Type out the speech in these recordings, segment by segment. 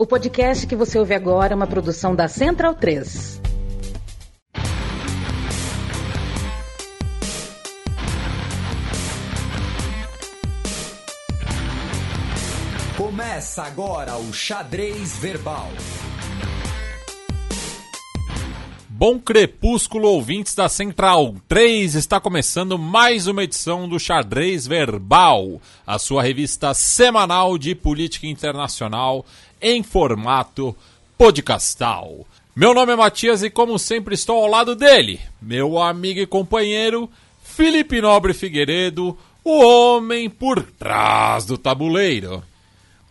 O podcast que você ouve agora é uma produção da Central 3. Começa agora o Xadrez Verbal. Bom crepúsculo, ouvintes da Central 3. Está começando mais uma edição do Xadrez Verbal, a sua revista semanal de política internacional em formato podcastal. Meu nome é Matias e, como sempre, estou ao lado dele, meu amigo e companheiro Felipe Nobre Figueiredo, o homem por trás do tabuleiro.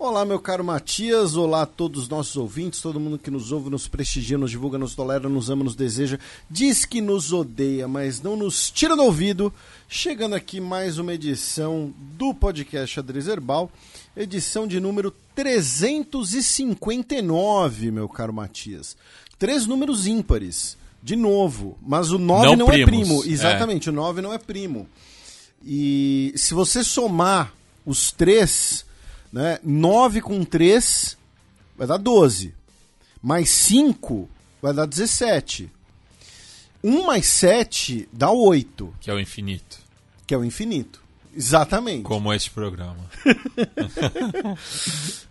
Olá, meu caro Matias, olá a todos os nossos ouvintes, todo mundo que nos ouve, nos prestigia, nos divulga, nos tolera, nos ama, nos deseja, diz que nos odeia, mas não nos tira do ouvido. Chegando aqui mais uma edição do podcast Xadrez Herbal, edição de número 359, meu caro Matias. Três números ímpares, de novo, mas o 9 Não não, é primo. é. Exatamente, o 9 não é primo. E se você somar os três, né, 9 com 3 vai dar 12. Mais 5 vai dar 17. 1 mais 7 dá 8, Que é o infinito, que é o infinito. Exatamente. como este programa.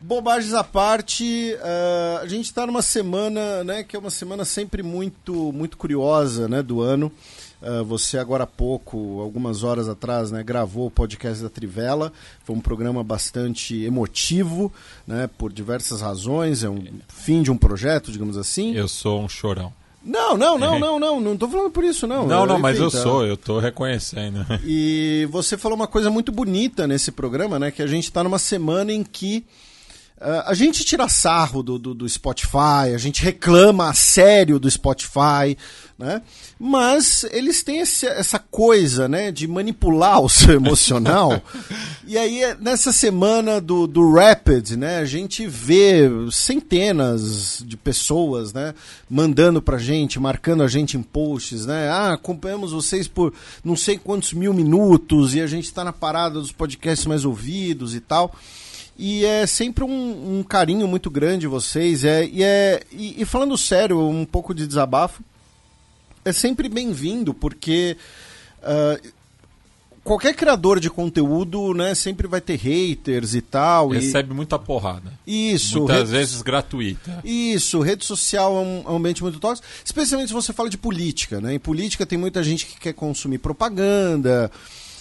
Bobagens à parte, ah, a gente está numa semana, né, que é uma semana sempre muito, muito curiosa, né, do ano. Ah, você agora há pouco, algumas horas atrás, né, gravou o podcast da Trivela. Foi um programa bastante emotivo, né, por diversas razões. É um fim de um projeto, digamos assim. Eu sou um chorão. Não, não, não, não, não, não tô falando por isso, não. Não, não, mas eu tá. sou, eu tô reconhecendo. E você falou uma coisa muito bonita nesse programa, né? Que a gente está numa semana em que a gente tira sarro do, do, do Spotify, a gente reclama a sério do Spotify, né? Mas eles têm esse- essa coisa, né? De manipular o seu emocional. e aí, nessa semana do, do Rapid, né? A gente vê centenas de pessoas, né? Mandando pra gente, marcando a gente em posts, né? Ah, acompanhamos vocês por não sei quantos mil minutos e a gente tá na parada dos podcasts mais ouvidos e tal. E é sempre um, um carinho muito grande vocês. É, e, é, e, e falando sério, um pouco de desabafo, é sempre bem-vindo, porque ah, qualquer criador de conteúdo né, sempre vai ter haters e tal. e- Recebe muita porrada. isso, Muitas rede- vezes gratuita. isso, rede social é um, é um ambiente muito tóxico, especialmente se você fala de política, né? Em política tem muita gente que quer consumir propaganda.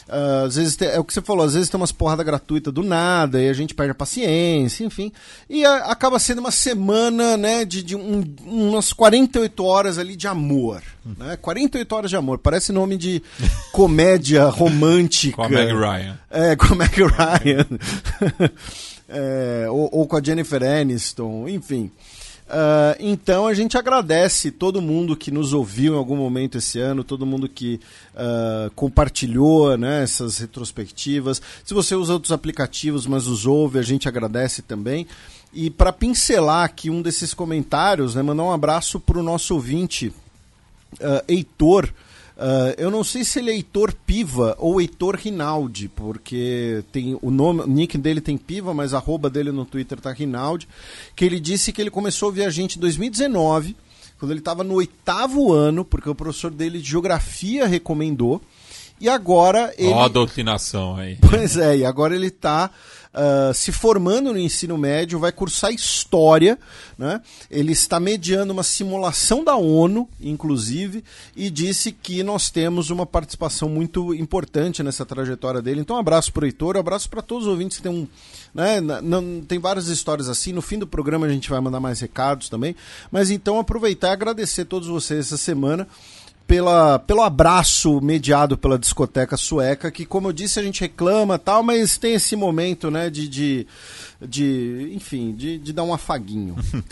Ah, às vezes tem- é o que você falou, às vezes tem umas porrada gratuita do nada e a gente perde a paciência, enfim. E a- acaba sendo uma semana, né, de, de um- umas 48 horas ali de amor, né? 48 horas de amor, parece nome de comédia romântica. Com a Meg Ryan. É, com a Meg Ryan. É, ou, ou com a Jennifer Aniston, enfim. Ah, então a gente agradece todo mundo que nos ouviu em algum momento esse ano, todo mundo que ah, compartilhou né, essas retrospectivas. Se você usa outros aplicativos, mas os ouve, a gente agradece também. E para pincelar aqui um desses comentários, né, mandar um abraço para o nosso ouvinte, ah, Heitor. Ah, eu não sei se ele é Heitor Piva ou Heitor Rinaldi, porque tem o nome, o nick dele tem Piva, mas a arroba dele no Twitter tá Rinaldi, que ele disse que ele começou a ouvir a gente em 2019, quando ele estava no oitavo ano, porque o professor dele de geografia recomendou, e agora ele... Ó a doutrinação aí. Pois é, e agora ele está se formando no ensino médio, vai cursar História, né? Ele está mediando uma simulação da ONU, inclusive, e disse que nós temos uma participação muito importante nessa trajetória dele. Então, um abraço para o Heitor, um abraço para todos os ouvintes que tem um... Né? Não, tem várias histórias assim, no fim do programa a gente vai mandar mais recados também, mas então aproveitar e agradecer a todos vocês essa semana pela, pelo abraço mediado pela discoteca sueca, que, como eu disse, a gente reclama tal, mas tem esse momento, né, de, de, de enfim, de, de dar um afaguinho.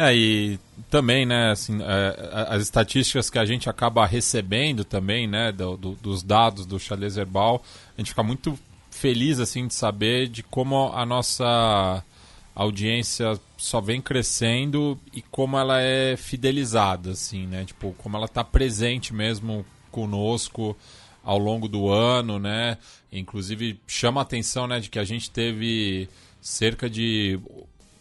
É, e também, né, assim, é, as estatísticas que a gente acaba recebendo também, né, do- do- dos dados do Chalez Herbal, a gente fica muito feliz, assim, de saber de como a nossa audiência só vem crescendo e como ela é fidelizada, assim, né, tipo, como ela está presente mesmo conosco ao longo do ano, né, inclusive chama a atenção, né, de que a gente teve cerca de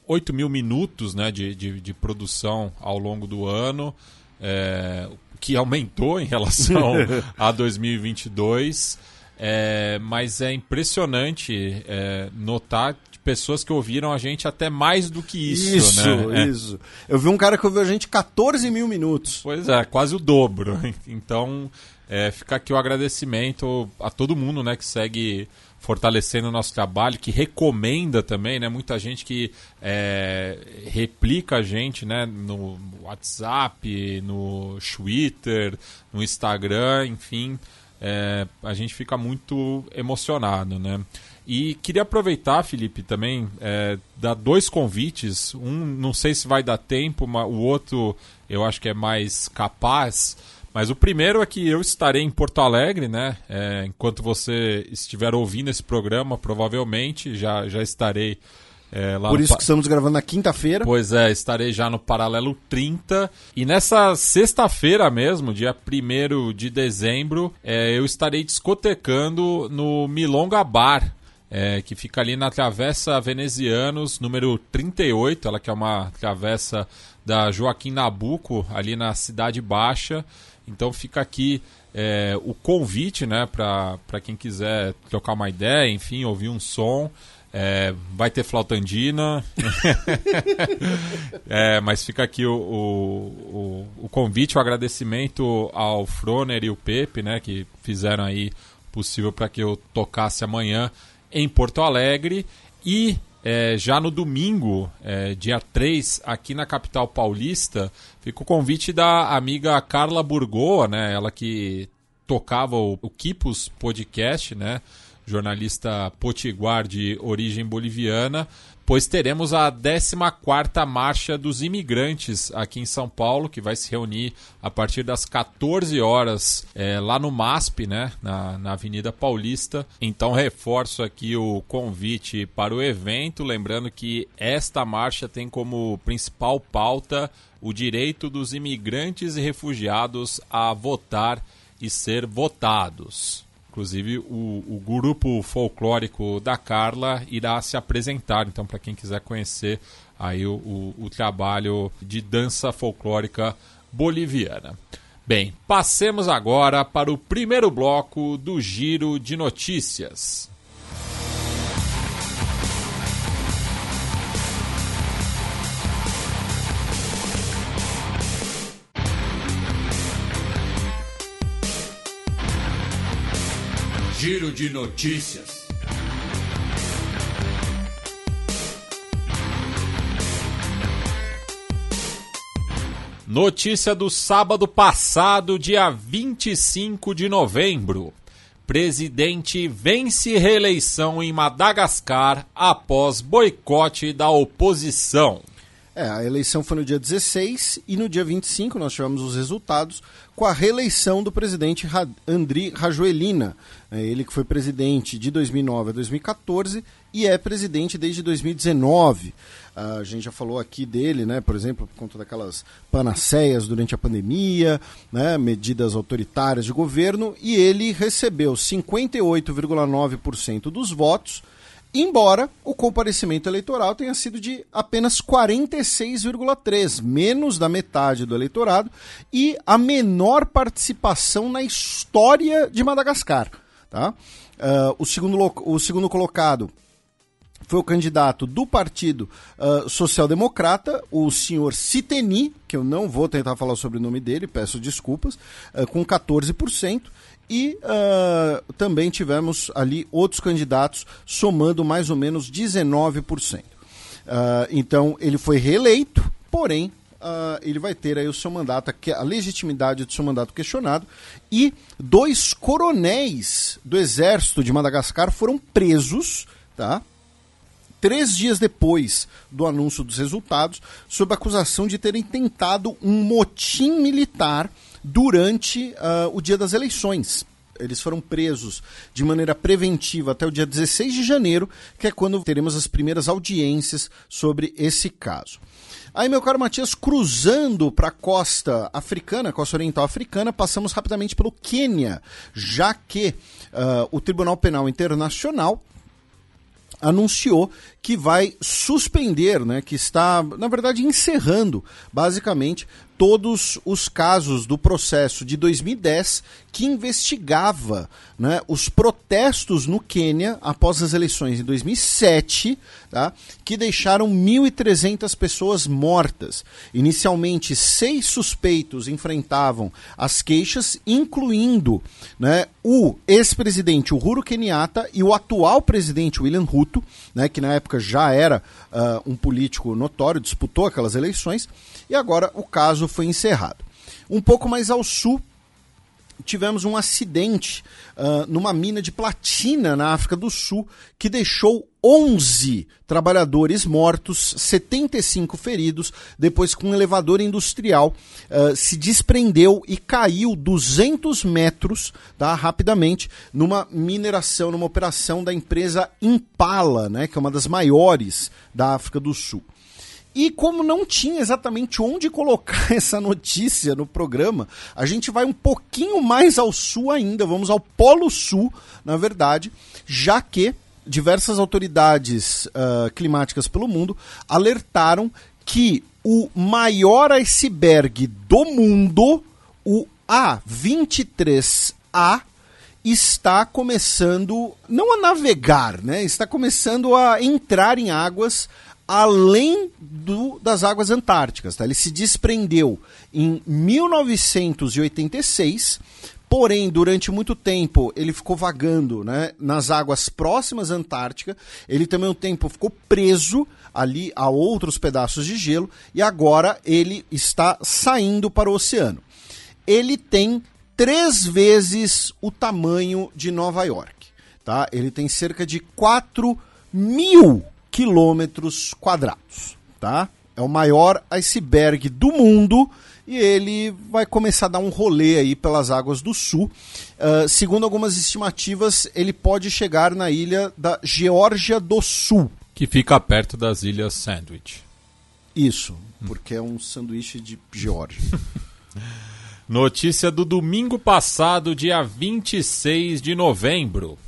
8 mil minutos né, de, de, de produção ao longo do ano, é, que aumentou em relação a 2022. É, mas é impressionante é, notar pessoas que ouviram a gente até mais do que isso, isso né? É. Isso, Eu vi um cara que ouviu a gente 14 mil minutos. Pois é, quase o dobro. Então, é, fica aqui o agradecimento a todo mundo né, que segue fortalecendo o nosso trabalho, que recomenda também, né? Muita gente que é, replica a gente né, no WhatsApp, no Twitter, no Instagram, enfim. É, a gente fica muito emocionado, né? E queria aproveitar, Felipe, também, é, dar dois convites. Um, não sei se vai dar tempo, mas o outro eu acho que é mais capaz. Mas o primeiro é que eu estarei em Porto Alegre, né? É, enquanto você estiver ouvindo esse programa, provavelmente já, já estarei é, Por isso que estamos gravando na quinta-feira. Pois é, estarei já no Paralelo 30. E nessa sexta-feira mesmo, dia 1 de dezembro, é, eu estarei discotecando no Milonga Bar, é, que fica ali na Travessa Venezianos, número 38, ela que é uma travessa da Joaquim Nabuco, ali na Cidade Baixa. Então fica aqui é, o convite né, para quem quiser trocar uma ideia, enfim, ouvir um som. É, vai ter flautandina, é, mas fica aqui o, o, o, convite, o agradecimento ao Froner e o Pepe, né, que fizeram aí possível para que eu tocasse amanhã em Porto Alegre e é, já no domingo, é, dia 3, aqui na capital paulista, fica o convite da amiga Carla Burgoa, né? Ela que tocava o, o Kipos Podcast, né? Jornalista potiguar de origem boliviana, pois teremos a 14ª Marcha dos Imigrantes aqui em São Paulo, que vai se reunir a partir das 14 horas é, lá no MASP, né, na, na Avenida Paulista. Então reforço aqui o convite para o evento, lembrando que esta marcha tem como principal pauta o direito dos imigrantes e refugiados a votar e ser votados. Inclusive, o, o grupo folclórico da Carla irá se apresentar. Então, para quem quiser conhecer aí o, o, o trabalho de dança folclórica boliviana. Bem, passemos agora para o primeiro bloco do Giro de Notícias. Giro de Notícias. Notícia do sábado passado, dia 25 de novembro. Presidente vence reeleição em Madagascar após boicote da oposição. É, a eleição foi no dia 16 e no dia 25 nós tivemos os resultados com a reeleição do presidente Andri Rajoelina. É, ele que foi presidente de 2009 a 2014 e é presidente desde 2019. A gente já falou aqui dele, né, por exemplo, por conta daquelas panaceias durante a pandemia, né, medidas autoritárias de governo, e ele recebeu 58,9% dos votos embora o comparecimento eleitoral tenha sido de apenas 46,3%, menos da metade do eleitorado, e a menor participação na história de Madagascar. Tá? Uh, o, segundo, o segundo colocado foi o candidato do Partido uh, Social Democrata, o senhor Citeni, que eu não vou tentar falar sobre o nome dele, peço desculpas, uh, com 14%. E uh, também tivemos ali outros candidatos somando mais ou menos 19%. Uh, então ele foi reeleito, porém uh, ele vai ter aí o seu mandato, a legitimidade do seu mandato questionado. E dois coronéis do exército de Madagascar foram presos, tá? Três dias depois do anúncio dos resultados, sob acusação de terem tentado um motim militar durante uh, o dia das eleições. Eles foram presos de maneira preventiva até o dia 16 de janeiro, que é quando teremos as primeiras audiências sobre esse caso. Aí, meu caro Matias, cruzando para a costa africana, costa oriental africana, passamos rapidamente pelo Quênia, já que uh, o Tribunal Penal Internacional anunciou que vai suspender, né, que está, na verdade, encerrando, basicamente, todos os casos do processo de 2010 que investigava né, os protestos no Quênia após as eleições em 2007, tá, que deixaram 1.300 pessoas mortas. Inicialmente, seis suspeitos enfrentavam as queixas, incluindo né, o ex-presidente Uhuru Kenyatta e o atual presidente William Ruto, né, que na época já era uh, um político notório, disputou aquelas eleições, e agora o caso foi encerrado. Um pouco mais ao sul, tivemos um acidente uh, numa mina de platina na África do Sul que deixou 11 trabalhadores mortos, 75 feridos, depois que um elevador industrial uh, se desprendeu e caiu 200 metros tá, rapidamente numa mineração, numa operação da empresa Impala, né, que é uma das maiores da África do Sul. E como não tinha exatamente onde colocar essa notícia no programa, a gente vai um pouquinho mais ao sul ainda, vamos ao Polo Sul, na verdade, já que diversas autoridades uh, climáticas pelo mundo alertaram que o maior iceberg do mundo, o A23A, está começando não a navegar, né? Está começando a entrar em águas além do, das águas antárticas. Tá? Ele se desprendeu em 1986, porém, durante muito tempo, ele ficou vagando né, nas águas próximas à Antártica. Ele também um tempo ficou preso ali a outros pedaços de gelo e agora ele está saindo para o oceano. Ele tem três vezes o tamanho de Nova York. Tá? Ele tem cerca de 4 mil quilômetros quadrados, tá? É o maior iceberg do mundo e ele vai começar a dar um rolê aí pelas águas do sul. Uh, segundo algumas estimativas, ele pode chegar na ilha da Geórgia do Sul. Que fica perto das ilhas Sandwich. Isso, porque é um sanduíche de Geórgia. Notícia do domingo passado, dia 26 de novembro.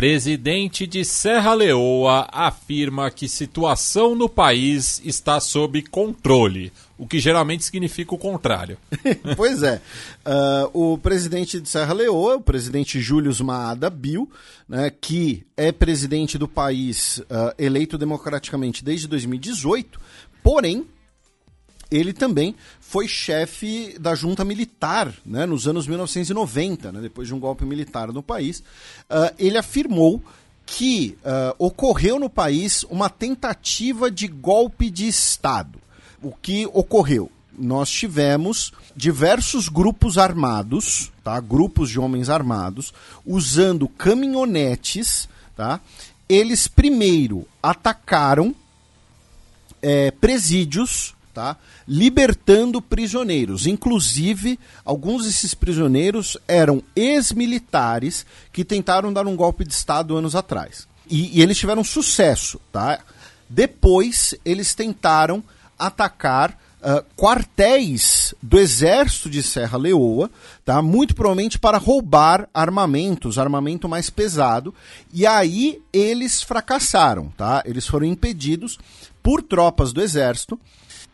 Presidente de Serra Leoa afirma que situação no país está sob controle, o que geralmente significa o contrário. pois é. Uh, o presidente de Serra Leoa, o presidente Júlio Maada Bill, né, que é presidente do país uh, eleito democraticamente desde 2018, porém ele também foi chefe da junta militar né, nos anos 1990, né, depois de um golpe militar no país. Uh, ele afirmou que uh, ocorreu no país uma tentativa de golpe de Estado. O que ocorreu? Nós tivemos diversos grupos armados, tá? grupos de homens armados, usando caminhonetes. Tá? Eles primeiro atacaram é, presídios tá? libertando prisioneiros. Inclusive, alguns desses prisioneiros eram ex-militares que tentaram dar um golpe de Estado anos atrás. E, e eles tiveram sucesso. Tá? Depois, eles tentaram atacar Uh, quartéis do exército de Serra Leoa, tá? muito provavelmente para roubar armamentos, armamento mais pesado, e aí eles fracassaram, tá? eles foram impedidos por tropas do exército,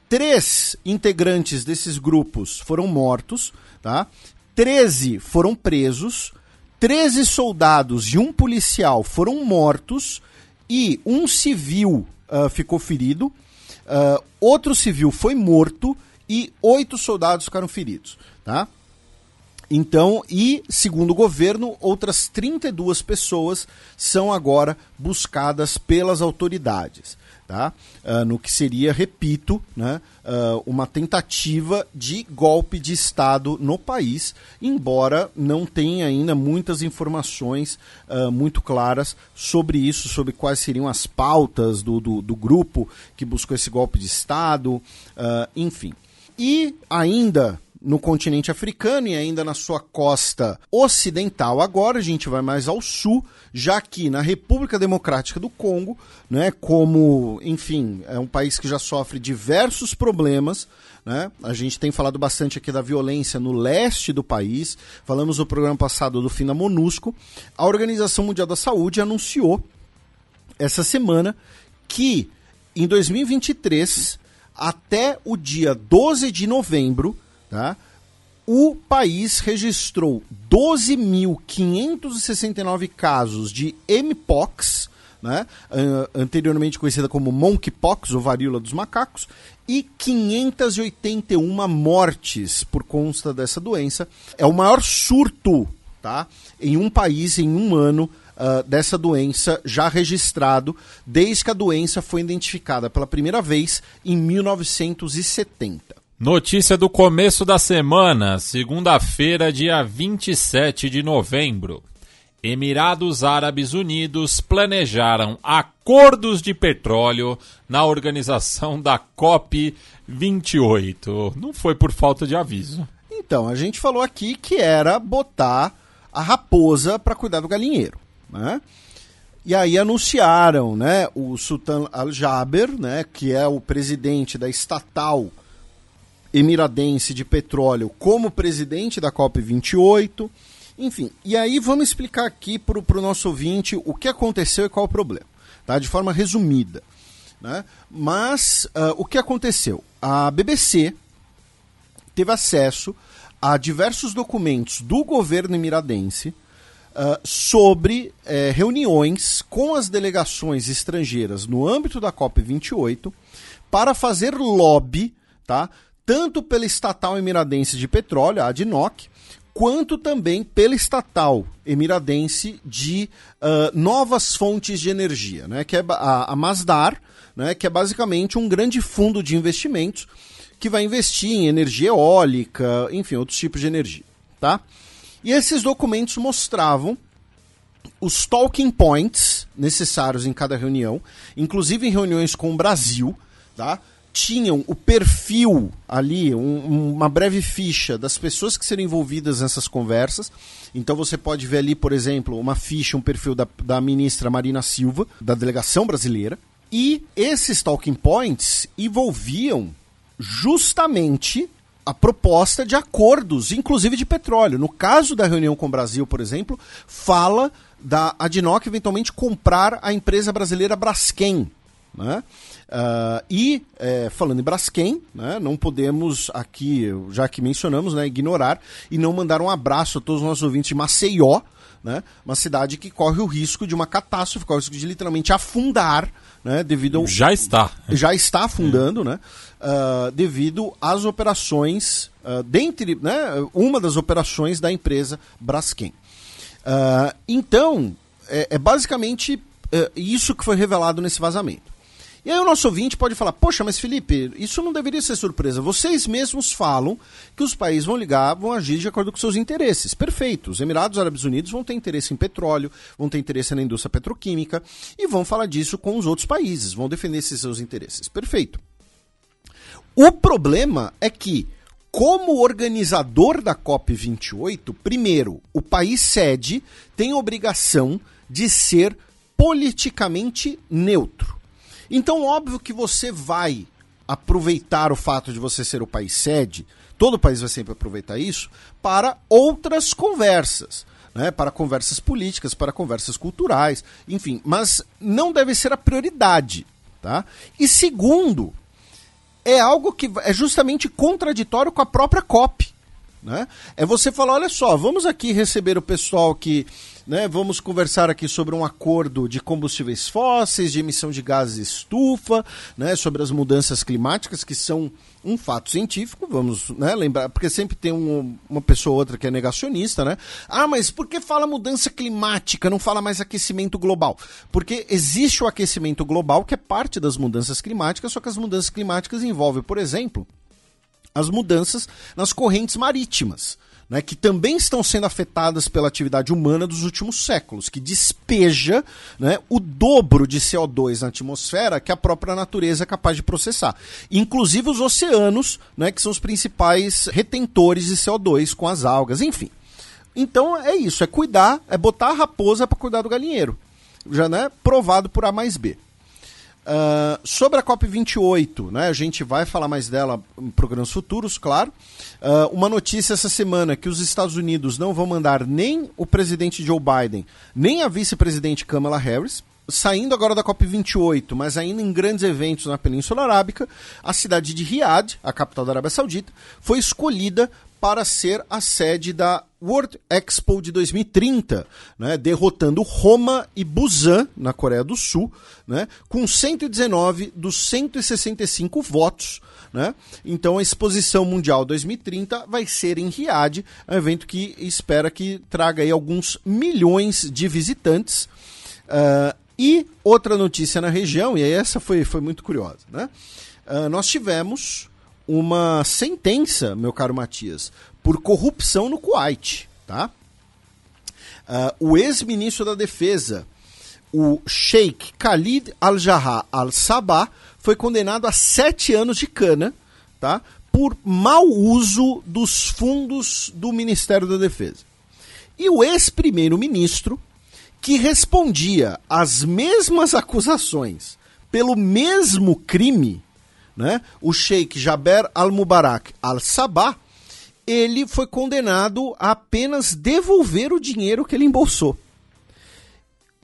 Três integrantes desses grupos foram mortos, tá? 13 foram presos, 13 soldados e um policial foram mortos e um civil uh, ficou ferido, uh, outro civil foi morto e oito soldados ficaram feridos, tá? Então, e segundo o governo, outras 32 pessoas são agora buscadas pelas autoridades tá? Uh, no que seria, repito, né, uh, uma tentativa de golpe de Estado no país, embora não tenha ainda muitas informações uh, muito claras sobre isso, sobre quais seriam as pautas do, do, do grupo que buscou esse golpe de Estado, enfim. E ainda no continente africano e ainda na sua costa ocidental. Agora a gente vai mais ao sul, já que na República Democrática do Congo, né, como, enfim, é um país que já sofre diversos problemas, né? A gente tem falado bastante aqui da violência no leste do país. Falamos no programa passado do fim da MONUSCO. A Organização Mundial da Saúde anunciou essa semana que em 2023, até o dia 12 de novembro, tá? o país registrou 12.569 casos de Mpox, né? anteriormente conhecida como monkeypox ou varíola dos macacos, e 581 mortes por conta dessa doença. É o maior surto tá? em um país em um ano uh, dessa doença já registrado desde que a doença foi identificada pela primeira vez em 1970. Notícia do começo da semana, segunda-feira, dia 27 de novembro. Emirados Árabes Unidos planejaram acordos de petróleo na organização da COP28. Não foi por falta de aviso. Então, a gente falou aqui que era botar a raposa para cuidar do galinheiro. Né? E aí anunciaram né, o Sultan Al-Jaber, né, que é o presidente da estatal emiradense de petróleo, como presidente da COP28. Enfim, e aí vamos explicar aqui para o nosso ouvinte o que aconteceu e qual o problema, tá? de forma resumida. Né? Mas uh, o que aconteceu? A BBC teve acesso a diversos documentos do governo emiradense uh, sobre uh, reuniões com as delegações estrangeiras no âmbito da COP28 para fazer lobby tá, tanto pela estatal emiradense de petróleo, a ADNOC, quanto também pela estatal emiradense de uh, novas fontes de energia, né, que é a, a Masdar, né, que é basicamente um grande fundo de investimentos que vai investir em energia eólica, enfim, outros tipos de energia, tá? E esses documentos mostravam os talking points necessários em cada reunião, inclusive em reuniões com o Brasil, tá? Tinham o perfil ali, um, uma breve ficha das pessoas que seriam envolvidas nessas conversas. Então você pode ver ali, por exemplo, uma ficha, um perfil da, da ministra Marina Silva, da delegação brasileira. E esses talking points envolviam justamente a proposta de acordos, inclusive de petróleo. No caso da reunião com o Brasil, por exemplo, fala da Adnoc eventualmente comprar a empresa brasileira Braskem. Né? Uh, e, é, falando em Braskem, né, não podemos aqui, já que mencionamos, né, ignorar e não mandar um abraço a todos os nossos ouvintes de Maceió, né, uma cidade que corre o risco de uma catástrofe, corre o risco de literalmente afundar, né, devido ao... Já está. Já está afundando, né, uh, devido às operações, uh, dentre, né, uma das operações da empresa Braskem. então, é, é basicamente é, isso que foi revelado nesse vazamento. E aí o nosso ouvinte pode falar, poxa, mas Felipe, isso não deveria ser surpresa. Vocês mesmos falam que os países vão ligar, vão agir de acordo com seus interesses. Perfeito. Os Emirados Árabes Unidos vão ter interesse em petróleo, vão ter interesse na indústria petroquímica e vão falar disso com os outros países, vão defender esses seus interesses. Perfeito. O problema é que, como organizador da COP28, primeiro, o país sede tem obrigação de ser politicamente neutro. Então, óbvio que você vai aproveitar o fato de você ser o país sede, todo país vai sempre aproveitar isso, para outras conversas. Né, para conversas políticas, para conversas culturais, enfim, mas não deve ser a prioridade. Tá? E segundo, é algo que é justamente contraditório com a própria COP. Né? É você falar: olha só, vamos aqui receber o pessoal que né? Vamos conversar aqui sobre um acordo de combustíveis fósseis, de emissão de gases estufa, né? sobre as mudanças climáticas, que são um fato científico, vamos né, lembrar, porque sempre tem um, uma pessoa ou outra que é negacionista, né? Ah, mas por que fala mudança climática, não fala mais aquecimento global? Porque existe o aquecimento global, que é parte das mudanças climáticas, só que as mudanças climáticas envolvem, por exemplo, as mudanças nas correntes marítimas né, que também estão sendo afetadas pela atividade humana dos últimos séculos, que despeja né, o dobro de CO2 na atmosfera que a própria natureza é capaz de processar. Inclusive os oceanos, né, que são os principais retentores de CO2 com as algas, enfim. Então é isso, é cuidar, é botar a raposa para cuidar do galinheiro. Já né, provado por A mais B. Uh, sobre a COP28, né, a gente vai falar mais dela em programas futuros, claro. Uh, uma notícia essa semana que os Estados Unidos não vão mandar nem o presidente Joe Biden, nem a vice-presidente Kamala Harris. saindo agora da COP28, mas ainda em grandes eventos na Península Arábica, a cidade de Riad, a capital da Arábia Saudita, foi escolhida para ser a sede da World Expo de 2030, né, derrotando Roma e Busan, na Coreia do Sul, né, com 119 dos 165 votos. Né? Então a Exposição Mundial 2030 vai ser em Riad, é um evento que espera que traga aí alguns milhões de visitantes. Uh, e outra notícia na região, e essa foi, foi muito curiosa, né? Uh, nós tivemos uma sentença, meu caro Matias, por corrupção no Kuwait, tá? Uh, o ex-ministro da Defesa, o Sheikh Khalid Al-Jarrah Al-Sabah, foi condenado a sete anos de cana, tá? Por mau uso dos fundos do Ministério da Defesa. E o ex-primeiro-ministro, que respondia às mesmas acusações pelo mesmo crime, né? o Sheikh Jaber al-Mubarak al-Sabah, ele foi condenado a apenas devolver o dinheiro que ele embolsou.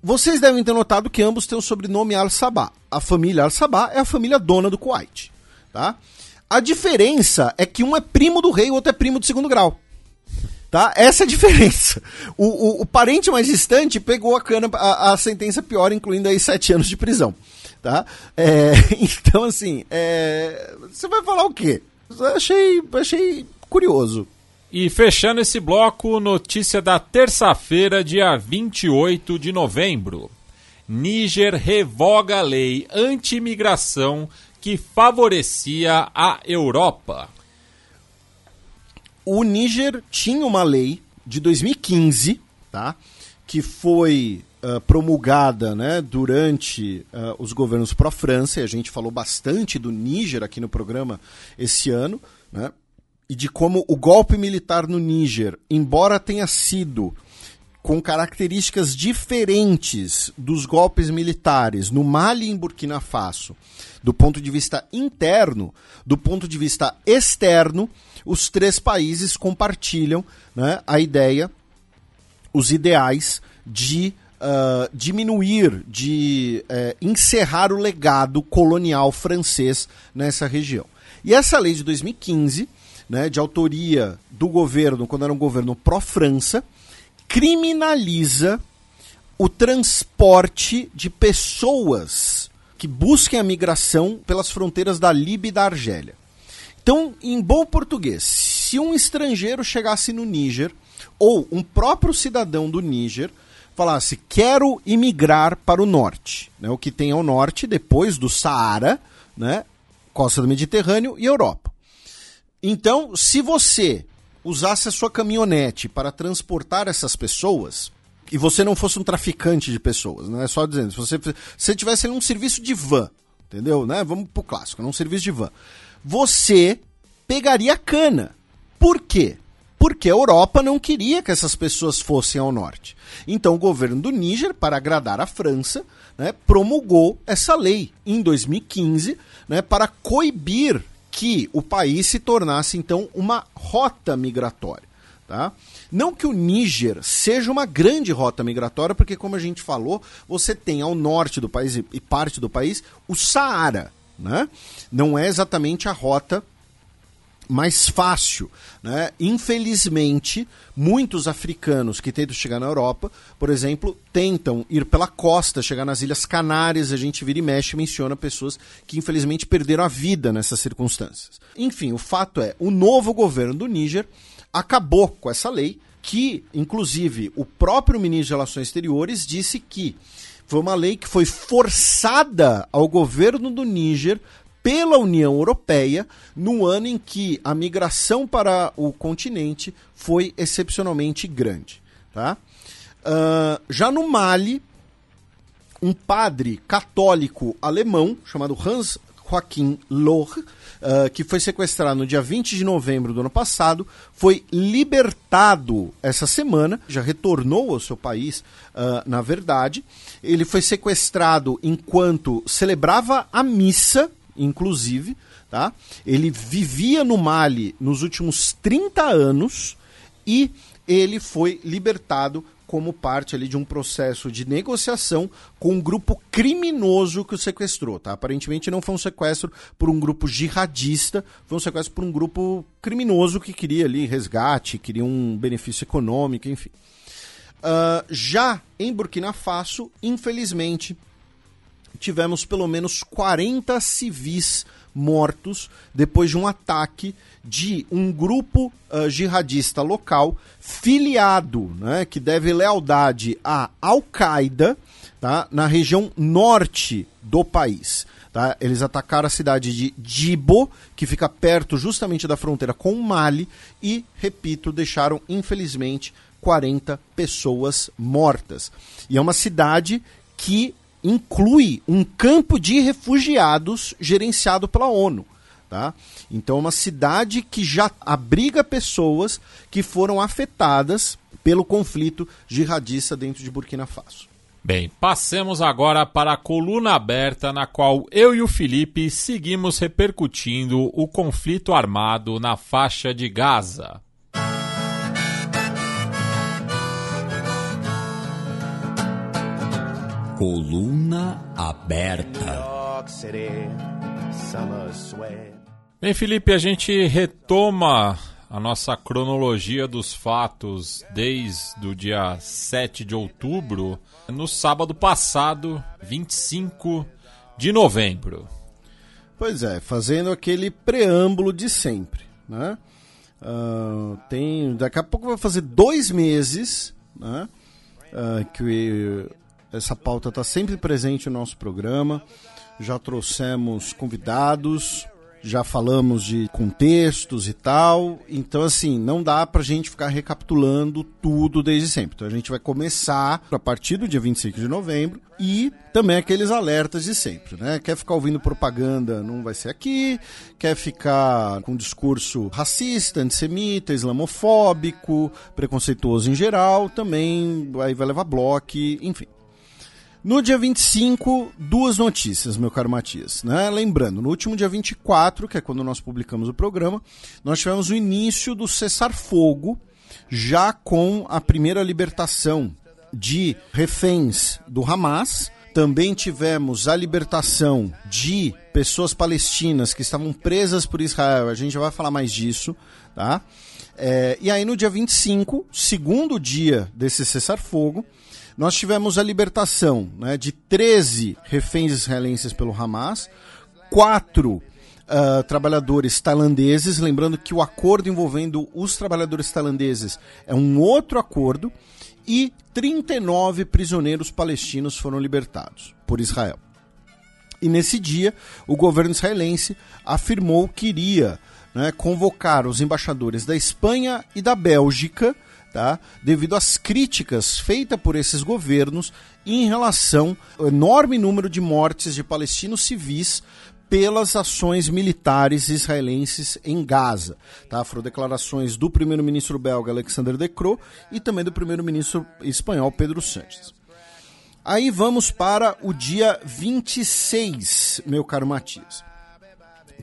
Vocês devem ter notado que ambos têm o sobrenome Al-Sabah. A família Al-Sabah é a família dona do Kuwait. Tá? A diferença é que um é primo do rei e o outro é primo de segundo grau. Tá? Essa é a diferença. O, o, o parente mais distante pegou a cana, a, a, sentença pior, incluindo aí sete anos de prisão. Tá? É, então, assim, é, você vai falar o quê? achei, achei curioso. E fechando esse bloco, notícia da terça-feira, dia 28 de novembro. Níger revoga a lei anti-imigração que favorecia a Europa o Níger tinha uma lei de 2015, tá? Que foi uh, promulgada né, durante uh, os governos pró-França, e a gente falou bastante do Níger aqui no programa esse ano, né? E de como o golpe militar no Níger, embora tenha sido com características diferentes dos golpes militares no Mali e em Burkina Faso, do ponto de vista interno, do ponto de vista externo, os três países compartilham né, a ideia, os ideais de uh, diminuir, de uh, encerrar o legado colonial francês nessa região. E essa lei de 2015, né, de autoria do governo, quando era um governo pró-França, criminaliza o transporte de pessoas que busquem a migração pelas fronteiras da Líbia e da Argélia. Então, em bom português, se um estrangeiro chegasse no Níger, ou um próprio cidadão do Níger, falasse: quero imigrar para o norte, né, o que tem ao norte, depois do Saara, né, costa do Mediterrâneo e Europa. Então, se você usasse a sua caminhonete para transportar essas pessoas, e você não fosse um traficante de pessoas, não é só dizendo, se você, se você tivesse um serviço de van, entendeu? Né? Vamos pro clássico, um serviço de van você pegaria cana. Por quê? Porque a Europa não queria que essas pessoas fossem ao norte. Então o governo do Níger, para agradar a França, né, promulgou essa lei em 2015 né, para coibir que o país se tornasse então uma rota migratória. Tá? Não que o Níger seja uma grande rota migratória, porque, como a gente falou, você tem ao norte do país e parte do país o Saara né? Não é exatamente a rota mais fácil. Né? Infelizmente, muitos africanos que tentam chegar na Europa, por exemplo, tentam ir pela costa, chegar nas Ilhas Canárias. A gente vira e mexe menciona pessoas que infelizmente perderam a vida nessas circunstâncias. Enfim, o fato é, o novo governo do Níger acabou com essa lei, que, inclusive, o próprio ministro de Relações Exteriores disse que foi uma lei que foi forçada ao governo do Níger pela União Europeia no ano em que a migração para o continente foi excepcionalmente grande. Tá? Uh, já no Mali, um padre católico alemão chamado Hans Joachim Lohr, uh, que foi sequestrado no dia 20 de novembro do ano passado, foi libertado essa semana, já retornou ao seu país, uh, na verdade. Ele foi sequestrado enquanto celebrava a missa, inclusive. Tá? Ele vivia no Mali nos últimos 30 anos e ele foi libertado como parte ali de um processo de negociação com um grupo criminoso que o sequestrou, tá? Aparentemente não foi um sequestro por um grupo jihadista, foi um sequestro por um grupo criminoso que queria ali resgate, queria um benefício econômico, enfim. Uh, já em Burkina Faso, infelizmente, tivemos pelo menos 40 civis mortos depois de um ataque de um grupo uh, jihadista local filiado, né, que deve lealdade à Al-Qaeda, tá, na região norte do país. Tá? Eles atacaram a cidade de Djibo, que fica perto justamente da fronteira com o Mali, e, repito, deixaram, infelizmente, 40 pessoas mortas. E é uma cidade que inclui um campo de refugiados gerenciado pela ONU. Tá? Então, é uma cidade que já abriga pessoas que foram afetadas pelo conflito jihadista dentro de Burkina Faso. Bem, passemos agora para a coluna aberta na qual eu e o Felipe seguimos repercutindo o conflito armado na faixa de Gaza. Coluna aberta. Bem, Felipe, a gente retoma a nossa cronologia dos fatos desde o dia 7 de outubro, no sábado passado, 25 de novembro. Pois é, fazendo aquele preâmbulo de sempre, né? Uh, tem, daqui a pouco vai fazer dois meses né, uh, que essa pauta está sempre presente no nosso programa. Já trouxemos convidados, já falamos de contextos e tal. Então, assim, não dá pra gente ficar recapitulando tudo desde sempre. Então, a gente vai começar a partir do dia 25 de novembro e também aqueles alertas de sempre, né? Quer ficar ouvindo propaganda, não vai ser aqui. Quer ficar com discurso racista, antissemita, islamofóbico, preconceituoso em geral, também aí vai levar bloco, enfim. No dia 25, duas notícias, meu caro Matias. Né? Lembrando, no último dia 24, que é quando nós publicamos o programa, nós tivemos o início do cessar-fogo, já com a primeira libertação de reféns do Hamas. Também tivemos a libertação de pessoas palestinas que estavam presas por Israel. A gente já vai falar mais disso, tá? É, e aí no dia 25, segundo dia desse cessar-fogo, nós tivemos a libertação né, de 13 reféns israelenses pelo Hamas, quatro uh, trabalhadores tailandeses, lembrando que o acordo envolvendo os trabalhadores tailandeses é um outro acordo, e 39 prisioneiros palestinos foram libertados por Israel. E nesse dia, o governo israelense afirmou que iria né, convocar os embaixadores da Espanha e da Bélgica tá? devido às críticas feitas por esses governos em relação ao enorme número de mortes de palestinos civis pelas ações militares israelenses em Gaza. Tá? Foram declarações do primeiro-ministro belga Alexander De Croo e também do primeiro-ministro espanhol Pedro Sánchez. Aí vamos para o dia 26, meu caro Matias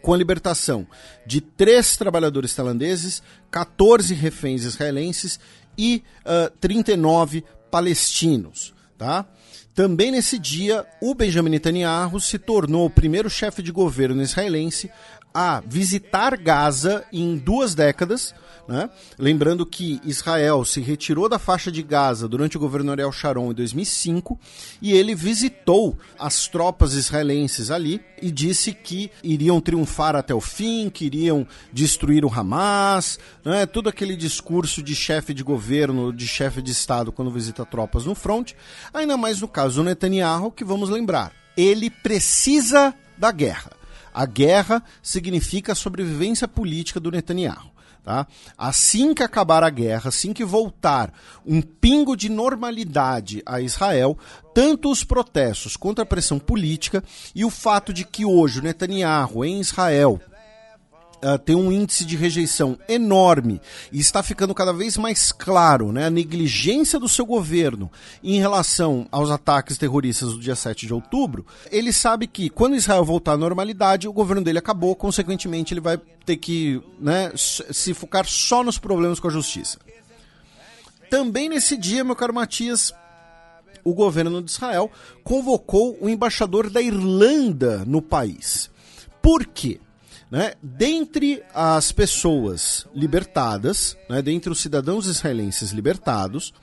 com a libertação de três trabalhadores tailandeses, 14 reféns israelenses e uh, 39 palestinos. Tá? Também nesse dia, o Benjamin Netanyahu se tornou o primeiro chefe de governo israelense a visitar Gaza em duas décadas, né? Lembrando que Israel se retirou da faixa de Gaza durante o governo Ariel Sharon em 2005 e ele visitou as tropas israelenses ali e disse que iriam triunfar até o fim, que iriam destruir o Hamas, né? todo aquele discurso de chefe de governo, de chefe de Estado quando visita tropas no front. Ainda mais no caso do Netanyahu, que vamos lembrar, ele precisa da guerra. A guerra significa a sobrevivência política do Netanyahu. Tá? Assim que acabar a guerra, assim que voltar um pingo de normalidade a Israel, tanto os protestos contra a pressão política e o fato de que hoje o Netanyahu em Israel uh, tem um índice de rejeição enorme e está ficando cada vez mais claro né, a negligência do seu governo em relação aos ataques terroristas do dia 7 de outubro, ele sabe que quando Israel voltar à normalidade, o governo dele acabou, consequentemente ele vai ter que né, se focar só nos problemas com a justiça. também nesse dia, meu caro Matias, o governo de Israel convocou o embaixador da Irlanda no país. Por quê? Né? Dentre as pessoas libertadas, né, dentre os cidadãos israelenses libertados,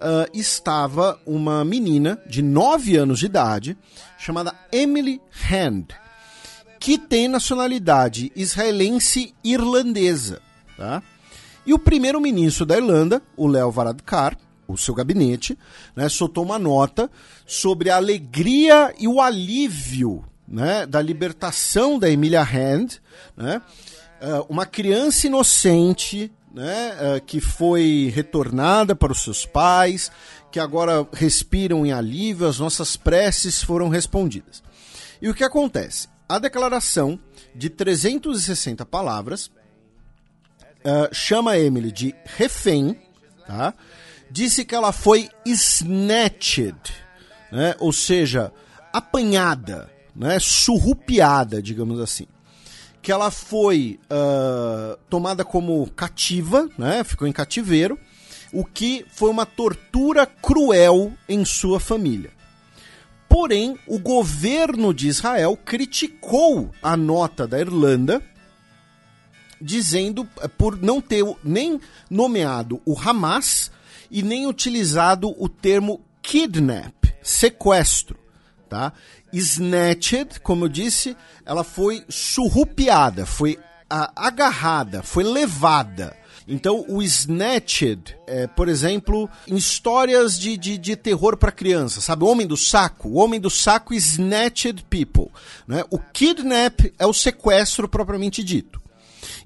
uh, estava uma menina de 9 anos de idade, chamada Emily Hand, que tem nacionalidade israelense irlandesa. Tá? E o primeiro-ministro da Irlanda, o Leo Varadkar, o seu gabinete, né, soltou uma nota sobre a alegria e o alívio né, da libertação da Emilia Hand, né, uh, uma criança inocente né, uh, que foi retornada para os seus pais, que agora respiram em alívio, as nossas preces foram respondidas. E o que acontece? A declaração de 360 palavras uh, chama Emily de refém, tá? disse que ela foi snatched, né? ou seja, apanhada, né? surrupiada, digamos assim. Que ela foi uh, tomada como cativa, né? ficou em cativeiro, o que foi uma tortura cruel em sua família. Porém, o governo de Israel criticou a nota da Irlanda, dizendo eh, por não ter nem nomeado o Hamas e nem utilizado o termo kidnap, sequestro, tá? Snatched, como eu disse, ela foi surrupiada, foi agarrada, foi levada. Então, o Snatched, é, por exemplo, em histórias de, de, de terror para criança, sabe? O Homem do Saco. O Homem do Saco Snatched People. Né? O Kidnap é o sequestro propriamente dito.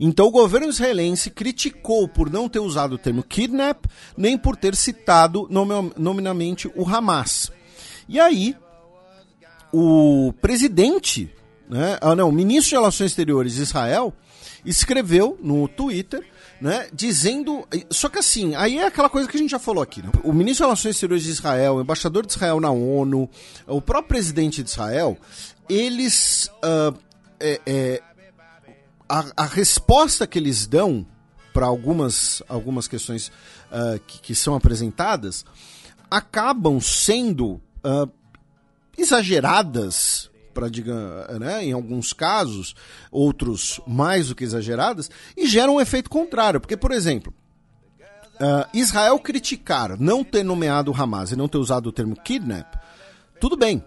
Então o governo israelense criticou por não ter usado o termo kidnap, nem por ter citado nominalmente o Hamas. E aí, o presidente, né, ah, não, o ministro de Relações Exteriores de Israel, escreveu no Twitter né, dizendo. Só que assim, aí é aquela coisa que a gente já falou aqui. Né? O ministro de Relações Exteriores de Israel, o embaixador de Israel na ONU, o próprio presidente de Israel, eles uh, é, é, a, a resposta que eles dão para algumas, algumas questões uh, que, que, são apresentadas acabam sendo uh, exageradas para diga, né, em alguns casos, outros mais do que exageradas, e geram um efeito contrário. Porque, por exemplo, uh, Israel criticar não ter nomeado Hamas e não ter usado o termo kidnap, tudo bem,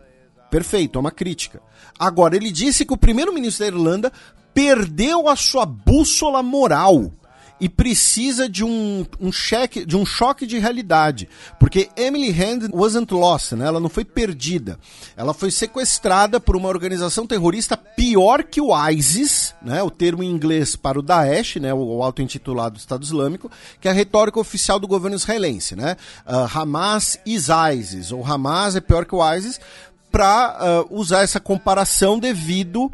perfeito, é uma crítica. Agora, ele disse que o primeiro-ministro da Irlanda perdeu a sua bússola moral e precisa de um, um cheque, de um choque de realidade, porque Emily Hand wasn't lost, né? Ela não foi perdida. Ela foi sequestrada por uma organização terrorista pior que o ISIS, né? O termo em inglês para o Daesh, né? O auto-intitulado Estado Islâmico, que é a retórica oficial do governo israelense, né? Uh, Hamas is ISIS, ou Hamas é pior que o ISIS, para uh, usar essa comparação devido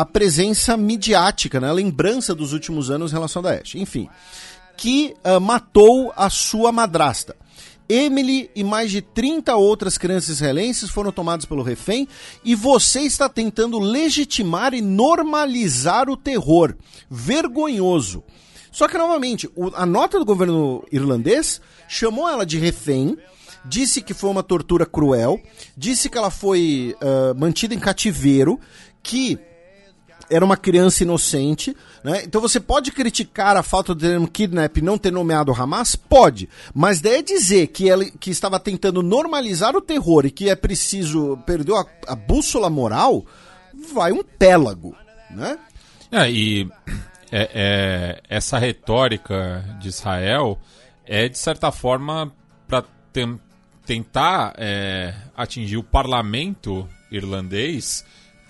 à presença midiática, né, a lembrança dos últimos anos em relação a Daesh. Enfim, que uh, matou a sua madrasta. Emily e mais de 30 outras crianças israelenses foram tomadas pelo refém e você está tentando legitimar e normalizar o terror. Vergonhoso. Só que, novamente, a nota do governo irlandês chamou ela de refém, disse que foi uma tortura cruel, disse que ela foi uh, mantida em cativeiro, que era uma criança inocente, né? Então você pode criticar a falta de termo kidnap não ter nomeado Hamas? Pode. Mas daí dizer que ela que estava tentando normalizar o terror e que é preciso. perdeu a, a bússola moral, vai um pélago, né? É, e é, é, essa retórica de Israel é, de certa forma, para tentar é, atingir o parlamento irlandês,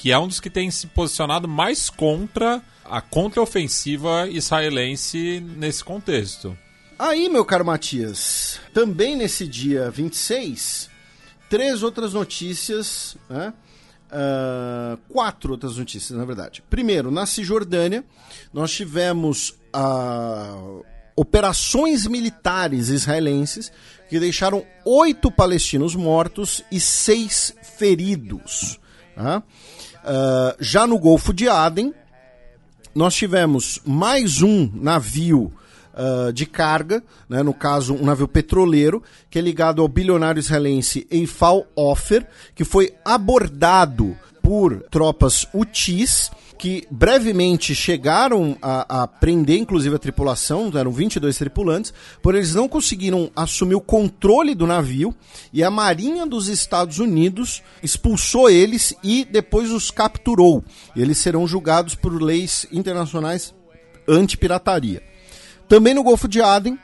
que é um dos que tem se posicionado mais contra a contraofensiva israelense nesse contexto. Aí, meu caro Matias, também nesse dia 26, três outras notícias, né? Uh, quatro outras notícias, na verdade. Primeiro, na Cisjordânia, nós tivemos uh, operações militares israelenses que deixaram oito palestinos mortos e seis feridos. Tá? Uh, já no Golfo de Aden, nós tivemos mais um navio uh, de carga, né, no caso um navio petroleiro, que é ligado ao bilionário israelense Eifal Ofer, que foi abordado por tropas UTIs que brevemente chegaram a, a, prender, inclusive, a tripulação, eram 22 tripulantes, porém eles não conseguiram assumir o controle do navio e a Marinha dos Estados Unidos expulsou eles e depois os capturou. Eles serão julgados por leis internacionais anti-pirataria. Também no Golfo de Aden,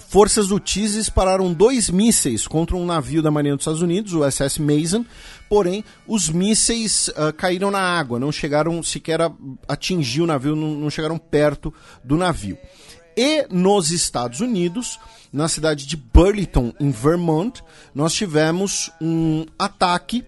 forças do TIS dispararam dois mísseis contra um navio da Marinha dos Estados Unidos, o SS Mason, porém os mísseis uh, caíram na água, não chegaram sequer a atingir o navio, não, não chegaram perto do navio. E nos Estados Unidos, na cidade de Burlington, em Vermont, nós tivemos um ataque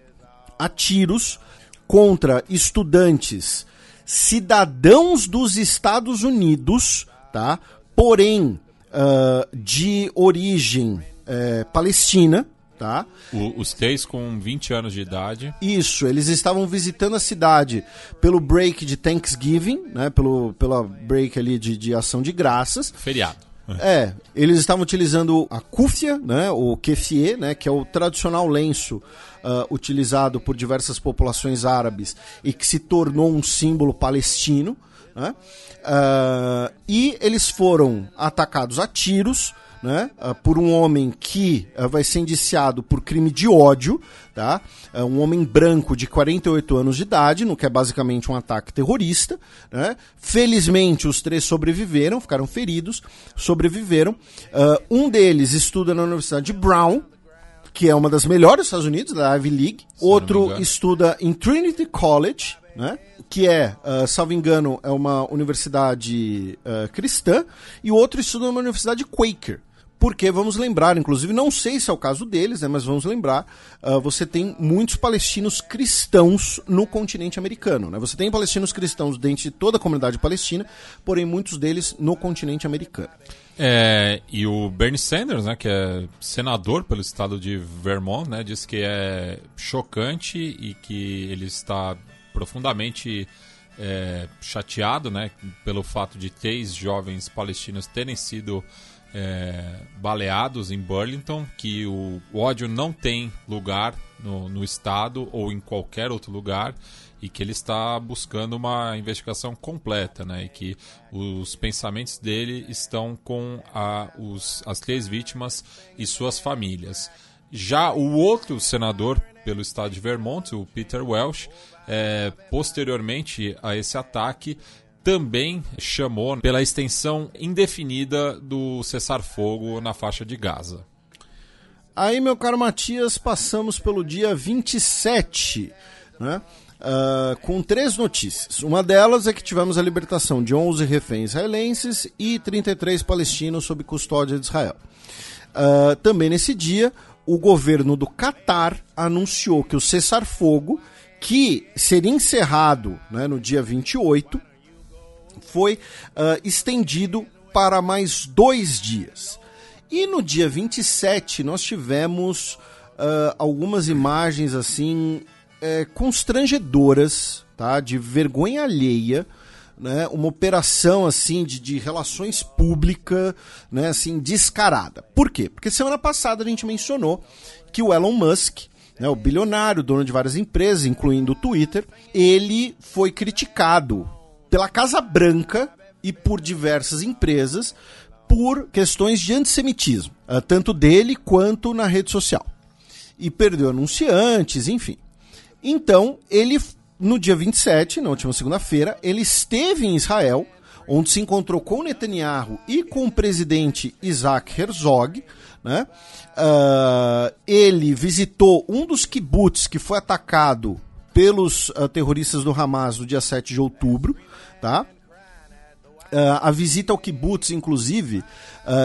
a tiros contra estudantes cidadãos dos Estados Unidos, tá? Porém, uh, de origem uh, palestina, tá? O, os três com 20 anos de idade. Isso, eles estavam visitando a cidade pelo break de Thanksgiving, né? Pelo, pela break ali de, de ação de graças. Feriado. É, eles estavam utilizando a kufia, né, o kefie, né, que é o tradicional lenço uh, utilizado por diversas populações árabes e que se tornou um símbolo palestino. Né? Uh, e eles foram atacados a tiros né, uh, por um homem que uh, vai ser indiciado por crime de ódio, tá? um homem branco de 48 anos de idade, no que é basicamente um ataque terrorista. Né? Felizmente, os três sobreviveram, ficaram feridos, sobreviveram. um deles estuda na Universidade de Brown, que é uma das melhores dos Estados Unidos, da Ivy League. Outro estuda em Trinity College, né? que é, uh, salvo engano, é uma universidade uh, cristã, e o outro estuda numa universidade Quaker. Porque, vamos lembrar, inclusive, não sei se é o caso deles, né, mas vamos lembrar, uh, você tem muitos palestinos cristãos no continente americano. Né? Você tem palestinos cristãos dentro de toda a comunidade palestina, porém muitos deles no continente americano. É, e o Bernie Sanders, né, que é senador pelo estado de Vermont, né, diz que é chocante e que ele está profundamente é, chateado né, pelo fato de três jovens palestinos terem sido é, baleados em Burlington, que o, ódio não tem lugar no, no estado ou em qualquer outro lugar e que ele está buscando uma investigação completa, né? E que os pensamentos dele estão com a, os, as três vítimas e suas famílias. Já o outro senador pelo estado de Vermont, o Peter Welsh, é, posteriormente a esse ataque, também chamou pela extensão indefinida do cessar-fogo na faixa de Gaza. Aí, meu caro Matias, passamos pelo dia 27, né? Uh, com três notícias. Uma delas é que tivemos a libertação de 11 reféns israelenses e 33 palestinos sob custódia de Israel. Uh, também nesse dia, o governo do Catar anunciou que o cessar-fogo que seria encerrado né, no dia 28, foi uh, estendido para mais dois dias. E no dia 27 nós tivemos uh, algumas imagens assim é, constrangedoras, tá? De vergonha alheia, né? Uma operação assim de, de relações públicas, né? Assim descarada. Por quê? Porque semana passada a gente mencionou que o Elon Musk né, o bilionário, dono de várias empresas, incluindo o Twitter, ele foi criticado pela Casa Branca e por diversas empresas por questões de antissemitismo, eh, tanto dele quanto na rede social. E perdeu anunciantes, enfim. Então, ele, no dia 27, na última segunda-feira, ele esteve em Israel, onde se encontrou com Netanyahu e com o presidente Isaac Herzog, né? Uh, ele visitou um dos kibbutz que foi atacado pelos uh, terroristas do Hamas no dia 7 de outubro, tá? Uh, a visita ao kibbutz, inclusive,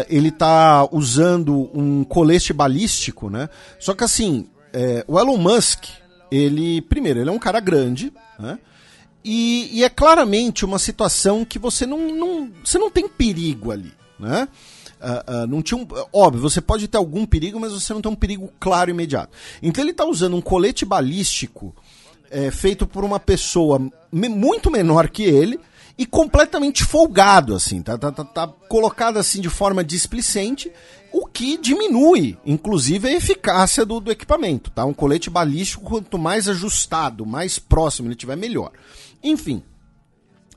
ele está usando um colete balístico, né? Só que assim, é, o Elon Musk, ele, primeiro, ele é um cara grande, né? E, e, é claramente uma situação que você não, não, você não tem perigo ali, né? Uh, uh, não tinha um, óbvio, você pode ter algum perigo, mas você não tem um perigo claro e imediato. Então ele está usando um colete balístico é, feito por uma pessoa me, muito menor que ele e completamente folgado, assim, tá, tá, tá, tá colocado assim de forma displicente, o que diminui, inclusive, a eficácia do, do equipamento, tá? Um colete balístico, quanto mais ajustado, mais próximo ele tiver, melhor. Enfim,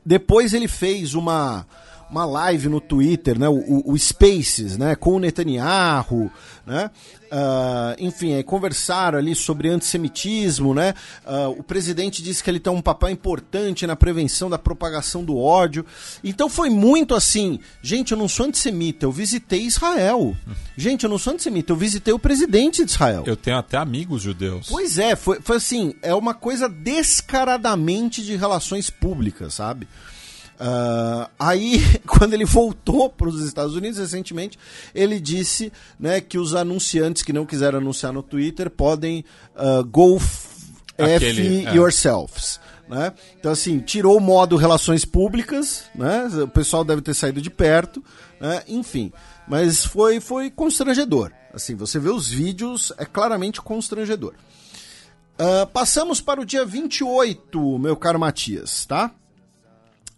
depois ele fez uma uma live no Twitter, né, o, o Spaces, né, com o Netanyahu, né, uh, enfim, aí conversaram ali sobre antissemitismo, né, uh, o presidente disse que ele tem um papel importante na prevenção da propagação do ódio, então foi muito assim, gente, eu não sou antissemita, eu visitei Israel, gente, eu não sou antissemita, eu visitei o presidente de Israel. Eu tenho até amigos judeus. Pois é, foi, foi assim, é uma coisa descaradamente de relações públicas, sabe? Uh, aí, quando ele voltou para os Estados Unidos recentemente, ele disse né, que os anunciantes que não quiseram anunciar no Twitter podem uh, go Aquele, F é. yourselves. Né? Então, assim, tirou o modo relações públicas, né? o pessoal deve ter saído de perto, né? enfim. Mas foi, foi constrangedor. Assim, você vê os vídeos, é claramente constrangedor. Uh, passamos para o dia 28, meu caro Matias, tá?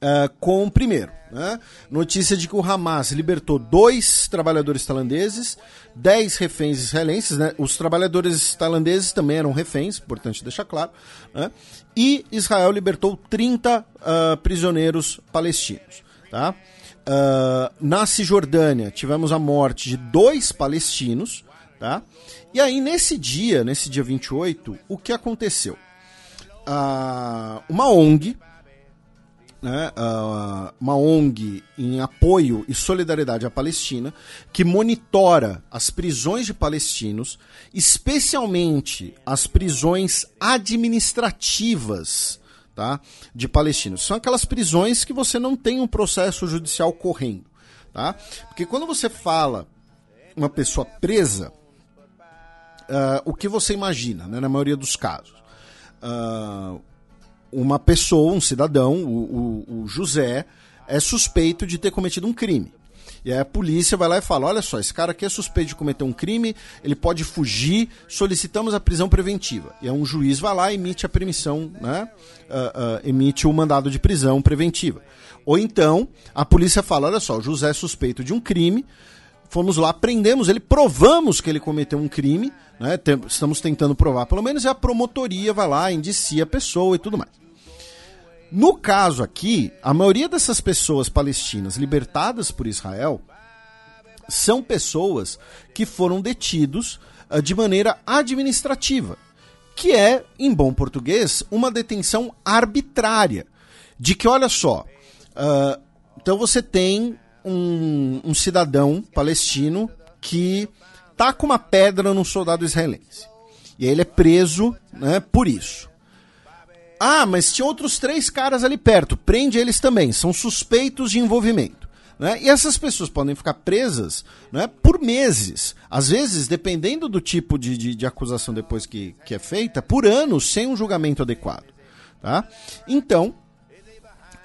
Uh, com, primeiro, né, notícia de que o Hamas libertou dois trabalhadores tailandeses, dez reféns israelenses, né, os trabalhadores tailandeses também eram reféns, importante deixar claro, né, e Israel libertou 30 uh, ah, prisioneiros palestinos. Tá? Uh, na Cisjordânia tivemos a morte de dois palestinos, tá? e aí nesse dia, nesse dia 28, o que aconteceu? uma ONG, né, uma ONG em apoio e solidariedade à Palestina, que monitora as prisões de palestinos, especialmente as prisões administrativas tá, de palestinos. São aquelas prisões que você não tem um processo judicial correndo. Tá? Porque quando você fala uma pessoa presa, uh, o que você imagina, né, na maioria dos casos? Uh, uma pessoa, um cidadão, o, o, o José, é suspeito de ter cometido um crime. E aí a polícia vai lá e fala: olha só, esse cara aqui é suspeito de cometer um crime, ele pode fugir, solicitamos a prisão preventiva. E aí um juiz vai lá e emite a permissão, né? Uh, uh, emite o mandado de prisão preventiva. Ou então a polícia fala: olha só, o José é suspeito de um crime, fomos lá, prendemos ele, provamos que ele cometeu um crime, né? Estamos tentando provar pelo menos, e a promotoria vai lá, indicia a pessoa e tudo mais. No caso aqui, a maioria dessas pessoas palestinas libertadas por Israel são pessoas que foram detidos uh, de maneira administrativa, que é, em bom português, uma detenção arbitrária. De que, olha só, uh, então você tem um, um cidadão palestino que tá com uma pedra num soldado israelense. E aí ele é preso né, por isso. Ah, mas tinha outros três caras ali perto. Prende eles também. São suspeitos de envolvimento. Né? E essas pessoas podem ficar presas né, por meses. Às vezes, dependendo do tipo de, de, de acusação depois que, que é feita, por anos sem um julgamento adequado. Tá? Então,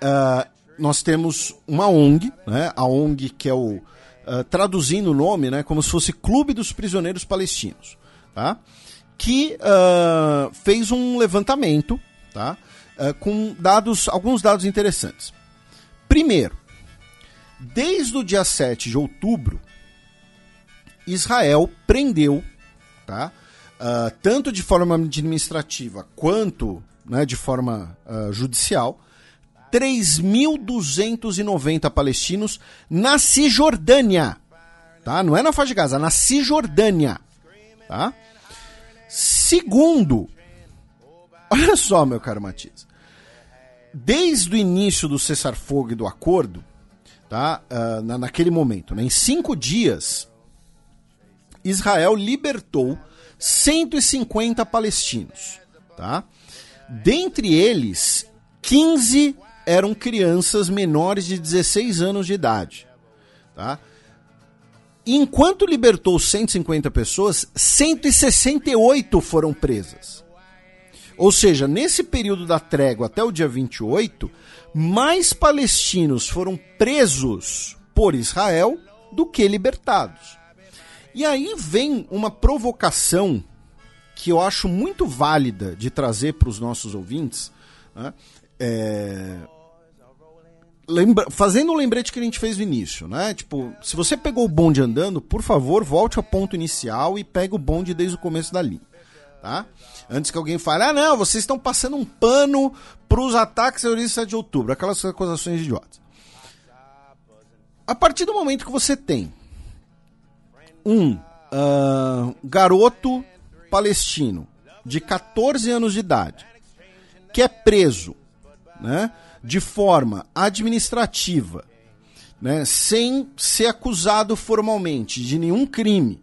uh, nós temos uma ONG, né, a ONG que é o. Uh, traduzindo o nome, né, como se fosse Clube dos Prisioneiros Palestinos, tá? que uh, fez um levantamento tá? Uh, com dados, alguns dados interessantes. Primeiro, desde o dia 7 de outubro, Israel prendeu, tá? Uh, tanto de forma administrativa quanto né, de forma uh, judicial, 3.290 palestinos na Cisjordânia. Tá? Não é na faixa de Gaza, na Cisjordânia. Tá? Segundo Olha só, meu caro Matias. Desde o início do cessar-fogo e do acordo, tá? Uh, na, naquele momento, né? em cinco dias, Israel libertou 150 palestinos. Tá? Dentre eles, 15 eram crianças menores de 16 anos de idade. Tá? Enquanto libertou 150 pessoas, 168 foram presas. Ou seja, nesse período da trégua até o dia 28, mais palestinos foram presos por Israel do que libertados. E aí vem uma provocação que eu acho muito válida de trazer para os nossos ouvintes. Né? É... lembra, fazendo o lembrete que a gente fez no início, né? Tipo, se você pegou o bonde andando, por favor, volte ao ponto inicial e pegue o bonde desde o começo da linha, tá? Antes que alguém fale, ah, não, vocês estão passando um pano para os ataques terroristas de outubro, aquelas acusações idiotas. A partir do momento que você tem um uh, garoto palestino de 14 anos de idade que é preso, né? de forma administrativa, né, sem ser acusado formalmente de nenhum crime,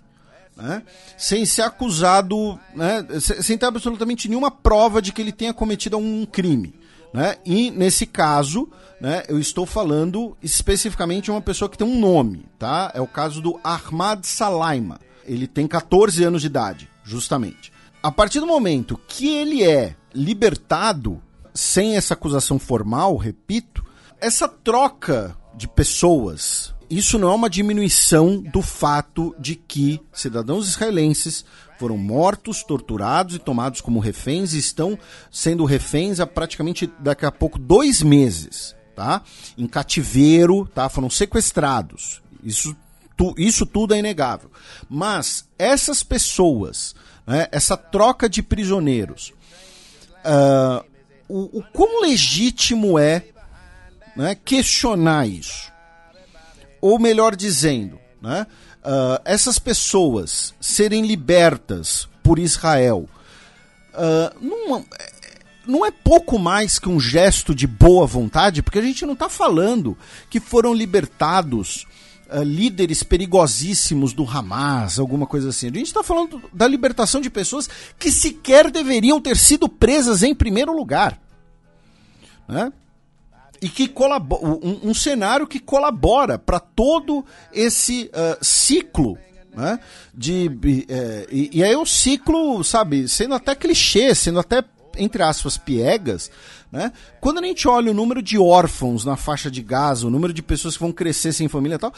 né, sem ser acusado, né, sem ter absolutamente nenhuma prova de que ele tenha cometido um crime. Né, e nesse caso, né, eu estou falando especificamente de uma pessoa que tem um nome, tá? É o caso do Ahmad Salaima. Ele tem 14 anos de idade, justamente. A partir do momento que ele é libertado sem essa acusação formal, repito, essa troca de pessoas, isso não é uma diminuição do fato de que cidadãos israelenses foram mortos, torturados e tomados como reféns e estão sendo reféns há praticamente daqui a pouco dois meses, tá? Em cativeiro, tá? Foram sequestrados. Isso, tu, isso tudo é inegável. Mas essas pessoas, né, essa troca de prisioneiros, uh, o, o quão legítimo é né, questionar isso. Ou melhor dizendo, né, uh, essas pessoas serem libertas por Israel uh, não, não é pouco mais que um gesto de boa vontade, porque a gente não está falando que foram libertados uh, líderes perigosíssimos do Hamas, alguma coisa assim. A gente está falando da libertação de pessoas que sequer deveriam ter sido presas em primeiro lugar. Né? E que um, um cenário que colabora para todo esse uh, ciclo né? De, é, e, e, aí o ciclo, sabe, sendo até clichê, sendo até, entre aspas, piegas, né? Quando a gente olha o número de órfãos na faixa de Gaza, o número de pessoas que vão crescer sem família e tal,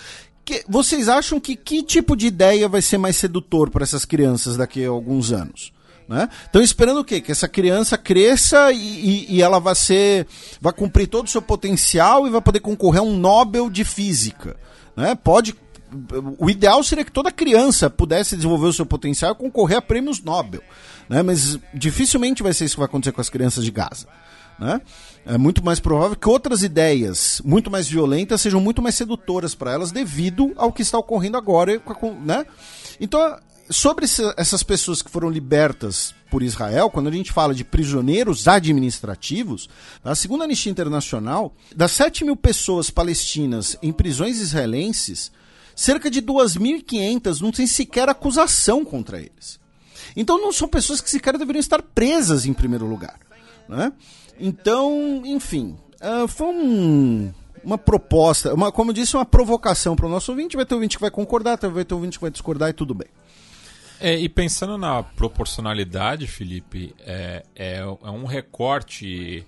que, vocês acham que que tipo de ideia vai ser mais sedutor para essas crianças daqui a alguns anos? Né? Estão esperando o quê? Que essa criança cresça e, e, e, ela vai ser. vai cumprir todo o seu potencial e vai poder concorrer a um Nobel de Física. Né? Pode. O ideal seria que toda criança pudesse desenvolver o seu potencial e concorrer a prêmios Nobel. Né? Mas dificilmente vai ser isso que vai acontecer com as crianças de Gaza. Né? É muito mais provável que outras ideias muito mais violentas sejam muito mais sedutoras para elas devido ao que está ocorrendo agora. Né? Então, sobre essas pessoas que foram libertas por Israel, quando a gente fala de prisioneiros administrativos, a segunda Anistia Internacional, das 7 mil pessoas palestinas em prisões israelenses, cerca de 2.500 não tem sequer acusação contra eles. Então não são pessoas que sequer deveriam estar presas em primeiro lugar. Né? Então, enfim, uh, foi um, uma proposta, uma, como eu disse, uma provocação para o nosso ouvinte. Vai ter ouvinte que vai concordar, vai ter ouvinte que vai discordar e tudo bem. É, e pensando na proporcionalidade, Felipe, é, é, é um recorte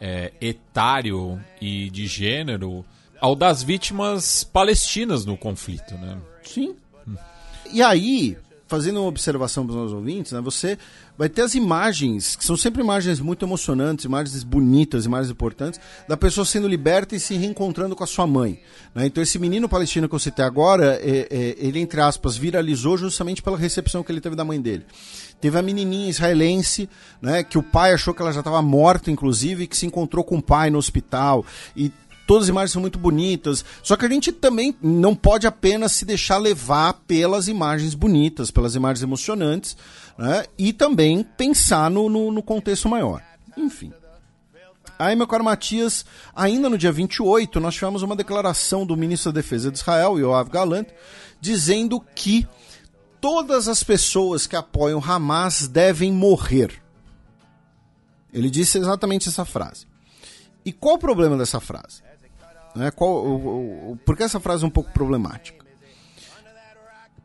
é, etário e de gênero ao das vítimas palestinas no conflito, né? Sim. Hum. E aí, fazendo uma observação para os nossos ouvintes, né, você vai ter as imagens, que são sempre imagens muito emocionantes, imagens bonitas, imagens importantes, da pessoa sendo liberta e se reencontrando com a sua mãe. Né? Então esse menino palestino que eu citei agora, é, é, ele, entre aspas, viralizou justamente pela recepção que ele teve da mãe dele. Teve a menininha israelense, né, que o pai achou que ela já estava morta, inclusive, e que se encontrou com o pai no hospital. E todas as imagens são muito bonitas. Só que a gente também não pode apenas se deixar levar pelas imagens bonitas, pelas imagens emocionantes, né? e também pensar no, no, no contexto maior. Enfim. Aí, meu caro Matias, ainda no dia 28, nós tivemos uma declaração do ministro da Defesa de Israel, Yoav Galant, dizendo que todas as pessoas que apoiam Hamas devem morrer. Ele disse exatamente essa frase. E qual o problema dessa frase? Né? Qual, o, o, por que essa frase é um pouco problemática?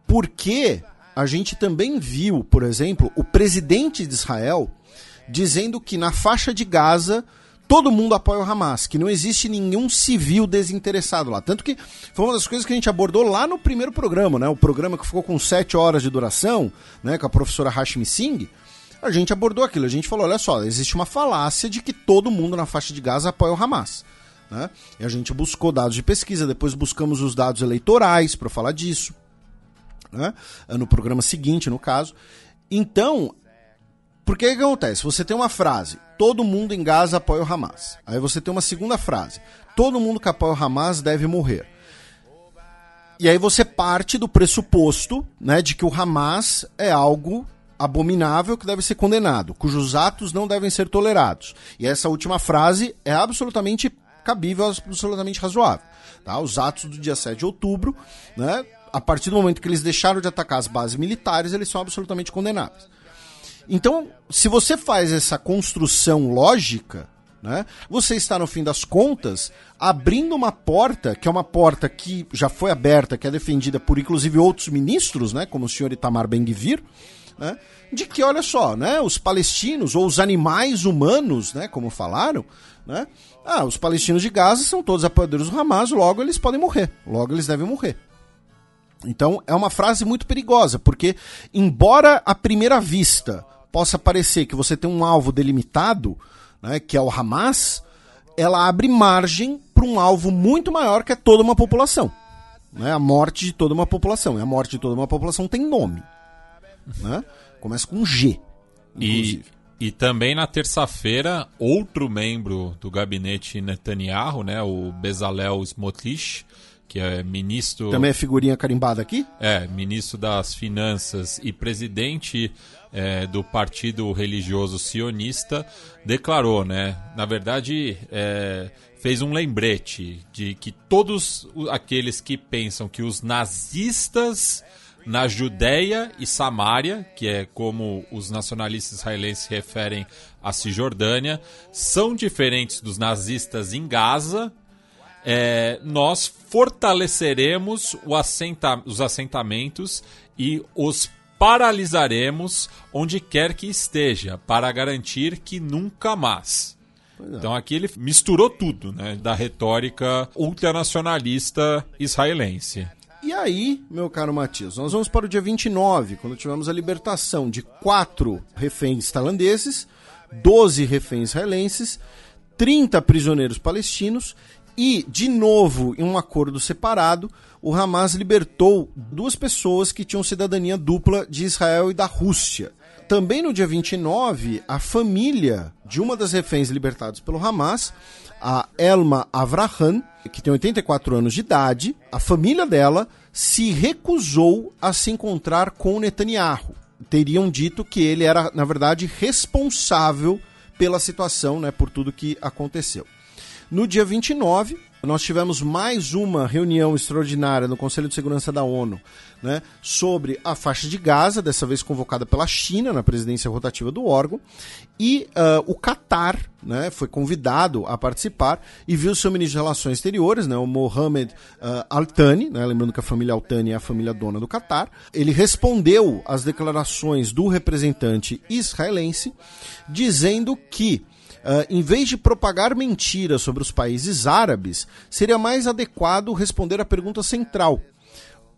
Porque a gente também viu, por exemplo, o presidente de Israel dizendo que na faixa de Gaza todo mundo apoia o Hamas, que não existe nenhum civil desinteressado lá. Tanto que foi uma das coisas que a gente abordou lá no primeiro programa, né? O programa que ficou com sete horas de duração, né? Com a professora Hashmi Singh. A gente abordou aquilo. A gente falou: olha só, existe uma falácia de que todo mundo na faixa de Gaza apoia o Hamas. Né? E a gente buscou dados de pesquisa, depois buscamos os dados eleitorais para falar disso. Né? No programa seguinte, no caso. Então, por que, que acontece? Você tem uma frase, todo mundo em Gaza apoia o Hamas. Aí você tem uma segunda frase, todo mundo que apoia o Hamas deve morrer. E aí você parte do pressuposto né, de que o Hamas é algo abominável que deve ser condenado, cujos atos não devem ser tolerados. E essa última frase é absolutamente cabível, absolutamente razoável. Tá? Os atos do dia 7 de outubro, né, a partir do momento que eles deixaram de atacar as bases militares, eles são absolutamente condenáveis. Então, se você faz essa construção lógica, né? Você está, no fim das contas, abrindo uma porta, que é uma porta que já foi aberta, que é defendida por inclusive outros ministros, né? como o senhor Itamar Ben-Gvir, né? de que, olha só, né? os palestinos, ou os animais humanos, né? como falaram, né? ah, os palestinos de Gaza são todos apoiadores do Hamas, logo eles podem morrer, logo eles devem morrer. Então é uma frase muito perigosa, porque, embora à primeira vista possa parecer que você tem um alvo delimitado, né, que é o Hamas, ela abre margem para um alvo muito maior que é toda uma população. Né, a morte de toda uma população. E a morte de toda uma população tem nome. Né? Começa com G. E, e também na terça-feira, outro membro do gabinete Netanyahu, né, o Bezalel Smotrich, que é ministro. Também é figurinha carimbada aqui? É, ministro das Finanças e presidente é, do Partido Religioso Sionista, declarou, né? Na verdade, é, fez um lembrete de que todos aqueles que pensam que os nazistas na Judéia e Samária, que é como os nacionalistas israelenses se referem à Cisjordânia, são diferentes dos nazistas em Gaza. É, nós fortaleceremos assenta os assentamentos e os paralisaremos onde quer que esteja, para garantir que nunca mais. É. Então aqui ele misturou tudo, né, da retórica ultranacionalista israelense. E aí, meu caro Matias, nós vamos para o dia 29, quando tivemos a libertação de quatro reféns tailandeses, 12 reféns israelenses, 30 prisioneiros palestinos e, de novo, em um acordo separado, o Hamas libertou duas pessoas que tinham cidadania dupla de Israel e da Rússia. Também no dia 29, a família de uma das reféns libertadas pelo Hamas, a Elma Avraham, que tem 84 anos de idade, a família dela se recusou a se encontrar com Netanyahu. Teriam dito que ele era, na verdade, responsável pela situação, né, por tudo que aconteceu. No dia 29, nós tivemos mais uma reunião extraordinária no Conselho de Segurança da ONU né, sobre a faixa de Gaza, dessa vez convocada pela China na presidência rotativa do órgão, e uh, o Catar né, foi convidado a participar e viu seu ministro de Relações Exteriores, né, o Mohamed uh, Al-Thani, né, lembrando que a família Al-Thani é a família dona do Catar, ele respondeu às declarações do representante israelense, dizendo que Uh, em vez de propagar mentiras sobre os países árabes, seria mais adequado responder à pergunta central: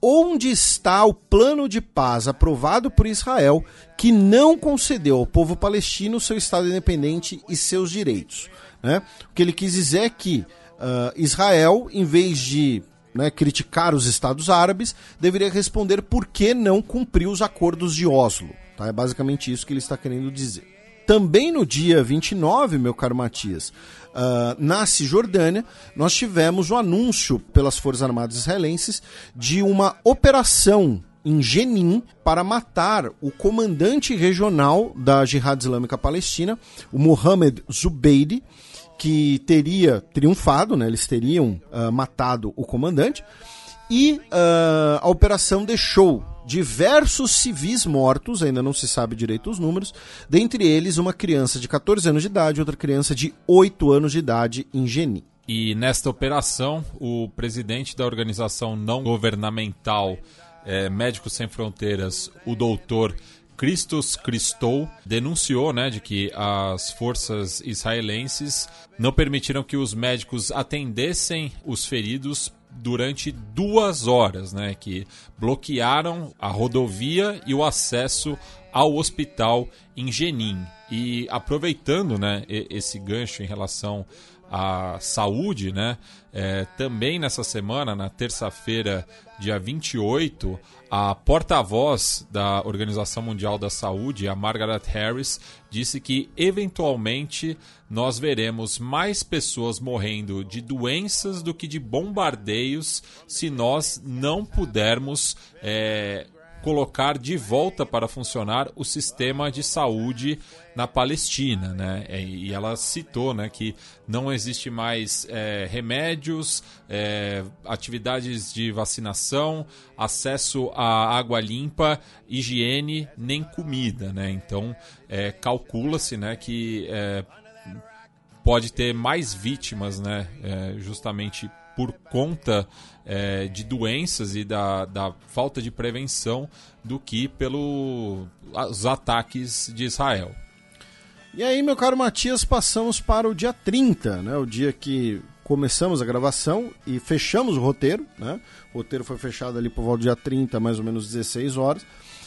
onde está o plano de paz aprovado por Israel que não concedeu ao povo palestino seu Estado independente e seus direitos? Né? O que ele quis dizer é que uh, Israel, em vez de né, criticar os Estados árabes, deveria responder por que não cumpriu os acordos de Oslo. Tá? É basicamente isso que ele está querendo dizer. Também no dia 29, meu caro Matias, uh, na Cisjordânia, nós tivemos o anúncio pelas Forças Armadas Israelenses de uma operação em Jenin para matar o comandante regional da Jihad Islâmica Palestina, o Mohammed Zubeidi, que teria triunfado, né? eles teriam uh, matado o comandante, e uh, a operação deixou diversos civis mortos, ainda não se sabe direito os números, dentre eles uma criança de 14 anos de idade e outra criança de 8 anos de idade em Geni. E nesta operação, o presidente da organização não governamental é, Médicos Sem Fronteiras, o doutor Christos Christou denunciou né, de que as forças israelenses não permitiram que os médicos atendessem os feridos durante duas horas, né, que bloquearam a rodovia e o acesso ao hospital em Jenin. E aproveitando né, esse gancho em relação à saúde, né? É, também nessa semana, na terça-feira, dia 28, a porta-voz da Organização Mundial da Saúde, a Margaret Harris, disse que eventualmente nós veremos mais pessoas morrendo de doenças do que de bombardeios se nós não pudermos. É, colocar de volta para funcionar o sistema de saúde na Palestina, né? E ela citou, né, que não existe mais é, remédios, é, atividades de vacinação, acesso à água limpa, higiene nem comida, né? Então é, calcula-se, né, que é, pode ter mais vítimas, né, é, justamente por conta é, de doenças e da, da falta de prevenção do que pelos ataques de Israel. E aí, meu caro Matias, passamos para o dia 30, né? O dia que começamos a gravação e fechamos o roteiro, né? O roteiro foi fechado ali por volta do dia 30, mais ou menos 16 horas.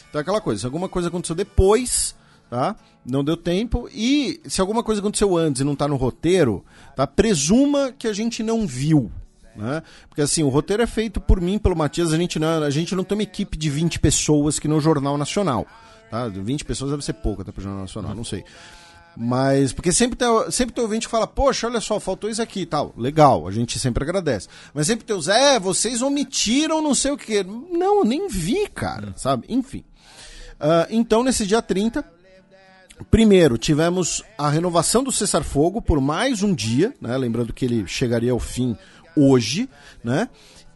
Então aquela coisa, se alguma coisa aconteceu depois, tá? Não deu tempo. E se alguma coisa aconteceu antes e não está no roteiro, tá? Presuma que a gente não viu, né? Porque assim, o roteiro é feito por mim, pelo Matias, a gente não, a gente não tem uma equipe de 20 pessoas que no Jornal Nacional. Tá? 20 pessoas deve ser pouco até para o Jornal Nacional, não sei. Mas, porque sempre tem, sempre tem ouvinte que fala, poxa, olha só, faltou isso aqui e tal. Legal, a gente sempre agradece. Mas sempre tem os, é, vocês omitiram não sei o que. Não, nem vi, cara, sabe? Enfim. Uh, então, nesse dia 30, primeiro, tivemos a renovação do cessar-fogo por mais um dia, né? Lembrando que ele chegaria ao fim hoje, né?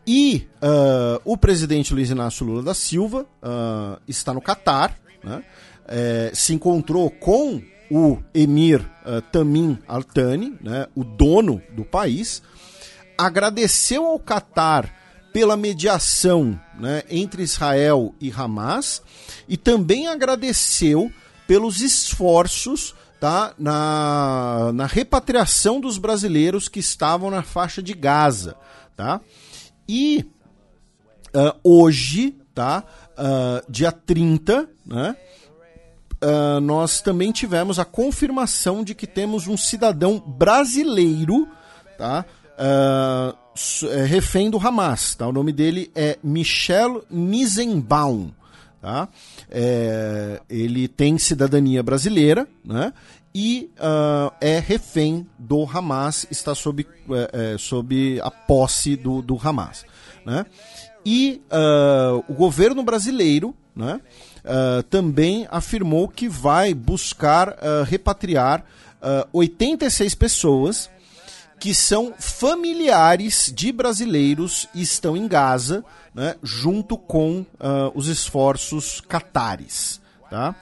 E uh, o presidente Luiz Inácio Lula da Silva uh, está no Catar, né? É, se encontrou com o emir uh, Tamim Al-Thani, né, o dono do país, agradeceu ao Catar pela mediação né, entre Israel e Hamas e também agradeceu pelos esforços tá, na, na repatriação dos brasileiros que estavam na faixa de Gaza. Tá? E uh, hoje, tá, uh, dia 30, né, uh, nós também tivemos a confirmação de que temos um cidadão brasileiro tá, refém do Hamas. Tá? O nome dele é Michel Misenbaum. Tá? É, ele tem cidadania brasileira né? e uh, é refém do Hamas, está sob, é, é, sob a posse do, do Hamas. Né? E uh, o governo brasileiro né, uh, também afirmou que vai buscar repatriar 86 pessoas que são familiares de brasileiros e estão em Gaza, né, junto com uh, os esforços catares. Tá?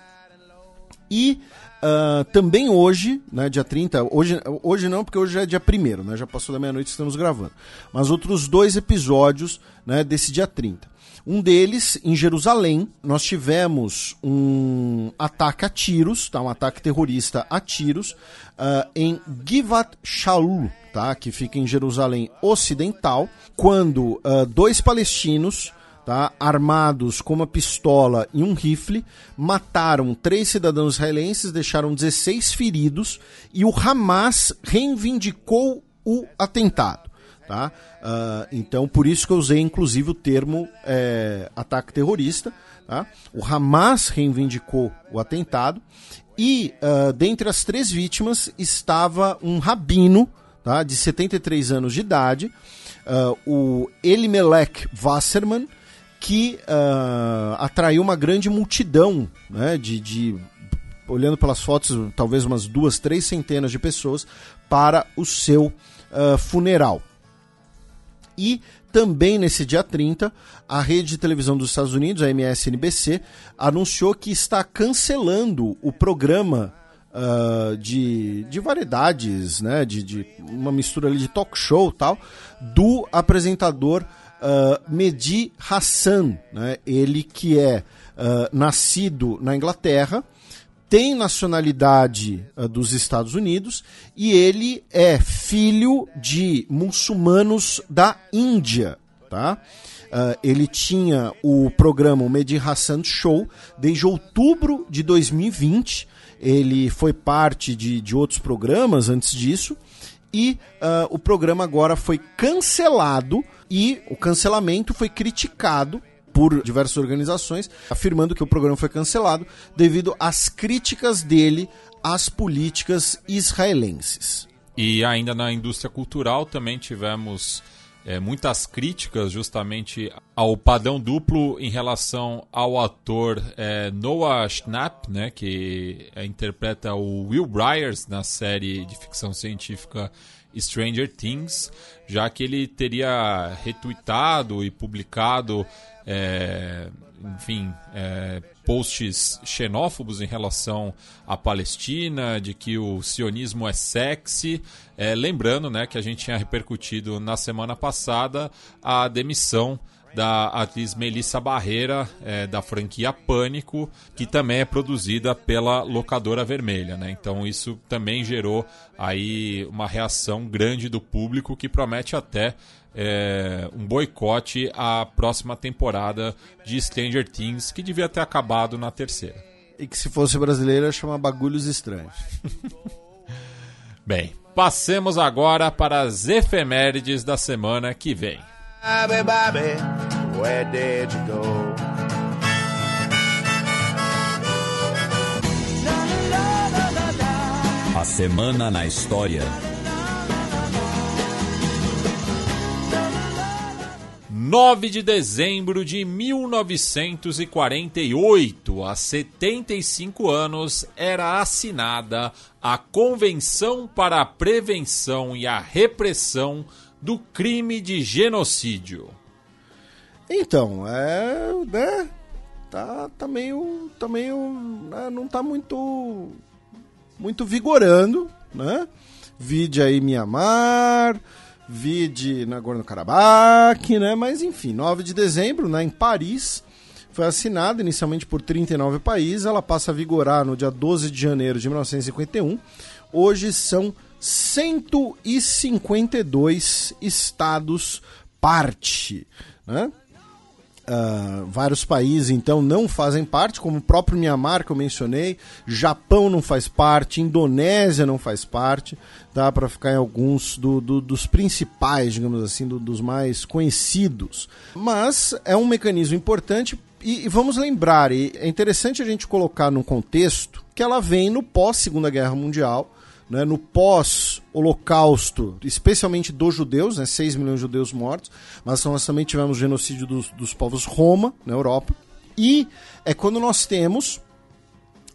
E uh, também hoje, né, dia 30, hoje, hoje não, porque hoje é dia 1 né, já passou da meia-noite estamos gravando, mas outros dois episódios né, desse dia 30. Um deles, em Jerusalém, nós tivemos um ataque a tiros, tá? um ataque terrorista a tiros, uh, em Givat Shaul, tá? que fica em Jerusalém Ocidental, quando uh, dois palestinos Tá, armados com uma pistola e um rifle, mataram três cidadãos israelenses, deixaram 16 feridos e o Hamas reivindicou o atentado. Tá? Uh, então, por isso que eu usei inclusive o termo é, ataque terrorista. Tá? O Hamas reivindicou o atentado e uh, dentre as três vítimas estava um rabino tá, de 73 anos de idade, uh, o Elimelech Wasserman, que atraiu uma grande multidão né, de, de, olhando pelas fotos, talvez umas duas, três centenas de pessoas para o seu uh, funeral. E também nesse dia 30, a rede de televisão dos Estados Unidos, a MSNBC, anunciou que está cancelando o programa uh, de, de variedades, né, de, de uma mistura ali de talk show tal, do apresentador uh, Mehdi Hassan, né, ele que é uh, nascido na Inglaterra, tem nacionalidade uh, dos Estados Unidos e ele é filho de muçulmanos da Índia, tá? Uh, ele tinha o programa o Hassan Show desde outubro de 2020. Ele foi parte de, de outros programas antes disso. e uh, o programa agora foi cancelado e o cancelamento foi criticado por diversas organizações, afirmando que o programa foi cancelado devido às críticas dele às políticas israelenses. E ainda na indústria cultural também tivemos é, muitas críticas justamente ao padrão duplo em relação ao ator é, Noah Schnapp, né, que é, interpreta o Will Byers na série de ficção científica Stranger Things, já que ele teria retweetado e publicado é, enfim, é, posts xenófobos em relação à Palestina, de que o sionismo é sexy. É, lembrando né, que a gente tinha repercutido na semana passada a demissão da atriz Melissa Barreira, é, da franquia Pânico, que também é produzida pela Locadora Vermelha. Né? Então isso também gerou aí uma reação grande do público que promete até é, um boicote à próxima temporada de Stranger Things, que devia ter acabado na terceira. E que se fosse brasileira chama Bagulhos Estranhos. Bem, passemos agora para as efemérides da semana que vem. Bobby, Bobby, where did you go? A semana na história. 9 de dezembro de 1948, há 75 anos, era assinada a Convenção para a Prevenção e a Repressão do Crime de Genocídio. Então, é. Né, tá, tá meio. Tá meio. Né, não tá muito. Muito vigorando, né? Vide aí Mianmar vide Nagorno-Karabakh, né? Mas enfim, 9 de dezembro, né, em Paris, foi assinada inicialmente por 39 países, ela passa a vigorar no dia 12 de janeiro de 1951. Hoje são 152 estados parte, né? Uh, vários países então não fazem parte, como o próprio Myanmar que eu mencionei, Japão não faz parte, Indonésia não faz parte, dá para ficar em alguns do, do, dos principais, digamos assim, do, dos mais conhecidos. Mas é um mecanismo importante e, e vamos lembrar, e é interessante a gente colocar num contexto que ela vem no pós Segunda Guerra Mundial né, no pós-holocausto, especialmente dos judeus, né, 6 milhões de judeus mortos, mas nós também tivemos genocídio dos, dos povos Roma, na Europa, e é quando nós temos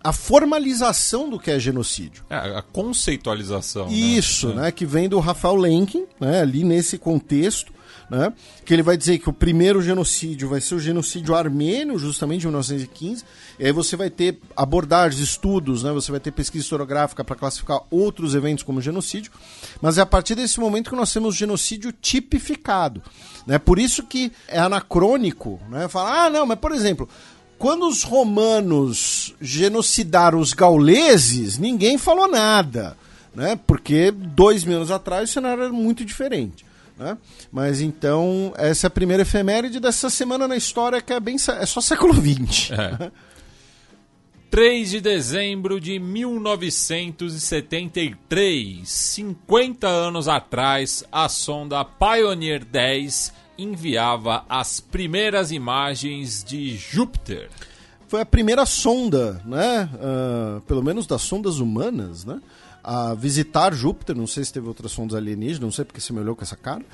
a formalização do que é genocídio. É, a conceitualização. Né? Isso, né? né? Que vem do Rafael Lenkin, né? Ali nesse contexto né? Que ele vai dizer que o primeiro genocídio vai ser o genocídio armênio, justamente de 1915. E aí você vai ter abordagens, estudos, né? Você vai ter pesquisa historiográfica para classificar outros eventos como genocídio. Mas é a partir desse momento que nós temos genocídio tipificado, né? Por isso que é anacrônico, né? Falar, ah, não, mas por exemplo, quando os romanos genocidaram os gauleses, ninguém falou nada, né? Porque dois mil anos atrás o cenário era muito diferente. Né? Mas então, essa é a primeira efeméride dessa semana na história que é bem é só século XX. É. 3 de dezembro de 1973, 50 anos atrás, a sonda Pioneer 10 enviava as primeiras imagens de Júpiter. Foi a primeira sonda, né? Uh, pelo menos das sondas humanas, né? A visitar Júpiter. Não sei se teve outras sondas alienígenas, não sei porque você me olhou com essa cara.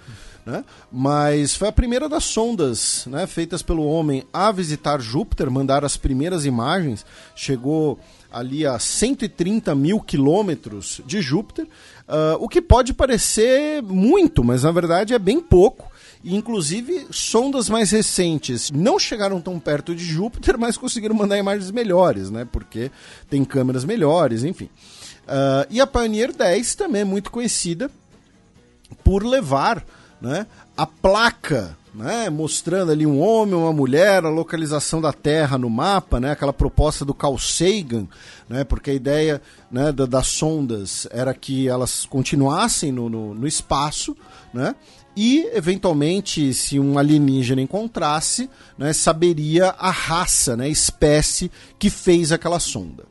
Né? Mas foi a primeira das sondas né, feitas pelo homem a visitar Júpiter, mandar as primeiras imagens. Chegou ali a 130 mil quilômetros de Júpiter, uh, o que pode parecer muito, mas na verdade é bem pouco. Inclusive, sondas mais recentes não chegaram tão perto de Júpiter, mas conseguiram mandar imagens melhores, né? Porque tem câmeras melhores, enfim. Uh, e a Pioneer 10 também é muito conhecida por levar né, a placa né, mostrando ali um homem, uma mulher, a localização da Terra no mapa, né, aquela proposta do Carl Sagan, né, porque a ideia né, da, das sondas era que elas continuassem no, no, no espaço, né, e eventualmente, se um alienígena encontrasse, né, saberia a raça, né, a espécie que fez aquela sonda.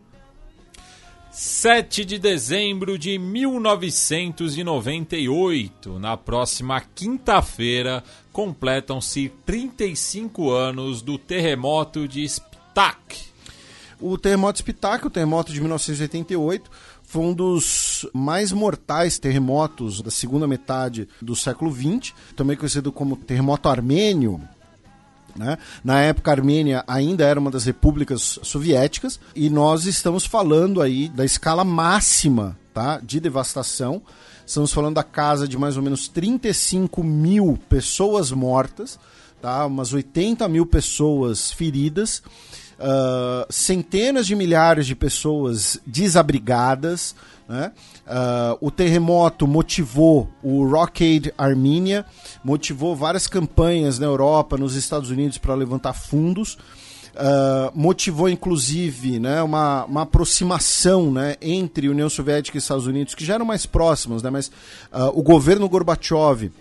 7 de dezembro de 1998, na próxima quinta-feira, completam-se 35 anos do terremoto de Spitak. O terremoto de Spitak, o terremoto de 1988, foi um dos mais mortais terremotos da segunda metade do século XX, também conhecido como terremoto armênio, né? Na época, a Armênia ainda era uma das repúblicas soviéticas e nós estamos falando aí da escala máxima tá? de devastação. Estamos falando da casa de mais ou menos 35 mil pessoas mortas, tá? umas 80 mil pessoas feridas, uh, centenas de milhares de pessoas desabrigadas. Né? Uh, o terremoto motivou o Rockade Armenia, motivou várias campanhas na Europa, nos Estados Unidos para levantar fundos. Uh, motivou inclusive né, uma, uma aproximação né, entre União Soviética e Estados Unidos, que já eram mais próximos, né, mas uh, o governo Gorbachev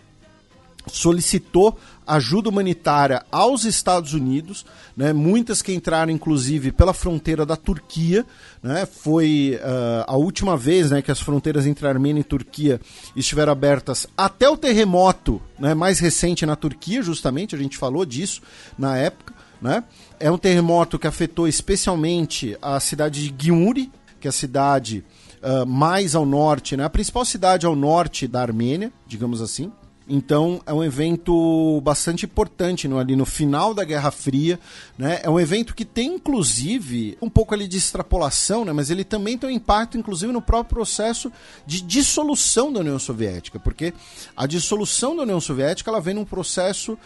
solicitou ajuda humanitária aos Estados Unidos, né, muitas que entraram inclusive pela fronteira da Turquia, né, foi uh, a última vez né, que as fronteiras entre Armênia e Turquia estiveram abertas até o terremoto né, mais recente na Turquia, justamente, a gente falou disso na época. Né? É um terremoto que afetou especialmente a cidade de Gyumri, que é a cidade uh, mais ao norte, né, a principal cidade ao norte da Armênia, digamos assim. Então é um evento bastante importante no, ali no final da Guerra Fria. Né? É um evento que tem, inclusive, um pouco ali de extrapolação, né? mas ele também tem um impacto, inclusive, no próprio processo de dissolução da União Soviética, porque a dissolução da União Soviética ela vem num processo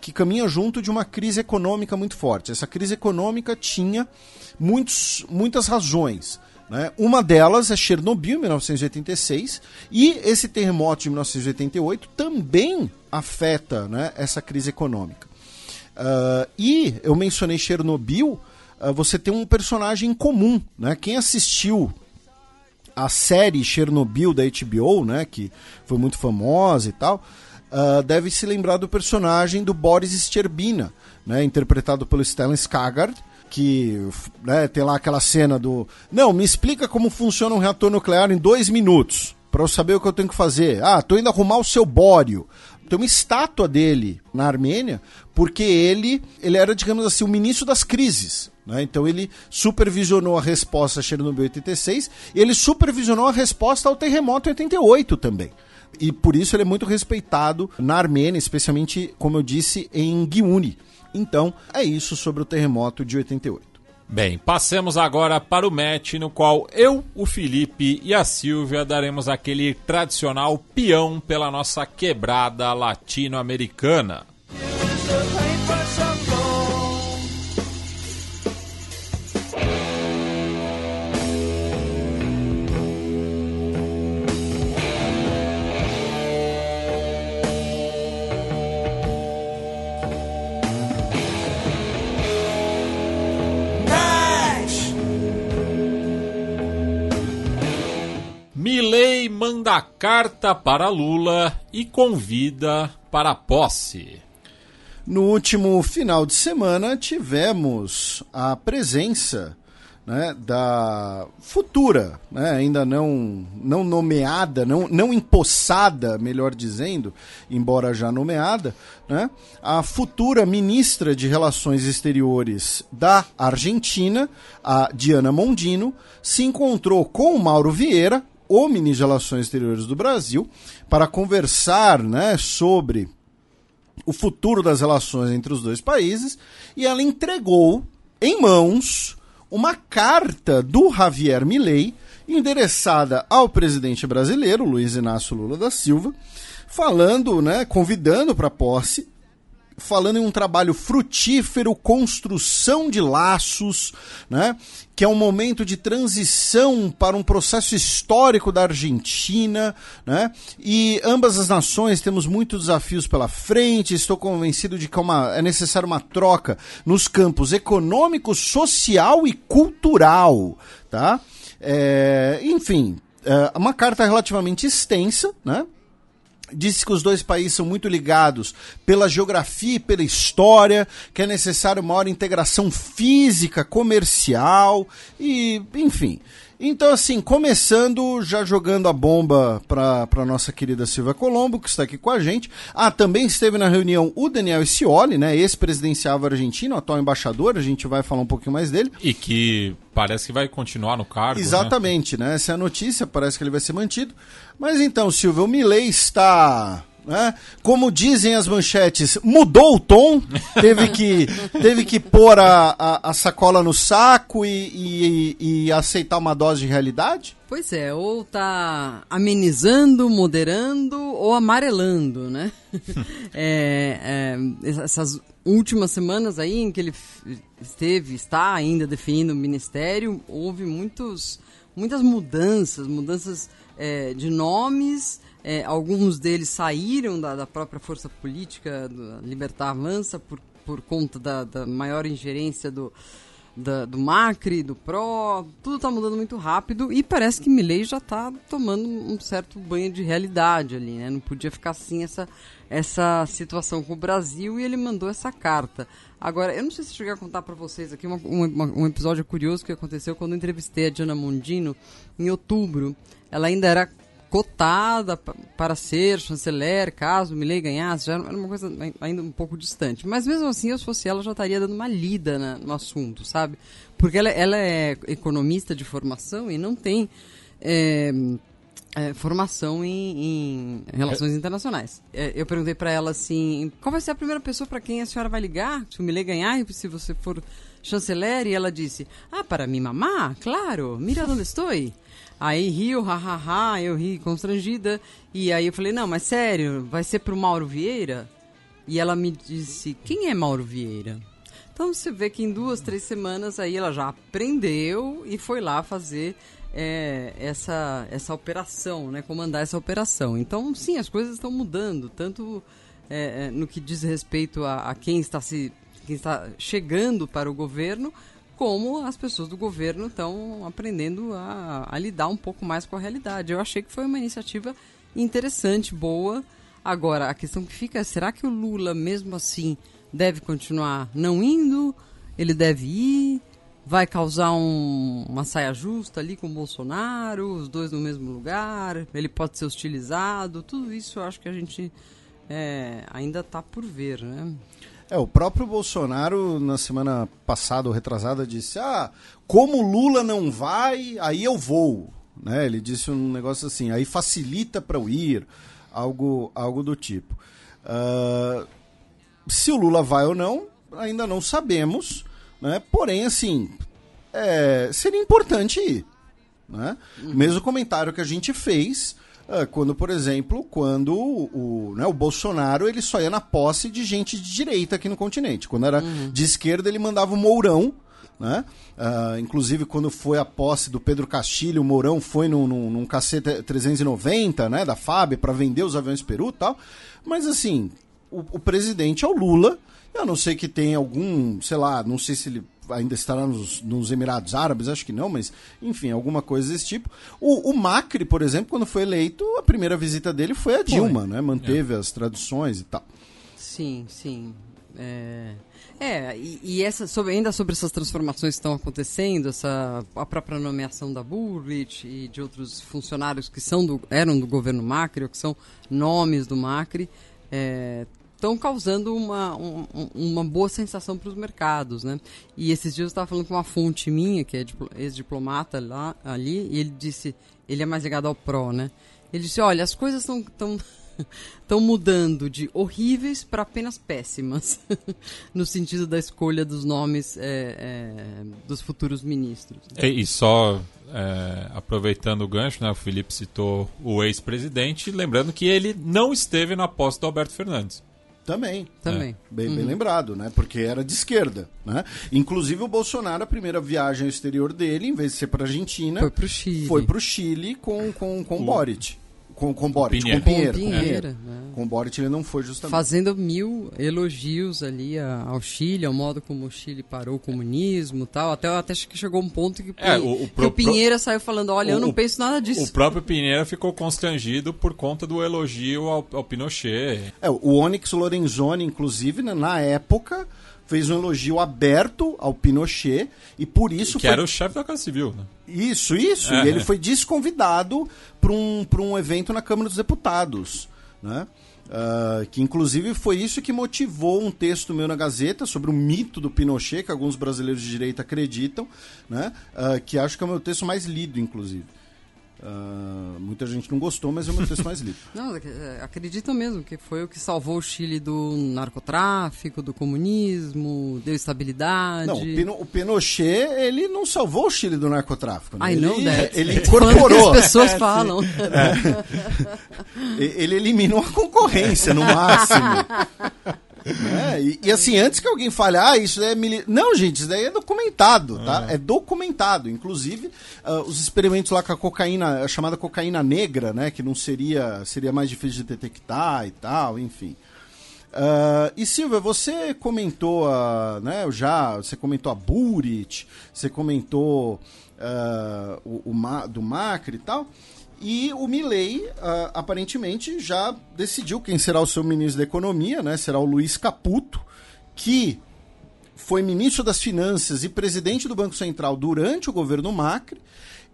que caminha junto de uma crise econômica muito forte. Essa crise econômica tinha muitos, muitas razões. Né? Uma delas é Chernobyl, 1986, e esse terremoto de 1988 também afeta né, essa crise econômica. Uh, e eu mencionei Chernobyl, uh, você tem um personagem comum. Né? Quem assistiu a série Chernobyl da HBO, né, que foi muito famosa e tal, uh, deve se lembrar do personagem do Boris Sterbina, né, interpretado pelo Stellan Skarsgård, que né, tem lá aquela cena do. Não, me explica como funciona um reator nuclear em dois minutos, para eu saber o que eu tenho que fazer. Ah, tô indo arrumar o seu bório. Tem uma estátua dele na Armênia, porque ele, ele era, digamos assim, o ministro das crises. Né? Então ele supervisionou a resposta a Chernobyl 86 e ele supervisionou a resposta ao terremoto 88 também. E por isso ele é muito respeitado na Armênia, especialmente, como eu disse, em Gyuni. Então, é isso sobre o terremoto de 88. Bem, passemos agora para o match no qual eu, o Felipe e a Silvia daremos aquele tradicional peão pela nossa quebrada latino-americana. Milley manda carta para Lula e convida para posse. No último final de semana tivemos a presença né, da futura, né, ainda não, não nomeada, não, não empossada, melhor dizendo, embora já nomeada, né, a futura ministra de Relações Exteriores da Argentina, a Diana Mondino, se encontrou com o Mauro Vieira, o ministro de Relações Exteriores do Brasil para conversar né, sobre o futuro das relações entre os dois países e ela entregou em mãos uma carta do Javier Milei endereçada ao presidente brasileiro Luiz Inácio Lula da Silva, falando, né, convidando para posse falando em um trabalho frutífero, construção de laços, né? que é um momento de transição para um processo histórico da Argentina, né? E ambas as nações temos muitos desafios pela frente. Estou convencido de que é, uma, é necessária uma troca nos campos econômico, social e cultural, tá? É, enfim, é uma carta relativamente extensa, né? Disse que os dois países são muito ligados pela geografia e pela história, que é necessário maior integração física, comercial e, enfim. Então, assim, começando, já jogando a bomba para a nossa querida Silvia Colombo, que está aqui com a gente. Ah, também esteve na reunião o Daniel Scioli, né, ex-presidenciável argentino, atual embaixador, a gente vai falar um pouquinho mais dele. E que parece que vai continuar no cargo. Exatamente, né? né? Essa é a notícia, parece que ele vai ser mantido. Mas então, Silvia, o Milley está né? Como dizem as manchetes, mudou o tom, teve que, teve que pôr a, a, a sacola no saco e, e, e, aceitar uma dose de realidade? Pois é, ou tá amenizando, moderando ou amarelando, né? é, é, essas últimas semanas aí em que ele esteve, está ainda definindo o ministério, houve muitos, muitas mudanças, mudanças é, de nomes, é, alguns deles saíram da, da própria força política, Libertar Avança, por, por conta da, da maior ingerência do, da, do Macri, do PRO, tudo está mudando muito rápido e parece que Milley já está tomando um certo banho de realidade ali, né? Não podia ficar assim essa, essa situação com o Brasil e ele mandou essa carta. Agora, eu não sei se cheguei a contar para vocês aqui uma, uma, um episódio curioso que aconteceu quando entrevistei a Diana Mondino em outubro. Ela ainda era cotada para ser chanceler, caso Milley ganhasse, já era uma coisa ainda um pouco distante. Mas mesmo assim, eu se fosse ela, já estaria dando uma lida na, no assunto, sabe? Porque ela, ela é economista de formação e não tem é, é, formação em, em, relações internacionais. É, eu perguntei para ela assim, qual vai ser a primeira pessoa para quem a senhora vai ligar se o Milley ganhar e se você for chanceler? E ela disse, ah, para mim mamar? Claro, mira onde estou. Aí riu, hahaha, eu ri constrangida. E aí eu falei, não, mas sério, vai ser pro Mauro Vieira? E ela me disse, quem é Mauro Vieira? Então você vê que em duas, três semanas aí ela já aprendeu e foi lá fazer é, essa, essa operação, né? Comandar essa operação. Então, sim, as coisas estão mudando, tanto é, é no que diz respeito a, a quem está se quem está chegando para o governo, como as pessoas do governo estão aprendendo a, a, lidar um pouco mais com a realidade. Eu achei que foi uma iniciativa interessante, boa. Agora, a questão que fica é: será que o Lula, mesmo assim, deve continuar não indo? Ele deve ir? Vai causar um, uma saia justa ali com o Bolsonaro, os dois no mesmo lugar? Ele pode ser hostilizado? Tudo isso eu acho que a gente é, ainda está por ver, né? É, o próprio Bolsonaro, na semana passada ou retrasada, disse: Ah, como Lula não vai, aí eu vou. Né? Ele disse um negócio assim, aí facilita para eu ir, algo, algo do tipo. Uh, se o Lula vai ou não, ainda não sabemos, né? porém, assim, é, seria importante ir. Né? Uhum. Mesmo comentário que a gente fez quando, por exemplo, quando o, né, o Bolsonaro ele só ia na posse de gente de direita aqui no continente. Quando era uhum. de esquerda, ele mandava o Mourão. Né? Uh, inclusive, quando foi a posse do Pedro Castilho, o Mourão foi num, num, num KC 390 né, da FAB para vender os aviões Peru e tal. Mas, assim, o, o presidente é o Lula. Eu não sei que tem algum, sei lá, não sei se ele ainda estará nos, nos, Emirados Árabes, acho que não, mas enfim, alguma coisa desse tipo. O, o, Macri, por exemplo, quando foi eleito, a primeira visita dele foi a Dilma, foi. né? Manteve é. as traduções e tal. Sim, sim. É, é e, e, essa, sobre, ainda sobre essas transformações que estão acontecendo, essa, a própria nomeação da Burrich e de outros funcionários que são do, eram do governo Macri, ou que são nomes do Macri, é, estão causando uma, um, uma boa sensação para os mercados, né? E esses dias eu estava falando com uma fonte minha, que é ex-diplomata lá, ali, e ele disse, ele é mais ligado ao PRO, né? Ele disse, olha, as coisas estão tão, tão mudando de horríveis para apenas péssimas, no sentido da escolha dos nomes é, é, dos futuros ministros. E, e só é, aproveitando o gancho, né, o Felipe citou o ex-presidente, lembrando que ele não esteve na posse do Alberto Fernandes. Também. Também. É. Bem, uhum. bem, lembrado, né? Porque era de esquerda, né? Inclusive o Bolsonaro, a primeira viagem ao exterior dele, em vez de ser para Argentina, foi para o Chile. Foi pro Chile com com com o... Boric com, com Boric, Pinheiro. com Pinheiro. Com, Pinheiro, né? com Boric ele não foi justamente. Fazendo mil elogios ali ao Chile, ao modo como o Chile parou o comunismo tal. Até, até que chegou um ponto que, é, o, o, que pro, o Pinheiro saiu falando, olha, o, eu não penso nada disso. O próprio Pinheiro ficou constrangido por conta do elogio ao, ao Pinochet. É, o Onyx Lorenzoni, inclusive, né, na época fez um elogio aberto ao Pinochet e por isso que foi... era o chefe da Casa Civil, né? Isso, isso. É. E ele foi desconvidado para um, pra um evento na Câmara dos Deputados, né? Ah, que inclusive foi isso que motivou um texto meu na Gazeta sobre o mito do Pinochet, que alguns brasileiros de direita acreditam, né? Ah, que acho que é o meu texto mais lido, inclusive. Ah, muita gente não gostou, mas é meu texto mais lido. Não, é, acreditam mesmo que foi o que salvou o Chile do narcotráfico, do comunismo, deu estabilidade. Não, o, Pino, o Pinochet, ele não salvou o Chile do narcotráfico. Né? Ele, that. ele falando incorporou. as pessoas É, falam. E- Ele eliminou a concorrência, no máximo. Né? E, e assim, antes que alguém fale, ah, isso é mili... Não, gente, isso daí é documentado, tá? É documentado. Inclusive, ah, os experimentos lá com a cocaína, a chamada cocaína negra, né? Que não seria, seria mais difícil de detectar e tal, enfim. Ah, e Silvia, você comentou a, né, já, você comentou a Burit, você comentou ah, o, o Ma- do Macri e tal. E o Milley, ah, aparentemente, já decidiu quem será o seu ministro da Economia, né? Será o Luiz Caputo, que foi ministro das Finanças e presidente do Banco Central durante o governo Macri.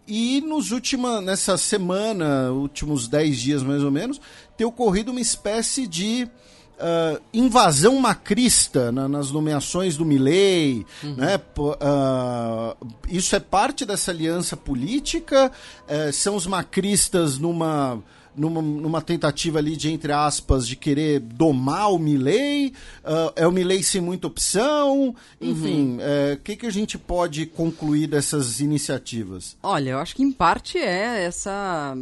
E nos última, nessa semana, últimos 10 dias mais ou menos, tem ocorrido uma espécie de ah, invasão macrista na- nas nomeações do Milley, né? Pô, ah, isso é parte dessa aliança política? Eh, são os macristas numa numa, numa tentativa ali de, entre aspas, de querer domar o Milley? Ah, é o Milley sem muita opção? Enfim, eh, o que, que a gente pode concluir dessas iniciativas? Olha, eu acho que em parte é essa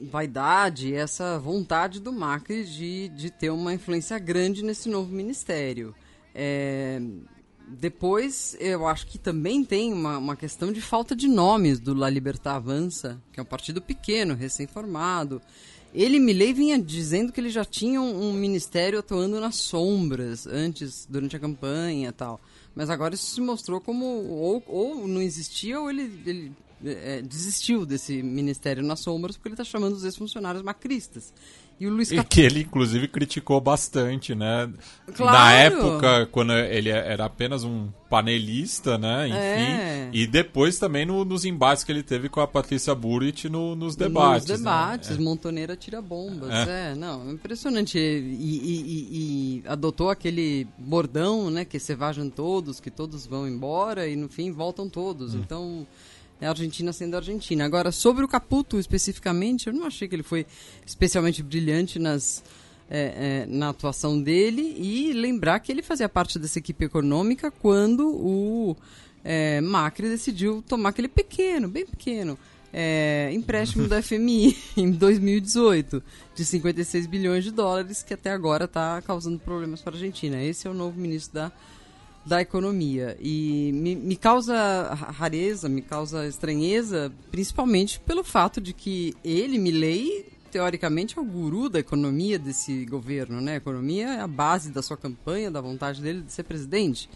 vaidade, essa vontade do Macri de, de ter uma influência grande nesse novo ministério. É, depois, eu acho que também tem uma, uma questão de falta de nomes do La Libertad Avança, que é um partido pequeno, recém-formado. Ele, Milley, vinha dizendo que ele já tinha um, um ministério atuando nas sombras antes, durante a campanha tal. Mas agora isso se mostrou como ou, ou não existia ou ele, ele é, desistiu desse ministério nas sombras porque ele está chamando os ex-funcionários macristas. E o Luiz E Cap... que ele, inclusive, criticou bastante, né? Claro. Na época, quando ele era apenas um panelista, né? Enfim. É. E depois também no- nos embates que ele teve com a Patrícia Burrit no- nos debates. Nos né? debates, Montoneira tira bombas. É. não, impressionante. E, e- e- e adotou aquele bordão, né? Que se vajam todos, que todos vão embora e no fim voltam todos. Hum. Então. É a Argentina sendo a Argentina. Agora, sobre o Caputo especificamente, eu não achei que ele foi especialmente brilhante nas, é, é, na atuação dele. E lembrar que ele fazia parte dessa equipe econômica quando o é, Macri decidiu tomar aquele pequeno, bem pequeno, é, empréstimo da FMI em 2018 de 56 bilhões de dólares, que até agora está causando problemas para a Argentina. Esse é o novo ministro da, da Economia. E me, me causa ra- rareza, me causa estranheza, principalmente pelo fato de que ele, Milley, teoricamente é o guru da economia desse governo, né? A economia é a base da sua campanha, da vontade dele de ser presidente.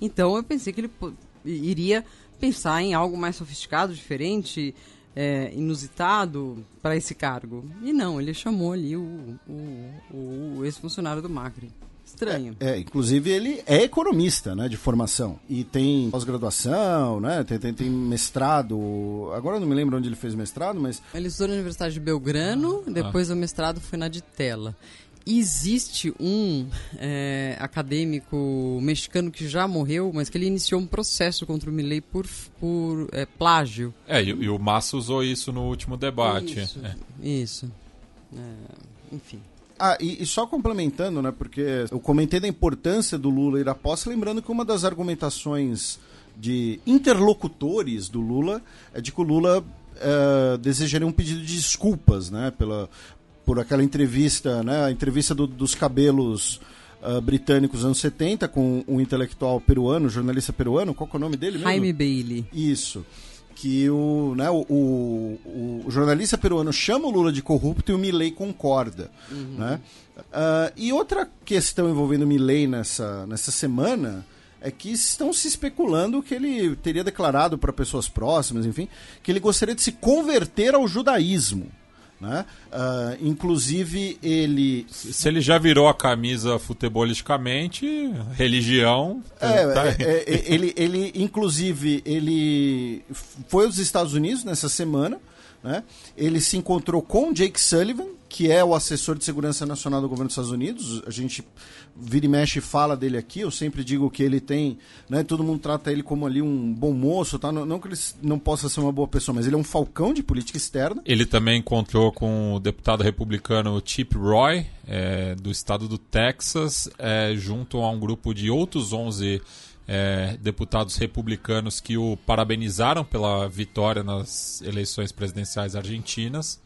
Então eu pensei que ele iria pensar em algo mais sofisticado, diferente, é, inusitado para esse cargo. E não, ele chamou ali o, o, o ex-funcionário do Macri. Estranho. É, inclusive ele é economista, né, de formação. E tem pós-graduação, né, tem, tem, tem mestrado. Agora eu não me lembro onde ele fez mestrado, mas Ele estudou na Universidade de Belgrano, depois o mestrado foi na de Tela. Existe um é, acadêmico mexicano que já morreu, mas que ele iniciou um processo contra o Milley por, por é, plágio. É, e, e o Massa usou isso no último debate. Isso. É. Isso. É, enfim. Ah, e, e só complementando, né? Porque eu comentei da importância do Lula ir à posse, lembrando que uma das argumentações de interlocutores do Lula é de que o Lula eh, desejaria um pedido de desculpas, né? Pela, por aquela entrevista, né? A entrevista do- dos cabelos ah, britânicos anos 70 com um intelectual peruano, jornalista peruano, qual que é o nome dele mesmo? Jaime Bailey. Isso. Que o, né, o, o, o jornalista peruano chama o Lula de corrupto e o Milley concorda. Né? Ah, e outra questão envolvendo o Milley nessa, nessa semana é que estão se especulando que ele teria declarado para pessoas próximas, enfim, que ele gostaria de se converter ao judaísmo. Né? Uh, inclusive, ele. Se ele já virou a camisa futebolisticamente, religião. É, tá... é, é, ele, ele, inclusive, ele foi aos Estados Unidos nessa semana. Né? Ele se encontrou com Jake Sullivan, que é o assessor de segurança nacional do governo dos Estados Unidos. A gente vira e mexe e fala dele aqui. Eu sempre digo que ele tem. Né, todo mundo trata ele como ali um bom moço. Tá? Não, não que ele não possa ser uma boa pessoa, mas ele é um falcão de política externa. Ele também encontrou com o deputado republicano Chip Roy, é, do estado do Texas, é, junto a um grupo de outros 11 é, deputados republicanos que o parabenizaram pela vitória nas eleições presidenciais argentinas.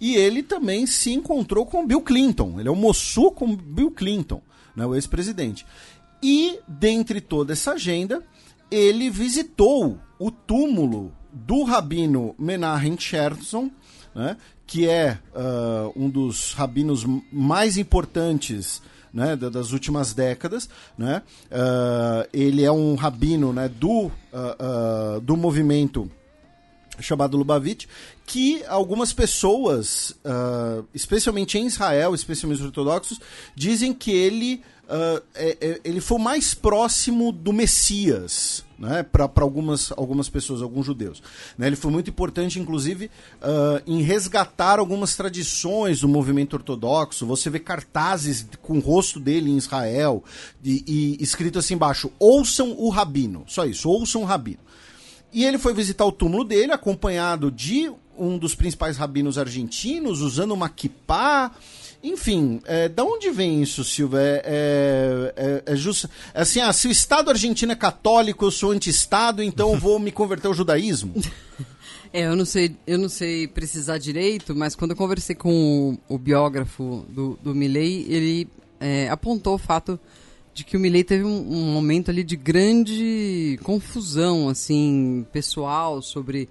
E ele também se encontrou com Bill Clinton. Ele almoçou com Bill Clinton, né, o ex-presidente. E, dentre toda essa agenda, ele visitou o túmulo do rabino Menachem Scherson, né, que é uh, um dos rabinos mais importantes né, das últimas décadas. Né? Uh, ele é um rabino né, do, uh, uh, do movimento chamado Lubavitch, que algumas pessoas, especialmente em Israel, especialmente os ortodoxos, dizem que ele, é, é, ele foi o mais próximo do Messias né, para algumas, algumas pessoas, alguns judeus. Né, ele foi muito importante, inclusive, uh, em resgatar algumas tradições do movimento ortodoxo. Você vê cartazes com o rosto dele em Israel e, e escrito assim embaixo: ouçam o rabino. Só isso, ouçam o rabino. E ele foi visitar o túmulo dele, acompanhado de um dos principais rabinos argentinos, usando uma kippah enfim, é, da onde vem isso, Silva? É, é, é, é justo. Assim, ah, se o Estado argentino é católico, eu sou anti-Estado, então vou me converter ao judaísmo? É, eu não sei, eu não sei precisar direito, mas quando eu conversei com o, o biógrafo do, do Milley, ele é, apontou o fato de que o Milley teve um, um, momento ali de grande confusão, assim, pessoal sobre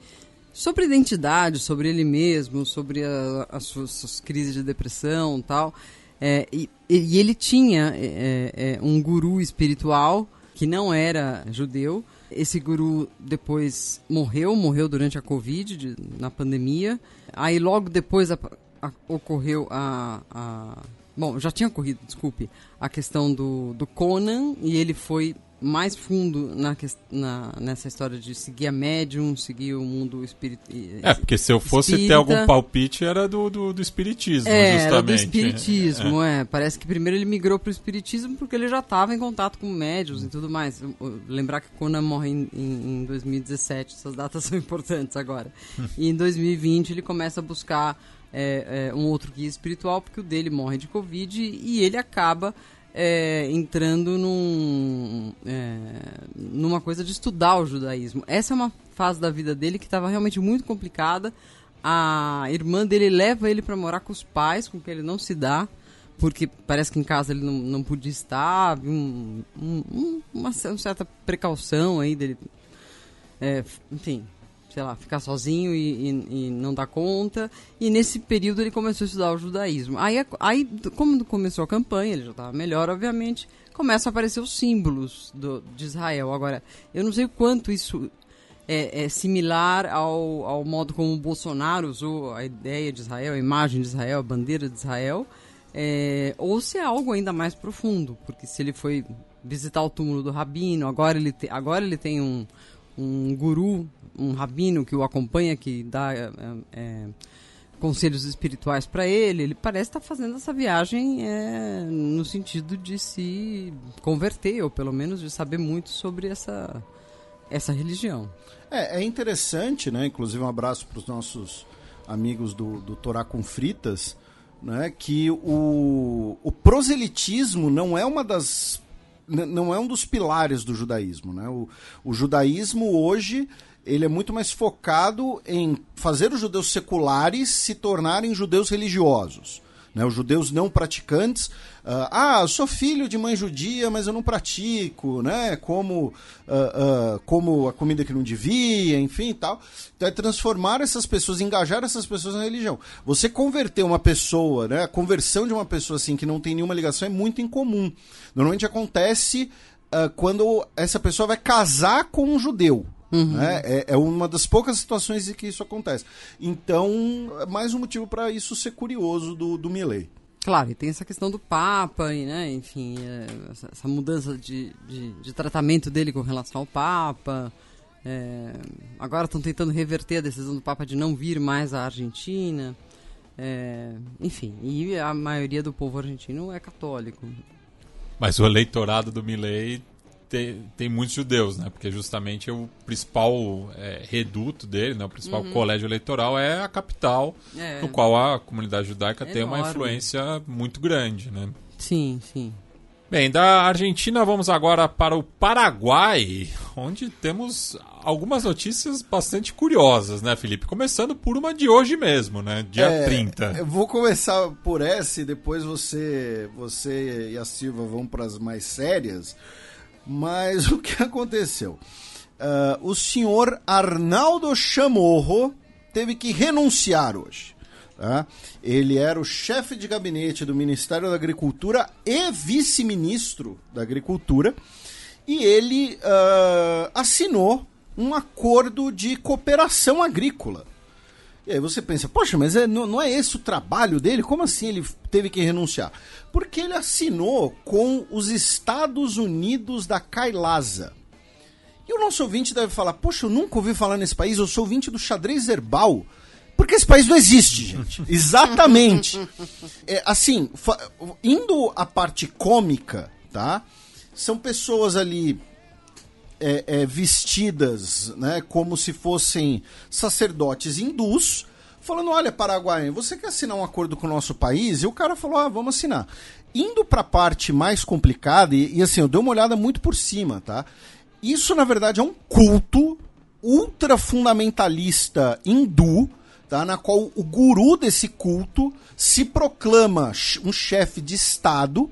sobre identidade, sobre ele mesmo, sobre as suas, suas, crises de depressão tal. É, e, e, ele tinha é, é, um guru espiritual que não era judeu. Esse guru depois morreu, morreu durante a Covid, de, na pandemia. Aí logo depois a, a, ocorreu a, a. Bom, já tinha ocorrido, desculpe, a questão do, do Conan e ele foi mais fundo na, na, nessa história de seguir a médium, seguir o mundo espírita. É, porque se eu fosse espírita, ter algum palpite era do, do, do espiritismo, é, justamente. Era do espiritismo, é. é. Parece que primeiro ele migrou para o espiritismo porque ele já estava em contato com médios e tudo mais. Lembrar que Conan morre em, em, em 2017, essas datas são importantes agora. e em 2020 ele começa a buscar é, é, um outro guia espiritual porque o dele morre de Covid e ele acaba é, entrando num, é, numa coisa de estudar o judaísmo. Essa é uma fase da vida dele que estava realmente muito complicada. A irmã dele leva ele para morar com os pais, com quem ele não se dá, porque parece que em casa ele não, não podia estar, um, um, uma, uma certa precaução aí dele. É, enfim, sei lá, ficar sozinho e, e, e, não dar conta. E nesse período ele começou a estudar o judaísmo. Aí, aí como começou a campanha, ele já estava melhor, obviamente, começam a aparecer os símbolos do, de Israel. Agora, eu não sei o quanto isso é, é, similar ao, ao modo como o Bolsonaro usou a ideia de Israel, a imagem de Israel, a bandeira de Israel, é, ou se é algo ainda mais profundo, porque se ele foi visitar o túmulo do Rabino, agora ele, te, agora ele tem um, um guru um rabino que o acompanha, que dá é, é, conselhos espirituais para ele, ele parece estar tá fazendo essa viagem é, no sentido de se converter, ou pelo menos de saber muito sobre essa, essa religião. É, é interessante, né? Inclusive um abraço para os nossos amigos do, do Torá com Fritas, né? Que o, o proselitismo não é uma das não é um dos pilares do judaísmo, né? O, o judaísmo hoje ele é muito mais focado em fazer os judeus seculares se tornarem judeus religiosos. Né, os judeus não praticantes, uh, ah, eu sou filho de mãe judia, mas eu não pratico, né? Como, uh, uh, como a comida que não devia, enfim, tal. Então é transformar essas pessoas, engajar essas pessoas na religião. Você converter uma pessoa, né? A conversão de uma pessoa assim que não tem nenhuma ligação é muito incomum. Normalmente acontece quando essa pessoa vai casar com um judeu Né? É, é uma das poucas situações em que isso acontece. Então, é mais um motivo para isso ser curioso do, do Milley. Claro, e tem essa questão do Papa, e, né, enfim, é, essa, essa, mudança de, de, de, tratamento dele com relação ao Papa. É, agora estão tentando reverter a decisão do Papa de não vir mais à Argentina. É, enfim, e a maioria do povo argentino é católico. Mas o eleitorado do Milley tem, tem muitos judeus, né? Porque justamente o principal é, reduto dele, né? o principal uhum. colégio eleitoral é a capital, é. no qual a comunidade judaica é tem uma influência muito grande, né? Sim, sim. Bem, da Argentina vamos agora para o Paraguai, onde temos algumas notícias bastante curiosas, né, Felipe? Começando por uma de hoje mesmo, né? Dia é, 30. Eu vou começar por essa e depois você, você e a Silva vão para as mais sérias. Mas o que aconteceu? Uh, o senhor Arnaldo Chamorro teve que renunciar hoje. Tá? Ele era o chefe de gabinete do Ministério da Agricultura e vice-ministro da Agricultura. E ele uh, assinou um acordo de cooperação agrícola. E aí você pensa, poxa, mas é, não, não, é esse o trabalho dele? Como assim ele teve que renunciar? Porque ele assinou com os Estados Unidos da Kailasa. E o nosso ouvinte deve falar, poxa, eu nunca ouvi falar nesse país, eu sou ouvinte do xadrez herbal. Porque esse país não existe, gente. Exatamente. É, assim, indo à parte cômica, tá? São pessoas ali é, é, vestidas né, como se fossem sacerdotes hindus, falando: olha, Paraguai, você quer assinar um acordo com o nosso país? E o cara falou: ah, vamos assinar. Indo para a parte mais complicada, e, e assim, eu dei uma olhada muito por cima, tá? Isso, na verdade, é um culto ultra fundamentalista hindu, tá? na qual o guru desse culto se proclama um chefe de Estado,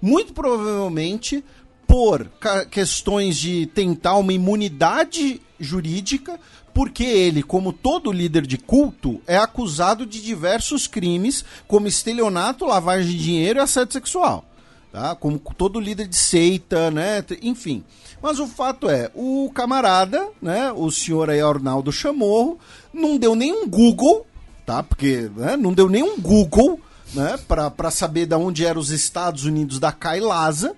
muito provavelmente por questões de tentar uma imunidade jurídica, porque ele, como todo líder de culto, é acusado de diversos crimes, como estelionato, lavagem de dinheiro e assédio sexual. Tá? Como todo líder de seita, né? Enfim. Mas o fato é, o camarada, né, o senhor aí Arnaldo Chamorro, não deu nenhum Google, tá? Porque né, não deu nenhum Google, né, para saber de onde eram os Estados Unidos da Kailasa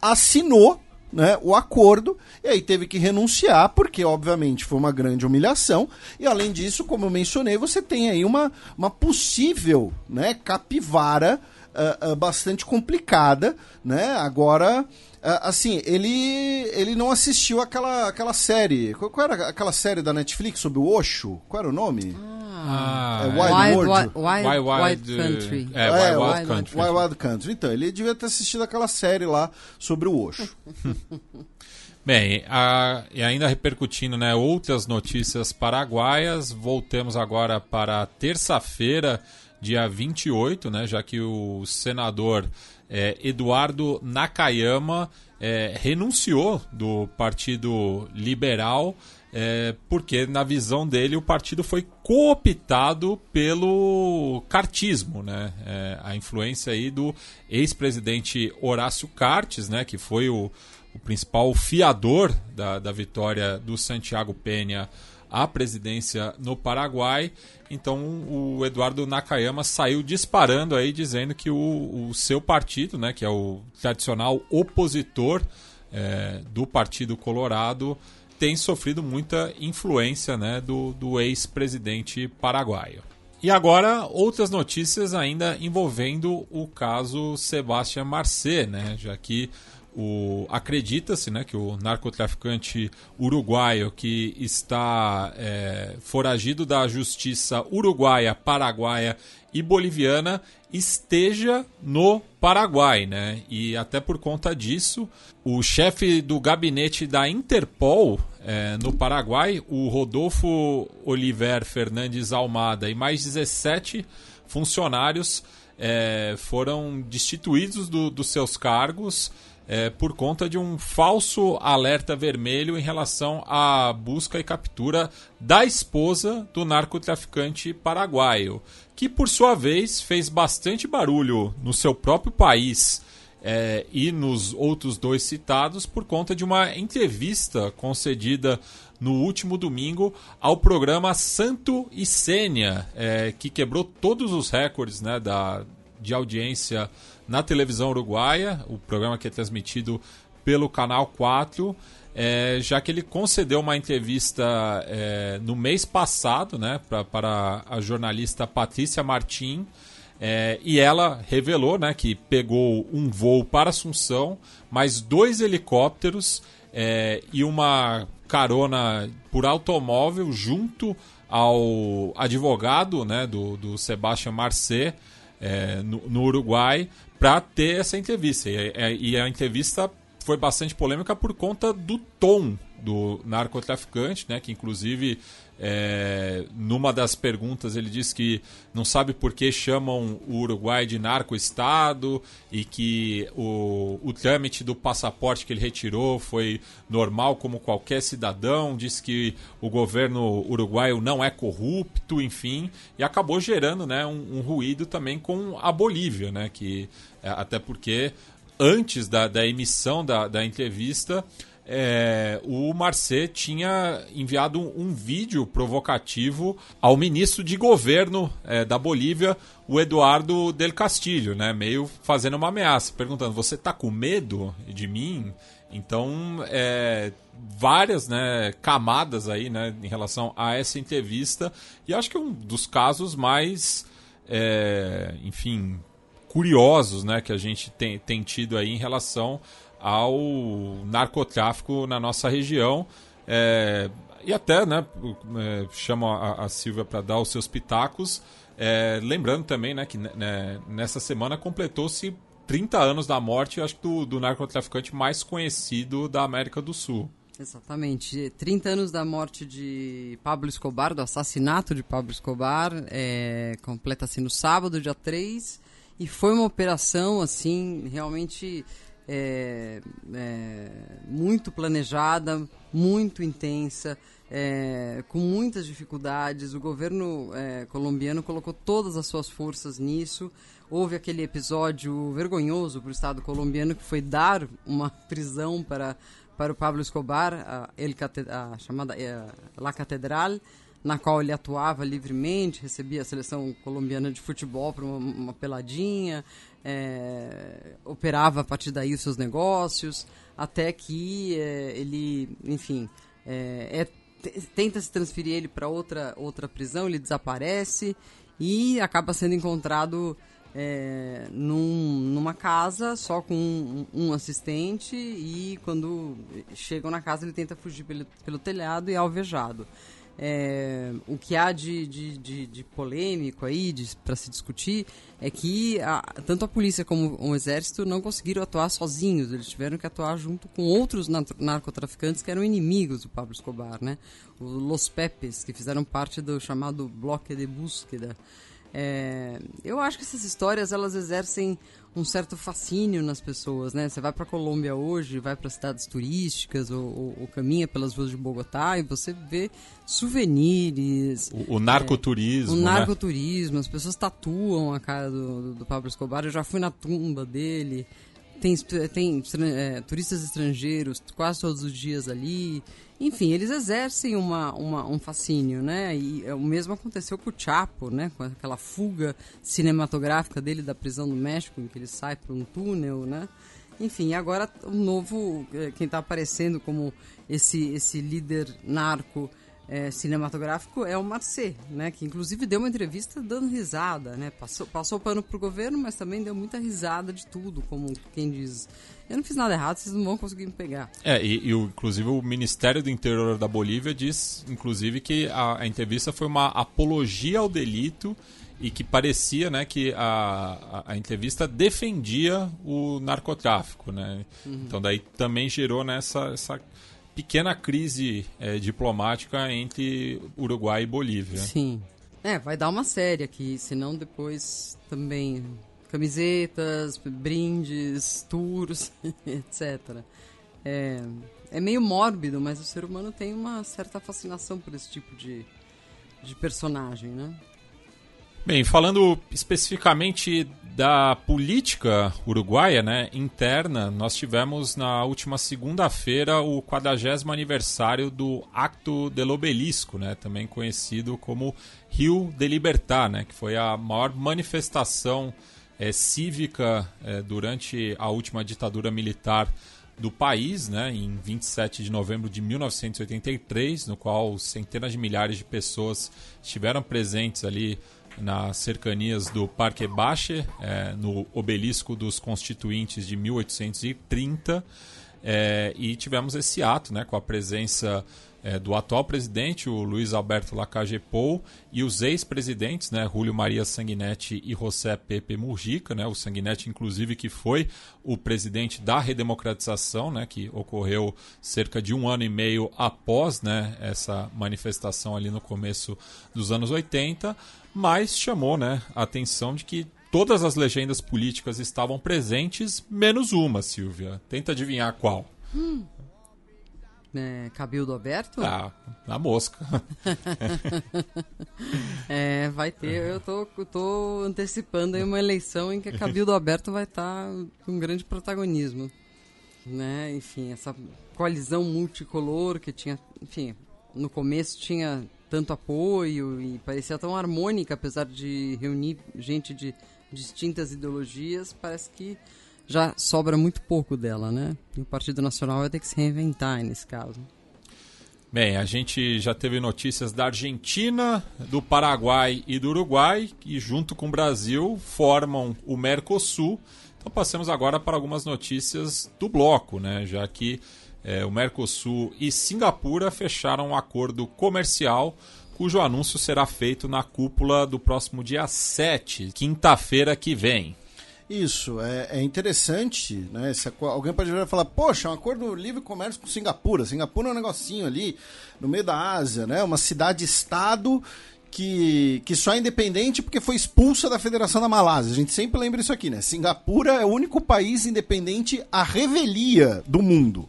assinou né, o acordo e aí teve que renunciar, porque obviamente foi uma grande humilhação. E além disso, como eu mencionei, você tem aí uma, uma possível né, capivara uh, uh, bastante complicada. Né? Agora, assim, ele, ele não assistiu aquela, aquela série. Qual, qual, era aquela série da Netflix sobre o Osho? Qual era o nome? Ah. Ah, é Wild, Wild, Wild, Wild, Wild Country. É, Wild, é, Wild, Country. Wild, Wild Country. Então, ele devia ter assistido aquela série lá sobre o Osho. Bem, a, e ainda repercutindo né, outras notícias paraguaias, voltemos agora para terça-feira, dia 28, né, já que o senador é, Eduardo Nakayama é, renunciou do Partido Liberal é, porque na visão dele o partido foi cooptado pelo cartismo, né? É, a influência aí do ex-presidente Horácio Cartes, né? Que foi o, o principal fiador da, da vitória do Santiago Penha à presidência no Paraguai. Então o Eduardo Nakayama saiu disparando aí dizendo que o, o seu partido, né, que é o tradicional opositor é, do Partido Colorado, tem sofrido muita influência né, do, do ex-presidente paraguaio. E agora, outras notícias ainda envolvendo o caso Sebastião Marcet, né, já que acredita-se né, que o narcotraficante uruguaio que está é, foragido da justiça uruguaia, paraguaia e boliviana esteja no Paraguai, né? E até por conta disso, o chefe do gabinete da Interpol é, no Paraguai, o Rodolfo Oliver Fernandes Almada e mais 17 funcionários é, foram destituídos do, dos seus cargos é, por conta de um falso alerta vermelho em relação à busca e captura da esposa do narcotraficante paraguaio, que por sua vez fez bastante barulho no seu próprio país é, e nos outros dois citados por conta de uma entrevista concedida no último domingo ao programa Santo e Sênia, é, que quebrou todos os recordes né, da, de audiência na televisão uruguaia, o programa que é transmitido pelo Canal 4, é, já que ele concedeu uma entrevista é, no mês passado né, pra, para a jornalista Patrícia Martim, é, e ela revelou né, que pegou um voo para Assunção, mais dois helicópteros é, e uma carona por automóvel junto ao advogado né, do, do Sebastião Marcet é, no, no, Uruguai para ter essa entrevista. E, e, a entrevista foi bastante polêmica por conta do tom do narcotraficante, né, que inclusive é, numa das perguntas ele disse que não sabe por que chamam o Uruguai de narco-estado e que o, o trâmite do passaporte que ele retirou foi normal como qualquer cidadão, disse que o governo uruguaio não é corrupto, enfim, e acabou gerando né, um, um ruído também com a Bolívia, né, que é, até porque antes da, da emissão da, da entrevista é, o Marcet tinha enviado um, um, vídeo provocativo ao ministro de governo é, da Bolívia, o Eduardo del Castillo, né? Meio fazendo uma ameaça, perguntando: você está com medo de mim? Então, é, várias né, camadas aí né, em relação a essa entrevista. E acho que é um dos casos mais, é, enfim, curiosos né, que a gente tem, tem tido aí em relação ao narcotráfico na nossa região. É, e até né, é, chamo a, Silvia para dar os seus pitacos. É, lembrando também né, que né, nessa semana completou-se 30 anos da morte, acho que do, do narcotraficante mais conhecido da América do Sul. Exatamente. 30 anos da morte de Pablo Escobar, do assassinato de Pablo Escobar, é, completa-se no sábado, dia 3, e foi uma operação, assim, realmente é, é, muito planejada, muito intensa, é, com muitas dificuldades. O governo é, colombiano colocou todas as suas forças nisso. Houve aquele episódio vergonhoso para o Estado colombiano que foi dar uma prisão para, para o Pablo Escobar, a, a chamada é, La Catedral na qual ele atuava livremente, recebia a seleção colombiana de futebol para uma, uma, peladinha, é, operava a partir daí os seus negócios, até que é, ele, enfim, é, é tenta se transferir ele para outra, outra prisão, ele desaparece e acaba sendo encontrado é, num, numa casa só com um, um, assistente e quando chegam na casa ele tenta fugir pelo, pelo telhado e é alvejado. É, o que há de, de, de, de polêmico aí para se discutir é que a, tanto a polícia como o exército não conseguiram atuar sozinhos, eles tiveram que atuar junto com outros narcotraficantes que eram inimigos do Pablo Escobar, né? Os Los Pepes, que fizeram parte do chamado Bloque de Búsqueda. É, eu acho que essas histórias elas exercem um certo fascínio nas pessoas, né? Você vai para Colômbia hoje, vai para cidades turísticas ou, ou, ou, caminha pelas ruas de Bogotá e você vê souvenirs. O, o narcoturismo. É, o, o narcoturismo, né? as pessoas tatuam a cara do, do, do, Pablo Escobar. Eu já fui na tumba dele. Tem, tem é, turistas estrangeiros quase todos os dias ali. Enfim, eles exercem uma, uma, um fascínio, né? E é, o mesmo aconteceu com o Chapo, né? Com aquela fuga cinematográfica dele da prisão do México, em que ele sai por um túnel, né? Enfim, agora o novo, é, quem está aparecendo como esse, esse líder narco é, cinematográfico é o Marcet, né? Que inclusive deu uma entrevista dando risada, né? Passou, passou pano pro governo, mas também deu muita risada de tudo, como quem diz. Eu não fiz nada errado, vocês não vão conseguir me pegar. É, e, e o, inclusive o Ministério do Interior da Bolívia diz, inclusive, que a, a entrevista foi uma apologia ao delito e que parecia né, que a, a, a, entrevista defendia o narcotráfico. Né? Uhum. Então daí também gerou nessa né, essa pequena crise é, diplomática entre Uruguai e Bolívia. Sim. É, vai dar uma série aqui, senão depois também camisetas, brindes, tours, etc. É, é meio mórbido, mas o ser humano tem uma certa fascinação por esse tipo de, de personagem, né? Bem, falando especificamente da política uruguaia, né, interna, nós tivemos na última segunda-feira o 40 aniversário do Acto del Obelisco, né, também conhecido como Rio de Libertar, né, que foi a maior manifestação é, cívica é, durante a última ditadura militar do país, né, em 27 de novembro de 1983, no qual centenas de milhares de pessoas estiveram presentes ali nas cercanias do Parque Bache, é, no obelisco dos Constituintes de 1830. É, e tivemos esse ato né, com a presença é, do atual presidente, o Luiz Alberto Lacage Pou, e os ex-presidentes, né, Julio Maria Sanguinetti e José Pepe Mujica, né, o Sanguinetti, inclusive, que foi o presidente da redemocratização, né, que ocorreu cerca de um ano e meio após né, essa manifestação ali no começo dos anos 80 mas chamou né, a atenção de que todas as legendas políticas estavam presentes, menos uma, Silvia. Tenta adivinhar qual. Hum. É, Cabildo aberto? Ah, na mosca. é, vai ter. Eu tô, eu tô antecipando aí uma eleição em que Cabildo aberto vai estar tá com um grande protagonismo. Né? Enfim, essa coalizão multicolor que tinha. Enfim, no começo tinha tanto apoio e parecia tão harmônica, apesar de reunir gente de distintas ideologias, parece que já sobra muito pouco dela, né? E o Partido Nacional vai ter que se reinventar nesse caso. Bem, a gente já teve notícias da Argentina, do Paraguai e do Uruguai, que junto com o Brasil formam o Mercosul. Então passemos agora para algumas notícias do bloco, né? Já que é, o Mercosul e Singapura fecharam um acordo comercial cujo anúncio será feito na cúpula do próximo dia 7, quinta-feira que vem. Isso, é, é interessante, né? Se alguém pode falar, poxa, um acordo livre comércio com Singapura. Singapura é um negocinho ali no meio da Ásia, né? Uma cidade-estado que, que só é independente porque foi expulsa da Federação da Malásia. A gente sempre lembra isso aqui, né? Singapura é o único país independente à revelia do mundo.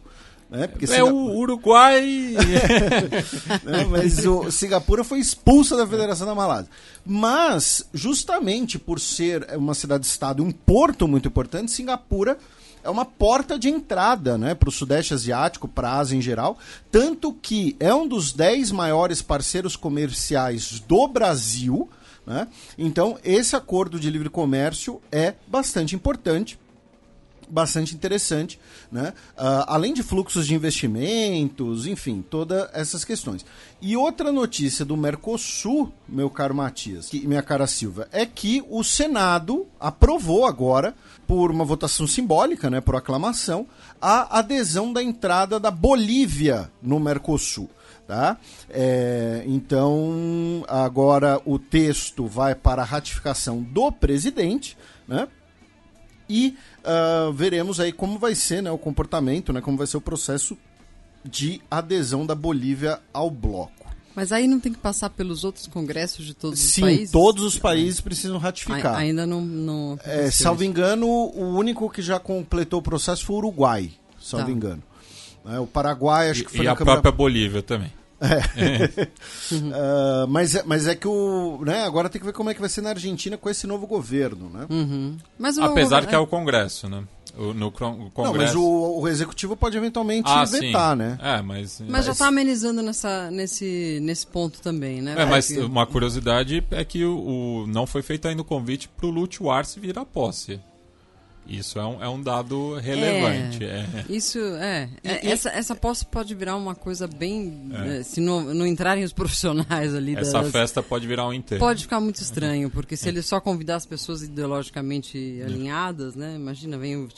Né? Porque é o Uruguai. né? Mas o Singapura foi expulsa da Federação da Malásia. Mas, justamente por ser uma cidade-estado, um porto muito importante, Singapura é uma porta de entrada né, para o Sudeste Asiático, para a Ásia em geral. Tanto que é um dos dez maiores parceiros comerciais do Brasil. Né? Então, esse acordo de livre comércio é bastante importante bastante interessante, né? Uh, além de fluxos de investimentos, enfim, todas essas questões. E outra notícia do Mercosul, meu caro Matias, que, minha cara Silva, é que o Senado aprovou agora, por uma votação simbólica, né, por aclamação, a adesão da entrada da Bolívia no Mercosul. Tá? É, então, agora o texto vai para a ratificação do presidente, né? E uh, veremos aí como vai ser né, o comportamento, né, como vai ser o processo de adesão da Bolívia ao bloco. Mas aí não tem que passar pelos outros congressos de todos Sim, os países? Sim, todos os países precisam ratificar. A, ainda não. não é, salvo engano, o único que já completou o processo foi o Uruguai, salvo tá. engano. É, o Paraguai, acho que foi E a Câmara... própria Bolívia também. É. uh, mas, é, mas é que o. Né, agora tem que ver como é que vai ser na Argentina com esse novo governo, né? Uhum. Mas o, Apesar que é o Congresso, né? O, no Congresso... Não, mas o, o, Executivo pode eventualmente ah, vetar, sim. né? É, mas... mas já está amenizando nessa, nesse, nesse ponto também, né? É, mas uma curiosidade é que o, o não foi feito ainda o convite para o Lute Arce vir à posse. Isso é um, é um dado relevante. É, é. Isso é. é e, essa, essa posse pode virar uma coisa bem. É. Né, se não, não entrarem os profissionais ali. Essa das, festa pode virar um enterro. Pode ficar muito estranho, porque se ele só convidar as pessoas ideologicamente alinhadas, né? Imagina, vem o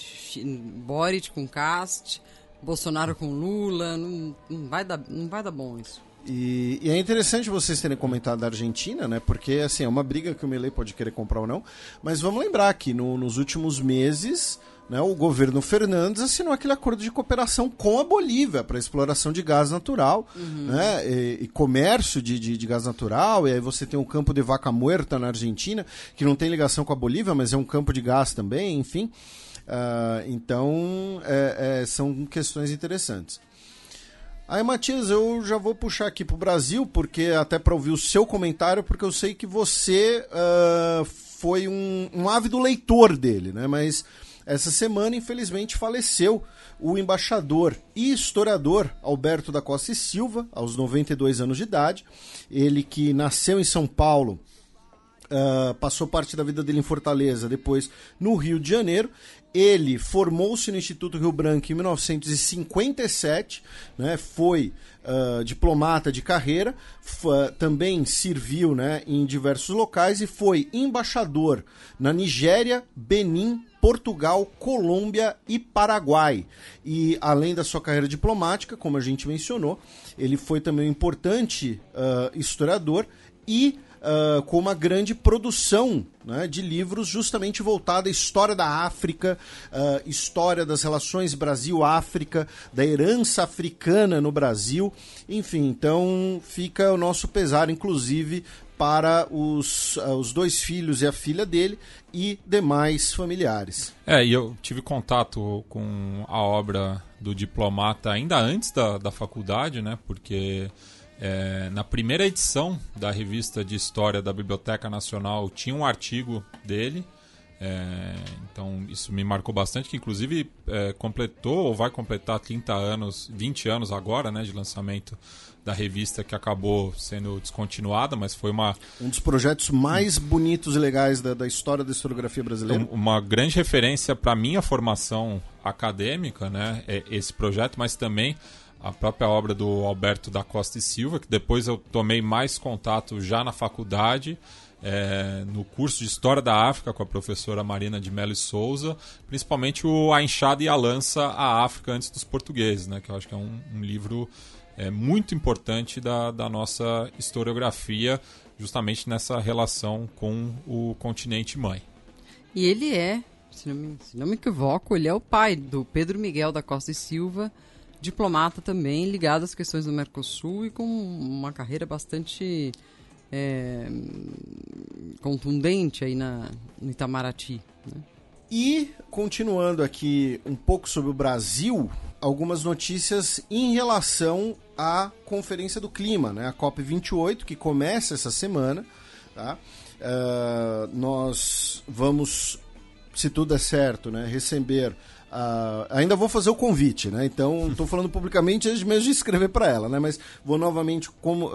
Boric com Cast, Bolsonaro com Lula. Não, não, vai dar, não vai dar bom isso. E, e, é interessante vocês terem comentado da Argentina, né? Porque assim, é uma briga que o Milei pode querer comprar ou não. Mas vamos lembrar que no, nos últimos meses, né, o governo Fernandes assinou aquele acordo de cooperação com a Bolívia para exploração de gás natural, uhum. né? E, e comércio de, de, de, gás natural. E aí você tem o campo de Vaca Muerta na Argentina, que não tem ligação com a Bolívia, mas é um campo de gás também, enfim. Uh, então, é, é, são questões interessantes. Aí, Matias, eu já vou puxar aqui pro Brasil, porque até para ouvir o seu comentário, porque eu sei que você uh, foi um, um ávido leitor dele, né? Mas essa semana, infelizmente, faleceu o embaixador e historiador Alberto da Costa e Silva, aos 92 anos de idade. Ele que nasceu em São Paulo, uh, passou parte da vida dele em Fortaleza, depois no Rio de Janeiro. Ele formou-se no Instituto Rio Branco em 1957, né, foi uh, diplomata de carreira, também serviu né, em diversos locais e foi embaixador na Nigéria, Benin, Portugal, Colômbia e Paraguai. E além da sua carreira diplomática, como a gente mencionou, ele foi também um importante uh, historiador e uh, com uma grande produção né, de livros justamente voltada à história da África, uh, história das relações Brasil-África, da herança africana no Brasil. Enfim, então fica o nosso pesar, inclusive, para os, uh, os dois filhos e a filha dele e demais familiares. É, e eu tive contato com a obra do diplomata ainda antes da, da faculdade, né? Porque é, na primeira edição da revista de História da Biblioteca Nacional tinha um artigo dele. É, então isso me marcou bastante, que inclusive é, completou ou vai completar 30 anos, 20 anos agora, né, de lançamento da revista que acabou sendo descontinuada, mas foi uma um dos projetos mais bonitos e legais da, da história da historiografia brasileira. Uma grande referência para minha formação acadêmica, né, é esse projeto, mas também a própria obra do Alberto da Costa e Silva, que depois eu tomei mais contato já na faculdade, é, no curso de História da África com a professora Marina de Mello e Souza, principalmente o A Enxada e a Lança, a África antes dos portugueses, né, que eu acho que é um, um livro é, muito importante da, da nossa historiografia, justamente nessa relação com o continente mãe. E ele é, se não me, se não me equivoco, ele é o pai do Pedro Miguel da Costa e Silva, diplomata também, ligado às questões do Mercosul e com uma carreira bastante é, contundente aí na, no Itamaraty. Né? E, continuando aqui um pouco sobre o Brasil, algumas notícias em relação à Conferência do Clima, né? a COP28, que começa essa semana. Tá? Uh, nós vamos, se tudo der certo, né, receber Uh, ainda vou fazer o convite, né? Então, estou falando publicamente antes mesmo de escrever para ela, né? Mas vou novamente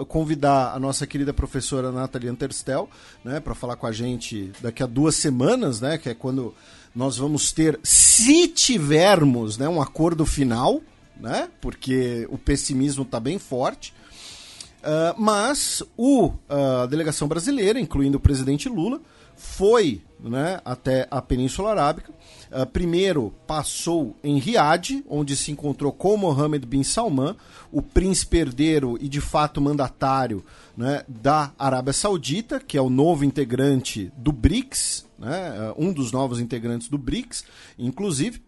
convidar a nossa querida professora Nathalie Anterstel, né? Para falar com a gente daqui a duas semanas, né? Que é quando nós vamos ter, se tivermos, né? Um acordo final, né? Porque o pessimismo está bem forte. Uh, mas o, a delegação brasileira, incluindo o presidente Lula, foi né, até a Península Arábica Uh, primeiro passou em Riad, onde se encontrou com Mohammed bin Salman, o príncipe herdeiro e de fato mandatário né, da Arábia Saudita, que é o novo integrante do BRICS, né, uh, um dos novos integrantes do BRICS, inclusive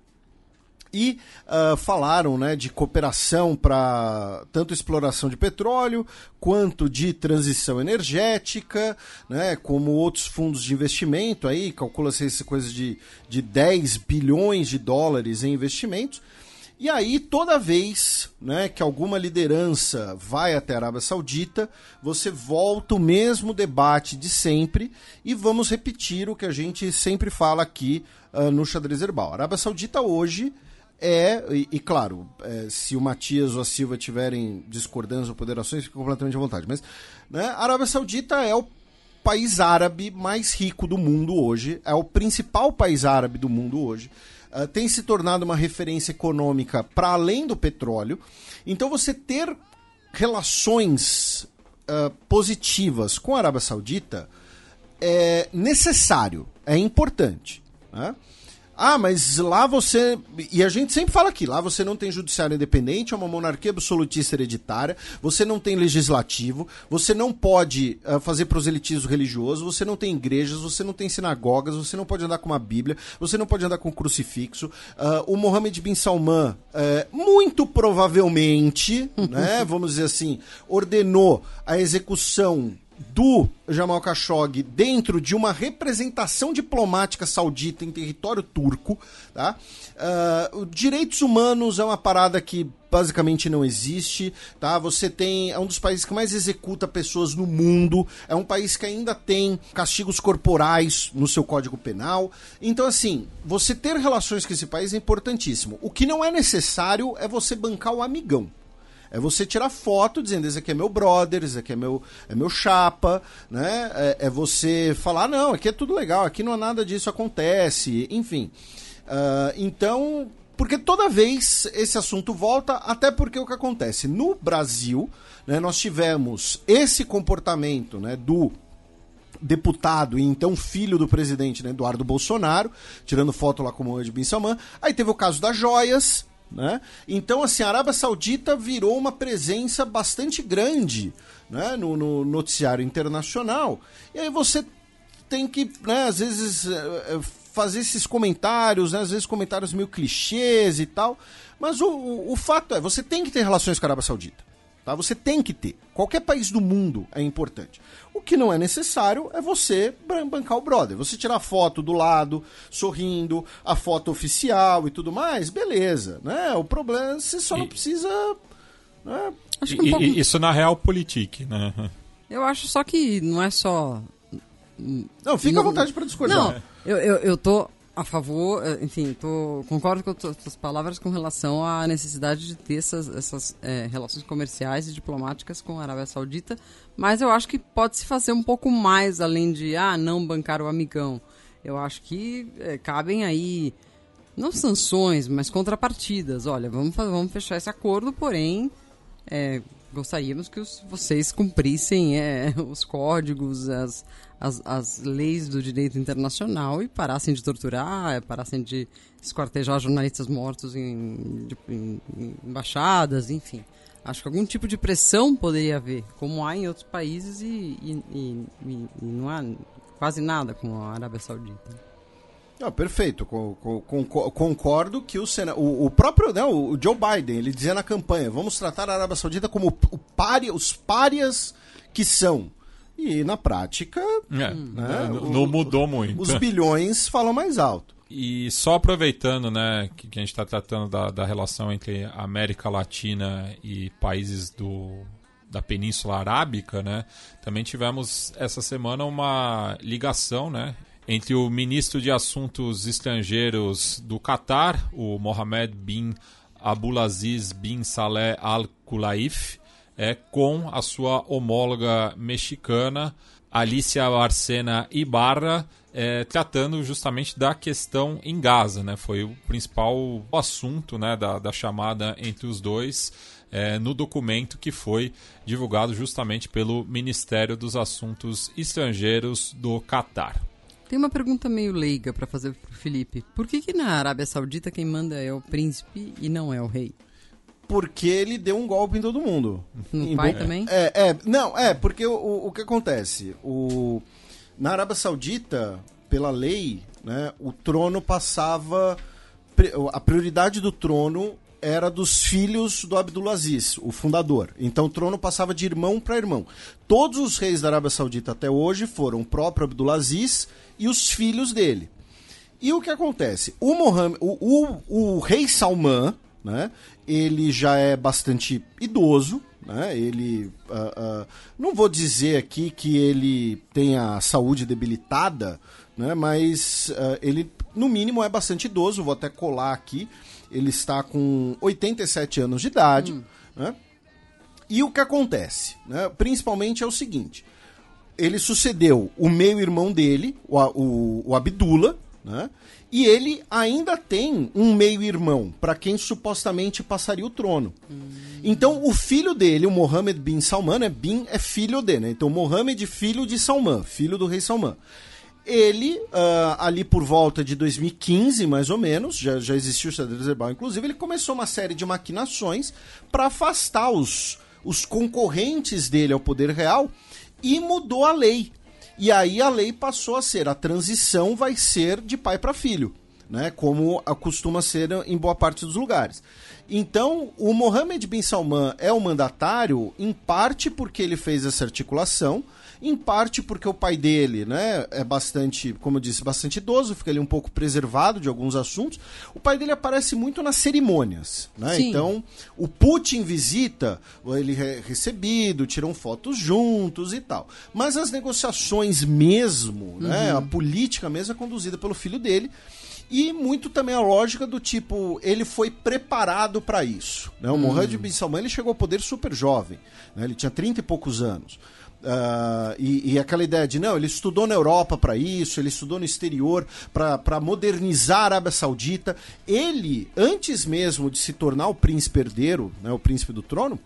e uh, falaram né, de cooperação para tanto exploração de petróleo quanto de transição energética, né, como outros fundos de investimento, aí calcula-se essa coisa de, de 10 bilhões de dólares em investimentos. E aí, toda vez né, que alguma liderança vai até a Arábia Saudita, você volta o mesmo debate de sempre e vamos repetir o que a gente sempre fala aqui uh, no Xadrez Herbal. A Arábia Saudita hoje é, e, e claro, é, se o Matias ou a Silva tiverem discordâncias ou ponderações, fica completamente à vontade. Mas né, a Arábia Saudita é o país árabe mais rico do mundo hoje, é o principal país árabe do mundo hoje. Uh, tem se tornado uma referência econômica para além do petróleo. Então, você ter relações uh, positivas com a Arábia Saudita é necessário, é importante. Né? Ah, mas lá você. E a gente sempre fala aqui: lá você não tem judiciário independente, é uma monarquia absolutista hereditária, você não tem legislativo, você não pode uh, fazer proselitismo religioso, você não tem igrejas, você não tem sinagogas, você não pode andar com uma Bíblia, você não pode andar com um crucifixo. Uh, o Mohammed bin Salman, uh, muito provavelmente, né, vamos dizer assim, ordenou a execução do Jamal Khashoggi dentro de uma representação diplomática saudita em território turco, tá? Uh, direitos humanos é uma parada que basicamente não existe, tá? Você tem é um dos países que mais executa pessoas no mundo, é um país que ainda tem castigos corporais no seu código penal. Então assim, você ter relações com esse país é importantíssimo. O que não é necessário é você bancar o amigão. É você tirar foto dizendo esse aqui é meu brother, esse aqui é meu, é meu chapa, né? É, é você falar, não, aqui é tudo legal, aqui não há nada disso acontece, enfim. Uh, então, porque toda vez esse assunto volta, até porque o que acontece? No Brasil, né, nós tivemos esse comportamento né, do deputado e então filho do presidente, né, Eduardo Bolsonaro, tirando foto lá com o Mohamed Bin Salman. Aí teve o caso das joias, né? Então, assim, a Arábia Saudita virou uma presença bastante grande né, no, no noticiário internacional. E aí você tem que, né, às vezes, é, fazer esses comentários, né, às vezes comentários meio clichês e tal. Mas o, o, o fato é, você tem que ter relações com a Arábia Saudita. Tá? Você tem que ter. Qualquer país do mundo é importante. O que não é necessário é você bancar o brother. Você tirar a foto do lado, sorrindo, a foto oficial e tudo mais, beleza. Né? O problema é você só não precisa. Né? Acho que um pouco... Isso na real politique, né? Eu acho só que não é só. Não, fica não, à vontade para discordar. Não, eu, eu, eu tô a favor, eh, enfim, tô, concordo com as suas palavras com relação à necessidade de ter essas, essas é, relações comerciais e diplomáticas com a Arábia Saudita, mas eu acho que pode se fazer um pouco mais além de, ah, não bancar o amigão. Eu acho que é, cabem aí, não sanções, mas contrapartidas. Olha, vamos, vamos fechar esse acordo, porém, é, gostaríamos que os, vocês cumprissem é, os códigos, as, as, as leis do direito internacional e parassem de torturar, parassem de esquartejar jornalistas mortos em, de, em, em embaixadas, enfim. Acho que algum tipo de pressão poderia haver, como há em outros países e, e, e, e não há quase nada com a Arábia Saudita. Não, perfeito. concordo que o, Sena, o, o próprio né, o Joe Biden ele dizia na campanha: vamos tratar a Arábia Saudita como o pária, os párias que são. E na prática. É, né, não, mudou muito. Os bilhões falam mais alto. E só aproveitando né, que, que a gente está tratando da, da relação entre a América Latina e países do, da Península Arábica, né? Também tivemos essa semana uma ligação, né? Entre o ministro de Assuntos Estrangeiros do Catar, o Mohammed bin Abdulaziz bin Saleh Al Khulaif, é, com a sua homóloga mexicana, Alicia Arcena Ibarra, é, tratando justamente da questão em Gaza. Né? Foi o principal assunto né, da, da chamada entre os dois é, no documento que foi divulgado justamente pelo Ministério dos Assuntos Estrangeiros do Catar. Tem uma pergunta meio leiga para fazer para o Felipe. Por que, que na Arábia Saudita quem manda é o príncipe e não é o rei? porque ele deu um golpe em todo mundo. No em pai também? É, é, não, é, porque o, o, o que acontece? O, na Arábia Saudita, pela lei, né, o trono passava. A prioridade do trono era dos filhos do Abdulaziz, o fundador. Então o trono passava de irmão para irmão. Todos os reis da Arábia Saudita até hoje foram o próprio Abdulaziz e os filhos dele. E o que acontece? O, Mohammed, o, o, o rei Salman, né? Ele já é bastante idoso, né? Ele, uh, uh, não vou dizer aqui que ele tem a saúde debilitada, né? Mas uh, ele, no mínimo, é bastante idoso. Vou até colar aqui. Ele está com 87 anos de idade, hum. né? E o que acontece, né? Principalmente é o seguinte: ele sucedeu o meio-irmão dele, o, o, o Abdullah, né? E ele ainda tem um meio-irmão, para quem supostamente passaria o trono. Hum. Então, o filho dele, o Mohammed bin Salman, né? Bin é filho dele, né? Então, Mohammed, filho de Salman, filho do rei Salman. Ele, uh, ali por volta de 2015, mais ou menos, já, já existiu o xadrez verbal, inclusive, ele começou uma série de maquinações para afastar os, os concorrentes dele ao poder real e mudou a lei. E aí a lei passou a ser: a transição vai ser de pai para filho. né, como costuma ser em boa parte dos lugares. Então, o Mohammed bin Salman é o mandatário, em parte porque ele fez essa articulação, em parte porque o pai dele, né, é bastante, como eu disse, bastante idoso, fica ali um pouco preservado de alguns assuntos. O pai dele aparece muito nas cerimônias, né? Sim. Então, o Putin visita, ele é recebido, tiram fotos juntos e tal. Mas as negociações mesmo, né, a política mesmo é conduzida pelo filho dele. E muito também a lógica do tipo, ele foi preparado para isso. Né? O Mohammed bin Salman ele chegou ao poder super jovem, né? ele tinha 30 e poucos anos. Uh, e, e, aquela ideia de não, ele estudou na Europa para isso, ele estudou no exterior para modernizar a Arábia Saudita. Ele, antes mesmo de se tornar o príncipe herdeiro, né, o príncipe do trono,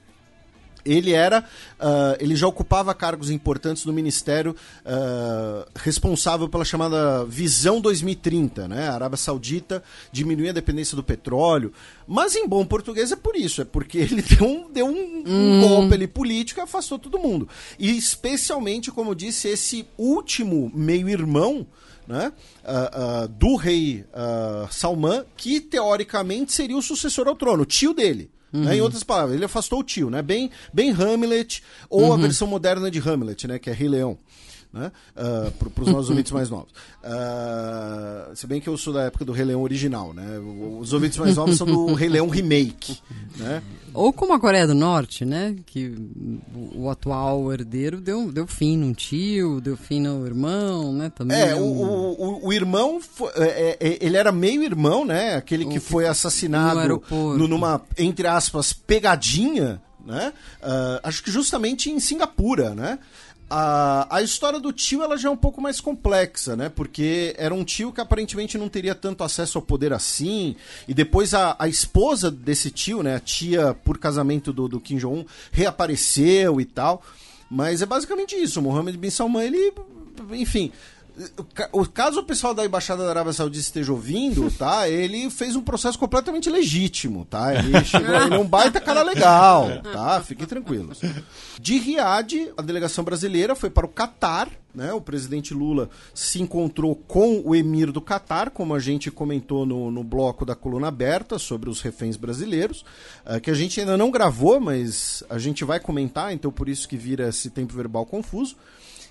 ele era, uh, ele já ocupava cargos importantes no ministério uh, responsável pela chamada Visão 2030, né? A Arábia Saudita diminuir a dependência do petróleo. Mas em bom português é por isso, é porque ele deu um, deu um, um golpe ali político e afastou todo mundo. E especialmente, como eu disse, esse último meio-irmão, né, uh, uh, do rei uh, Salman, que teoricamente seria o sucessor ao trono, tio dele. Né? Em outras palavras, ele afastou o tio, né? Bem, bem Hamlet, ou a versão moderna de Hamlet, né? Que é Rei Leão. Né? Uh, para os nossos ouvintes mais novos. Uh, se bem que eu sou da época do Rei Leão original, né? Os ouvintes mais novos são do Rei Leão Remake. Né? Ou como a Coreia do Norte, né? Que o atual herdeiro deu, deu fim num tio, deu fim no irmão, né? Também é, o, o, o, irmão, foi, é, é, ele era meio irmão, né? Aquele que foi assassinado no, numa, entre aspas, pegadinha, né? Uh, acho que justamente em Singapura, né? A, a história do tio ela já é um pouco mais complexa, né? Porque era um tio que aparentemente não teria tanto acesso ao poder assim. E depois a, a esposa desse tio, né? A tia por casamento do, do Kim Jong-un, reapareceu e tal. Mas é basicamente isso. O Mohammed bin Salman, ele. Enfim, o caso o pessoal da embaixada da Arábia Saudita esteja ouvindo, tá? Ele fez um processo completamente legítimo, tá? Ele chegou, ele é um baita cara legal, tá? Fiquem tranquilos. De Riad, a delegação brasileira foi para o Catar, né? O presidente Lula se encontrou com o emir do Catar, como a gente comentou no, no bloco da coluna aberta sobre os reféns brasileiros, uh, que a gente ainda não gravou, mas a gente vai comentar, então por isso que vira esse tempo verbal confuso.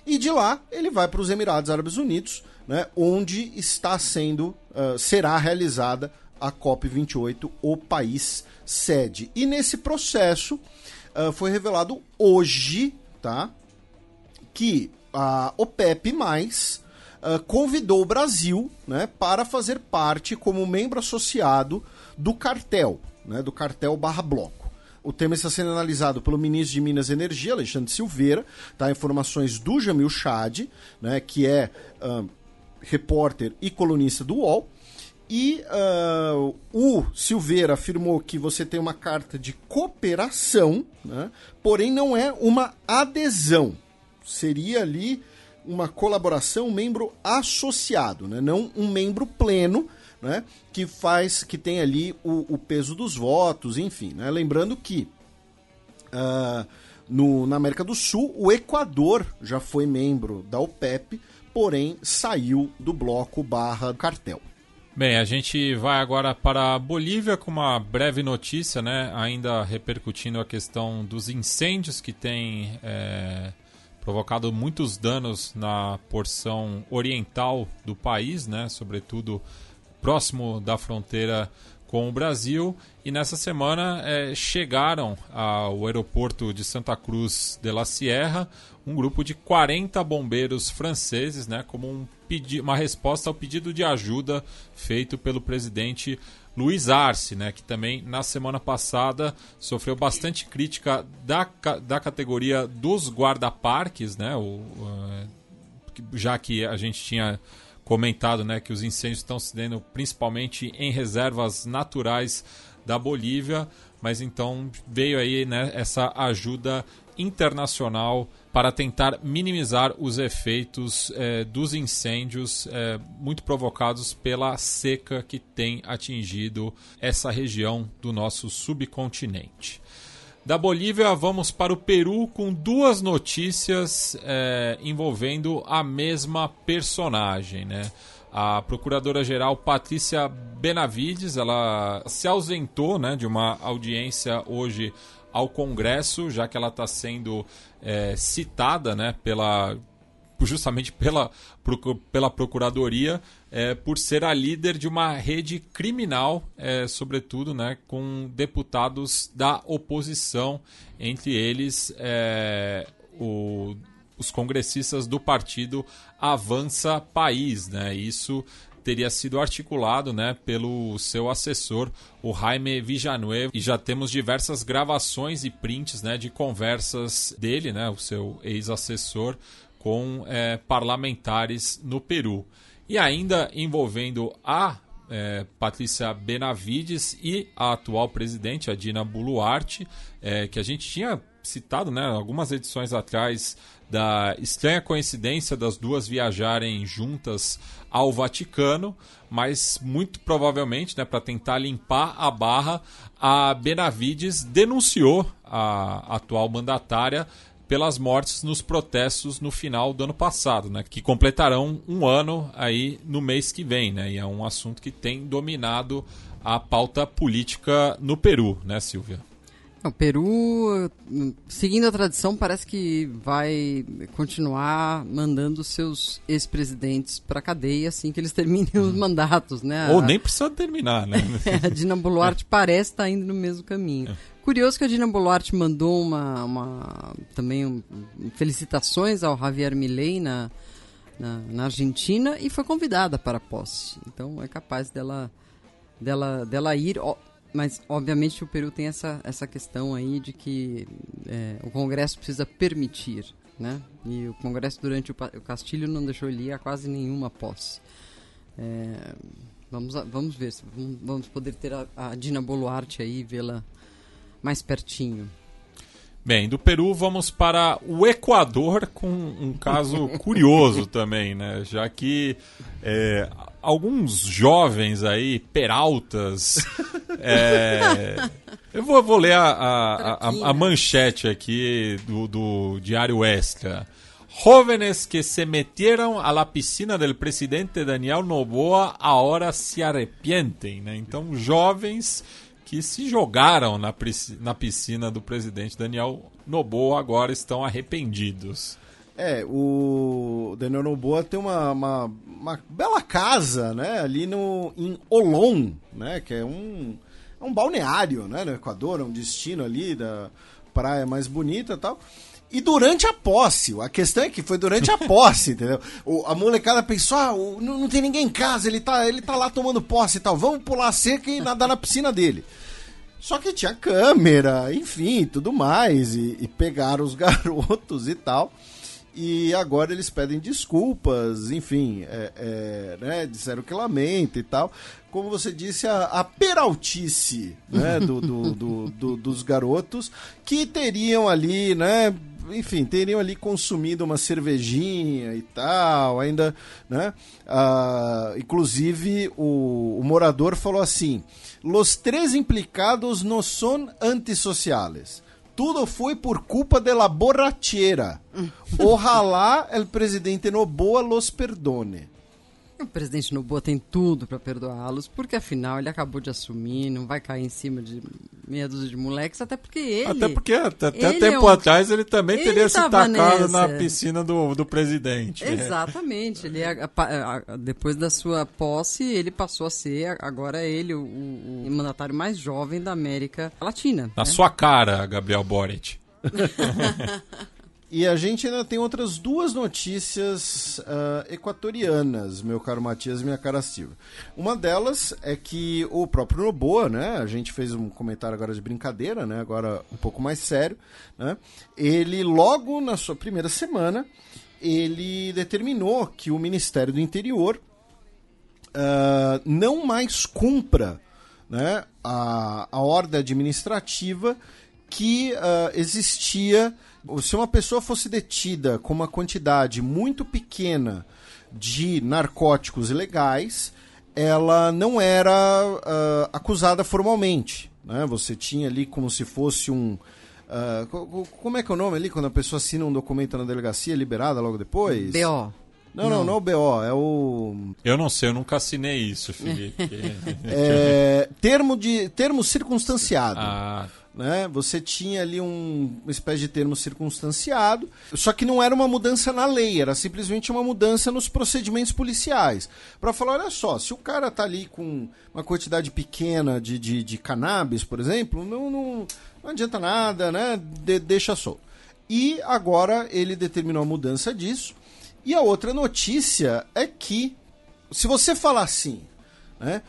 E de lá ele vai para os Emirados Árabes Unidos, né, onde está sendo, uh, será realizada a COP28, o país sede. E nesse processo uh, foi revelado hoje, tá, que a OPEP uh, convidou o Brasil, né, para fazer parte como membro associado do cartel, né, do cartel barra bloco. O tema está sendo analisado pelo ministro de Minas e Energia, Alexandre Silveira, tá? Informações do Jamil Chad, né, que é uh, repórter e colunista do UOL. E uh, o Silveira afirmou que você tem uma carta de cooperação, né, porém não é uma adesão. Seria ali uma colaboração, um membro associado, né, não um membro pleno né, que faz, que tem ali o, o peso dos votos, enfim. Né? Lembrando que uh, no, na América do Sul, o Equador já foi membro da OPEP, porém saiu do bloco barra cartel. Bem, a gente vai agora para a Bolívia com uma breve notícia, né? Ainda repercutindo a questão dos incêndios que tem é, provocado muitos danos na porção oriental do país, né? Sobretudo próximo da fronteira com o Brasil. E nessa semana é, chegaram ao aeroporto de Santa Cruz de la Sierra um grupo de 40 bombeiros franceses, né, como um uma resposta ao pedido de ajuda feito pelo presidente Luiz Arce, né, que também na semana passada sofreu bastante crítica da, da categoria dos guarda-parques, né, o, uh, já que a gente tinha comentado né, que os incêndios estão se dando principalmente em reservas naturais da Bolívia, mas então veio aí né, essa ajuda internacional para tentar minimizar os efeitos é, dos incêndios é, muito provocados pela seca que tem atingido essa região do nosso subcontinente. Da Bolívia, vamos para o Peru com duas notícias é, envolvendo a mesma personagem. Né? A procuradora-geral Patrícia Benavides, ela se ausentou né, de uma audiência hoje ao Congresso, já que ela está sendo é, citada né, pela, justamente pela, pela Procuradoria é, por ser a líder de uma rede criminal, é, sobretudo né, com deputados da oposição, entre eles é, o, os congressistas do partido Avança País. Né? Isso teria sido articulado né, pelo seu assessor, o Jaime Villanueva, e já temos diversas gravações e prints né, de conversas dele, né, o seu ex-assessor, com é, parlamentares no Peru. E ainda envolvendo a é, Patrícia Benavides e a atual presidente, a Dina Buluarte, é, que a gente tinha citado né, algumas edições atrás da estranha coincidência das duas viajarem juntas ao Vaticano, mas muito provavelmente, né, para tentar limpar a barra, a Benavides denunciou a atual mandatária pelas mortes nos protestos no final do ano passado, né, que completarão um ano aí no mês que vem, né, e é um assunto que tem dominado a pauta política no Peru, né, Silvia? O Peru, seguindo a tradição, parece que vai continuar mandando seus ex-presidentes para cadeia assim que eles terminem os uhum. mandatos, né? Ou nem precisa terminar, né? a Dina Boluarte parece estar tá indo no mesmo caminho. É. Curioso que a Dina Boluarte mandou uma, uma também um, felicitações ao Javier Milei na, na, na Argentina e foi convidada para a posse. Então é capaz dela dela dela ir mas, obviamente, o Peru tem essa, essa questão aí de que é, o Congresso precisa permitir, né? E o Congresso, durante o, o Castilho, não deixou ele ir a quase nenhuma posse. É, vamos, vamos ver, se vamos poder ter a, a Dina Boluarte aí, vê-la mais pertinho. Bem, do Peru vamos para o Equador com um caso curioso também, né? Já que é, alguns jovens aí, peraltas. É, eu vou, vou ler a, a, a, a, manchete aqui do, do Diário Extra. Jóvenes que se metieron a la piscina del presidente Daniel Noboa ahora se arrepienten. Né? Então, jovens que se jogaram na, na piscina do presidente Daniel Noboa agora estão arrependidos. É, o Daniel Noboa tem uma, uma, uma, bela casa, né, ali no, em Olon, né, que é um, é um balneário, né, no Equador, é um destino ali da praia mais bonita e tal. E durante a posse, a questão é que foi durante a posse, entendeu? O, a molecada pensou, ah, o, não, não, tem ninguém em casa, ele tá, ele tá lá tomando posse e tal, vamos pular a cerca e nadar na piscina dele. Só que tinha câmera, enfim, tudo mais, e, e pegaram os garotos e tal. E agora eles pedem desculpas, enfim, é, é, né, disseram que lamenta e tal. Como você disse, a, a peraltice né, do, do, do, do, dos garotos que teriam ali, né, enfim, teriam ali consumido uma cervejinha e tal, ainda, né? Ah, inclusive, o, o morador falou assim: Los três implicados não são antissociales tudo foi por culpa de la borrachera. Ojalá el presidente Noboa los perdone. O presidente Noboa tem tudo para perdoá-los, porque afinal ele acabou de assumir, não vai cair em cima de meia dúzia de moleques, até porque ele. Até porque até, até tempo é um... atrás ele também ele teria se tacado nessa. na piscina do, do presidente. Exatamente. Ele, a, a, depois da sua posse, ele passou a ser, agora é ele, o, o mandatário mais jovem da América Latina. Na né? sua cara, Gabriel Boric. E a gente ainda tem outras duas notícias uh, equatorianas, meu caro Matias e minha cara Silva. Uma delas é que o próprio Noboa, né? A gente fez um comentário agora de brincadeira, né? Agora um pouco mais sério, né? Ele logo na sua primeira semana ele determinou que o Ministério do Interior uh, não mais cumpra né, a, a ordem administrativa que uh, existia se uma pessoa fosse detida com uma quantidade muito pequena de narcóticos ilegais, ela não era uh, acusada formalmente. Né? Você tinha ali como se fosse um. Uh, como é que é o nome ali quando a pessoa assina um documento na delegacia liberada logo depois? BO. Não, não, não, é o BO, é o. Eu não sei, eu nunca assinei isso, Felipe. é, termo, de, termo circunstanciado. ah, né? Você tinha ali um, uma espécie de termo circunstanciado, só que não era uma mudança na lei, era simplesmente uma mudança nos procedimentos policiais. Para falar, olha só, se o cara tá ali com uma quantidade pequena de, de, de cannabis, por exemplo, não, não, não adianta nada, né? De, deixa solto. E agora ele determinou a mudança disso. E a outra notícia é que, se você falar assim, né?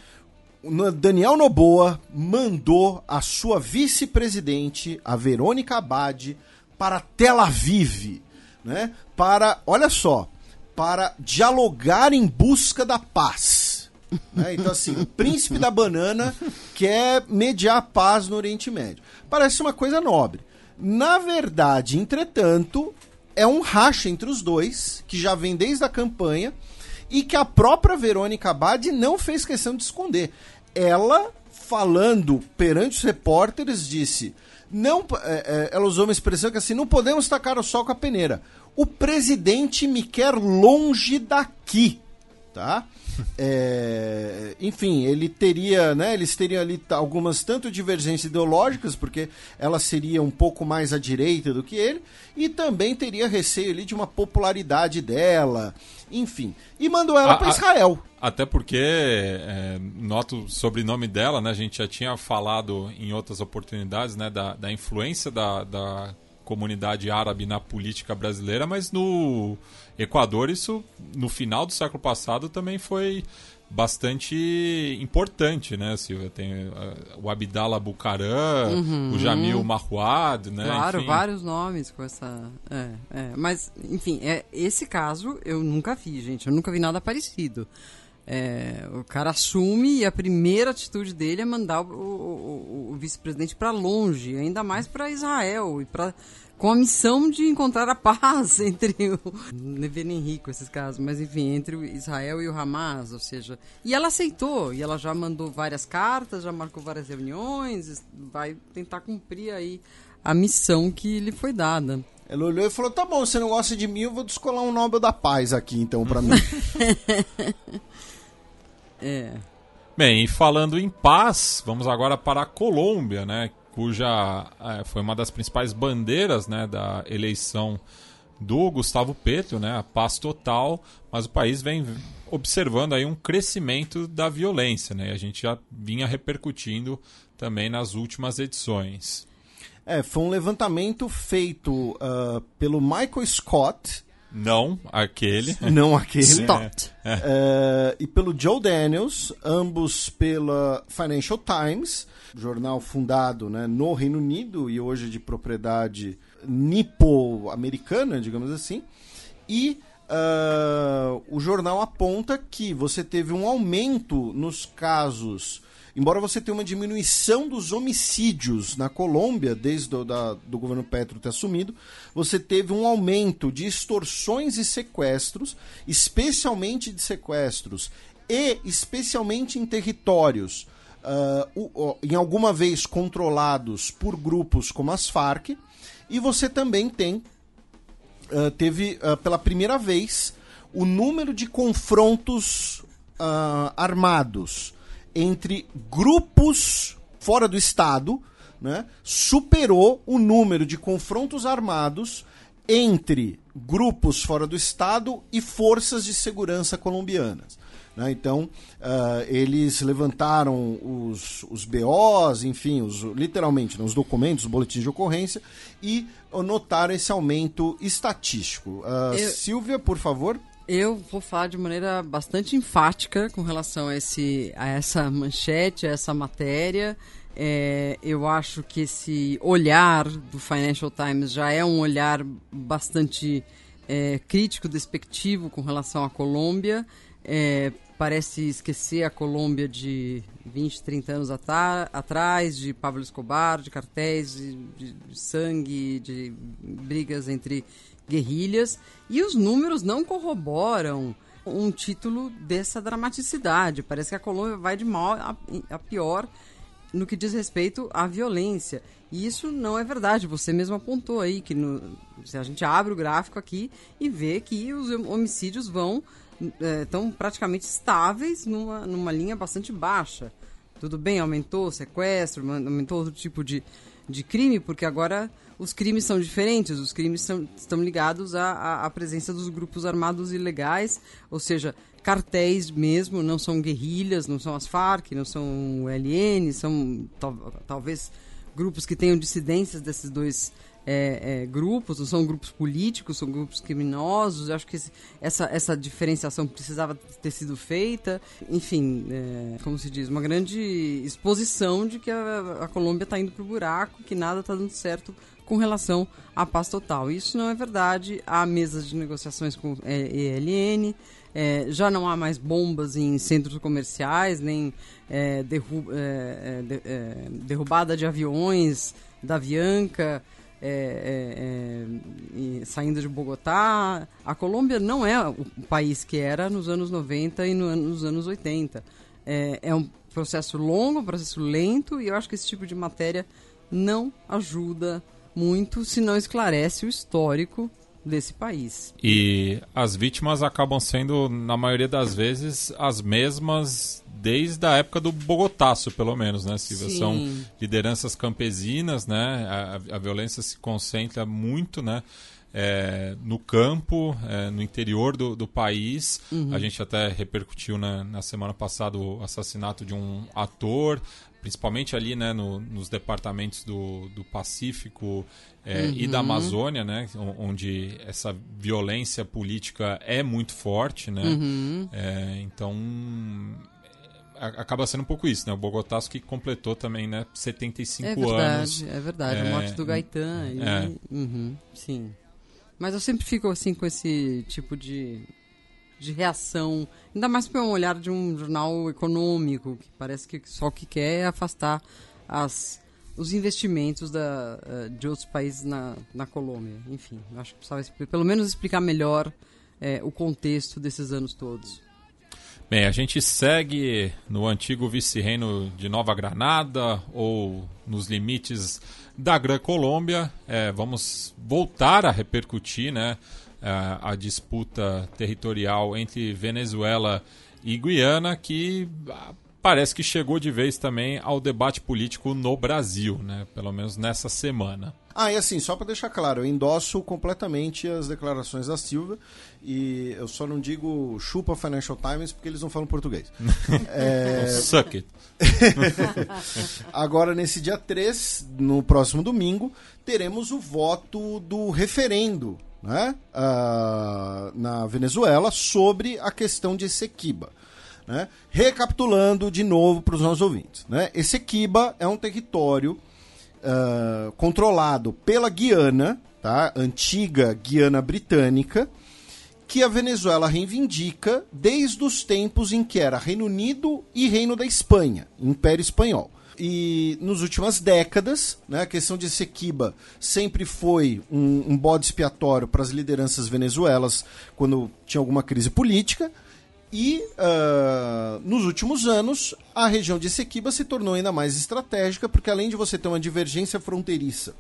Daniel Noboa mandou a sua vice-presidente, a Verônica Abad, para Tel Aviv, né? Para, olha só, para dialogar em busca da paz. Né? Então, assim, o príncipe da banana quer mediar a paz no Oriente Médio. Parece uma coisa nobre. Na verdade, entretanto, é um racha entre os dois, que já vem desde a campanha, e que a própria Verônica Abad não fez questão de esconder. Ela, falando perante os repórteres, disse. Não, é, é, ela usou uma expressão que assim, não podemos tacar o sol com a peneira. O presidente me quer longe daqui, tá? É, enfim, ele teria, né? Eles teriam ali algumas tanto divergências ideológicas, porque ela seria um pouco mais à direita do que ele, e também teria receio ali de uma popularidade dela, enfim. E mandou ela para Israel. Até porque, é, nota o sobrenome dela, né? A gente já tinha falado em outras oportunidades, né? Da, da influência da, da comunidade árabe na política brasileira, mas no Equador isso no final do século passado também foi bastante importante, né, Silvia? Tem uh, o Abdallah Bucaram, uhum. o Jamil Marwad, né? Claro, enfim. vários nomes com essa... É, é. Mas, enfim, é, esse caso eu nunca vi, gente. Eu nunca vi nada parecido. É, o cara assume e a primeira atitude dele é mandar o, o, o vice-presidente para longe, ainda mais para Israel e para com a missão de encontrar a paz entre o não é nem rico esses casos, mas enfim, entre o Israel e o Hamas, ou seja, e ela aceitou, e ela já mandou várias cartas, já marcou várias reuniões, vai tentar cumprir aí a missão que lhe foi dada. Ela olhou e falou: "Tá bom, você não gosta de mim, eu vou descolar um Nobel da Paz aqui então para mim". É. Bem, e falando em paz, vamos agora para a Colômbia, né? Cuja é, foi uma das principais bandeiras né, da eleição do Gustavo Petro, né? A paz total, mas o país vem observando aí um crescimento da violência, né? A gente já vinha repercutindo também nas últimas edições. É, foi um levantamento feito uh, pelo Michael Scott, não aquele. Não aquele. Stott. É. É, e pelo Joe Daniels, ambos pela Financial Times, jornal fundado né, no Reino Unido e hoje de propriedade nipo-americana, digamos assim. E uh, o jornal aponta que você teve um aumento nos casos embora você tenha uma diminuição dos homicídios na Colômbia, desde o da, do governo Petro ter assumido, você teve um aumento de extorsões e sequestros, especialmente de sequestros, e especialmente em territórios, uh, uh, em alguma vez controlados por grupos como as Farc, e você também tem, uh, teve pela primeira vez, o número de confrontos armados entre grupos fora do Estado né, superou o número de confrontos armados entre grupos fora do Estado e forças de segurança colombianas. Né? Então, uh, eles levantaram os, os BOs, enfim, os, literalmente, né, os documentos, os boletins de ocorrência, e notaram esse aumento estatístico. Uh, Eu... Silvia, por favor. Eu vou falar de maneira bastante enfática com relação a, esse, a essa manchete, a essa matéria. É, eu acho que esse olhar do Financial Times já é um olhar bastante é, crítico, despectivo com relação à Colômbia. É, parece esquecer a Colômbia de 20, 30 anos atrás, de Pablo Escobar, de cartéis, de, de, sangue, de brigas entre guerrilhas, e os números não corroboram um título dessa dramaticidade. Parece que a Colômbia vai de mal a, a pior no que diz respeito à violência. E isso não é verdade. Você mesmo apontou aí que no, a gente abre o gráfico aqui e vê que os homicídios vão estão é, praticamente estáveis numa, numa linha bastante baixa. Tudo bem, aumentou sequestro, aumentou outro tipo de, de crime, porque agora os crimes são diferentes, os crimes são, estão ligados à, à, à, presença dos grupos armados ilegais, ou seja, cartéis mesmo, não são guerrilhas, não são as Farc, não são o LN, são tal, talvez grupos que tenham dissidências desses dois é, é, grupos, não são grupos políticos, são grupos criminosos. Eu acho que esse, essa, essa diferenciação precisava ter sido feita. Enfim, é, como se diz, uma grande exposição de que a, a Colômbia está indo para o buraco, que nada está dando certo com relação à paz total. Isso não é verdade. Há mesas de negociações com ELN, é, já não há mais bombas em centros comerciais, nem é, derru é, é de, é, derrubada de aviões da Avianca. É, saindo de Bogotá, a Colômbia não é o país que era nos anos 90 e no, nos anos 80. é um processo longo, um processo lento, e eu acho que esse tipo de matéria não ajuda muito se não esclarece o histórico desse país. E as vítimas acabam sendo, na maioria das vezes, as mesmas desde a época do Bogotaço, pelo menos, né, Silvia? Sim. São lideranças campesinas, né? A, a violência se concentra muito, né? É, no campo, é, no interior do, do país. Uhum. A gente até repercutiu na, na semana passada o assassinato de um ator principalmente ali né, no, nos departamentos do, do Pacífico é, uhum. e da Amazônia, né, onde essa violência política é muito forte. Né? Uhum. É, então acaba sendo um pouco isso, né? O Bogotaço que completou também, né, 75 é verdade, anos. É verdade, é, a morte do Gaetan. E, é. uhum, sim. Mas eu sempre fico assim com esse tipo de de reação, ainda mais pelo olhar de um jornal econômico, que parece que só o que quer é afastar as, os investimentos da, eh, de outros países na, na Colômbia. Enfim, acho que precisava pelo menos explicar melhor é, o contexto desses anos todos. Bem, a gente segue no antigo vice-reino de Nova Granada ou nos limites da Gran Colômbia. É, vamos voltar a repercutir, né? A, a disputa territorial entre Venezuela e Guiana, que ah, parece que chegou de vez também ao debate político no Brasil, né? pelo menos nessa semana. Ah, e assim, só para deixar claro, eu endosso completamente as declarações da Silva e eu só não digo chupa Financial Times porque eles não falam português. é... Suck it. Agora, nesse dia 3, no próximo domingo, teremos o voto do referendo né, uh, na Venezuela sobre a questão de Essequiba. Né? Recapitulando de novo para os nossos ouvintes. Né? É um território uh, controlado pela Guiana, tá? antiga Guiana Britânica, que a Venezuela reivindica desde os tempos em que era Reino Unido e Reino da Espanha, Império Espanhol. E nas últimas décadas, né, a questão de Sequiba sempre foi um, um bode expiatório para as lideranças venezuelas quando tinha alguma crise política. E uh, nos últimos anos, a região de Sequiba se tornou ainda mais estratégica, porque além de você ter uma divergência fronteiriça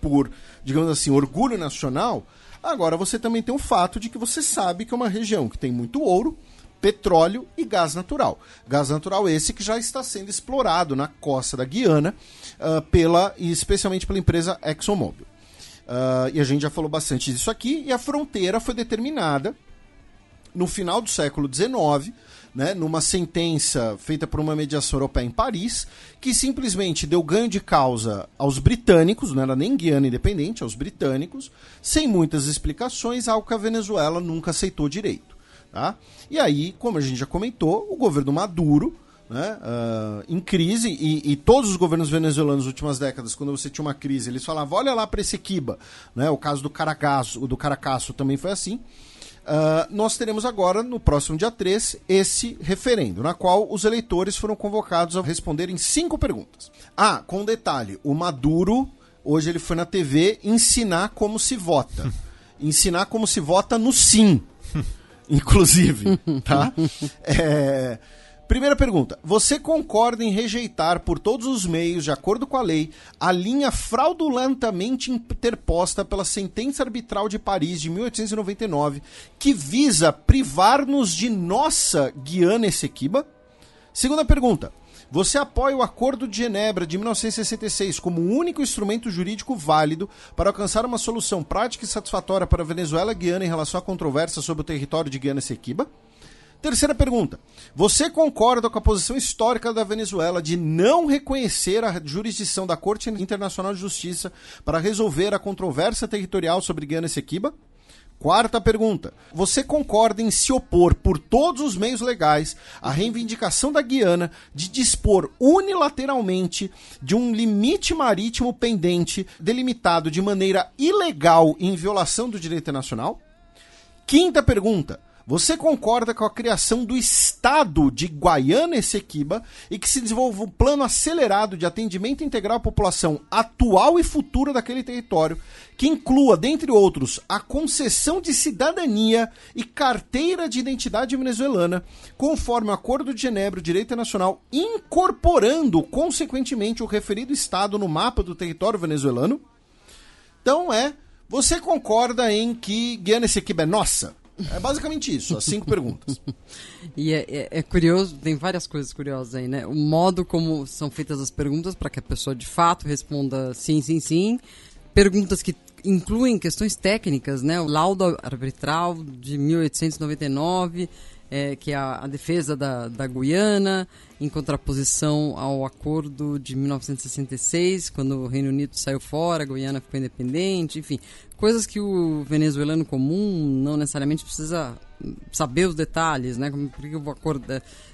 por, digamos assim, orgulho nacional, agora você também tem o fato de que você sabe que é uma região que tem muito ouro, petróleo e gás natural. Gás natural esse que já está sendo explorado na costa da Guiana, uh, pela, especialmente pela empresa ExxonMobil. Uh, e a gente já falou bastante disso aqui, e a fronteira foi determinada no final do século XIX, né, numa sentença feita por uma mediação europeia em Paris, que simplesmente deu ganho de causa aos britânicos, não era nem Guiana independente, aos britânicos, sem muitas explicações, algo que a Venezuela nunca aceitou direito. Tá? E aí, como a gente já comentou, o governo Maduro, né, uh, em crise, e, e, todos os governos venezuelanos nas últimas décadas, quando você tinha uma crise, eles falavam, olha lá para esse Kiba. Né, o caso do Caracasso, do Caracasso também foi assim. Uh, nós teremos agora, no próximo dia 3, esse referendo, na qual os eleitores foram convocados a responderem cinco perguntas. Ah, com um detalhe, o Maduro, hoje ele foi na TV ensinar como se vota. ensinar como se vota no sim. Inclusive, tá? É, Primeira pergunta. Você concorda em rejeitar por todos os meios, de acordo com a lei, a linha fraudulentamente interposta pela sentença arbitral de Paris de 1899, que visa privar-nos de nossa Guiana Essequiba? Segunda pergunta. Você apoia o Acordo de Genebra de 1966 como o único instrumento jurídico válido para alcançar uma solução prática e satisfatória para a Venezuela e Guiana em relação à controvérsia sobre o território de Guiana Essequiba? Terceira pergunta. Você concorda com a posição histórica da Venezuela de não reconhecer a jurisdição da Corte Internacional de Justiça para resolver a controvérsia territorial sobre Guiana Essequiba? Quarta pergunta. Você concorda em se opor por todos os meios legais à reivindicação da Guiana de dispor unilateralmente de um limite marítimo pendente delimitado de maneira ilegal em violação do direito internacional? Quinta pergunta. Você concorda com a criação do Estado de Guaiana Essequiba e que se desenvolva um plano acelerado de atendimento integral à população atual e futura daquele território, que inclua, dentre outros, a concessão de cidadania e carteira de identidade venezuelana, conforme o Acordo de Genebra, Direito Internacional, incorporando, consequentemente, o referido Estado no mapa do território venezuelano? Então é, você concorda em que Guiana Essequiba é nossa? É basicamente isso, as cinco perguntas. E é, é, é, curioso, tem várias coisas curiosas aí, né? O modo como são feitas as perguntas para que a pessoa de fato responda sim, sim, sim. Perguntas que incluem questões técnicas, né? O laudo arbitral de 1899 é, que é a, a defesa da, da Guiana, em contraposição ao acordo de 1966, quando o Reino Unido saiu fora, a Guiana ficou independente, enfim, coisas que o venezuelano comum não necessariamente precisa saber os detalhes, né? Como porque o acordo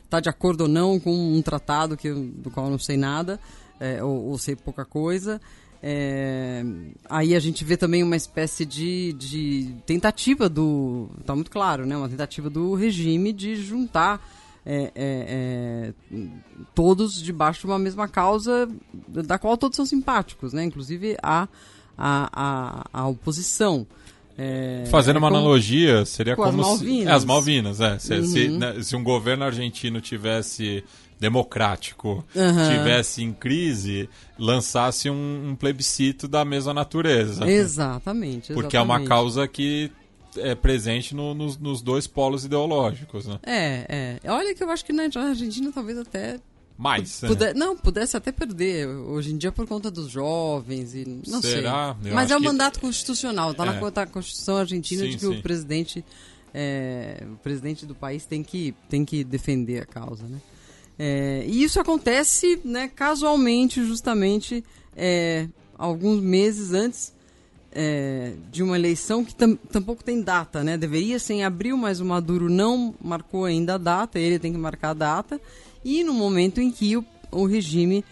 está de acordo ou não com um tratado que do qual eu não sei nada é, ou, ou sei pouca coisa. É, aí a gente vê também uma espécie de, de tentativa do. Está muito claro, né? Uma tentativa do regime de juntar é, é, é, todos debaixo de uma mesma causa da qual todos são simpáticos, né? Inclusive a, a, a, a oposição. É, Fazendo uma como, analogia, seria como as Malvinas. Se, é, as Malvinas, é. Se, uhum. se, né, se um governo argentino tivesse democrático uhum. tivesse em crise, lançasse um, um, plebiscito da mesma natureza. Exatamente, exatamente. Porque é uma causa que é presente no, nos, nos, dois polos ideológicos, né? É, é. Olha que eu acho que na Argentina talvez até mais. Puder, Não, pudesse até perder. Hoje em dia por conta dos jovens e não Será? sei. Eu Mas é um mandato constitucional. Está é. na, tá Constituição Argentina sim, de que sim. o presidente é, o presidente do país tem que tem que defender a causa, né? É, e isso acontece né, casualmente, justamente é, alguns meses antes é, de uma eleição que tam, tampouco tem data, né? Deveria ser em abril, mas o Maduro não marcou ainda a data, ele tem que marcar a data. E no momento em que o, o regime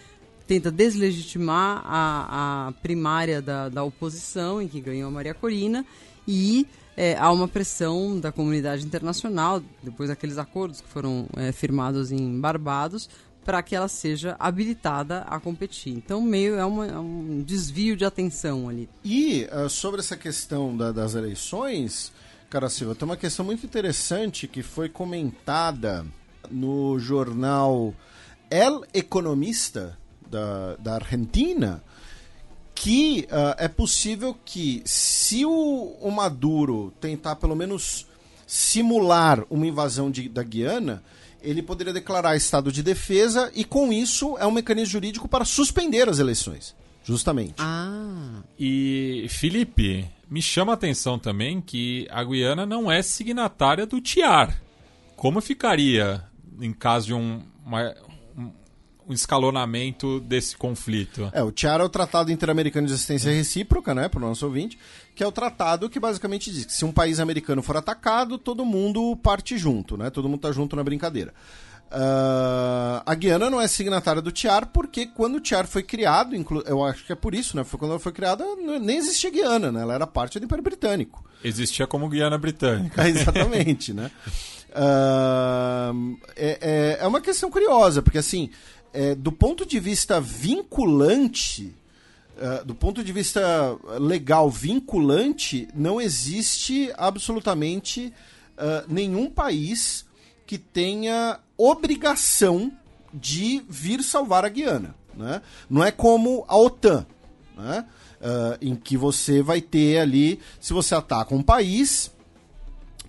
tenta deslegitimar a, a primária da, da oposição, em que ganhou a Maria Corina, e é, há uma pressão da comunidade internacional, depois daqueles acordos que foram é, firmados em Barbados, para que ela seja habilitada a competir. Então, meio é, uma, é um desvio de atenção ali. E uh, sobre essa questão da, das eleições, cara Silva, tem uma questão muito interessante que foi comentada no jornal El Economista da, da Argentina, que uh, é possível que, se o, o, Maduro tentar pelo menos simular uma invasão de, da Guiana, ele poderia declarar estado de defesa e, com isso, é um mecanismo jurídico para suspender as eleições. Justamente. Ah. E, Felipe, me chama a atenção também que a Guiana não é signatária do TIAR. Como ficaria em caso de um, uma, um escalonamento desse conflito. É, o TIAR é o Tratado Interamericano de Assistência Recíproca, né, para o nosso ouvinte, que é o tratado que basicamente diz que se um país americano for atacado, todo mundo parte junto, né, todo mundo está junto na brincadeira. Uh, a Guiana não é signatária do TIAR porque quando o TIAR foi criado, eu acho que é por isso, né? Foi quando ela foi criada, nem existia Guiana, né? Ela era parte do Império Britânico. Existia como Guiana Britânica. exatamente, né? Uh, é, é, é, uma questão curiosa, porque assim, é, do ponto de vista vinculante, uh, do ponto de vista legal vinculante, não existe absolutamente uh, nenhum país que tenha obrigação de vir salvar a Guiana. Né? Não é como a OTAN, né? Uh, em que você vai ter ali, se você ataca um país,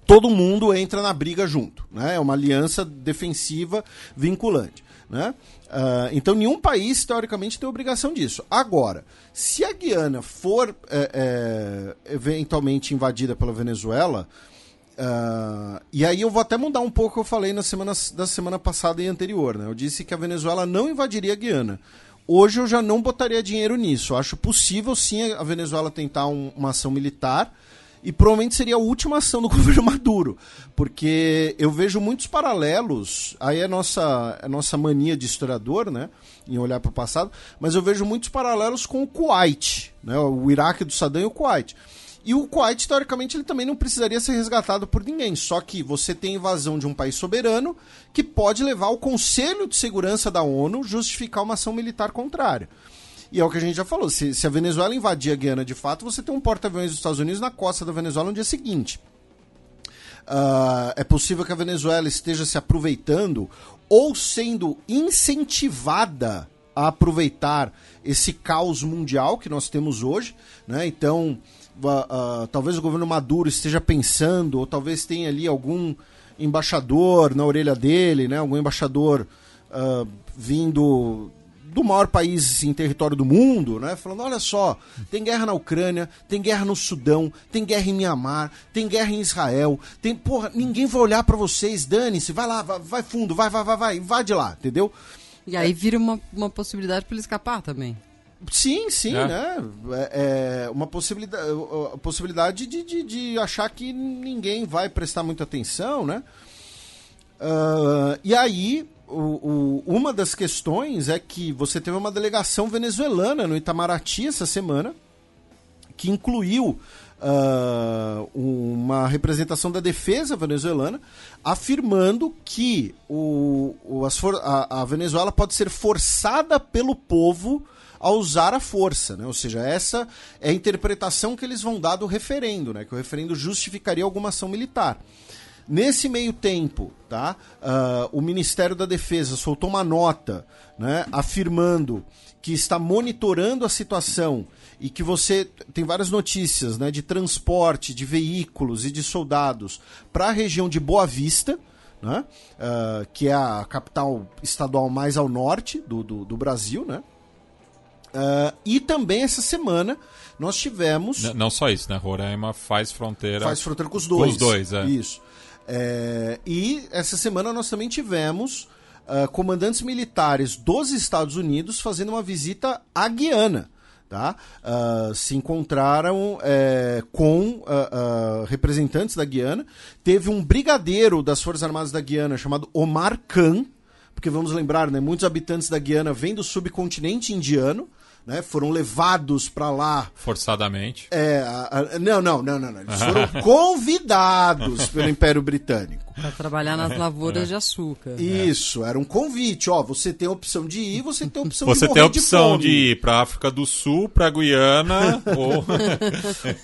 todo mundo entra na briga junto. Né? É uma aliança defensiva vinculante. Né? Uh, então, nenhum país, teoricamente, tem obrigação disso. Agora, se a Guiana for é, é, eventualmente invadida pela Venezuela, uh, e aí eu vou até mudar um pouco o que eu falei na semana, da semana passada e anterior. Né? Eu disse que a Venezuela não invadiria a Guiana. Hoje eu já não botaria dinheiro nisso. Eu acho possível sim a Venezuela tentar um, uma ação militar e provavelmente seria a última ação do governo Maduro, porque eu vejo muitos paralelos, aí é nossa, é nossa mania de historiador, né, em olhar para o passado, mas eu vejo muitos paralelos com o Kuwait, né, o Iraque do Saddam e o Kuwait. E o Kuwait, teoricamente, ele também não precisaria ser resgatado por ninguém. Só que você tem invasão de um país soberano que pode levar o Conselho de Segurança da ONU justificar uma ação militar contrária. E é o que a gente já falou: se, se a Venezuela invadir a Guiana de fato, você tem um porta-aviões dos Estados Unidos na costa da Venezuela no dia seguinte. Uh, é possível que a Venezuela esteja se aproveitando ou sendo incentivada a aproveitar esse caos mundial que nós temos hoje. Né? Então, uh, uh, talvez o governo Maduro esteja pensando, ou talvez tenha ali algum embaixador na orelha dele, né? algum embaixador vindo do maior país em território do mundo, né? Falando, olha só, tem guerra na Ucrânia, tem guerra no Sudão, tem guerra em Mianmar, tem guerra em Israel, tem, porra, ninguém vai olhar para vocês, dane-se, vai lá, vai, vai, fundo, vai, vai, vai, vai, invade lá, entendeu? E aí vira uma, uma possibilidade para ele escapar também. Sim, sim, é. né? É, é uma possibilidade, a possibilidade de, de, de, achar que ninguém vai prestar muita atenção, né? Uh, e aí o, o, uma das questões é que você teve uma delegação venezuelana no Itamaraty essa semana, que incluiu uh, uma representação da defesa venezuelana, afirmando que o, o a, a, Venezuela pode ser forçada pelo povo a usar a força, né? Ou seja, essa é a interpretação que eles vão dar do referendo, né? Que o referendo justificaria alguma ação militar. Nesse meio tempo, tá, uh, o Ministério da Defesa soltou uma nota né, afirmando que está monitorando a situação e que você tem várias notícias né, de transporte de veículos e de soldados para a região de Boa Vista, né, uh, que é a capital estadual mais ao norte do, do, do Brasil, né? Uh, e também essa semana nós tivemos. Não, não, só isso, né? Roraima faz fronteira. Faz fronteira com os dois. Com os dois, é. Isso. É, e essa semana nós também tivemos uh, comandantes militares dos Estados Unidos fazendo uma visita à Guiana. Tá? Uh, se encontraram é, com uh, representantes da Guiana. Teve um brigadeiro das Forças Armadas da Guiana chamado Omar Khan, porque vamos lembrar, né, muitos habitantes da Guiana vêm do subcontinente indiano né, foram levados para lá. Forçadamente. É, a, a, não, não, não, não, não. Eles foram convidados pelo Império Britânico. Para trabalhar nas lavouras é. de açúcar. Isso, era um convite. Ó, você tem a opção de ir, você tem a opção você de Você tem a opção de, de ir para África do Sul, para Guiana ou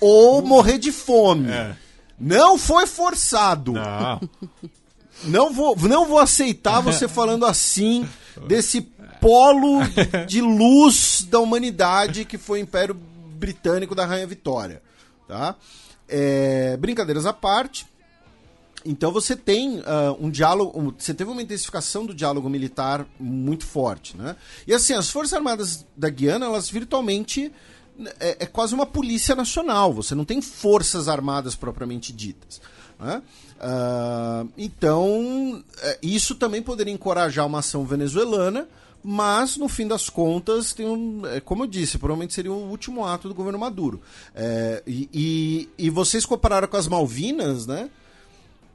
ou morrer de fome. É. Não foi forçado. Não. Não vou, não vou aceitar você falando assim desse polo de luz da humanidade que foi o Império Britânico da Rainha Vitória. Tá? É, brincadeiras à parte. Então você tem uh, um diálogo, um, você teve uma intensificação do diálogo militar muito forte, né? E assim, as Forças Armadas da Guiana, elas virtualmente é, é quase uma polícia nacional. Você não tem forças armadas propriamente ditas. Né? Uh, então, é, isso também poderia encorajar uma ação venezuelana mas no fim das contas tem um, é, como eu disse, provavelmente seria o último ato do governo Maduro. É, e, e, e, vocês compararam com as Malvinas, né?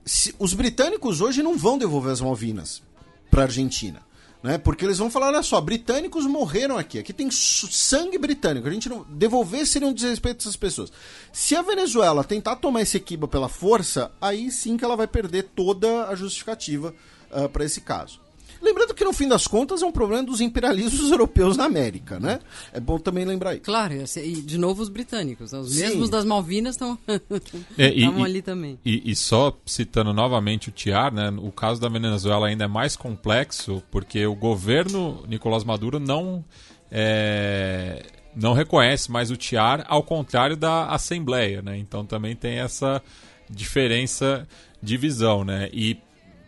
Se, os britânicos hoje não vão devolver as Malvinas para a Argentina. Né? Porque eles vão falar, olha só, britânicos morreram aqui, aqui tem sangue britânico, a gente não devolver seria um desrespeito dessas pessoas. Se a Venezuela tentar tomar esse equiba pela força, aí sim que ela vai perder toda a justificativa uh, ah, para esse caso. Lembrando que no fim das contas é um problema dos imperialismos europeus na América, né? É bom também lembrar isso. Claro, e de novo os britânicos, né? os Sim. mesmos das Malvinas estão É, ali também. E, e só citando novamente o Tiar, né, o caso da Venezuela ainda é mais complexo porque o governo Nicolás Maduro não é, não reconhece mais o Tiar, ao contrário da Assembleia, né? Então também tem essa diferença de visão, né? E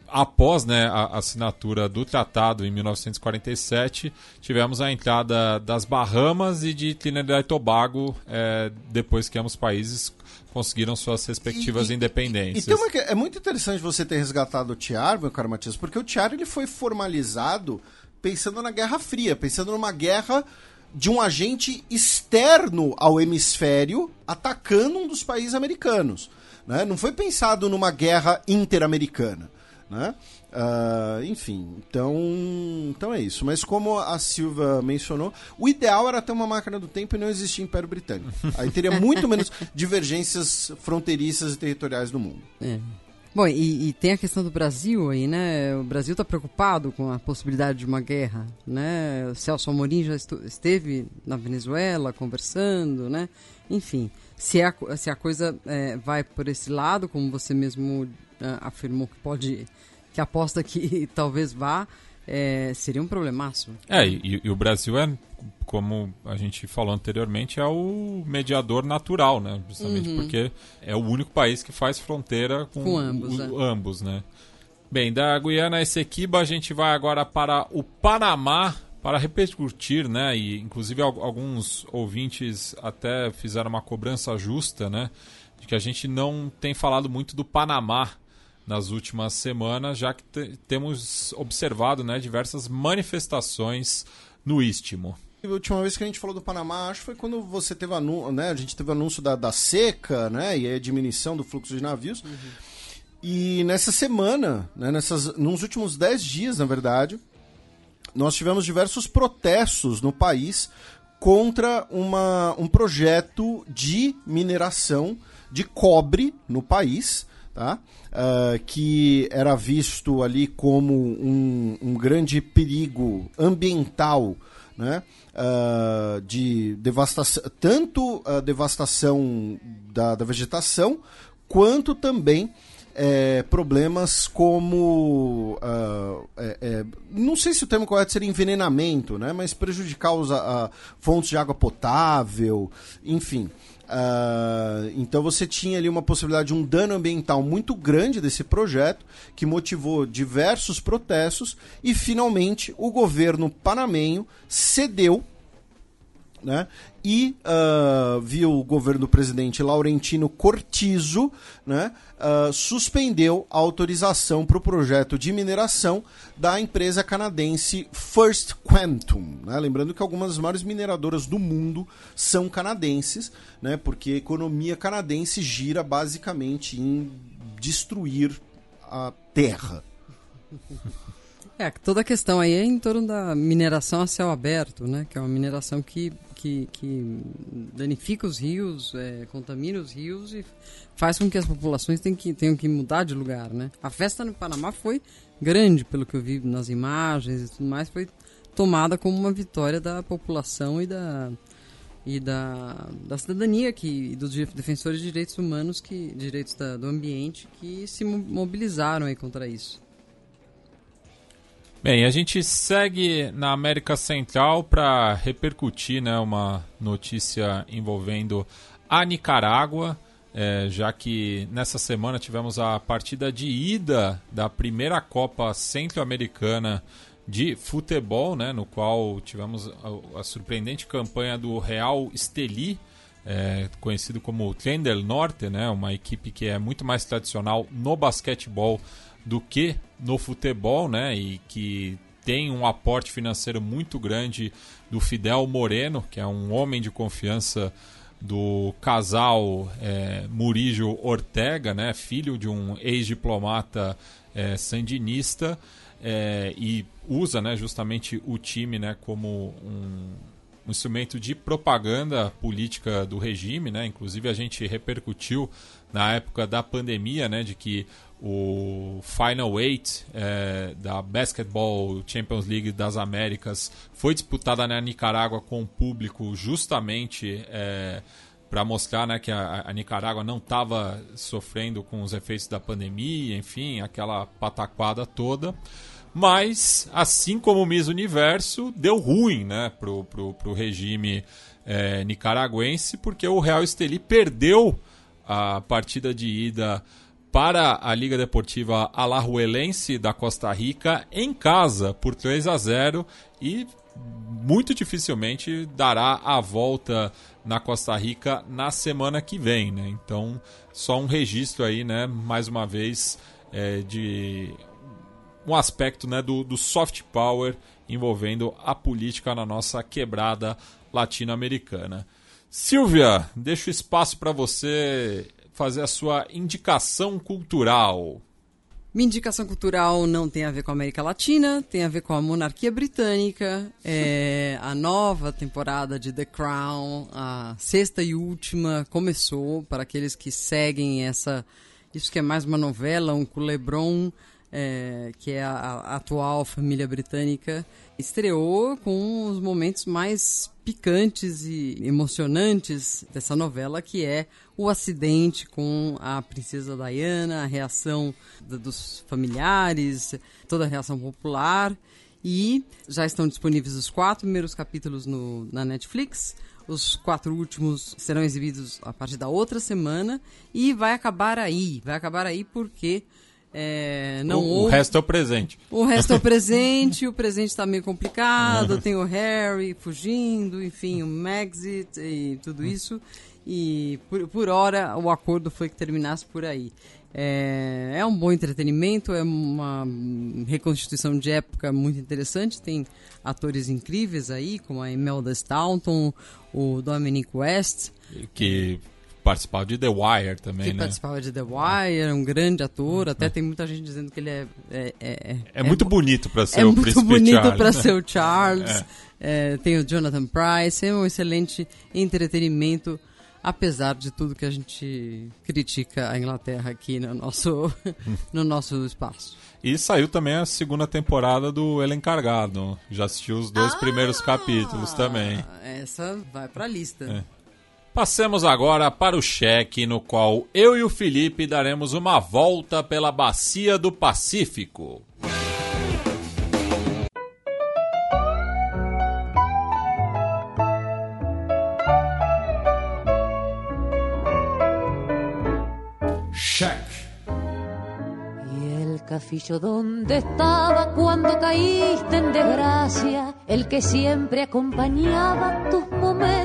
após né, a assinatura do tratado em 1947, tivemos a entrada das Bahamas e de Trinidad e Tobago é, depois que ambos países conseguiram suas respectivas E- e- independências. E uma é muito interessante você ter resgatado o Tiar, meu caro Matias, porque o Tiar ele foi formalizado pensando na Guerra Fria, pensando numa guerra de um agente externo ao hemisfério atacando um dos países americanos. Né? Não foi pensado numa guerra interamericana. Né? Ah, enfim, então, então é isso. Mas como a Silva mencionou, o ideal era ter uma máquina do tempo e não existir Império Britânico. Aí teria muito menos divergências fronteiriças e territoriais no mundo. É. Bom, e, e tem a questão do Brasil aí, né? O Brasil está preocupado com a possibilidade de uma guerra, né? O Celso Amorim já esteve na Venezuela conversando, né? Enfim, se a, co- se a coisa é, vai por esse lado, como você mesmo ah, afirmou que pode, que aposta que talvez vá, é, seria um problemaço. É, e, e o Brasil é, como a gente falou anteriormente, é o mediador natural, né? Justamente porque é o único país que faz fronteira com, Com ambos, o- é. ambos, né? Bem, da Guiana Essequiba a gente vai agora para o Panamá para repercutir, né? E inclusive al- alguns ouvintes até fizeram uma cobrança justa, né? De que a gente não tem falado muito do Panamá nas últimas semanas, já que te- temos observado, né, diversas manifestações no Istmo. A última vez que a gente falou do Panamá, acho que foi quando você teve anúncio, né? A gente teve anúncio da, da seca, né? E a diminuição do fluxo de navios. E nessa semana, né, nessas, nos últimos 10 dias, na verdade, nós tivemos diversos protestos no país contra uma, um projeto de mineração de cobre no país, tá? Ah, que era visto ali como um, um grande perigo ambiental, né? Ah, de devastação, tanto a devastação da, da vegetação, quanto também é, problemas como. ah, é, é, não sei se o termo correto seria envenenamento, né? mas prejudicar os ah, fontes de água potável, enfim. Ah, então você tinha ali uma possibilidade de um dano ambiental muito grande desse projeto, que motivou diversos protestos, e finalmente o governo panamenho cedeu né? E ah, viu o governo do presidente Laurentino Cortizo, né? ah, suspendeu a autorização para o projeto de mineração da empresa canadense First Quantum. Né? Lembrando que algumas das maiores mineradoras do mundo são canadenses, né? Porque a economia canadense gira basicamente em destruir a terra. É, toda a questão aí é em torno da mineração a céu aberto, né? Que é uma mineração que, que, que danifica os rios, é, contamina os rios e faz com que as populações tenham que, tenham que mudar de lugar, né? A festa no Panamá foi grande, pelo que eu vi nas imagens e tudo mais, foi tomada como uma vitória da população e da e da, da cidadania que, e dos de- defensores de direitos humanos, que direitos da- do ambiente, que se mo- mobilizaram aí contra isso. Bem, a gente segue na América Central para repercutir né, uma notícia envolvendo a Nicarágua, eh, já que nessa semana tivemos a partida de ida da primeira Copa Centro-Americana de futebol, né, no qual tivemos a, a surpreendente campanha do Real Esteli, eh, conhecido como Tren del Norte, né, uma equipe que é muito mais tradicional no basquetebol do que no futebol, né? E que tem um aporte financeiro muito grande do Fidel Moreno, que é um homem de confiança do casal é, Murillo Ortega, né? Filho de um ex-diplomata é, sandinista é, e usa, né? Justamente o time, né? Como um um instrumento de propaganda política do regime, né? Inclusive a gente repercutiu na época da pandemia, né, de que o Final Eight é, da Basketball Champions League das Américas foi disputada na Nicarágua com o público justamente é, para mostrar né, que a, a Nicarágua não estava sofrendo com os efeitos da pandemia, enfim, aquela pataquada toda. Mas, assim como o Miss Universo, deu ruim né, pro, pro regime é, nicaragüense, porque o Real Esteli perdeu a partida de ida para a Liga Deportiva Alajuelense da Costa Rica em casa por 3 a 0 e muito dificilmente dará a volta na Costa Rica na semana que vem, né? Então, só um registro aí, né? Mais uma vez, é, de um aspecto né, do, do soft power envolvendo a política na nossa quebrada latino-americana. Silvia, deixo espaço para você fazer a sua indicação cultural. Minha indicação cultural não tem a ver com a América Latina, tem a ver com a monarquia britânica, é, a nova temporada de The Crown, a sexta e última, começou para aqueles que seguem essa. Isso que é mais uma novela, um culebron é, que é a, a, atual família britânica, estreou com os momentos mais picantes e emocionantes dessa novela, que é o acidente com a princesa Diana, a reação dos familiares, toda a reação popular. E já estão disponíveis os quatro primeiros capítulos no, na Netflix. Os quatro últimos serão exibidos a partir da outra semana. E vai acabar aí. Vai acabar aí porque é, não o, o, resto é o presente. O resto é o presente, o presente está meio complicado, tem o Harry fugindo, enfim, o Maxit e tudo isso. E por, por hora o acordo foi que terminasse por aí. É, é um bom entretenimento, é uma reconstituição de época muito interessante. Tem atores incríveis aí, como a Imelda Staunton, o Dominic West. Que participava de The Wire também, que né? participava de The Wire, é um grande ator. Até tem muita gente dizendo que ele é. É, é, é muito é, bonito para ser é o muito bonito para ser o Charles. É. tem o Jonathan Price, é um excelente entretenimento. Apesar de tudo que a gente critica a Inglaterra aqui no nosso, no nosso espaço. E saiu também a segunda temporada do El Encargado. Já assistiu os dois ah, primeiros capítulos também. Essa vai pra lista. É. Passemos agora para o cheque, no qual eu e o Felipe daremos uma volta pela Bacia do Pacífico. Cafillo, ¿dónde estaba cuando caíste en desgracia? El que siempre acompañaba tus momentos.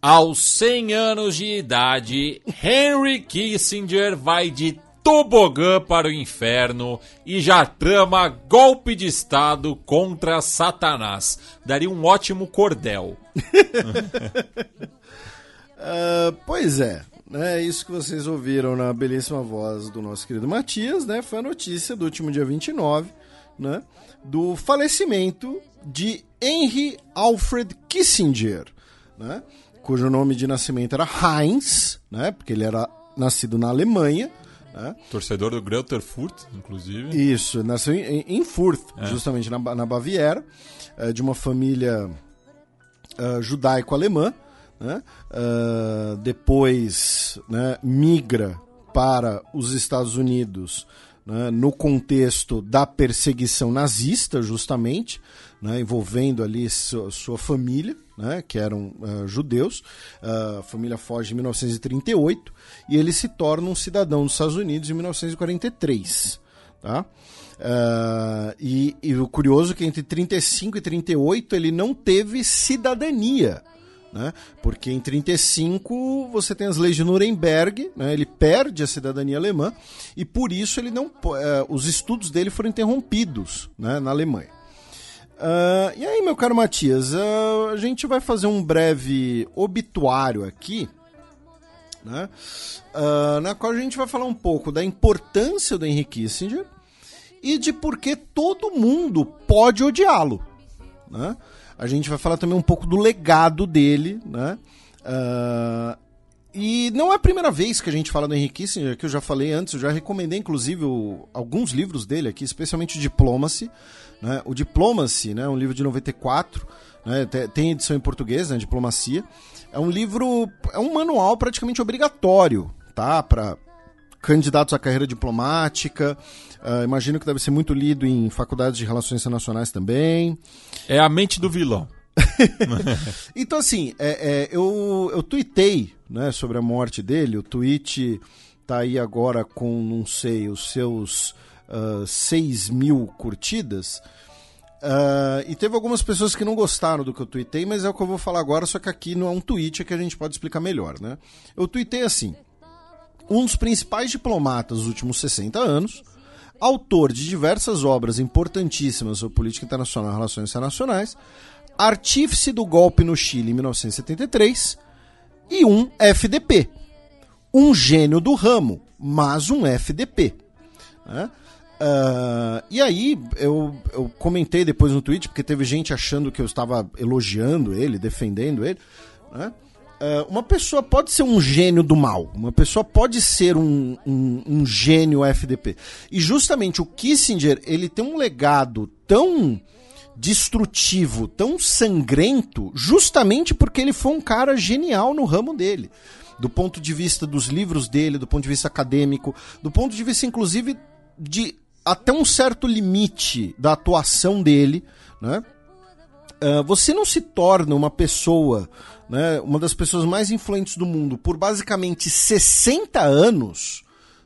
Aos 100 anos de idade, Henry Kissinger vai de tobogã para o inferno e já trama golpe de Estado contra Satanás. Daria um ótimo cordel. uh, pois é. É isso que vocês ouviram na belíssima voz do nosso querido Matias, né? Foi a notícia do último dia 29, né? Do falecimento de Henry Alfred Kissinger, né? Cujo nome de nascimento era Heinz, né? Porque ele era nascido na Alemanha, né? Torcedor do Greuther Fürth, inclusive. Isso, nasceu em, em Fürth, é. justamente na, na Baviera, é, de uma família uh, judaico-alemã, né? Uh, depois né, migra para os Estados Unidos né, no contexto da perseguição nazista, justamente, né, envolvendo ali sua, sua família, né, que eram uh, judeus. Uh, a família foge em 1938 e ele se torna um cidadão dos Estados Unidos em 1943. Tá? Uh, e, e, o curioso é que entre 35 e 38 ele não teve cidadania né? Porque em 35 você tem as leis de Nuremberg, né? ele perde a cidadania alemã e por isso ele não, os estudos dele foram interrompidos né? na Alemanha. Uh, e aí, meu caro Matias, uh, a gente vai fazer um breve obituário aqui, né? Uh, na qual a gente vai falar um pouco da importância do Henry Kissinger e de por que todo mundo pode odiá-lo. Né? A gente vai falar também um pouco do legado dele, né? E não é a primeira vez que a gente fala do Henry Kissinger, que eu já falei antes, eu já recomendei inclusive o, alguns livros dele aqui, especialmente Diplomacy. Né? O Diplomacy, né, um livro de 94, né, tem edição em português, né, Diplomacia. É um livro, é um manual praticamente obrigatório, tá? Para candidatos à carreira diplomática. Uh, imagino que deve ser muito lido em faculdades de relações internacionais também. É a mente do vilão. então, assim, é, é, eu, eu tuitei né, sobre a morte dele. O tweet tá aí agora com, não sei, os seus uh, ah, 6 mil curtidas. Uh, e teve algumas pessoas que não gostaram do que eu tuitei, mas é o que eu vou falar agora, só que aqui não é um tweet é que a gente pode explicar melhor, né? Eu tuitei assim: um dos principais diplomatas dos últimos 60 anos, autor de diversas obras importantíssimas sobre política internacional e relações internacionais, artífice do golpe no Chile em 1973 e um FDP. Um gênio do ramo, mas um FDP. Né? Uh, e aí, eu, eu comentei depois no Twitter, porque teve gente achando que eu estava elogiando ele, defendendo ele. Né? Uh, uma pessoa pode ser um gênio do mal, uma pessoa pode ser um, um, um, gênio FDP. E justamente o Kissinger, ele tem um legado tão destrutivo, tão sangrento, justamente porque ele foi um cara genial no ramo dele. Do ponto de vista dos livros dele, do ponto de vista acadêmico, do ponto de vista, inclusive, de até um certo limite da atuação dele, né? Uh, você não se torna uma pessoa, né, uma das pessoas mais influentes do mundo por basicamente 60 anos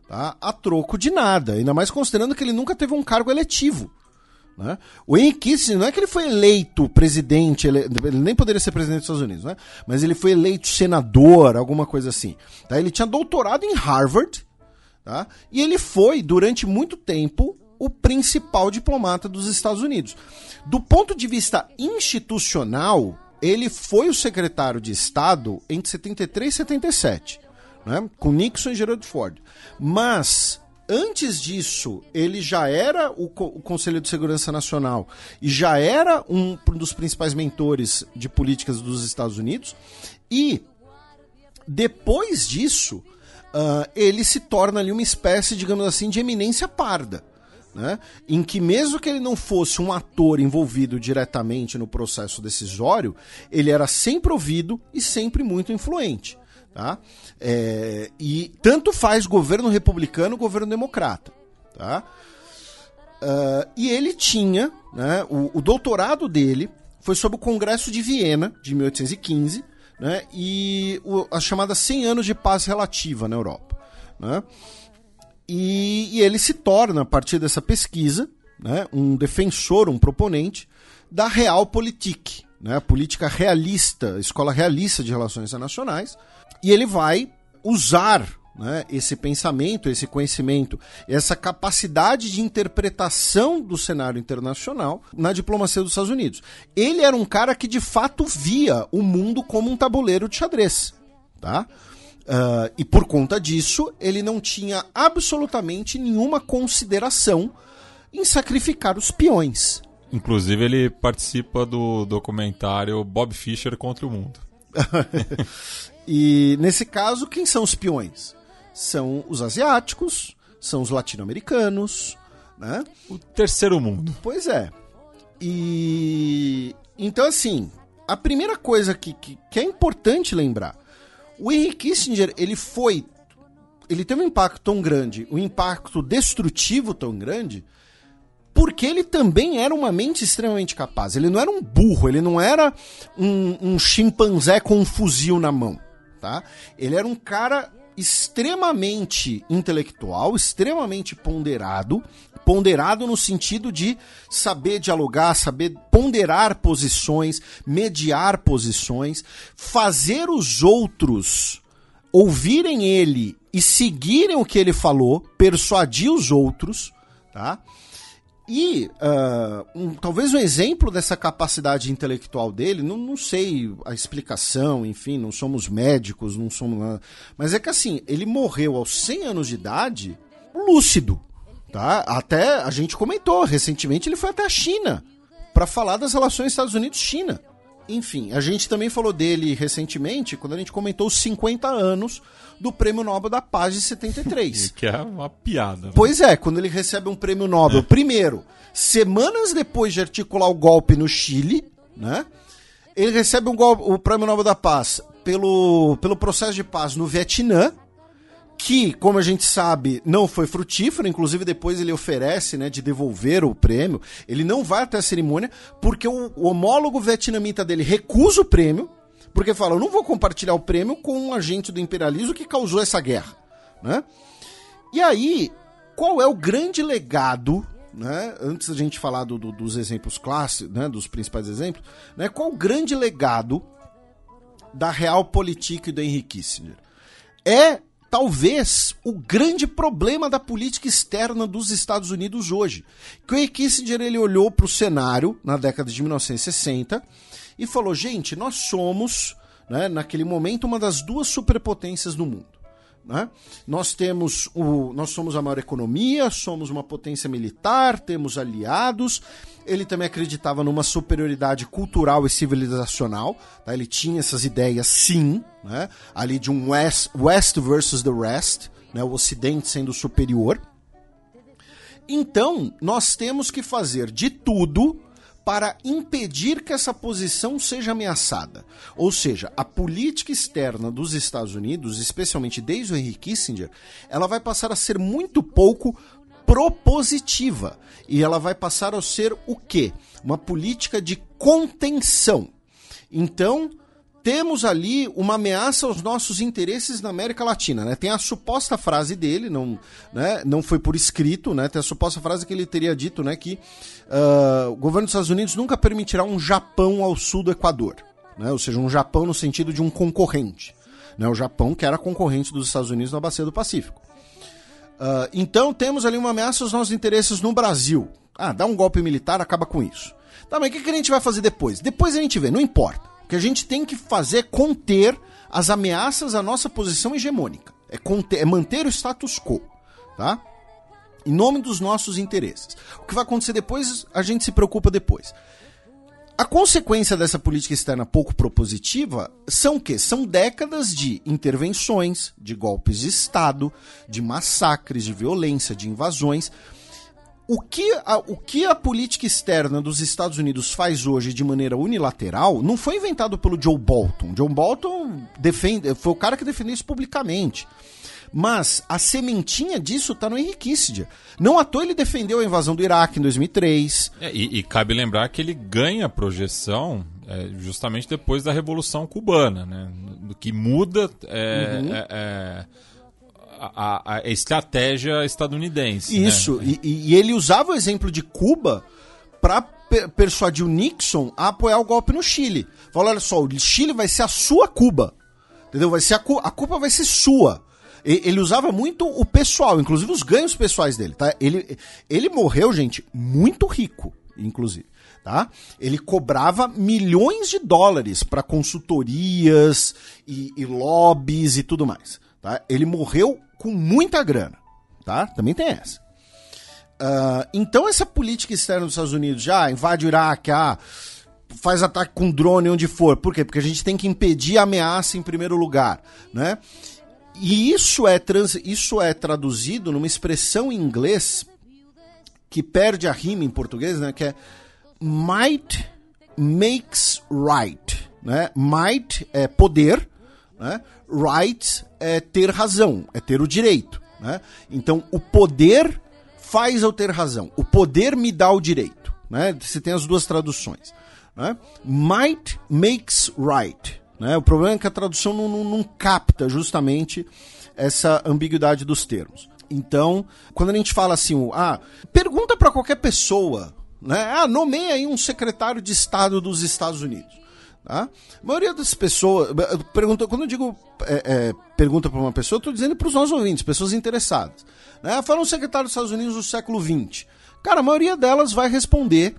tá, a troco de nada. Ainda mais considerando que ele nunca teve um cargo eletivo. Né? O Henry Kissinger não é que ele foi eleito presidente, ele, ele, nem poderia ser presidente dos Estados Unidos, né? mas ele foi eleito senador, alguma coisa assim. Tá? Ele tinha doutorado em Harvard, Tá? E ele foi, durante muito tempo, o principal diplomata dos Estados Unidos. Do ponto de vista institucional, ele foi o secretário de Estado entre 73 e 77, né? com Nixon e Gerald Ford. Mas antes disso, ele já era o, Conselho de Segurança Nacional e já era um dos principais mentores de políticas dos Estados Unidos. E depois disso, uh, ele se torna ali uma espécie, digamos assim, de eminência parda. Né? Em que, mesmo que ele não fosse um ator envolvido diretamente no processo decisório, ele era sempre ouvido e sempre muito influente. Tá? É, e tanto faz governo republicano governo democrata. Tá? Uh, e ele tinha, né, o, o doutorado dele foi sobre o Congresso de Viena, de 1815, né, e o, a chamada 100 anos de paz relativa na Europa. Né? E, e, ele se torna, a partir dessa pesquisa, né, um defensor, um proponente da Realpolitik, né, a política realista, a escola realista de relações internacionais, e ele vai usar né, esse pensamento, esse conhecimento, essa capacidade de interpretação do cenário internacional na diplomacia dos Estados Unidos. Ele era um cara que de fato via o mundo como um tabuleiro de xadrez, tá? Uh, e por conta disso, ele não tinha absolutamente nenhuma consideração em sacrificar os peões. Inclusive, ele participa do documentário Bob Fischer contra o Mundo. e nesse caso, quem são os peões? São os asiáticos, são os latino-americanos, né? O terceiro mundo. Pois é. E então assim, a primeira coisa que, que, que é importante lembrar, o Henry Kissinger ele foi, ele teve um impacto tão grande, um impacto destrutivo tão grande, porque ele também era uma mente extremamente capaz. Ele não era um burro, ele não era um, um chimpanzé com um fuzil na mão, tá? Ele era um cara extremamente intelectual, extremamente ponderado, ponderado no sentido de saber dialogar, saber ponderar posições, mediar posições, fazer os outros ouvirem ele e seguirem o que ele falou, persuadir os outros, tá? E uh, um, talvez um exemplo dessa capacidade intelectual dele, não, não sei a explicação, enfim, não somos médicos, não somos mas é que assim, ele morreu aos 100 anos de idade lúcido, tá? Até a gente comentou, recentemente ele foi até a China para falar das relações Estados Unidos-China. Enfim, a gente também falou dele recentemente, quando a gente comentou os 50 anos do Prêmio Nobel da Paz de 73. Que é uma piada. né? Pois é, quando ele recebe um prêmio Nobel, primeiro, semanas depois de articular o golpe no Chile, né? Ele recebe um o prêmio Nobel da Paz pelo, pelo processo de paz no Vietnã, que, como a gente sabe, não foi frutífero, inclusive depois ele oferece, né, de devolver o prêmio. Ele não vai até a cerimônia porque o, o homólogo vietnamita dele recusa o prêmio, porque fala, eu não vou compartilhar o prêmio com um agente do imperialismo que causou essa guerra, né? E aí, qual é o grande legado, né? Antes da gente falar do- do- dos exemplos clássicos, né? Dos principais exemplos, né? Qual o grande legado da Realpolitik e do Henry Kissinger? É talvez o grande problema da política externa dos Estados Unidos hoje. Que o Kissinger ele olhou para o cenário na década de 1960 e falou: gente, nós somos, né, naquele momento, uma das duas superpotências do mundo. Né? Nós temos o, nós somos a maior economia, somos uma potência militar, temos aliados. Ele também acreditava numa superioridade cultural e civilizacional. tá? Ele tinha essas ideias, sim, né? ali de um West, West versus the Rest, né? o Ocidente sendo superior. Então, nós temos que fazer de tudo para impedir que essa posição seja ameaçada. Ou seja, a política externa dos Estados Unidos, especialmente desde o Henry Kissinger, ela vai passar a ser muito pouco propositiva e ela vai passar a ser o quê? Uma política de contenção. Então, temos ali uma ameaça aos nossos interesses na América Latina, né? Tem a suposta frase dele, não, né, não foi por escrito, né? Tem a suposta frase que ele teria dito, né, que ah, o governo dos Estados Unidos nunca permitirá um Japão ao sul do Equador, né? Ou seja, um Japão no sentido de um concorrente, né? O Japão que era concorrente dos Estados Unidos na bacia do Pacífico. Ah, então temos ali uma ameaça aos nossos interesses no Brasil. Ah, dá um golpe militar, acaba com isso. Tá, mas o que, que a gente vai fazer depois? Depois a gente vê, não importa. Que a gente tem que fazer é conter as ameaças à nossa posição hegemônica. É, conter, é manter o status quo, tá? Em nome dos nossos interesses. O que vai acontecer depois, a gente se preocupa depois. A consequência dessa política externa pouco propositiva são o quê? São décadas de intervenções, de golpes de Estado, de massacres, de violência, de invasões. O que, a, o que a política externa dos Estados Unidos faz hoje de maneira unilateral não foi inventado pelo Joe Bolton. Joe Bolton defende, foi o cara que defendeu isso publicamente. Mas a sementinha disso tá no Henry Kissinger. Não à toa ele defendeu a invasão do Iraque em 2003. É, e, e cabe lembrar que ele ganha projeção é, justamente depois da Revolução Cubana, né? Do que muda é, Uhum. A, a- estratégia estadunidense. né? Isso, e, e ele usava o exemplo de Cuba para persuadir o Nixon a apoiar o golpe no Chile. Falou, olha só, o Chile vai ser a sua Cuba. Entendeu? Vai ser a, Cu- a culpa vai ser sua. Ele usava muito o pessoal, inclusive os ganhos pessoais dele, tá? Ele, ele morreu, gente, muito rico, inclusive, tá? Ele cobrava milhões de dólares para consultorias e, e lobbies e tudo mais, tá? Ele morreu com muita grana, tá? Também tem essa. Ah, então essa política externa dos Estados Unidos já invade o Iraque, ah, faz ataque com drone onde for. Por quê? Porque a gente tem que impedir a ameaça em primeiro lugar, né? E isso é, trans, isso é traduzido numa expressão em inglês que perde a rima em português, né? Que é might makes right, né? Might é poder, né? Right é ter razão, é ter o direito, né? Então o poder faz eu ter razão, o poder me dá o direito, né? Você tem as duas traduções, né? Might makes right, né? O problema é que a tradução não, não- não capta justamente essa ambiguidade dos termos. Então, quando a gente fala assim, ah, pergunta para qualquer pessoa, né? Ah, nomeia aí um secretário de Estado dos Estados Unidos. Tá? A maioria das pessoas. Pergunta, quando eu digo é, é, pergunta para uma pessoa, estou dizendo para os nossos ouvintes, pessoas interessadas. Né? Fala um secretário dos Estados Unidos do século XX. Cara, a maioria delas vai responder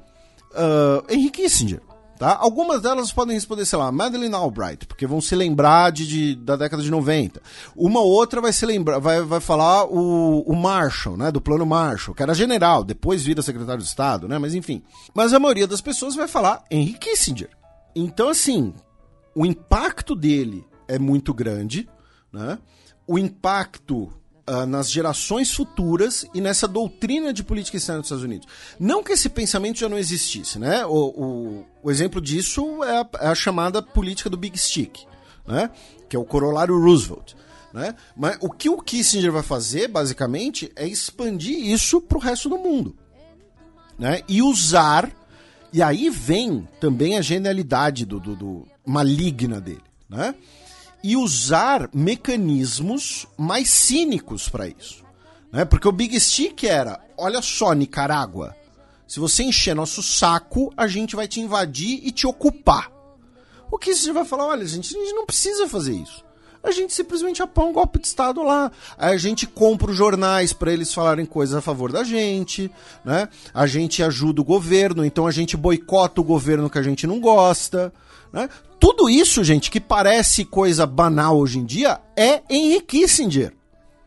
ah, Henry Kissinger. Tá? Algumas delas podem responder, sei lá, Madeleine Albright, porque vão se lembrar de, de da década de 90. Uma outra vai se lembrar, vai, vai falar o, o Marshall, né, do plano Marshall, que era general, depois vira secretário de Estado, né, mas enfim. Mas a maioria das pessoas vai falar Henry Kissinger. Então, assim, o impacto dele é muito grande, né? O impacto uh, nas gerações futuras e nessa doutrina de política externa dos Estados Unidos. Não que esse pensamento já não existisse, né? O, o, o exemplo disso é a, é a, chamada política do Big Stick, né? Que é o corolário Roosevelt. Né? Mas o que o Kissinger vai fazer, basicamente, é expandir isso para o resto do mundo. Né? E usar. E aí vem também a genialidade do, do, do maligna dele. Né? e usar mecanismos mais cínicos para isso. Né? Porque o Big Stick era: olha só, Nicarágua, se você encher nosso saco, a gente vai te invadir e te ocupar. O que você vai falar? Olha, gente, a gente não precisa fazer isso. A gente simplesmente apoia um golpe de Estado lá. A gente compra os jornais para eles falarem coisas a favor da gente, né? A gente ajuda o governo, então a gente boicota o governo que a gente não gosta. Né? Tudo isso, gente, que parece coisa banal hoje em dia, é Henry Kissinger.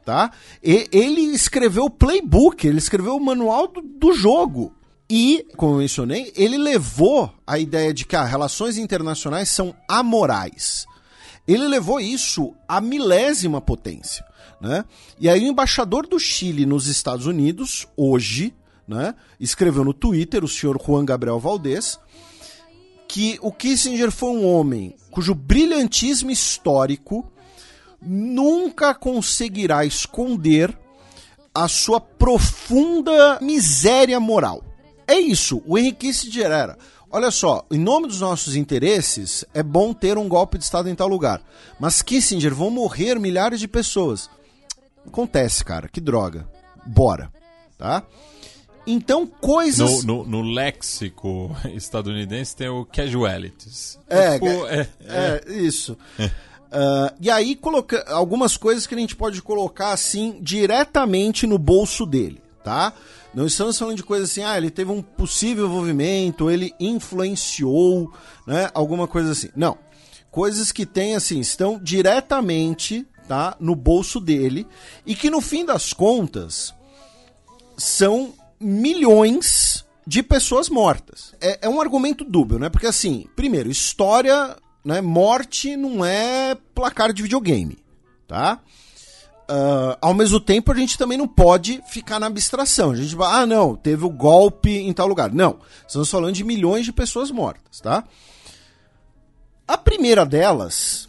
Tá? E, ele escreveu o playbook, ele escreveu o manual do, do jogo. E, como eu mencionei, ele levou a ideia de que as ah, relações internacionais são amorais. Ele levou isso à milésima potência. Né? E aí o embaixador do Chile nos Estados Unidos, hoje, né, escreveu no Twitter, o senhor Juan Gabriel Valdez, que o Kissinger foi um homem cujo brilhantismo histórico nunca conseguirá esconder a sua profunda miséria moral. É isso, o Henry Kissinger era. Olha só, em nome dos nossos interesses, é bom ter um golpe de Estado em tal lugar. Mas Kissinger, vão morrer milhares de pessoas. Acontece, cara, que droga. Bora, tá? Então, coisas. No, no, no, léxico estadunidense tem o casualities. É, tipo, é, é, é, isso. Uh, e aí, coloca algumas coisas que a gente pode colocar assim diretamente no bolso dele, tá? Não estamos falando de coisas assim, ah, ele teve um possível envolvimento, ele influenciou, né? Alguma coisa assim. Não. Coisas que tem, assim, estão diretamente, tá? No bolso dele e que no fim das contas são milhões de pessoas mortas. É, é um argumento dúbio, né? Porque assim, primeiro, história, né? Morte não é placar de videogame, tá? Uh, ao mesmo tempo, a gente também não pode ficar na abstração. A gente vai, ah, não, teve o um golpe em tal lugar. Não, estamos falando de milhões de pessoas mortas, tá? A primeira delas,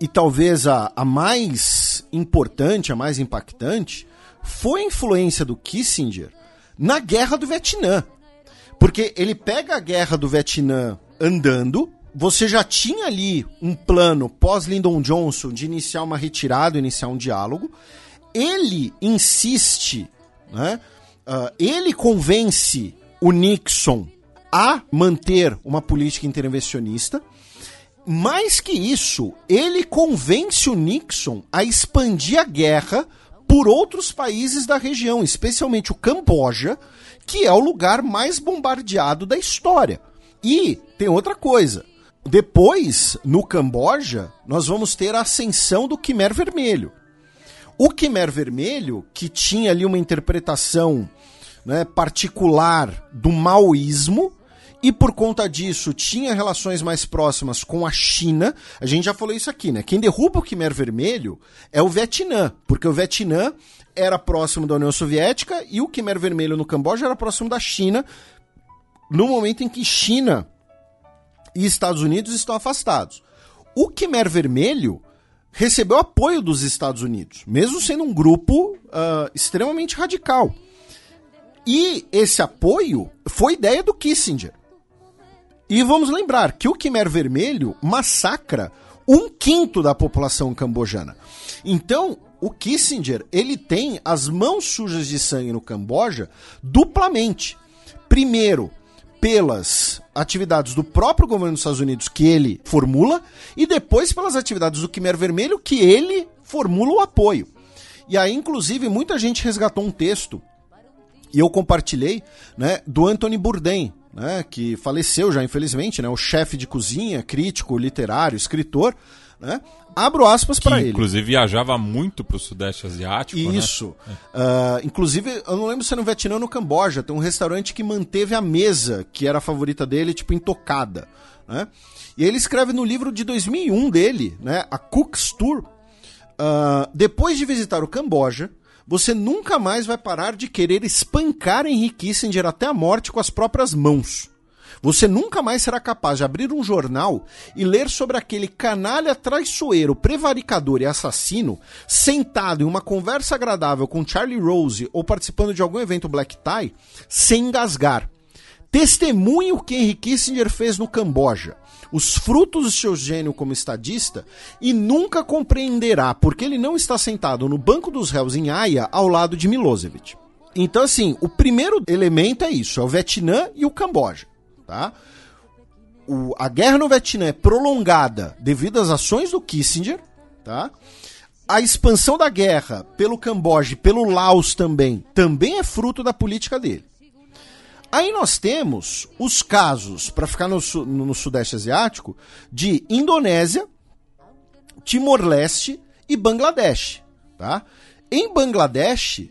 e talvez a, a mais importante, a mais impactante, foi a influência do Kissinger na guerra do Vietnã. Porque ele pega a guerra do Vietnã andando, você já tinha ali um plano pós-Lyndon Johnson de iniciar uma retirada, iniciar um diálogo. Ele insiste, né? Uh, ele convence o Nixon a manter uma política intervencionista. Mais que isso, ele convence o Nixon a expandir a guerra por outros países da região, especialmente o Camboja, que é o lugar mais bombardeado da história. E tem outra coisa. Depois, no Camboja, nós vamos ter a ascensão do Khmer Vermelho. O Khmer Vermelho, que tinha ali uma interpretação né, particular do maoísmo, e por conta disso tinha relações mais próximas com a China. A gente já falou isso aqui, né? Quem derruba o Khmer Vermelho é o Vietnã, porque o Vietnã era próximo da União Soviética e o Khmer Vermelho no Camboja era próximo da China, no momento em que China e Estados Unidos estão afastados. O Khmer Vermelho recebeu apoio dos Estados Unidos, mesmo sendo um grupo uh, extremamente radical. E esse apoio foi ideia do Kissinger. E vamos lembrar que o Khmer Vermelho massacra um quinto da população cambojana. Então, o Kissinger, ele tem as mãos sujas de sangue no Camboja duplamente. Primeiro, pelas atividades do próprio governo dos Estados Unidos que ele formula e depois pelas atividades do Khmer Vermelho que ele formula o apoio. E aí, inclusive, muita gente resgatou um texto e eu compartilhei, né, do Anthony Bourdain, né, que faleceu já infelizmente, né, o chefe de cozinha, crítico, literário, escritor, né, abro aspas para ele. Inclusive viajava muito para o Sudeste Asiático. Isso. Né? Uh, inclusive, eu não lembro se é no Vietnã ou no Camboja, tem um restaurante que manteve a mesa, que era a favorita dele, tipo, intocada. Né? E ele escreve no livro de 2001 dele, né, a Cook's Tour, uh, depois de visitar o Camboja, você nunca mais vai parar de querer espancar Henry Kissinger até a morte com as próprias mãos. Você nunca mais será capaz de abrir um jornal e ler sobre aquele canalha traiçoeiro, prevaricador e assassino sentado em uma conversa agradável com Charlie Rose ou participando de algum evento black tie sem engasgar. Testemunhe o que Henry Kissinger fez no Camboja os frutos do seu gênio como estadista e nunca compreenderá porque ele não está sentado no banco dos réus em Haia ao lado de Milosevic. Então, assim, o primeiro elemento é isso: é o Vietnã e o Camboja. Tá? O, a guerra no Vietnã é prolongada devido às ações do Kissinger. Tá? A expansão da guerra pelo Camboja e pelo Laos também, também é fruto da política dele. Aí nós temos os casos, para ficar no, no, no, Sudeste Asiático, de Indonésia, Timor-Leste e Bangladesh. Tá? Em Bangladesh,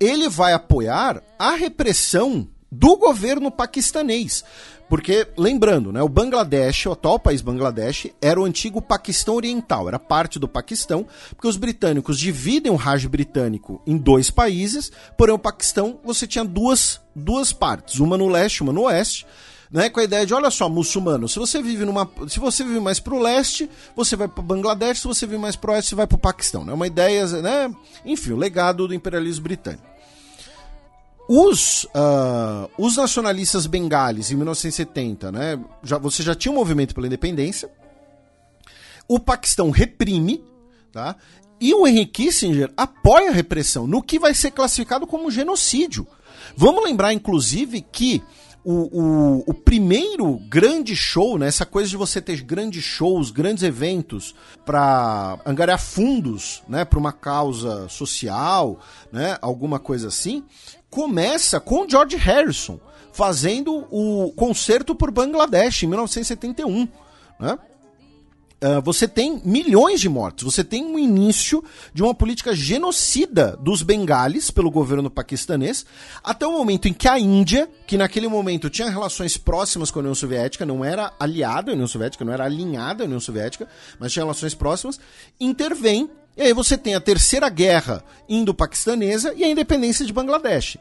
ele vai apoiar a repressão do governo paquistanês. Porque, lembrando, né, o Bangladesh, o atual país Bangladesh, era o antigo Paquistão Oriental, era parte do Paquistão, porque os britânicos dividem o Raj britânico em dois países, porém o Paquistão você tinha duas, duas partes, uma no leste, uma no oeste, né, com a ideia de, olha só, muçulmano, se você vive numa, se você vive mais pro leste, você vai para Bangladesh, se você vive mais pro oeste, você vai pro Paquistão, né? Uma ideia, né? Enfim, o legado do imperialismo britânico. Os, uh, os nacionalistas bengalis, em 1970, né, já, você já tinha um movimento pela independência. O Paquistão reprime, tá? E o Henry Kissinger apoia a repressão, no que vai ser classificado como genocídio. Vamos lembrar, inclusive, que o, o, o, primeiro grande show, né, essa coisa de você ter grandes shows, grandes eventos para angariar fundos né, para uma causa social, né, alguma coisa assim, começa com George Harrison fazendo o concerto por Bangladesh em 1971, né? Uh, você tem milhões de mortes, você tem um início de uma política genocida dos bengalis pelo governo paquistanês, até o momento em que a Índia, que naquele momento tinha relações próximas com a União Soviética, não era aliada à União Soviética, não era alinhada à União Soviética, mas tinha relações próximas, intervém e aí você tem a Terceira Guerra Indo-Paquistanesa e a independência de Bangladesh.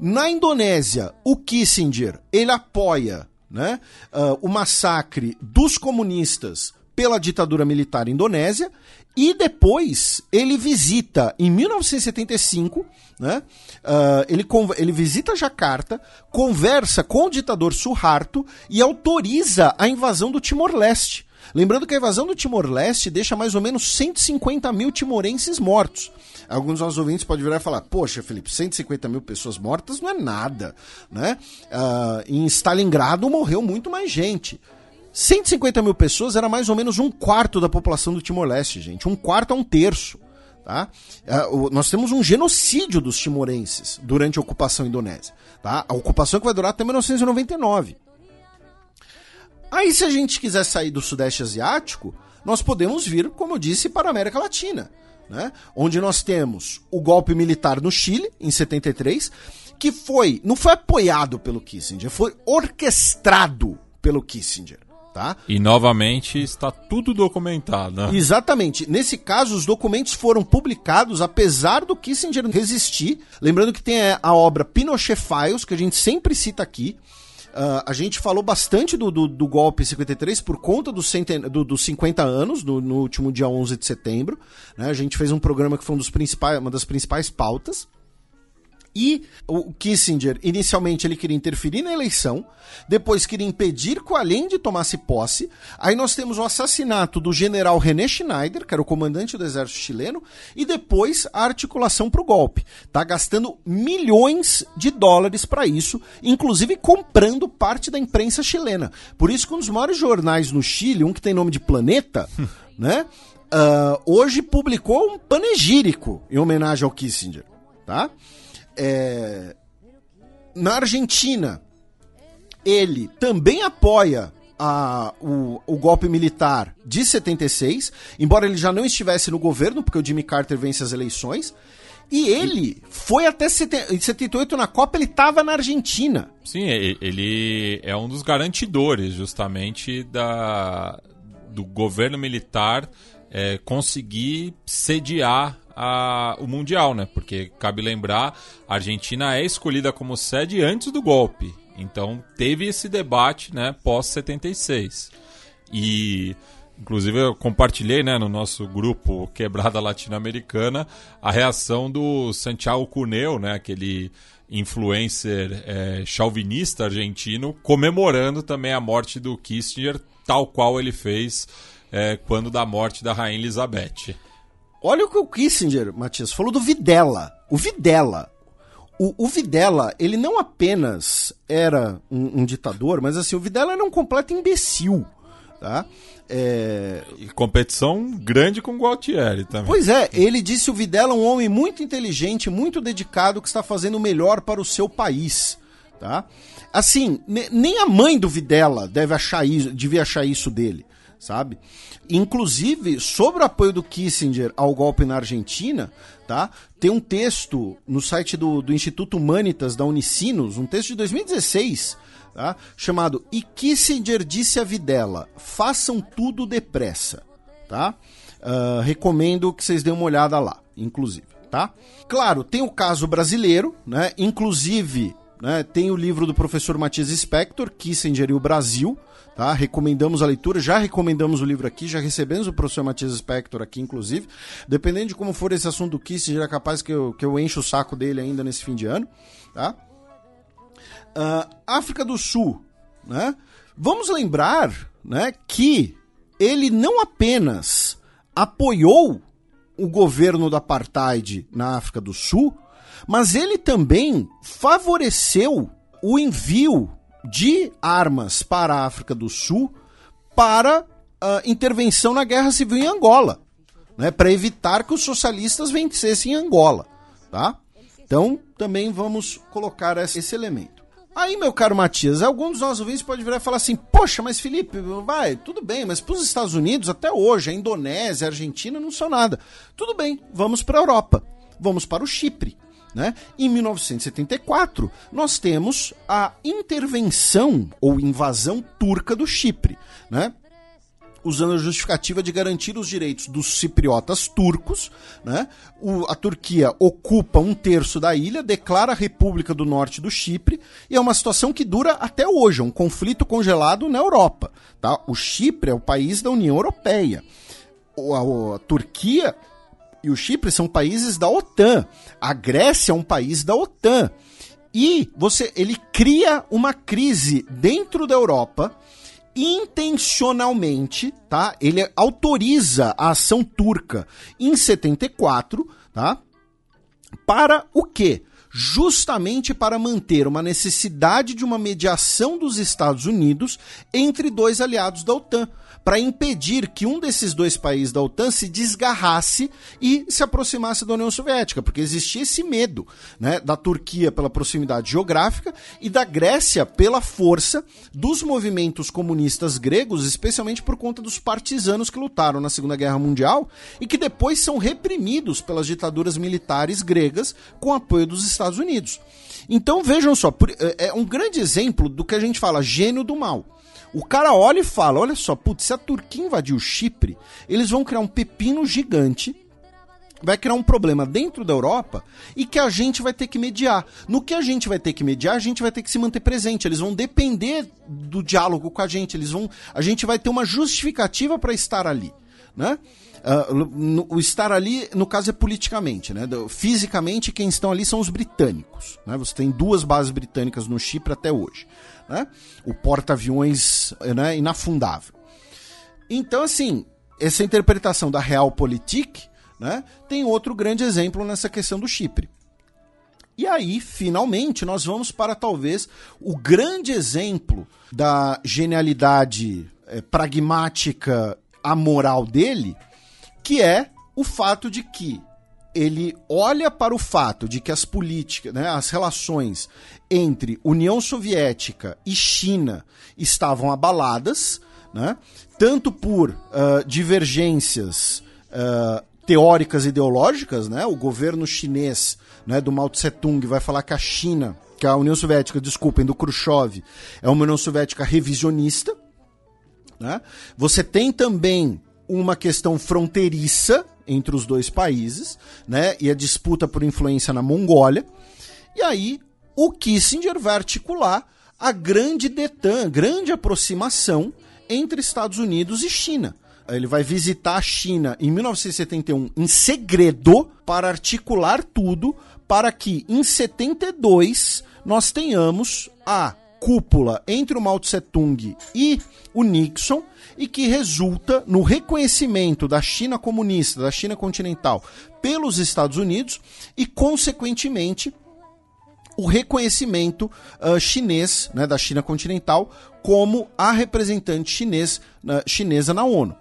Na Indonésia, o Kissinger ele apoia né, uh, o massacre dos comunistas pela ditadura militar indonésia e depois ele visita, em 1975, né, uh, ele, ele visita Jacarta, conversa com o ditador Suharto e autoriza a invasão do Timor-Leste. Lembrando que a invasão do Timor-Leste deixa mais ou menos 150 mil timorenses mortos. Alguns dos nossos ouvintes podem virar e falar: Poxa, Felipe, 150 mil pessoas mortas não é nada. Né? Uh, em Stalingrado morreu muito mais gente. 150 mil pessoas era mais ou menos um quarto da população do Timor-Leste, gente. Um quarto a um terço. Tá? Uh, nós temos um genocídio dos timorenses durante a ocupação indonésia. Tá? A ocupação que vai durar até 1999. Aí, se a gente quiser sair do Sudeste Asiático, nós podemos vir, como eu disse, para a América Latina, né? onde nós temos o golpe militar no Chile, em 73, que foi, não foi apoiado pelo Kissinger, foi orquestrado pelo Kissinger. Tá? E novamente está tudo documentado. Né? Exatamente. Nesse caso, os documentos foram publicados apesar do Kissinger resistir. Lembrando que tem a obra Pinochet Files, que a gente sempre cita aqui, Uh, a gente falou bastante do, do, do, golpe 53 por conta dos do, do 50 anos, no, no, último dia 11 de setembro. Né? A gente fez um programa que foi um dos principais, uma das principais pautas. E o Kissinger, inicialmente, ele queria interferir na eleição, depois queria impedir que o Allende tomasse posse. Aí nós temos o assassinato do general René Schneider, que era o comandante do exército chileno, e depois a articulação para o golpe. Tá gastando milhões de dólares para isso, inclusive comprando parte da imprensa chilena. Por isso que um dos maiores jornais no Chile, um que tem nome de Planeta, né? Uh, hoje publicou um panegírico em homenagem ao Kissinger, tá? É... Na Argentina, ele também apoia a, o, o, golpe militar de 76, embora ele já não estivesse no governo, porque o Jimmy Carter vence as eleições. E ele foi até 78 na Copa, ele estava na Argentina. Sim, ele é um dos garantidores, justamente, da, do governo militar é, conseguir sediar a, o Mundial, né? Porque cabe lembrar, a Argentina é escolhida como sede antes do golpe. Então teve esse debate, né, pós 76. E inclusive eu compartilhei, né, no nosso grupo Quebrada Latino-Americana, a reação do Santiago Cuneu, né, aquele influencer é, chauvinista argentino, comemorando também a morte do Kissinger, tal qual ele fez é, quando da morte da rainha Elizabeth. Olha o que o Kissinger, Matias, falou do Videla. O Videla, o, o Videla, ele não apenas era um, um, ditador, mas assim, o Videla era um completo imbecil. Tá? É... E competição grande com o Gualtieri também. Pois é, ele disse o Videla um homem muito inteligente, muito dedicado, que está fazendo o melhor para o seu país. Tá? Assim, nem a mãe do Videla deve achar isso, devia achar isso dele, sabe? Inclusive, sobre o apoio do Kissinger ao golpe na Argentina, tá? Tem um texto no site do, do Instituto Humanitas da Unicinos, um texto de 2016, tá? chamado E Kissinger disse a Videla: façam tudo depressa. Tá? Uh, recomendo que vocês dêem uma olhada lá, inclusive. Tá? Claro, tem o caso brasileiro, né? inclusive né, tem o livro do professor Matias Spector, Kissinger e o Brasil, Tá? Recomendamos a leitura, já recomendamos o livro aqui, já recebemos o professor Matias Spector aqui, inclusive. Dependendo de como for esse assunto do Kissinger, é capaz que eu, que eu encho o saco dele ainda nesse fim de ano. Tá? Uh, África do Sul, né? Vamos lembrar né, que ele não apenas apoiou o governo da apartheid na África do Sul, mas ele também favoreceu o envio de armas para a África do Sul para uh, intervenção na guerra civil em Angola, né, para evitar que os socialistas vencessem em Angola. Tá? Então, também vamos colocar esse elemento. Aí, meu caro Matias, alguns dos nossos ouvintes podem virar e falar assim: Poxa, mas Felipe, vai, tudo bem, mas para os Estados Unidos, até hoje, a Indonésia, a Argentina não são nada. Tudo bem, vamos para a Europa, vamos para o Chipre. Né? Em 1974, nós temos a intervenção ou invasão turca do Chipre, né? usando a justificativa de garantir os direitos dos cipriotas turcos. Né? O, a Turquia ocupa um terço da ilha, declara a República do Norte do Chipre, e é uma situação que dura até hoje, é um conflito congelado na Europa. Tá? O Chipre é o país da União Europeia. a, a Turquia e o Chipre são países da OTAN. A Grécia é um país da OTAN. E você, ele cria uma crise dentro da Europa intencionalmente, tá? Ele autoriza a ação turca em 74, tá? Para o quê? Justamente para manter uma necessidade de uma mediação dos Estados Unidos entre dois aliados da OTAN para impedir que um desses dois países da OTAN se desgarrasse e se aproximasse da União Soviética, porque existia esse medo né, da Turquia pela proximidade geográfica e da Grécia pela força dos movimentos comunistas gregos, especialmente por conta dos partisanos que lutaram na Segunda Guerra Mundial e que depois são reprimidos pelas ditaduras militares gregas com apoio dos Estados Unidos. Então vejam só, é, é um grande exemplo do que a gente fala gênio do mal. O cara olha e fala: olha só, putz, se a Turquia invadir o Chipre, eles vão criar um pepino gigante vai criar um problema dentro da Europa e que a gente vai ter que mediar. No que a gente vai ter que mediar, a gente vai ter que se manter presente. Eles vão depender do diálogo com a gente. Eles vão, a gente vai ter uma justificativa para estar ali, né? Uh, o estar ali, no caso, é politicamente, né? Fisicamente, quem estão ali são os britânicos. Né? Você tem duas bases britânicas no Chipre até hoje né? O porta-aviões né, inafundável. Então, assim, essa interpretação da Realpolitik né, tem outro grande exemplo nessa questão do Chipre. E aí, finalmente, nós vamos para talvez o grande exemplo da genialidade é, pragmática amoral dele, que é o fato de que ele olha para o fato de que as políticas, né, as relações entre União Soviética e China estavam abaladas, né, tanto por uh, divergências uh, teóricas ideológicas, né, o governo chinês né, do Mao Tse Tung vai falar que a China, que a União Soviética, desculpem, do Khrushchev, é uma União Soviética revisionista. Né? Você tem também uma questão fronteiriça entre os dois países, né? E a disputa por influência na Mongólia. E aí o Kissinger vai articular a grande detan, grande aproximação entre Estados Unidos e China. Ele vai visitar a China em 1971 em segredo para articular tudo para que em 72 nós tenhamos a cúpula entre o Mao Tse Tung e o Nixon e que resulta no reconhecimento da China comunista, da China continental pelos Estados Unidos e, consequentemente, o reconhecimento uh, chinês, né, da China continental, como a representante chinês, uh, chinesa na ONU.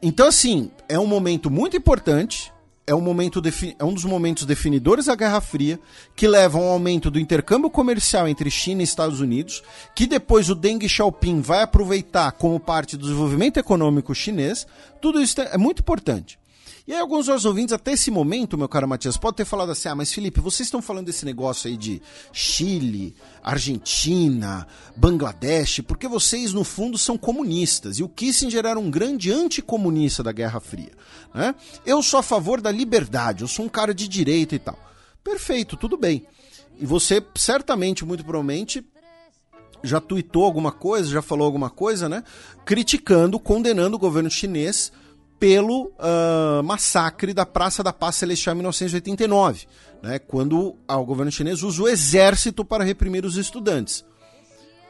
Então, assim, é um momento muito importante é um, momento é um dos momentos definidores da Guerra Fria, que leva a um aumento do intercâmbio comercial entre China e Estados Unidos, que depois o Deng Xiaoping vai aproveitar como parte do desenvolvimento econômico chinês. Tudo isso é muito importante. E aí alguns dos ouvintes, até esse momento, meu caro Matias, pode ter falado assim, ah, mas Felipe, vocês estão falando desse negócio aí de Chile, Argentina, Bangladesh, porque vocês, no fundo, são comunistas. E o Kissinger era um grande anticomunista da Guerra Fria. Né? Eu sou a favor da liberdade, eu sou um cara de direita e tal. Perfeito, tudo bem. E você, certamente, muito provavelmente, já tuitou alguma coisa, já falou alguma coisa, né? Criticando, condenando o governo chinês pelo uh, massacre da Praça da Paz Celestial em 1989, né, quando o governo chinês usa o exército para reprimir os estudantes.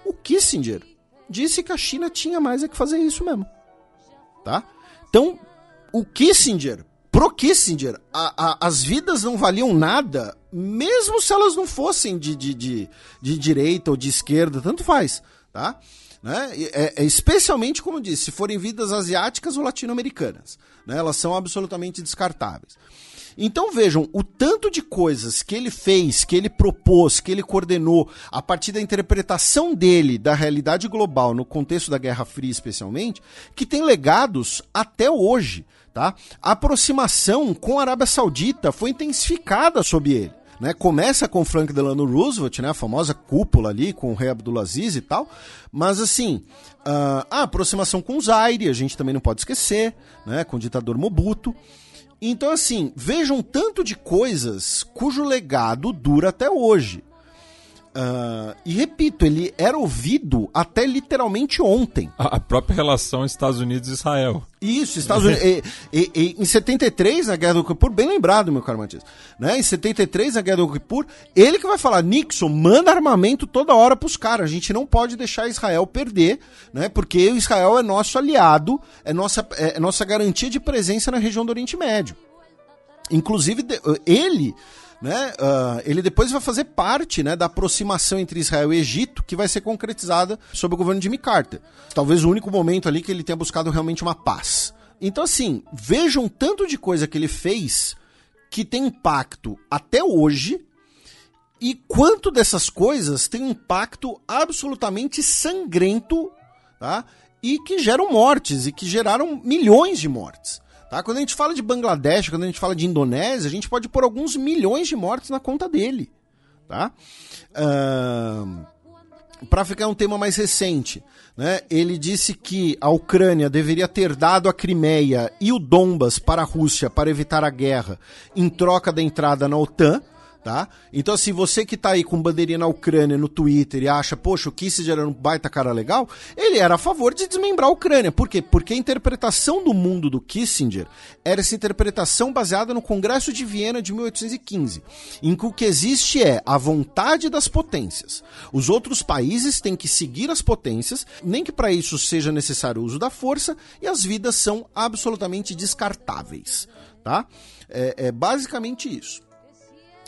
O Kissinger disse que a China tinha mais é que fazer isso mesmo. Tá? Então, o Kissinger, pro Kissinger, a, a, as vidas não valiam nada, mesmo se elas não fossem de, de, de, de direita ou de esquerda, tanto faz. Tá? Né? É, é, especialmente, como disse, se forem vidas asiáticas ou latino-americanas. Né? Elas são absolutamente descartáveis. Então vejam, o tanto de coisas que ele fez, que ele propôs, que ele coordenou, a partir da interpretação dele da realidade global, no contexto da Guerra Fria especialmente, que tem legados até hoje. Tá? A aproximação com a Arábia Saudita foi intensificada sob ele né? Começa com Frank Delano Roosevelt, né? A famosa cúpula ali com o rei Abdulaziz e tal. Mas assim, uh, a aproximação com Zaire, a gente também não pode esquecer, né? Com o ditador Mobutu. Então, assim, vejam tanto de coisas cujo legado dura até hoje. Uh, e repito, ele era ouvido até literalmente ontem. A própria relação Estados Unidos e Israel. Isso, Estados Unidos. e, e, e, em 73, na Guerra do Kippur, bem lembrado, meu caro Matias. Né? Em 73, na Guerra do Kippur, ele que vai falar: Nixon, manda armamento toda hora pros caras. A gente não pode deixar Israel perder, né? porque Israel é nosso aliado, é nossa, é, é nossa garantia de presença na região do Oriente Médio. Inclusive, ele né, uh, ele depois vai fazer parte né, da aproximação entre Israel e Egito, que vai ser concretizada sob o governo de Jimmy Carter. Talvez o único momento ali que ele tenha buscado realmente uma paz. Então, assim, vejam tanto de coisa que ele fez que tem impacto até hoje e quanto dessas coisas tem impacto absolutamente sangrento tá? e que geram mortes e que geraram milhões de mortes. Tá? Quando a gente fala de Bangladesh, quando a gente fala de Indonésia, a gente pode pôr alguns milhões de mortes na conta dele. Tá? Uh, Para ficar um tema mais recente, né, ele disse que a Ucrânia deveria ter dado a Crimeia e o Donbas para a Rússia para evitar a guerra em troca da entrada na OTAN tá? Então, assim, você que tá aí com bandeirinha na Ucrânia no Twitter e acha, poxa, o Kissinger era um baita cara legal, ele era a favor de desmembrar a Ucrânia. Por quê? Porque a interpretação do mundo do Kissinger era essa interpretação baseada no Congresso de Viena de 1815, em que o que existe é a vontade das potências. Os outros países têm que seguir as potências, nem que para isso seja necessário o uso da força, e as vidas são absolutamente descartáveis, tá? É, é basicamente isso.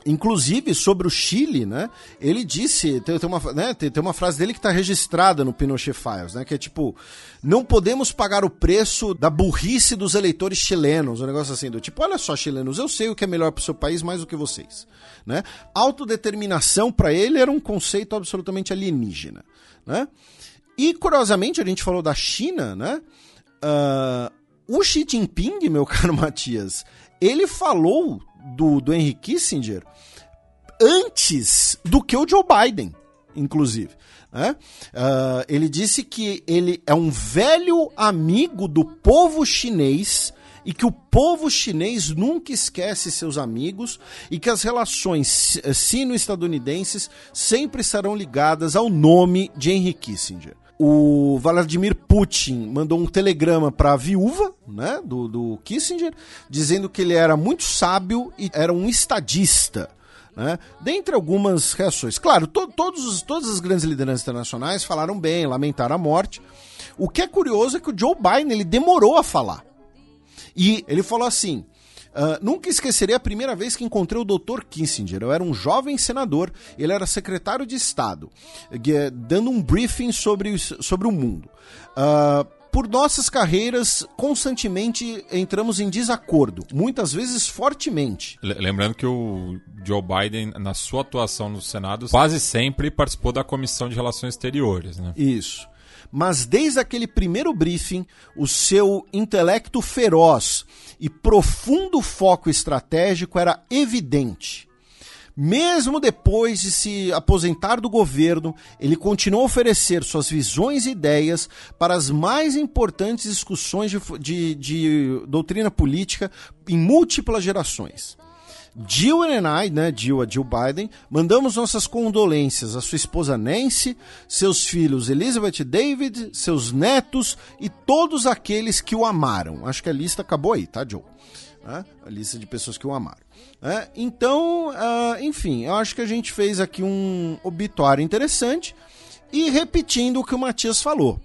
Inclusive, sobre o Chile, né? Ele disse, tem, tem uma, né, tem, tem uma frase dele que está registrada no Pinochet Files, né? Que é tipo, não podemos pagar o preço da burrice dos eleitores chilenos, um negócio assim, do tipo, olha só, chilenos, eu sei o que é melhor para o seu país mais do que vocês, né? Autodeterminação para ele era um conceito absolutamente alienígena, né? E, curiosamente, a gente falou da China, né? Uh, o Xi Jinping, meu caro Matias, ele falou do, do Henry Kissinger antes do que o Joe Biden, inclusive. Né? Uh, ele disse que ele é um velho amigo do povo chinês e que o povo chinês nunca esquece seus amigos e que as relações sino-estadunidenses sempre estarão ligadas ao nome de Henry Kissinger o Vladimir Putin mandou um telegrama para a viúva né, do, do Kissinger, dizendo que ele era muito sábio e era um estadista. Né? Dentre algumas reações. Claro, to, todos, todas as grandes lideranças internacionais falaram bem, lamentaram a morte. O que é curioso é que o Joe Biden ele demorou a falar. E ele falou assim: Uh, nunca esquecerei a primeira vez que encontrei o Dr. Kissinger. Eu era um jovem senador, ele era secretário de Estado, dando um briefing sobre, sobre o mundo. Uh, por nossas carreiras, constantemente entramos em desacordo, muitas vezes fortemente. Lembrando que o Joe Biden, na sua atuação no Senado, quase sempre participou da Comissão de Relações Exteriores. Né? Isso mas desde aquele primeiro briefing, o seu intelecto feroz e profundo foco estratégico era evidente. Mesmo depois de se aposentar do governo, ele continuou a oferecer suas visões e ideias para as mais importantes discussões de, de, de doutrina política em múltiplas gerações. Jill and I, né, Jill, a Jill Biden, mandamos nossas condolências à sua esposa Nancy, seus filhos Elizabeth David, seus netos e todos aqueles que o amaram. Acho que a lista acabou aí, tá, Joe? Né? A lista de pessoas que o amaram. É, então, uh, enfim, eu acho que a gente fez aqui um obituário interessante e repetindo o que o Matias falou.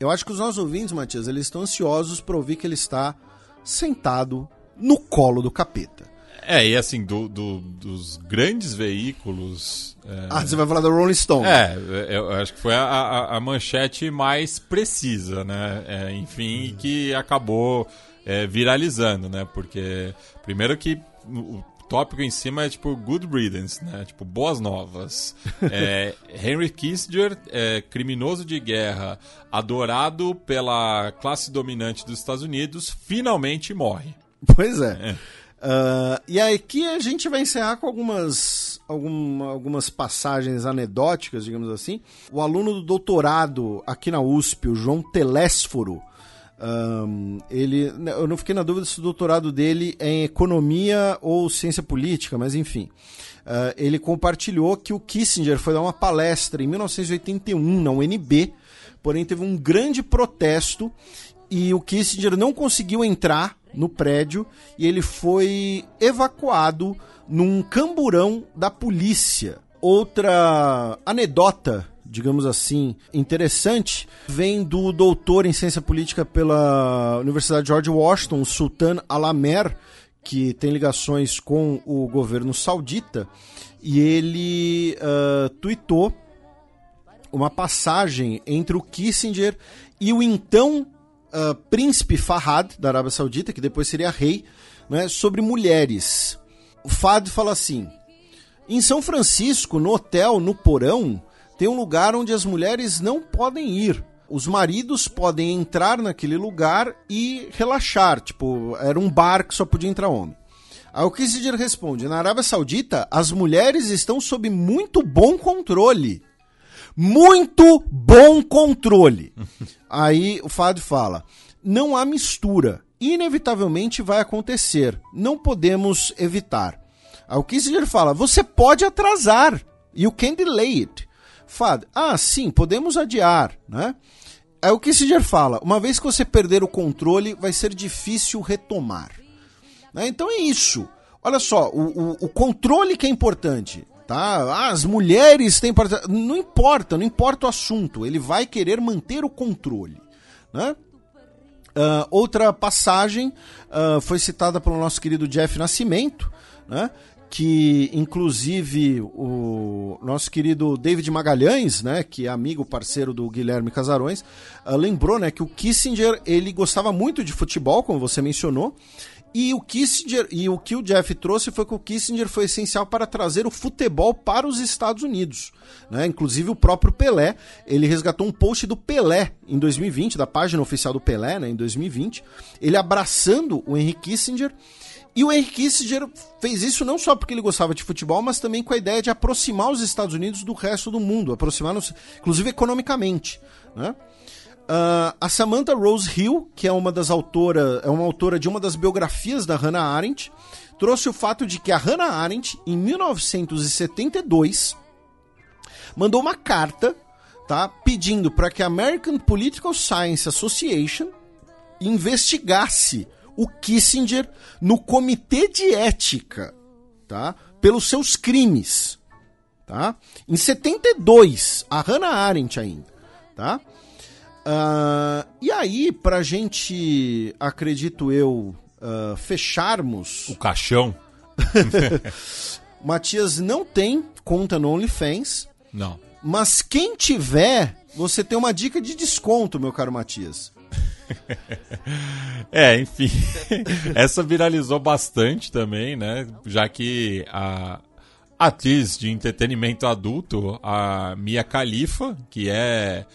Eu acho que os nossos ouvintes, Matias, eles estão ansiosos para ouvir que ele está sentado no colo do capeta. É, e assim, do, do dos grandes veículos. É... Ah, você vai falar do Rolling Stone. É, eu acho que foi a, a, a manchete mais precisa, né? É, enfim, que acabou é, viralizando, né? Porque, primeiro que o tópico em cima é tipo good riddance, né? Tipo, boas novas. É, Henry Kissinger, é, criminoso de guerra, adorado pela classe dominante dos Estados Unidos, finalmente morre. Pois é. Uh, e aqui a gente vai encerrar com algumas, algum, algumas passagens anedóticas, digamos assim. O aluno do doutorado aqui na USP, o João Telésforo, um, ele, eu não fiquei na dúvida se o doutorado dele é em economia ou ciência política, mas enfim. Uh, ele compartilhou que o Kissinger foi dar uma palestra em 1981 na UNB, porém teve um grande protesto e o Kissinger não conseguiu entrar no prédio e ele foi evacuado num camburão da polícia. Outra anedota, digamos assim, interessante, vem do doutor em ciência política pela Universidade George Washington, Sultan Alamer, que tem ligações com o governo saudita, e ele uh, tweetou uma passagem entre o Kissinger e o então uh, príncipe Fahad, da Arábia Saudita, que depois seria rei, né, sobre mulheres. O Fahad fala assim: em São Francisco, no hotel, no porão, tem um lugar onde as mulheres não podem ir. Os maridos podem entrar naquele lugar e relaxar. Tipo, era um bar que só podia entrar homem. Aí o Kissinger responde: na Arábia Saudita, as mulheres estão sob muito bom controle muito bom controle. Aí o Fábio fala: não há mistura. Inevitavelmente vai acontecer. Não podemos evitar. Aí o Kissinger fala: você pode atrasar. You can delay it. Fad, ah, sim, podemos adiar, né? Aí o Kissinger fala: uma vez que você perder o controle, vai ser difícil retomar. Né? Então é isso. Olha só, o, o, o controle que é importante tá? As mulheres têm não importa, não importa o assunto, ele vai querer manter o controle, né? Uh, outra passagem uh, foi citada pelo nosso querido Jeff Nascimento, né? Que inclusive o nosso querido David Magalhães, né, que é amigo parceiro do Guilherme Casarões, uh, lembrou, né, que o Kissinger ele gostava muito de futebol, como você mencionou, e o Kissinger e o que o Jeff trouxe foi que o Kissinger foi essencial para trazer o futebol para os Estados Unidos. Né? Inclusive o próprio Pelé, ele resgatou um post do Pelé em 2020, da página oficial do Pelé, né, em 2020, ele abraçando o Henry Kissinger. E o Henry Kissinger fez isso não só porque ele gostava de futebol, mas também com a ideia de aproximar os Estados Unidos do resto do mundo, aproximar-nos, inclusive economicamente. Né? Uh, a Samantha Rose Hill, que é uma das autoras, é uma autora de uma das biografias da Hannah Arendt, trouxe o fato de que a Hannah Arendt, em 1972, mandou uma carta, tá, pedindo para que a American Political Science Association investigasse o Kissinger no comitê de ética, tá, pelos seus crimes, tá? Em 72, a Hannah Arendt ainda, tá? Uh, e aí, pra gente, acredito eu, uh, fecharmos. O caixão. Matias não tem conta no OnlyFans. Não. Mas quem tiver, você tem uma dica de desconto, meu caro Matias. é, enfim. Essa viralizou bastante também, né? Já que a atriz de entretenimento adulto, a Mia Khalifa, que é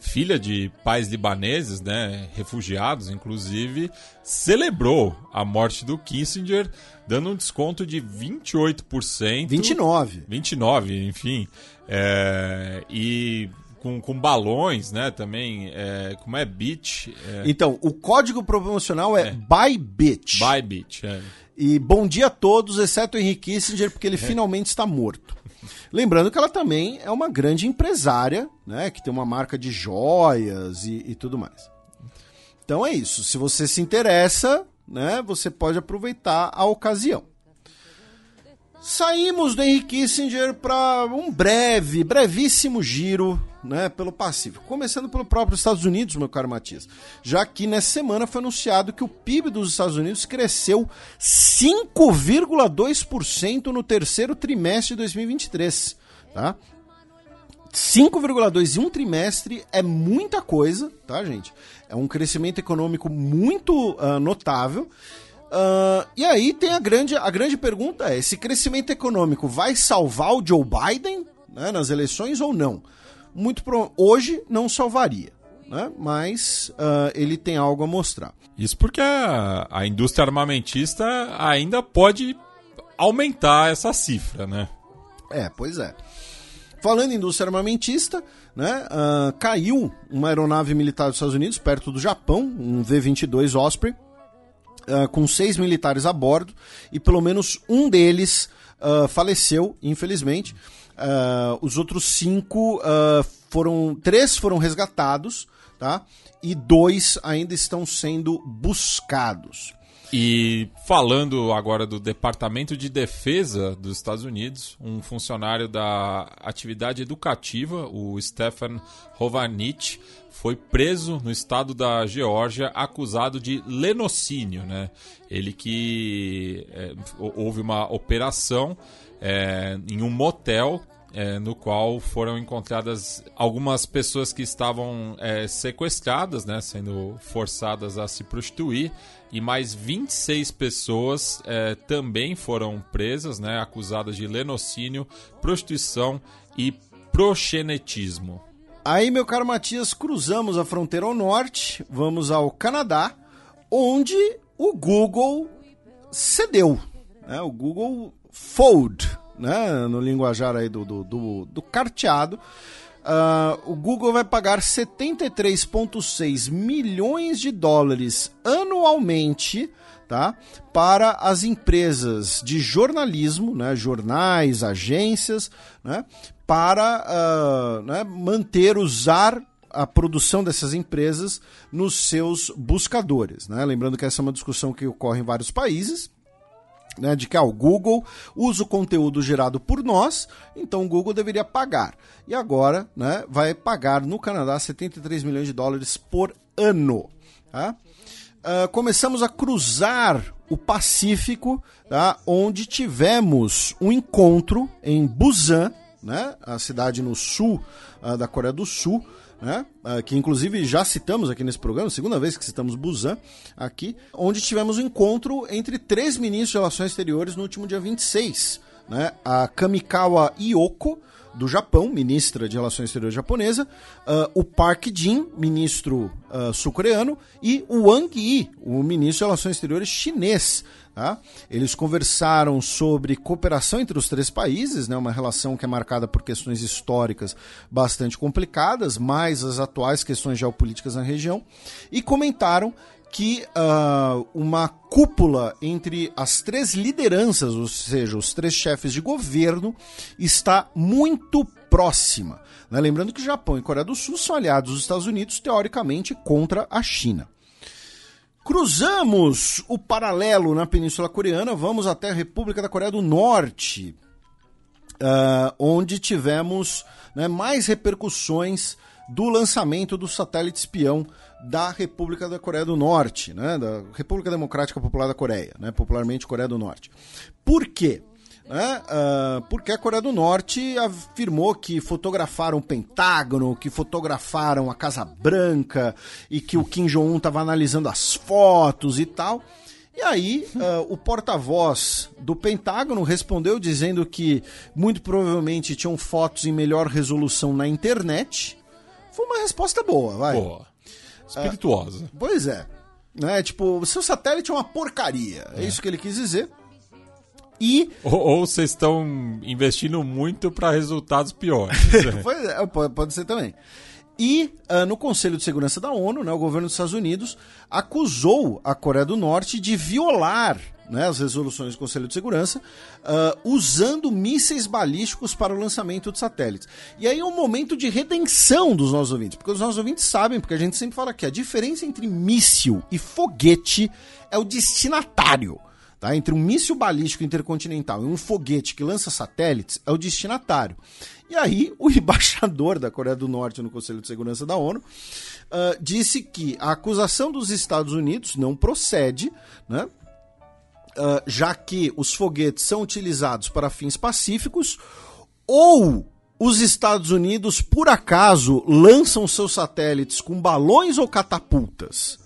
filha de pais libaneses, né, refugiados inclusive, celebrou a morte do Kissinger, dando um desconto de 28%. 29. 29, enfim. É, e com, com balões, né, também, é, como é Beach. É... Então, o código promocional é, é. Buy Beach. Buy Beach, é. E bom dia a todos, exceto o Henrique Kissinger, porque ele é. finalmente está morto. Lembrando que ela também é uma grande empresária, né? Que tem uma marca de joias e, e tudo mais. Então é isso. Se você se interessa, né? Você pode aproveitar a ocasião. Saímos do Henry Kissinger para um breve, brevíssimo giro né, pelo Pacífico. Começando pelo próprio Estados Unidos, meu caro Matias. Já que nessa semana foi anunciado que o PIB dos Estados Unidos cresceu 5,2% no terceiro trimestre de 2023. Tá? 5,2 em um trimestre é muita coisa, tá, gente? É um crescimento econômico muito uh, notável. Uh, e aí tem a grande, a grande pergunta é: esse crescimento econômico vai salvar o Joe Biden né, nas eleições ou não? Muito pro... hoje não salvaria, né? Mas uh, ele tem algo a mostrar. Isso porque a, a indústria armamentista ainda pode aumentar essa cifra, né? É, pois é. Falando em indústria armamentista, né, uh, caiu uma aeronave militar dos Estados Unidos perto do Japão, um V-22 Osprey, uh, com seis militares a bordo e pelo menos um deles uh, faleceu, infelizmente. Uh, os outros cinco foram. Três foram resgatados, tá? E dois ainda estão sendo buscados. E falando agora do Departamento de Defesa dos Estados Unidos, um funcionário da atividade educativa, o Stefan Hovanich, foi preso no estado da Geórgia acusado de lenocínio, né? Ele que é, houve uma operação é, em um motel é, no qual foram encontradas algumas pessoas que estavam é, sequestradas, né, sendo forçadas a se prostituir, e mais 26 pessoas é, também foram presas, né, acusadas de lenocínio, prostituição e proxenetismo. Aí, meu caro Matias, cruzamos a fronteira ao norte, vamos ao Canadá, onde o Google cedeu. Né? O Google Fold, né? no linguajar aí do, do, do, do carteado. Uh, o Google vai pagar 73,6 milhões de dólares anualmente tá? para as empresas de jornalismo, né? jornais, agências, né? para uh, né? manter, usar a produção dessas empresas nos seus buscadores. Né? Lembrando que essa é uma discussão que ocorre em vários países né, de que ah, o Google usa o conteúdo gerado por nós, então o Google deveria pagar. E agora né, vai pagar no Canadá 73 milhões de dólares por ano. Tá? Uh, começamos a cruzar o Pacífico, tá? onde tivemos um encontro em Busan, né? a cidade no sul uh, da Coreia do Sul, né? Uh, que inclusive já citamos aqui nesse programa, segunda vez que citamos Busan aqui, onde tivemos um encontro entre três ministros de relações exteriores no último dia 26. Né? A Kamikawa Ioko, do Japão, ministra de Relações Exteriores japonesa, uh, o Park Jin, ministro uh, sul-coreano, e o Wang Yi, o ministro de Relações Exteriores chinês. Tá? Eles conversaram sobre cooperação entre os três países, né? uma relação que é marcada por questões históricas bastante complicadas, mais as atuais questões geopolíticas na região, e comentaram que uh, uma cúpula entre as três lideranças, ou seja, os três chefes de governo, está muito próxima. Né? Lembrando que Japão e Coreia do Sul são aliados dos Estados Unidos, teoricamente, contra a China. Cruzamos o paralelo na Península Coreana, vamos até a República da Coreia do Norte, uh, onde tivemos né, mais repercussões do lançamento do satélite espião da República da Coreia do Norte, né, da República Democrática Popular da Coreia, né, popularmente Coreia do Norte. Por quê? Né? Uh, porque a Coreia do Norte afirmou que fotografaram o Pentágono, que fotografaram a Casa Branca e que o Kim Jong-un estava analisando as fotos e tal. E aí, uh, o porta-voz do Pentágono respondeu dizendo que muito provavelmente tinham fotos em melhor resolução na internet. Foi uma resposta boa, vai. Boa. Espirituosa. Uh, pois é. Né? Tipo, seu satélite é uma porcaria. É, é isso que ele quis dizer. E. Ou vocês estão investindo muito para resultados piores. pois é, pode, pode ser também. E uh, no Conselho de Segurança da ONU, né, o governo dos Estados Unidos acusou a Coreia do Norte de violar né, as resoluções do Conselho de Segurança, uh, usando mísseis balísticos para o lançamento de satélites. E aí é um momento de redenção dos nossos ouvintes, porque os nossos ouvintes sabem, porque a gente sempre fala que a diferença entre míssil e foguete é o destinatário. Tá? Entre um míssil balístico intercontinental e um foguete que lança satélites é o destinatário. E aí, o embaixador da Coreia do Norte no Conselho de Segurança da ONU uh, disse que a acusação dos Estados Unidos não procede, né? Uh, já que os foguetes são utilizados para fins pacíficos, ou os Estados Unidos, por acaso, lançam seus satélites com balões ou catapultas.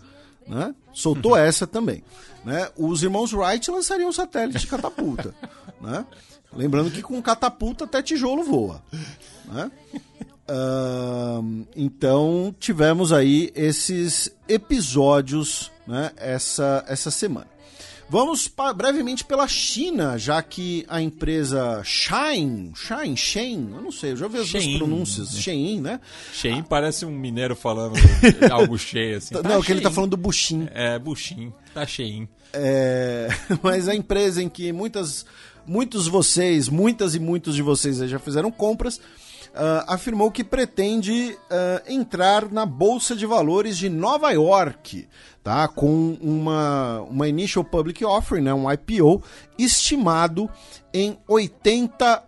Né? Soltou essa também né, os irmãos Wright lançariam um satélite de catapulta. né? Lembrando que com catapulta até tijolo voa. Né? Uh, então tivemos aí esses episódios né, essa, essa semana. Vamos brevemente pela China, já que a empresa Shine, Shine, Shein, eu não sei, eu já vi as Shein, duas pronúncias, Shein, né? Shein ah. parece um mineiro falando algo cheio assim. Tá não, que ele tá falando do Buxim. É, Buxim, tá Shein. É, mas a empresa em que muitas, muitos vocês, muitas e muitos de vocês já fizeram compras, Uh, afirmou que pretende uh, entrar na Bolsa de Valores de Nova York, tá? com uma, uma Initial Public Offering, né? um IPO, estimado em 80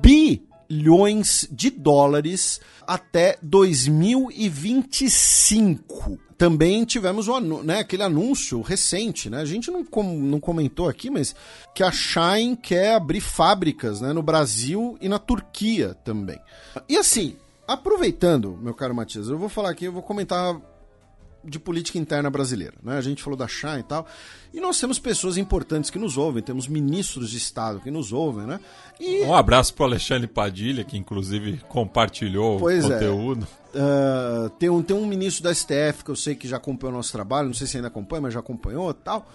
bilhões de dólares até 2025 também tivemos o, né, aquele anúncio recente, né? A gente não, com, não comentou aqui, mas que a Shine quer abrir fábricas né, no Brasil e na Turquia também. E assim, aproveitando, meu caro Matias, eu vou falar aqui, eu vou comentar de política interna brasileira. Né? A gente falou da Chá e tal. E nós temos pessoas importantes que nos ouvem, temos ministros de Estado que nos ouvem, né? E... Um abraço para o Alexandre Padilha, que inclusive compartilhou pois o é. conteúdo. É. Uh, tem, um, tem um ministro da STF que eu sei que já acompanhou o nosso trabalho, não sei se ainda acompanha, mas já acompanhou e tal.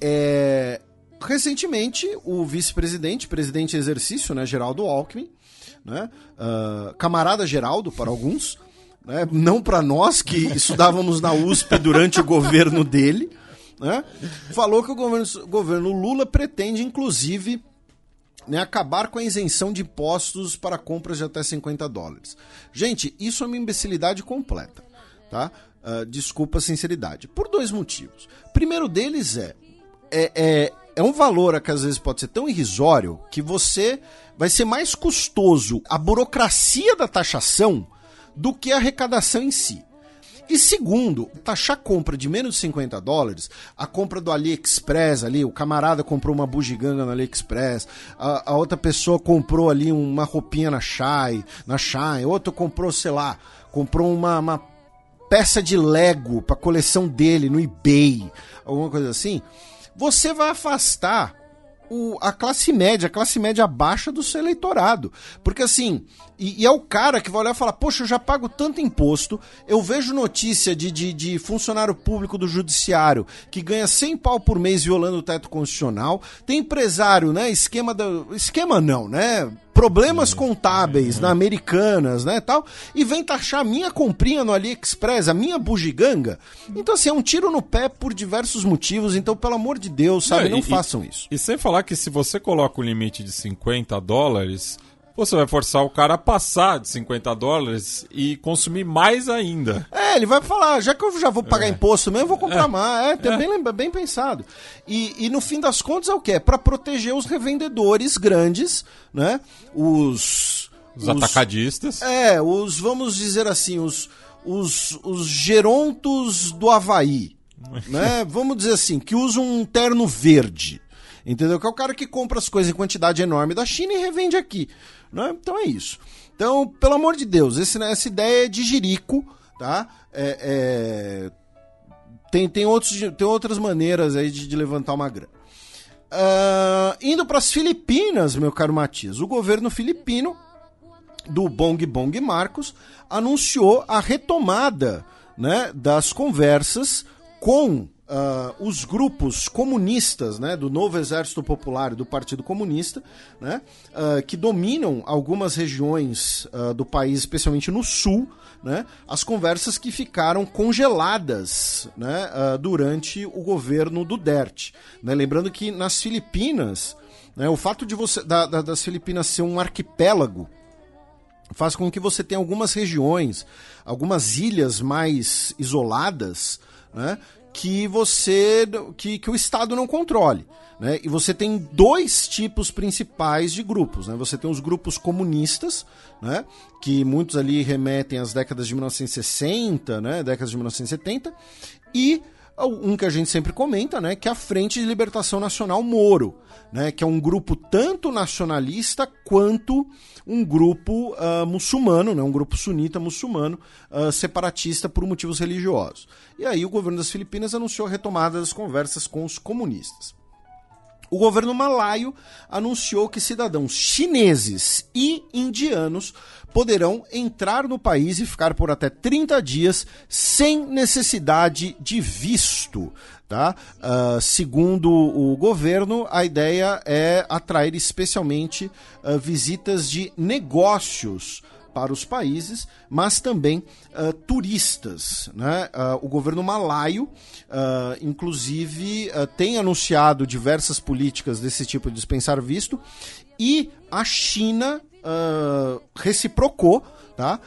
É... Recentemente, o vice-presidente, presidente em exercício, né, Geraldo Alckmin, né, uh, camarada Geraldo para alguns, né? não para nós que estudávamos na USP durante o governo dele, né? falou que o governo, governo Lula pretende, inclusive, né, acabar com a isenção de impostos para compras de até 50 dólares. Gente, isso é uma imbecilidade completa. Tá? Uh, desculpa a sinceridade. Por dois motivos. primeiro deles é, é, é, é um valor que às vezes pode ser tão irrisório que você vai ser mais custoso a burocracia da taxação do que a arrecadação em si. E segundo, taxar compra de menos de 50 dólares, a compra do AliExpress ali, o camarada comprou uma bugiganga no AliExpress, a, a outra pessoa comprou ali uma roupinha na Shai, na Shine, outro comprou, sei lá, comprou uma, uma peça de Lego para coleção dele no eBay, alguma coisa assim, você vai afastar o, a classe média, a classe média baixa do seu eleitorado. Porque assim, e, e, é o cara que vai olhar e falar: Poxa, eu já pago tanto imposto, eu vejo notícia de, de, de, funcionário público do judiciário que ganha 100 pau por mês violando o teto constitucional, tem empresário, né? Esquema da. Esquema não, né? Problemas contábeis na Americanas, né, tal, e vem taxar a minha comprinha no AliExpress, a minha bugiganga. Então, assim, é um tiro no pé por diversos motivos, então, pelo amor de Deus, sabe, não, não façam isso. E sem falar que se você coloca o limite de 50 dólares, você vai forçar o cara a passar de 50 dólares e consumir mais ainda. É, ele vai falar, já que eu já vou pagar é. imposto mesmo, eu vou comprar é. mais. É, é. Bem, bem pensado. E, e no fim das contas é o quê? É para proteger os revendedores grandes, né? Os, os... Os atacadistas. É, os, vamos dizer assim, os, os, os gerontos do Havaí. né? Vamos dizer assim, que usam um terno verde. Entendeu? Que é o cara que compra as coisas em quantidade enorme da China e revende aqui. Né? Então é isso. Então, pelo amor de Deus, esse, né, essa ideia é de jirico, tá? É, é... Tem, tem, outros, tem outras maneiras aí de, de levantar uma grana. Uh, indo para as Filipinas, meu caro Matias, o governo filipino do Bong Bong Marcos anunciou a retomada né, das conversas com uh, os grupos comunistas né, do Novo Exército Popular do Partido Comunista, né, uh, que dominam algumas regiões uh, do país, especialmente no sul, né, as conversas que ficaram congeladas né, durante o governo do Duterte. Né, lembrando que nas Filipinas, né, o fato de você da, da, das Filipinas ser um arquipélago faz com que você tenha algumas regiões, algumas ilhas mais isoladas, né, que você que, que o Estado não controle. Né? E você tem dois tipos principais de grupos. Né? Você tem os grupos comunistas, né? que muitos ali remetem às décadas de 1960, né? décadas de 1970, e um que a gente sempre comenta, né, que é a Frente de Libertação Nacional Moro, né, que é um grupo tanto nacionalista quanto um grupo uh, muçulmano, né, um grupo sunita muçulmano, uh, separatista por motivos religiosos. E aí o governo das Filipinas anunciou a retomada das conversas com os comunistas. O governo malaio anunciou que cidadãos chineses e indianos poderão entrar no país e ficar por até 30 dias sem necessidade de visto. Tá? Uh, segundo o governo, a ideia é atrair especialmente uh, visitas de negócios para os países, mas também uh, turistas. Né? Uh, o governo malaio, uh, inclusive, tem anunciado diversas políticas desse tipo de dispensar visto, e a China reciprocou. Tá?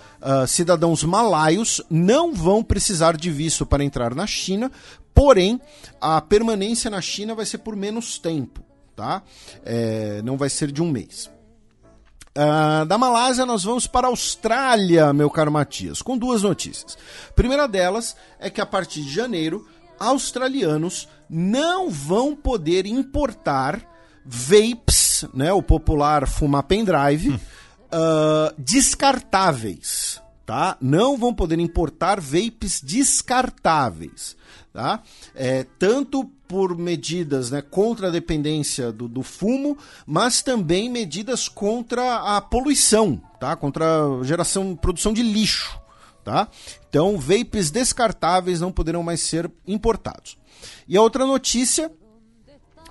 cidadãos malaios não vão precisar de visto para entrar na China, porém, a permanência na China vai ser por menos tempo. Tá? É, não vai ser de um mês. Uh, da Malásia, nós vamos para a Austrália, meu caro Matias, com duas notícias. A primeira delas é que a partir de janeiro, australianos não vão poder importar vapes, né, o popular fumar pendrive, uh, descartáveis. Tá? Não vão poder importar vapes descartáveis. Tá? É, tanto por medidas né, contra a dependência do, do, fumo, mas também medidas contra a poluição, tá? contra a geração, produção de lixo. Tá? Então, vapes descartáveis não poderão mais ser importados. E a outra notícia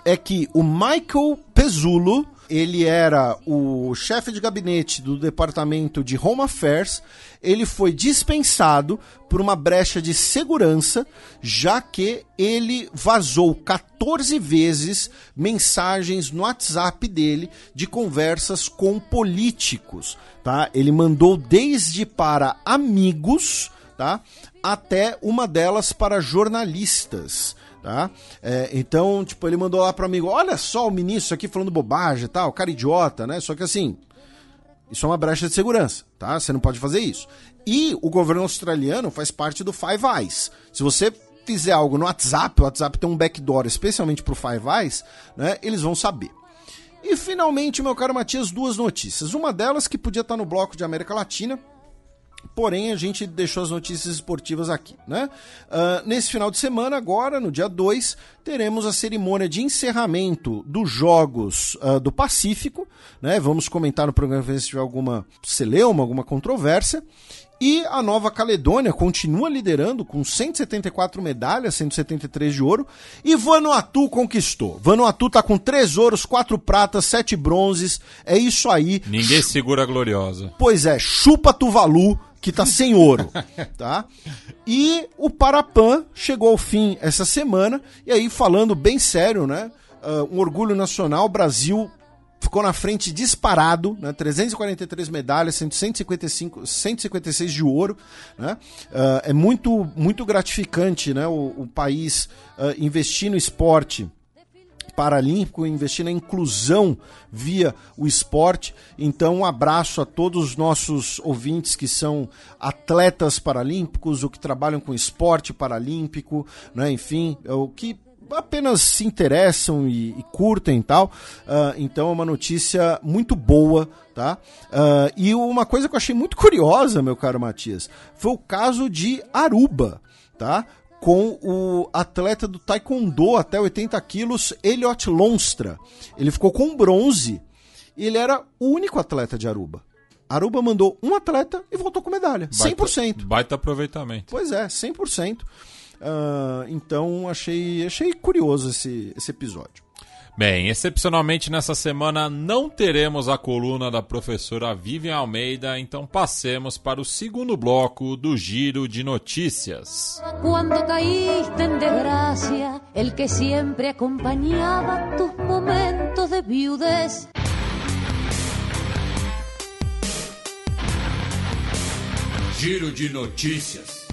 é que o Michael Pezzullo, ele era o chefe de gabinete do departamento de Home Affairs, ele foi dispensado por uma brecha de segurança, já que ele vazou 14 vezes mensagens no WhatsApp dele de conversas com políticos, tá? Ele mandou desde para amigos, tá? Até uma delas para jornalistas. Tá? É, então, tipo, ele mandou lá para amigo: olha só o ministro aqui falando bobagem tal, cara idiota, né? Só que assim, Isso é uma brecha de segurança, tá? Você não pode fazer isso. E o governo australiano faz parte do Five Eyes. Se você fizer algo no WhatsApp, o WhatsApp tem um backdoor especialmente para o Five Eyes, né? Eles vão saber. E finalmente, meu caro Matias, duas notícias. Uma delas que podia estar no bloco de América Latina, Porém, a gente deixou as notícias esportivas aqui, né? Uh, nesse final de semana, agora, no dia 2, teremos a cerimônia de encerramento dos Jogos uh, do Pacífico, né? Vamos comentar no programa se tiver alguma celeuma, alguma controvérsia. E a Nova Caledônia continua liderando com 174 medalhas, 173 de ouro. E Vanuatu conquistou. Vanuatu tá com 3 ouros, 4 pratas, 7 bronzes. É isso aí. Ninguém segura a gloriosa. Pois é, chupa Tuvalu, que tá sem ouro, tá? E o Parapan chegou ao fim essa semana. E aí, falando bem sério, né? Uh, um orgulho nacional, Brasil ficou na frente disparado, né? 343 medalhas, 155, 156 de ouro. Né? Uh, é muito, muito gratificante né? o, o país uh, investir no esporte paralímpico, investir na inclusão via o esporte. Então, um abraço a todos os nossos ouvintes que são atletas paralímpicos ou que trabalham com esporte paralímpico, né? enfim, é o que apenas se interessam e, e curtem e tal. Uh, então é uma notícia muito boa, tá? Uh, e uma coisa que eu achei muito curiosa, meu caro Matias, foi o caso de Aruba, tá? Com o atleta do Taekwondo até 80 quilos, Elliot Lonstra. Ele ficou com bronze. E ele era o único atleta de Aruba. Aruba mandou um atleta e voltou com medalha. Baita, 100%. Baita aproveitamento. Pois é, 100%. Uh, então achei, achei curioso esse, esse episódio. Bem, excepcionalmente nessa semana não teremos a coluna da professora Vivian Almeida, então passemos para o segundo bloco do Giro de Notícias. Quando caíste em desgracia, el que sempre acompanhava tus momentos de viudez. Giro de Notícias.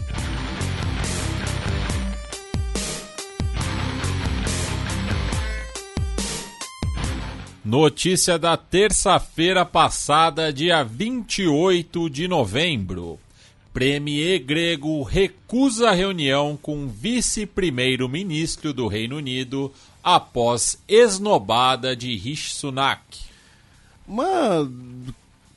Notícia da terça-feira passada, dia 28 de novembro. Premier grego recusa reunião com vice-primeiro-ministro do Reino Unido após esnobada de Rishi Sunak. Uma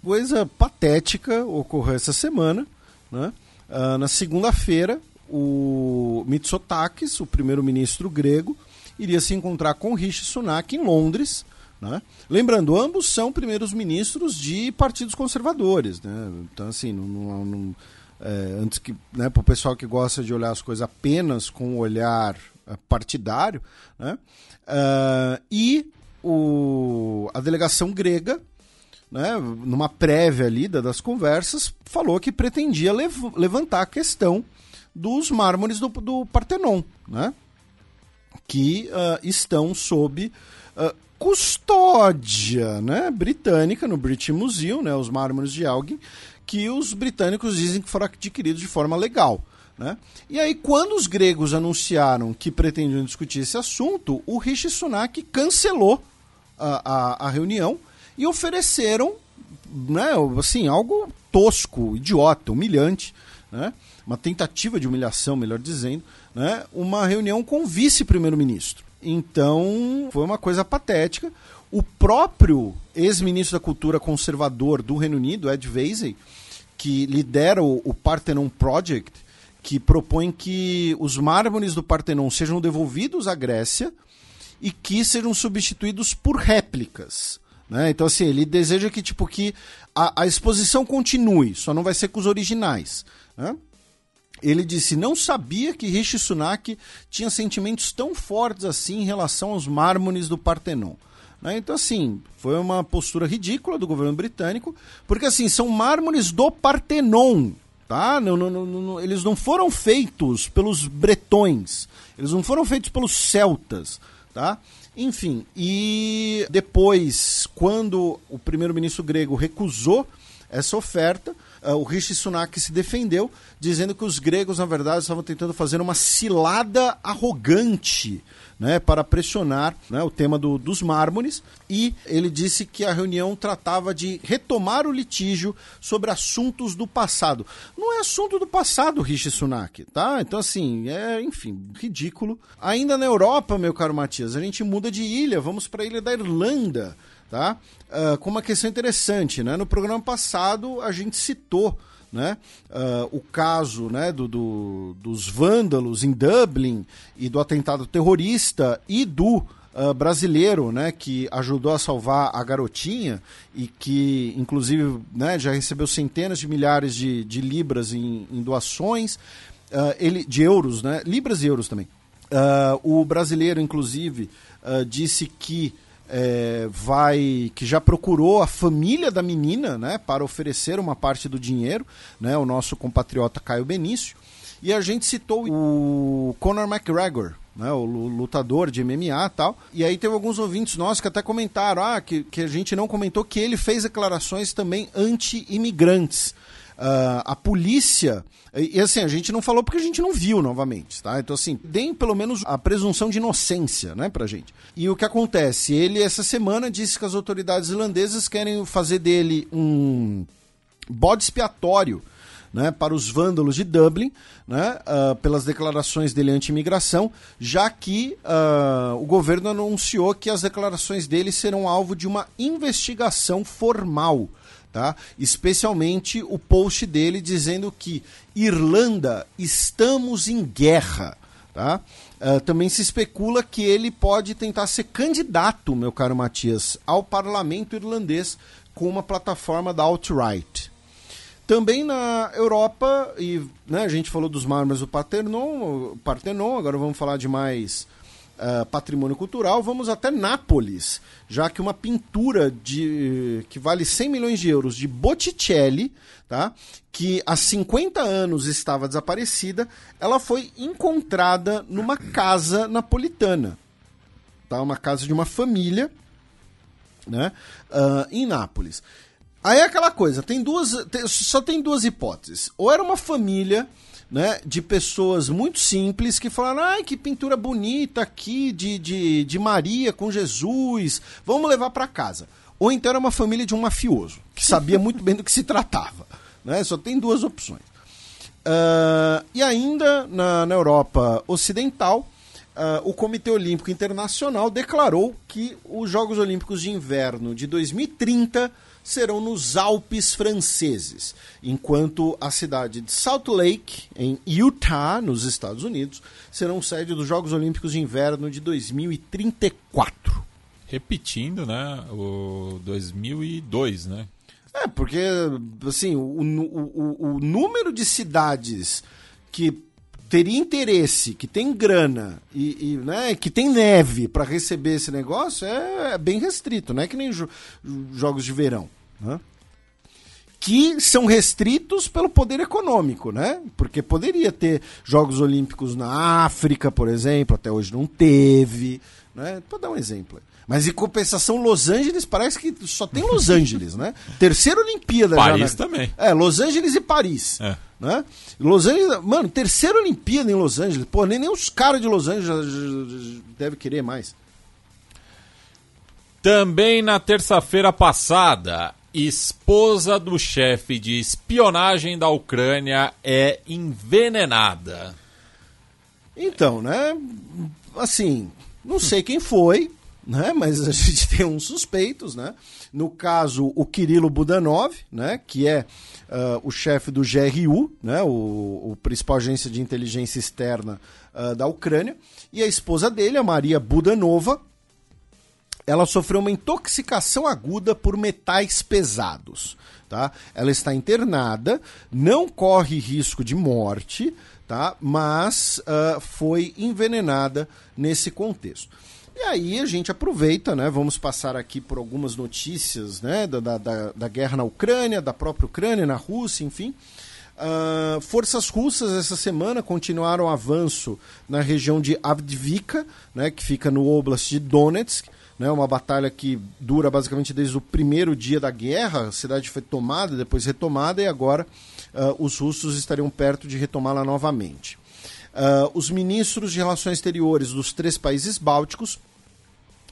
coisa patética ocorreu essa semana. Né? Uh, na segunda-feira, o Mitsotakis, o primeiro-ministro grego, iria se encontrar com Rishi Sunak em Londres né? Lembrando, ambos são primeiros ministros de partidos conservadores. Né? Então, assim, não, não, não é, antes que né, para o pessoal que gosta de olhar as coisas apenas com o olhar é, partidário, né? Uh, e o, a delegação grega, né, numa prévia ali das conversas, falou que pretendia lev levantar a questão dos mármores do, do Partenon, né, que uh, estão sob uh, custódia né, britânica no British Museum, né, os mármores de Elgin, que os britânicos dizem que foram adquiridos de forma legal. Né? E aí, quando os gregos anunciaram que pretendiam discutir esse assunto, o Rishi Sunak cancelou a, a, a reunião e ofereceram né, assim, algo tosco, idiota, humilhante, né? uma tentativa de humilhação, melhor dizendo, né? uma reunião com o vice-primeiro-ministro. Então, foi uma coisa patética. O próprio ex-ministro da Cultura conservador do Reino Unido, Ed Vaizey, que lidera o, o Parthenon Project, que propõe que os mármores do Partenon sejam devolvidos à Grécia e que sejam substituídos por réplicas. Né? Então, assim, ele deseja que, tipo, que a, a exposição continue, só não vai ser com os originais. Né? Ele disse não sabia que Rishi Sunak tinha sentimentos tão fortes assim em relação aos mármores do Partenon. Né? Então, assim, foi uma postura ridícula do governo britânico, porque, assim, são mármores do Partenon, tá? Não, não, não, eles não foram feitos pelos bretões, eles não foram feitos pelos celtas, tá? Enfim, e depois, quando o primeiro-ministro grego recusou essa oferta, o Rishi Sunak se defendeu, dizendo que os gregos, na verdade, estavam tentando fazer uma cilada arrogante né, para pressionar né, o tema do, dos mármores. E ele disse que a reunião tratava de retomar o litígio sobre assuntos do passado. Não é assunto do passado, Rishi Sunak, tá? Então, assim, é, enfim, ridículo. Ainda na Europa, meu caro Matias, a gente muda de ilha, vamos para a ilha da Irlanda tá? Uh, com uma questão interessante, né? No programa passado a gente citou né? Uh, o caso né, do, do, dos vândalos em Dublin e do atentado terrorista e do uh, brasileiro né, que ajudou a salvar a garotinha e que, inclusive, né, já recebeu centenas de milhares de, de libras em, em doações, uh, ele, de euros, né, libras e euros também. o brasileiro, inclusive, disse que é, vai que já procurou a família da menina né, para oferecer uma parte do dinheiro, né, o nosso compatriota Caio Benício. E a gente citou o Conor McGregor, né, o lutador de MMA e tal. E aí teve alguns ouvintes nossos que até comentaram ah, que, que a gente não comentou que ele fez declarações também anti-imigrantes. Uh, a polícia. E, assim, a gente não falou porque a gente não viu novamente, tá? Então, assim, deem pelo menos a presunção de inocência, né, pra gente. E o que acontece? Ele, essa semana, disse que as autoridades irlandesas querem fazer dele um bode expiatório. Né, para os vândalos de Dublin, né, uh, pelas declarações dele anti-imigração, já que uh, o governo anunciou que as declarações dele serão alvo de uma investigação formal tá? Especialmente o post dele dizendo que Irlanda estamos em guerra, tá? Uh, também se especula que ele pode tentar ser candidato, meu caro Matias, ao parlamento irlandês com uma plataforma da alt-right. Também na Europa, e né, a gente falou dos mármores do Partenon, Partenon, agora vamos falar de mais uh, patrimônio cultural, vamos até Nápoles, já que uma pintura de que vale 100 milhões de euros de Botticelli, tá? que há 50 anos estava desaparecida, ela foi encontrada numa casa napolitana. Tá? Uma casa de uma família né? Uh, em Nápoles. Aí é aquela coisa, tem duas, tem, só tem duas hipóteses. Ou era uma família né, de pessoas muito simples que falaram: ai, que pintura bonita aqui de, de, de Maria com Jesus, vamos levar para casa. Ou então era uma família de um mafioso, que sabia muito bem do que se tratava. Né? Só tem duas opções. Uh, e ainda na, na Europa Ocidental, Uh, o Comitê Olímpico Internacional declarou que os Jogos Olímpicos de Inverno de 2030 serão nos Alpes franceses, enquanto a cidade de Salt Lake, em Utah, nos Estados Unidos, serão sede dos Jogos Olímpicos de Inverno de 2034. Repetindo, né, o 2002, né? É, porque, assim, o, o, o número de cidades que teria interesse, que tem grana e, e né, que tem neve para receber esse negócio é, é, bem restrito, não é que nem jo jogos de verão. Né? Que são restritos pelo poder econômico, né? Porque poderia ter Jogos Olímpicos na África, por exemplo, até hoje não teve. Né? Para dar um exemplo. Mas em compensação, Los Angeles parece que só tem Los Angeles, né? Terceira Olimpíada Paris já, né? também. É, Los Angeles e Paris. É. Né? Los Angeles, mano, terceira Olimpíada em Los Angeles. Pô, nem, nem os caras de Los Angeles devem querer mais. Também na terça-feira passada, esposa do chefe de espionagem da Ucrânia é envenenada. Então, né? Assim, não sei quem foi, né? Mas a gente tem uns suspeitos, né? No caso, o Kirilo Budanov, né? Que é uh, o chefe do GRU, né? O, o, principal agência de inteligência externa uh, da Ucrânia, e a esposa dele, a Maria Budanova, ela sofreu uma intoxicação aguda por metais pesados. Tá? Ela está internada, não corre risco de morte, tá? mas uh, foi envenenada nesse contexto. E aí a gente aproveita, né? Vamos passar aqui por algumas notícias né? da, da, da guerra na Ucrânia, da própria Ucrânia, na Rússia, enfim. Uh, forças russas essa semana continuaram avanço na região de Avdivika, né, que fica no oblast de Donetsk, né, uma batalha que dura basicamente desde o primeiro dia da guerra. A cidade foi tomada, depois retomada, e agora uh, os russos estariam perto de retomá-la novamente. Uh, os ministros de relações exteriores dos três países bálticos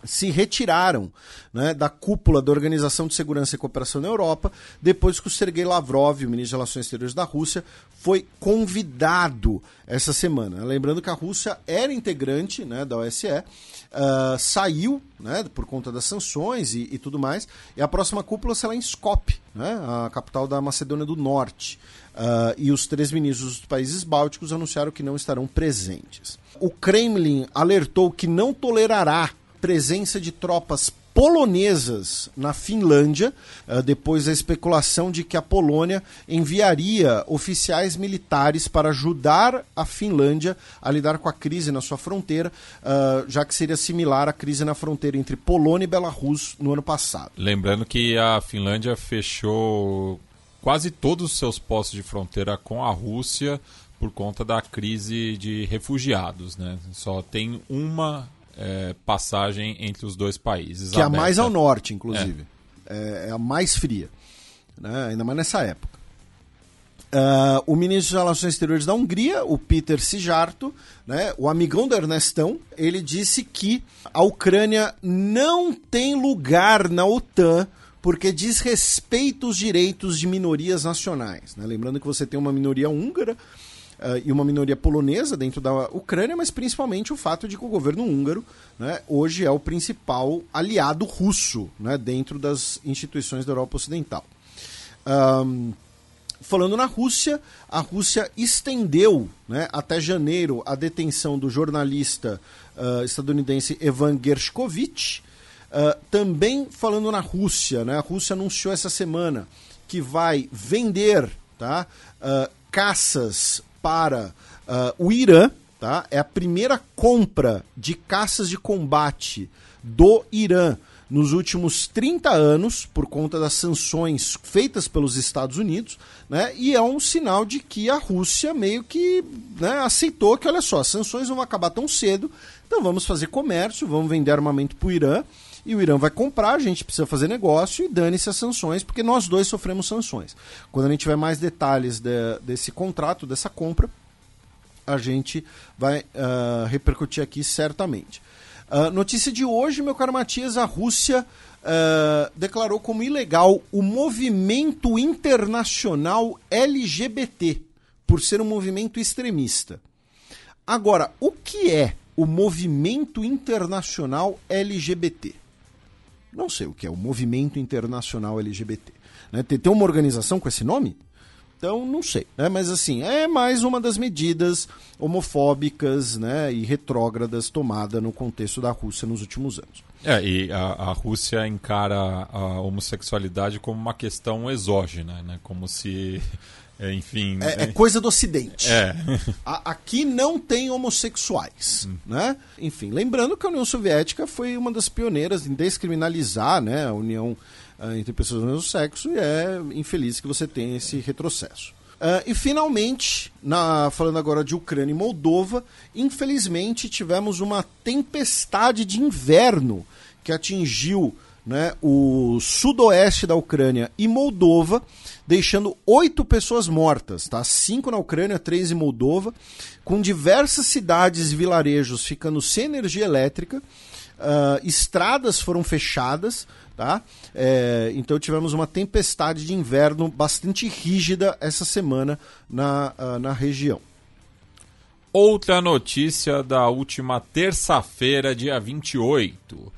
se retiraram né, da cúpula da Organização de Segurança e Cooperação na Europa, depois que o Sergei Lavrov, o ministro de Relações Exteriores da Rússia, foi convidado essa semana. Lembrando que a Rússia era integrante né, da OSCE, uh, saiu né, por conta das sanções e, e, tudo mais, e a próxima cúpula será em Skopje, né, a capital da Macedônia do Norte. Uh, e os três ministros dos países bálticos anunciaram que não estarão presentes. O Kremlin alertou que não tolerará presença de tropas polonesas na Finlândia, uh, depois da especulação de que a Polônia enviaria oficiais militares para ajudar a Finlândia a lidar com a crise na sua fronteira, uh, já que seria similar à crise na fronteira entre Polônia e Belarus no ano passado. Lembrando que a Finlândia fechou quase todos os seus postos de fronteira com a Rússia por conta da crise de refugiados, né? Só tem uma é, passagem entre os dois países. Que é a mais ao norte, inclusive. É, é a mais fria. Né? Ainda mais nessa época. Uh, o ministro das Relações Exteriores da Hungria, o Peter Sijarto, né, o amigão do Ernestão, ele disse que a Ucrânia não tem lugar na OTAN porque diz respeito aos direitos de minorias nacionais. Né? Lembrando que você tem uma minoria húngara, uh, e uma minoria polonesa dentro da Ucrânia, mas principalmente o fato de que o governo húngaro né, hoje é o principal aliado russo né, dentro das instituições da Europa Ocidental. Um, falando na Rússia, a Rússia estendeu né, até janeiro a detenção do jornalista uh, estadunidense Evan Gershkovich. Uh, também falando na Rússia, né, a Rússia anunciou essa semana que vai vender tá, uh, caças para uh, o Irã, tá? É a primeira compra de caças de combate do Irã nos últimos 30 anos, por conta das sanções feitas pelos Estados Unidos, né? E é um sinal de que a Rússia meio que né, aceitou que, olha só, as sanções não vão acabar tão cedo, então vamos fazer comércio, vamos vender armamento para o Irã, e o Irã vai comprar, a gente precisa fazer negócio e dane-se as sanções, porque nós dois sofremos sanções. Quando a gente tiver mais detalhes de, desse contrato, dessa compra, a gente vai uh, repercutir aqui certamente. Uh, notícia de hoje, meu caro Matias, a Rússia uh, declarou como ilegal o movimento internacional LGBT, por ser um movimento extremista. Agora, o que é o movimento internacional LGBT? Não sei o que é o Movimento Internacional LGBT. Né? Tem, tem uma organização com esse nome? Então, não sei. Né? Mas, assim, é mais uma das medidas homofóbicas né, e retrógradas tomada no contexto da Rússia nos últimos anos. É, e a, a Rússia encara a homossexualidade como uma questão exógena, né? como se enfim. É, é, coisa do Ocidente. É. A, aqui não tem homossexuais. Hum. Né? Enfim, lembrando que a União Soviética foi uma das pioneiras em descriminalizar né, a união uh, entre pessoas do mesmo sexo e é infeliz que você tenha esse retrocesso. Uh, e finalmente, na, falando agora de Ucrânia e Moldova, infelizmente tivemos uma tempestade de inverno que atingiu né, o sudoeste da Ucrânia e Moldova, deixando oito pessoas mortas, tá? Cinco na Ucrânia, três em Moldova, com diversas cidades e vilarejos ficando sem energia elétrica, uh, estradas foram fechadas, tá? É, então tivemos uma tempestade de inverno bastante rígida essa semana na, uh, na região. Outra notícia da última terça-feira, dia 28.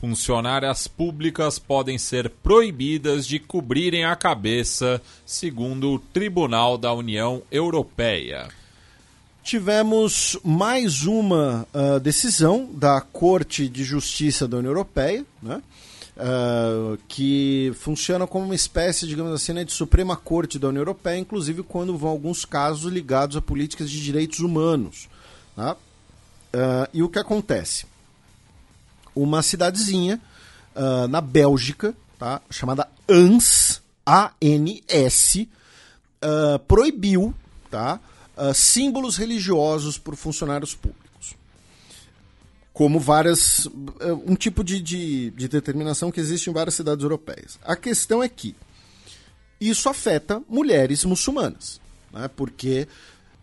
Funcionárias públicas podem ser proibidas de cobrirem a cabeça, segundo o Tribunal da União Europeia. Tivemos mais uma uh, decisão da Corte de Justiça da União Europeia, né? Uh, que funciona como uma espécie, digamos assim, né, de Suprema Corte da União Europeia, inclusive quando vão alguns casos ligados a políticas de direitos humanos. Uh, e o que acontece? Uma cidadezinha uh, na Bélgica, tá? chamada ANS, A-N-S, uh, proibiu tá? Uh, símbolos religiosos por funcionários públicos. como várias. eh, um tipo de, de, de determinação que existe em várias cidades europeias. A questão é que isso afeta mulheres muçulmanas, né? porque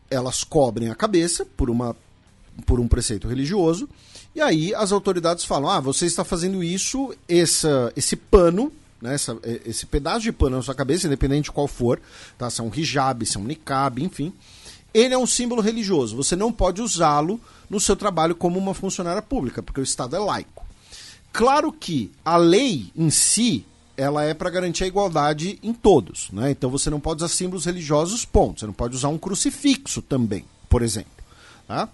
elas cobrem a cabeça por, uma, por um preceito religioso, e aí as autoridades falam: ah, você está fazendo isso, essa, esse pano, né, essa- esse pedaço de pano na sua cabeça, independente de qual for, tá? se é um hijab, se é um niqab, enfim, ele é um símbolo religioso. Você não pode usá-lo no seu trabalho como uma funcionária pública, porque o Estado é laico. Claro que a lei em si, ela é para garantir a igualdade em todos, né? Então você não pode usar símbolos religiosos, ponto. Você não pode usar um crucifixo também, por exemplo, tá?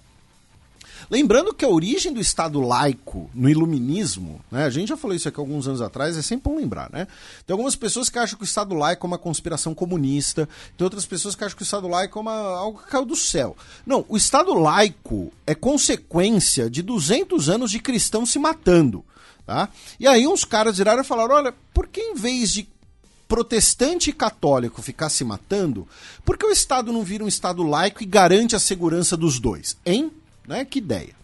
Lembrando que a origem do Estado laico no iluminismo, né, a gente já falou isso aqui alguns anos atrás, é sempre bom lembrar, né? Tem algumas pessoas que acham que o Estado laico é uma conspiração comunista, tem outras pessoas que acham que o Estado laico é uma, algo que caiu do céu. Não, o Estado laico é consequência de 200 anos de cristãos se matando, tá? E aí uns caras viraram e falaram, olha, por que em vez de protestante e católico ficar se matando, por que o Estado não vira um Estado laico e garante a segurança dos dois? Hein? Né? Que ideia.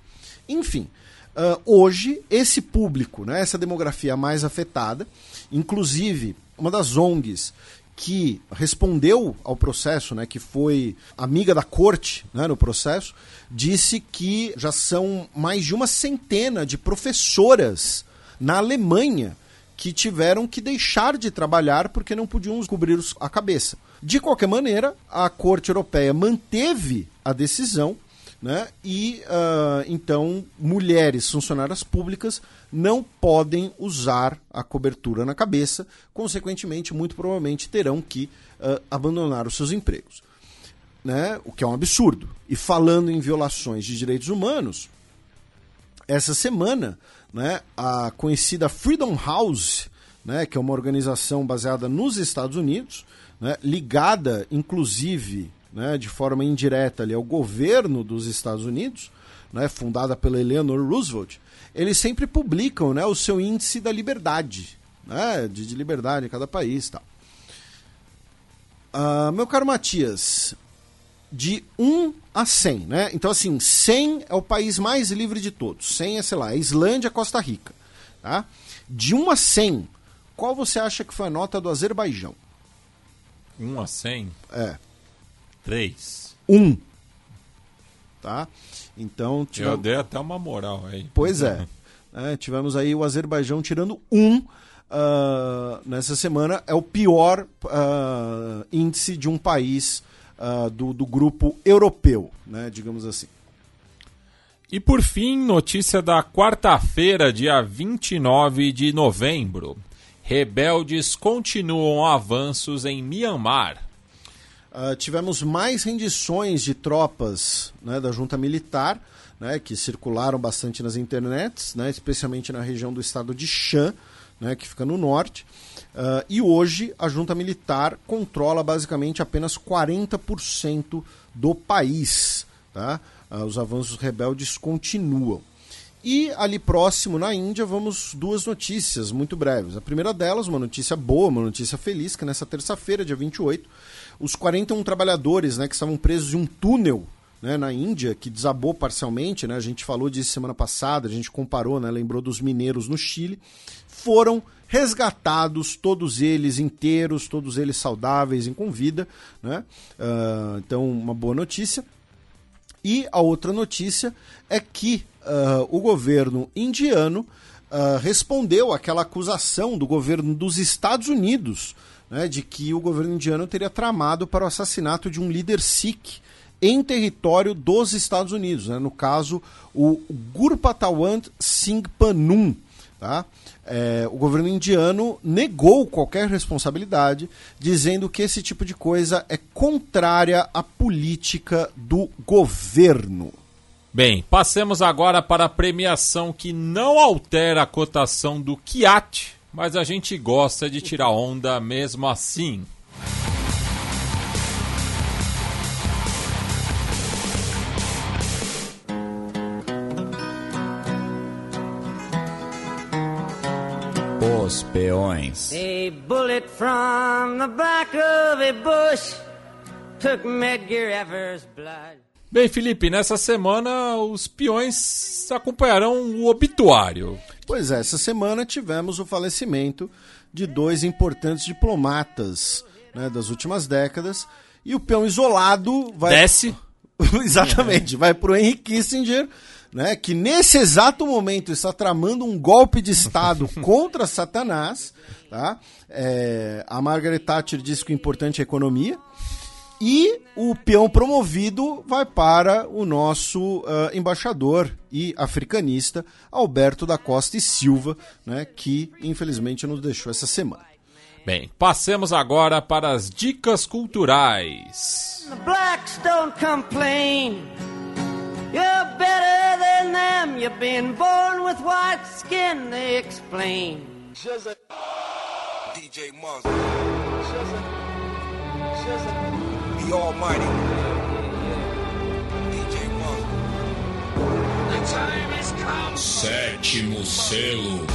Enfim, ah, hoje, esse público, né, essa demografia mais afetada, inclusive uma das ONGs que respondeu ao processo, né, que foi amiga da corte né, no processo, disse que já são mais de uma centena de professoras na Alemanha que tiveram que deixar de trabalhar porque não podiam cobrir a cabeça. De qualquer maneira, a Corte Europeia manteve a decisão né? E ah, então mulheres funcionárias públicas não podem usar a cobertura na cabeça, consequentemente, muito provavelmente terão que ah, abandonar os seus empregos, né? O que é um absurdo. E falando em violações de direitos humanos, essa semana, né, a conhecida Freedom House, né, que é uma organização baseada nos Estados Unidos, né, ligada inclusive né, de forma indireta ali, ao governo dos Estados Unidos, né, fundada pela Eleanor Roosevelt, eles sempre publicam né, o seu índice da liberdade, né, de, de liberdade em cada país. Tal. Ah, meu caro Matias, de 1 a 100, né? Então, assim, 100 é o país mais livre de todos. 100 é, sei lá, Islândia, Costa Rica. Tá? De 1 a 100, qual você acha que foi a nota do Azerbaijão? 1 a 100, É, 3. 1. Tá? Então, Eu tivemos, dei até uma moral aí. pois é. né? Tivemos aí o Azerbaijão tirando 1 ah, nessa semana. É o pior ah, índice de um país ah, do, do grupo europeu, né? digamos assim. E por fim, notícia da quarta-feira, dia 29 de novembro. Rebeldes continuam avanços em Mianmar. Ah, tivemos mais rendições de tropas né, da junta militar, né, que circularam bastante nas internets, né, especialmente na região do estado de Shan, né, que fica no norte. Ah, e hoje a junta militar controla basicamente apenas 40% do país. Tá? Ah, os avanços rebeldes continuam. E ali próximo, na Índia, vamos duas notícias muito breves. A primeira delas, uma notícia boa, uma notícia feliz, que nessa terça-feira, dia 28, os 41 trabalhadores né, que estavam presos em um túnel né, na Índia, que desabou parcialmente, né, a gente falou disso semana passada, a gente comparou, né, lembrou dos mineiros no Chile, foram resgatados, todos eles inteiros, todos eles saudáveis e com vida. Né? Ah, então, uma boa notícia. E a outra notícia é que ah, o governo indiano ah, respondeu àquela acusação do governo dos Estados Unidos né, de que o governo indiano teria tramado para o assassinato de um líder Sikh em território dos Estados Unidos, né, no caso o Gurpatawant Singh Panum. Tá? É, o governo indiano negou qualquer responsabilidade, dizendo que esse tipo de coisa é contrária à política do governo. Bem, passemos agora para a premiação que não altera a cotação do Kiat, mas a gente gosta de tirar onda mesmo assim. Os peões. A bullet from the back of a bush took Medgar Evers' blood. Bem, Felipe, nessa semana os peões acompanharão o obituário. Pois é, essa semana tivemos o falecimento de dois importantes diplomatas né, das últimas décadas. E o peão isolado vai. Desce. Exatamente, vai para o Henry Kissinger, né, que nesse exato momento está tramando um golpe de Estado contra Satanás. Tá? É, a Margaret Thatcher disse que o importante é a economia. E o peão promovido vai para o nosso uh, embaixador e africanista, Alberto da Costa e Silva, né, que infelizmente nos deixou essa semana. Bem, passemos agora para as dicas culturais. The blacks don't complain. You're better than them. You've been born with white skin, they explain. DJ Monster. The Almighty. DJ Monster. Sétimo selo.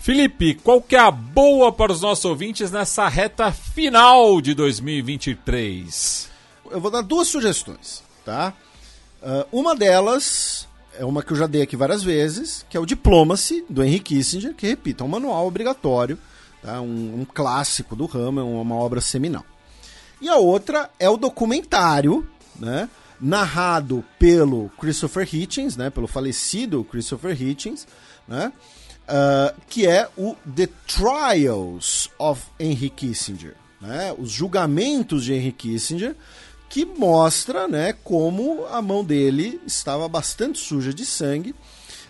Felipe, qual que é a boa para os nossos ouvintes nessa reta final de 2023? Eu vou dar duas sugestões, tá? Uh, uma delas é uma que eu já dei aqui várias vezes, que é o Diplomacy, do Henry Kissinger, que, repito, é um manual obrigatório, tá? um, um clássico do ramo, é uma obra seminal. E a outra é o documentário, né? narrado pelo Christopher Hitchens, né? pelo falecido Christopher Hitchens, né? Uh, que é o The Trials of Henry Kissinger, né? os julgamentos de Henry Kissinger, que mostra né, como a mão dele estava bastante suja de sangue.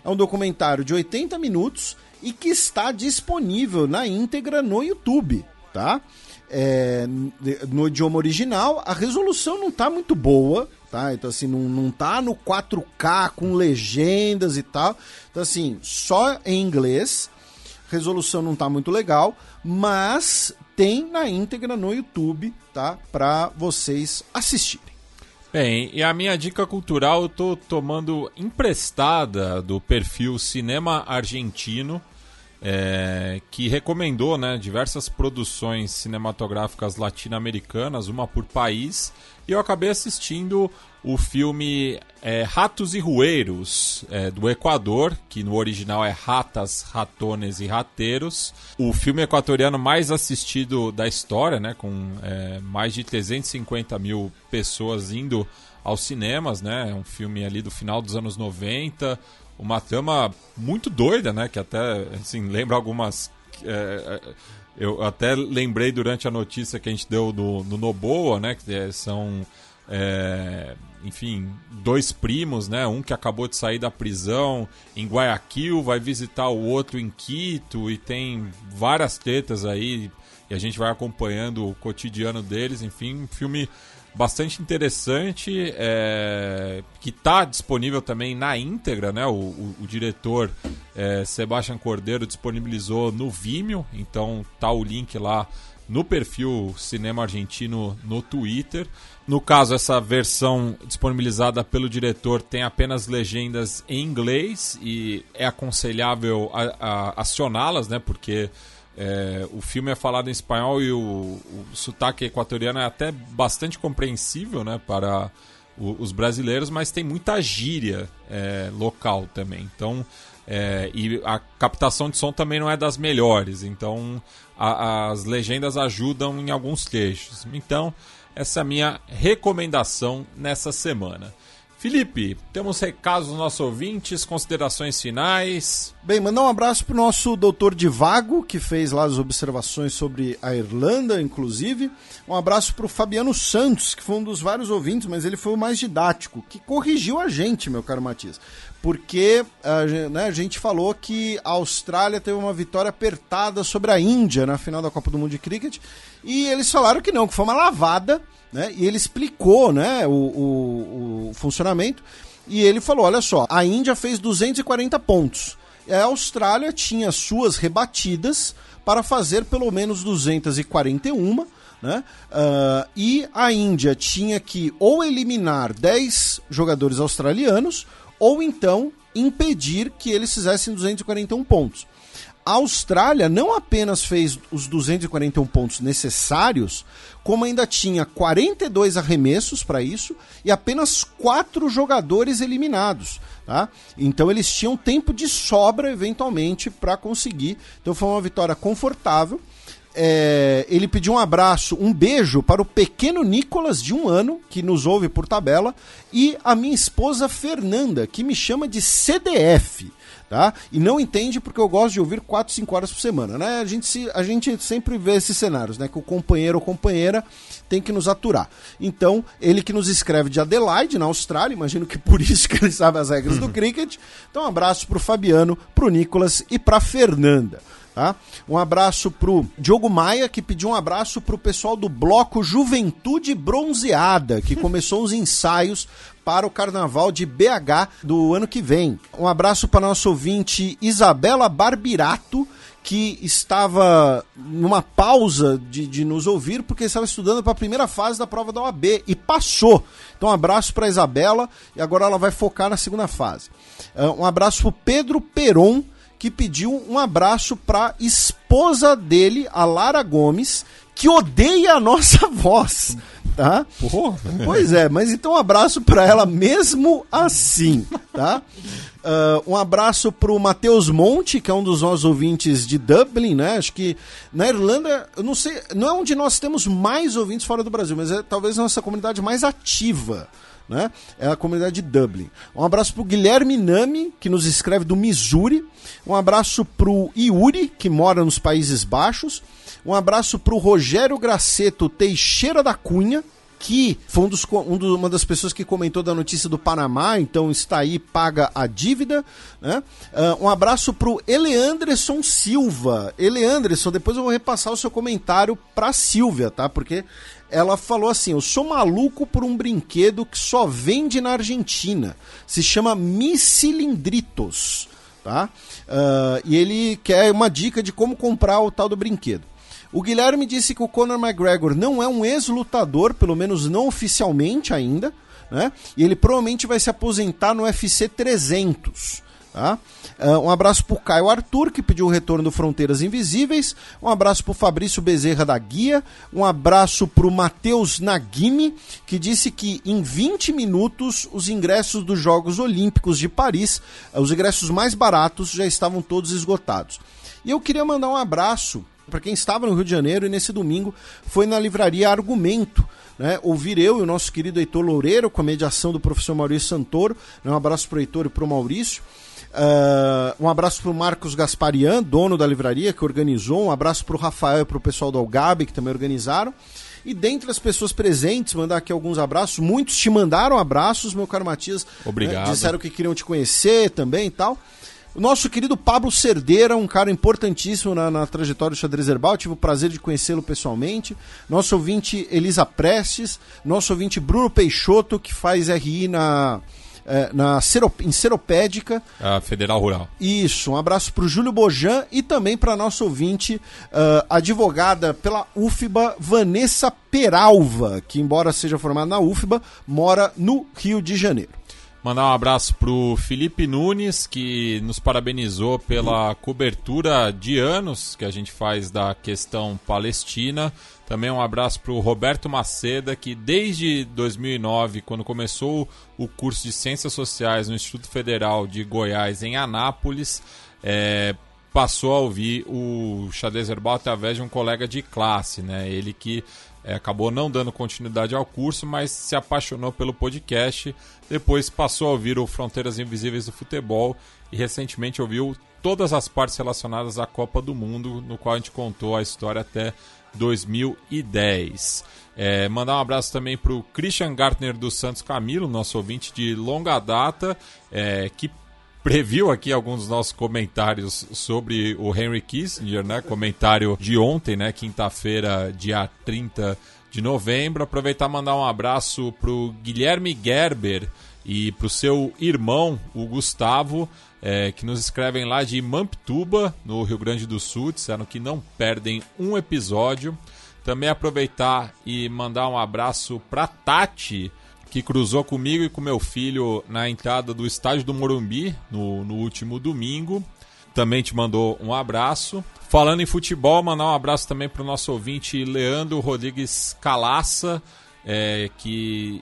É um documentário de 80 minutos e que está disponível na íntegra no YouTube, tá? É, no idioma original, a resolução não está muito boa, tá? Então, assim, não, não tá no 4K com legendas e tal. Então, assim, só em inglês. Resolução não tá muito legal, mas tem na íntegra no YouTube, tá? Para vocês assistirem. Bem, e a minha dica cultural eu tô tomando emprestada do perfil Cinema Argentino, é, que recomendou né, diversas produções cinematográficas latino-americanas, uma por país, e eu acabei assistindo o filme é, Ratos e Rueiros, é, do Equador, que no original é Ratas, Ratones e Rateiros. O filme equatoriano mais assistido da história, né, com é, mais de 350 mil pessoas indo aos cinemas, né? É um filme ali do final dos anos 90, uma trama muito doida, né? Que até assim, lembra algumas. É, é, eu até lembrei durante a notícia que a gente deu no, no Noboa, né? Que é, são é, enfim, dois primos, né? Um que acabou de sair da prisão em Guayaquil, vai visitar o outro em Quito e tem várias tetas aí e a gente vai acompanhando o cotidiano deles. Enfim, um filme bastante interessante é, que está disponível também na íntegra, né? O, o, o diretor é, Sebastian Cordeiro disponibilizou no Vimeo, então tá o link lá no perfil Cinema Argentino no Twitter. No caso, essa versão disponibilizada pelo diretor tem apenas legendas em inglês e é aconselhável acioná-las, né? Porque é, o filme é falado em espanhol e o, o, sotaque equatoriano é até bastante compreensível, né? Para o, os brasileiros, mas tem muita gíria é, local também. Então, é, e a captação de som também não é das melhores. Então, a, as legendas ajudam em alguns trechos. Então essa é a minha recomendação nessa semana. Felipe, temos recados dos nossos ouvintes, considerações finais. Bem, mandar um abraço para o nosso doutor Divago, que fez lá as observações sobre a Irlanda, inclusive. Um abraço para o Fabiano Santos, que foi um dos vários ouvintes, mas ele foi o mais didático, que corrigiu a gente, meu caro Matias. Porque né, a gente falou que a Austrália teve uma vitória apertada sobre a Índia na final da Copa do Mundo de Cricket, e eles falaram que não, que foi uma lavada né? E ele explicou né, o, o, o funcionamento. E ele falou: olha só, a Índia fez 240 pontos. A Austrália tinha suas rebatidas para fazer pelo menos 241. Né? Uh, e a Índia tinha que ou eliminar 10 jogadores australianos ou então impedir que eles fizessem 241 pontos. a Austrália não apenas fez os 241 pontos necessários, como ainda tinha 42 arremessos para isso e apenas quatro jogadores eliminados. Tá? Então eles tinham tempo de sobra, eventualmente, para conseguir. Então foi uma vitória confortável. É, ele pediu um abraço, um beijo para o pequeno Nicolas, de um ano, que nos ouve por tabela, e a minha esposa Fernanda, que me chama de CDF tá? E não entende porque eu gosto de ouvir 4, 5 horas por semana, né? A gente, se, a gente sempre vê esses cenários, né? Que o companheiro ou companheira tem que nos aturar. Então, ele que nos escreve de Adelaide, na Austrália, imagino que por isso que ele sabe as regras do cricket. Então, um abraço pro Fabiano, pro Nicolas e pra Fernanda. Tá? Um abraço pro Diogo Maia, que pediu um abraço pro pessoal do bloco Juventude Bronzeada, que começou os ensaios para o carnaval de BH do ano que vem. Um abraço para nosso ouvinte Isabela Barbirato, que estava numa pausa de, de nos ouvir porque estava estudando para a primeira fase da prova da OAB e passou. Então, um abraço para Isabela e agora ela vai focar na segunda fase. Uh, um abraço para Pedro Peron que pediu um abraço para esposa dele, a Lara Gomes, que odeia a nossa voz, tá? Porra. Pois é, mas então um abraço para ela mesmo assim, tá? Uh, um abraço pro Matheus Monte, que é um dos nossos ouvintes de Dublin, né? Acho que na Irlanda, eu não sei, não é onde nós temos mais ouvintes fora do Brasil, mas é talvez a nossa comunidade mais ativa né? É a comunidade de Dublin. Um abraço pro Guilherme Nami, que nos escreve do Missouri. Um abraço pro Yuri, que mora nos Países Baixos. Um abraço pro Rogério Graceto Teixeira da Cunha, que foi um dos, um do, uma das pessoas que comentou da notícia do Panamá, então está aí, paga a dívida. Né? Uh, um abraço pro Eleandresson Silva. Eleandresson, depois eu vou repassar o seu comentário pra Silvia, tá? Porque ela falou assim: Eu sou maluco por um brinquedo que só vende na Argentina. Se chama Missilindritos. Tá? Uh, e ele quer uma dica de como comprar o tal do brinquedo. O Guilherme disse que o Conor McGregor não é um ex-lutador, pelo menos não oficialmente ainda, né? E ele provavelmente vai se aposentar no UFC 300. Tá? Uh, um abraço pro Caio Arthur, que pediu o retorno do Fronteiras Invisíveis. Um abraço pro Fabrício Bezerra da Guia. Um abraço pro Matheus Nagimi, que disse que em 20 minutos os ingressos dos Jogos Olímpicos de Paris, uh, os ingressos mais baratos, já estavam todos esgotados. E eu queria mandar um abraço para quem estava no Rio de Janeiro e nesse domingo foi na livraria Argumento. Né, ouvir eu e o nosso querido Heitor Loureiro, com a mediação do professor Maurício Santoro. Né, um abraço para o Heitor e para o Maurício. Uh, um abraço para o Marcos Gasparian, dono da livraria, que organizou. Um abraço para o Rafael e para o pessoal do Algabe, que também organizaram. E dentre as pessoas presentes, mandar aqui alguns abraços. Muitos te mandaram abraços, meu caro Matias. Obrigado. Né, disseram que queriam te conhecer também e tal. O nosso querido Pablo Cerdeira, um cara importantíssimo na, na trajetória do xadrez herbal, tive o prazer de conhecê-lo pessoalmente. Nosso ouvinte Elisa Prestes, nosso ouvinte Bruno Peixoto, que faz RI na, é, na Serop, em Seropédica. A Federal Rural. Isso, um abraço para o Júlio Bojan e também para nosso ouvinte, uh, advogada pela UFBA, Vanessa Peralva, que, embora seja formada na UFBA, mora no Rio de Janeiro. Mandar um abraço pro Felipe Nunes, que nos parabenizou pela cobertura de anos que a gente faz da questão palestina. Também um abraço para o Roberto Maceda, que desde 2009, quando começou o curso de Ciências Sociais no Instituto Federal de Goiás, em Anápolis, é, passou a ouvir o xadrez herbal através de um colega de classe, né? Ele que é, acabou não dando continuidade ao curso, mas se apaixonou pelo podcast. Depois passou a ouvir o Fronteiras Invisíveis do Futebol e recentemente ouviu todas as partes relacionadas à Copa do Mundo, no qual a gente contou a história até 2010. É, mandar um abraço também para o Christian Gartner dos Santos Camilo, nosso ouvinte de longa data, é, que previu aqui alguns dos nossos comentários sobre o Henry Kissinger, né? Comentário de ontem, né? Quinta-feira, dia 30 de novembro. Aproveitar e mandar um abraço para o Guilherme Gerber e para o seu irmão, o Gustavo, é, que nos escrevem lá de Mamptuba, no Rio Grande do Sul, disseram que não perdem um episódio. Também aproveitar e mandar um abraço para Tati, que cruzou comigo e com meu filho na entrada do estádio do Morumbi no, no último domingo. também te mandou um abraço. Falando em futebol, mandar um abraço também para o nosso ouvinte Leandro Rodrigues Calaça, é, que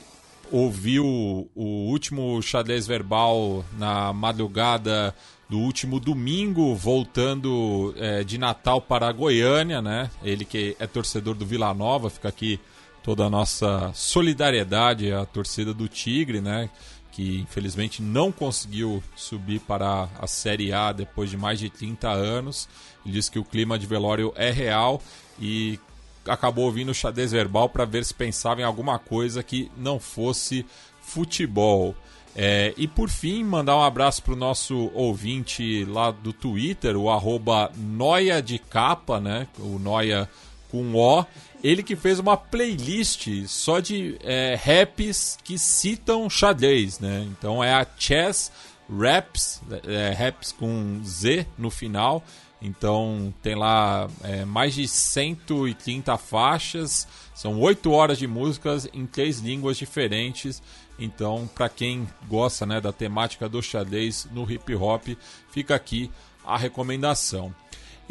ouviu o último xadrez verbal na madrugada do último domingo, voltando é, de Natal para Goiânia, né? Ele que é torcedor do Vila Nova, fica aqui toda a nossa solidariedade à torcida do Tigre, né? Que infelizmente não conseguiu subir para a Série A depois de mais de 30 anos. Ele disse que o clima de velório é real e acabou ouvindo o xadrez verbal para ver se pensava em alguma coisa que não fosse futebol. É, e por fim, mandar um abraço para o nosso ouvinte lá do Twitter, o arroba Noia de Capa, né? O Noia com O. Ele que fez uma playlist só de é, raps que citam xadrez, né? Então é a Chess Raps, é, raps com Z no final. Então tem lá é, mais de 130 faixas, são 8 horas de músicas em três línguas diferentes. Então, para quem gosta né, da temática do xadrez no hip hop, fica aqui a recomendação.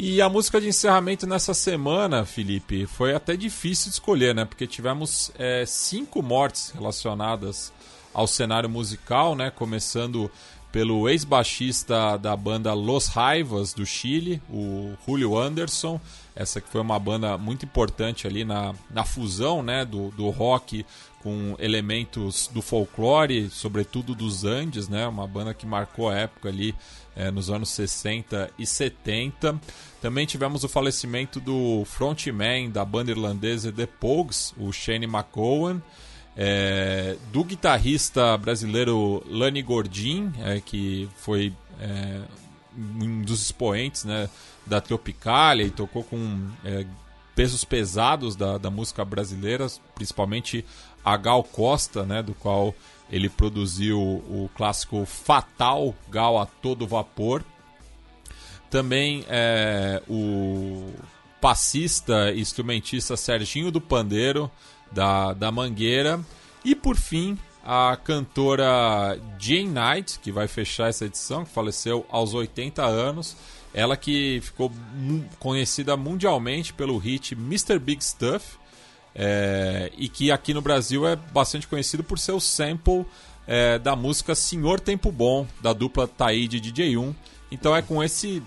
E a música de encerramento nessa semana, Felipe, foi até difícil de escolher, né? Porque tivemos é, cinco mortes relacionadas ao cenário musical, né? Começando pelo ex-baixista da banda Los Raivas do Chile, o Julio Anderson. Essa que foi uma banda muito importante ali na, na fusão né, do, do rock com elementos do folclore, sobretudo dos Andes, né? Uma banda que marcou a época ali é, nos anos 60 e 70. Também tivemos o falecimento do frontman da banda irlandesa The Pogues, o Shane McCowan. É, do guitarrista brasileiro Lani Gordin, é, que foi é, um dos expoentes né, da Tropicalia e tocou com é, pesos pesados da, da música brasileira, principalmente a Gal Costa, né, do qual ele produziu o clássico Fatal Gal a todo vapor. Também é, o passista e instrumentista Serginho do Pandeiro, da, da Mangueira. E por fim, a cantora Jane Knight, que vai fechar essa edição, que faleceu aos 80 anos. Ela que ficou conhecida mundialmente pelo hit Mr. Big Stuff, é, e que aqui no Brasil é bastante conhecido por seu sample é, da música Senhor Tempo Bom, da dupla Taíde DJ1. Então é com esse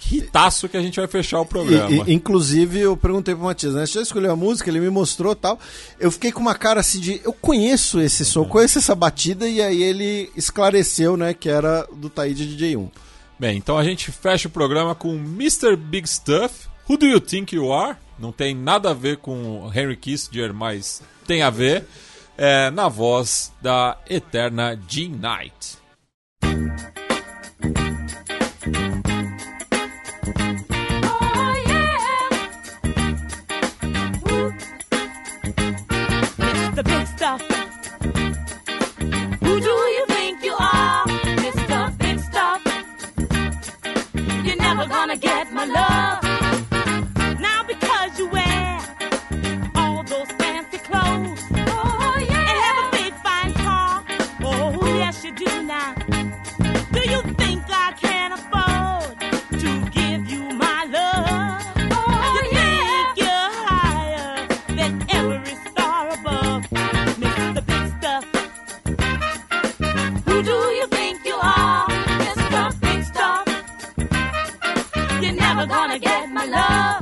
ritaço que a gente vai fechar o programa. E, e, inclusive, eu perguntei pro Matias, né? Você já escolheu a música, ele me mostrou tal. Eu fiquei com uma cara assim de. Eu conheço esse som, uhum. conheço essa batida, e aí ele esclareceu, né, que era do Taíde DJ1. Bem, então a gente fecha o programa com Mr. Big Stuff. Who do you think you are? Não tem nada a ver com Henry Kissinger, mas tem a ver. É, na voz da eterna Jean Knight. Love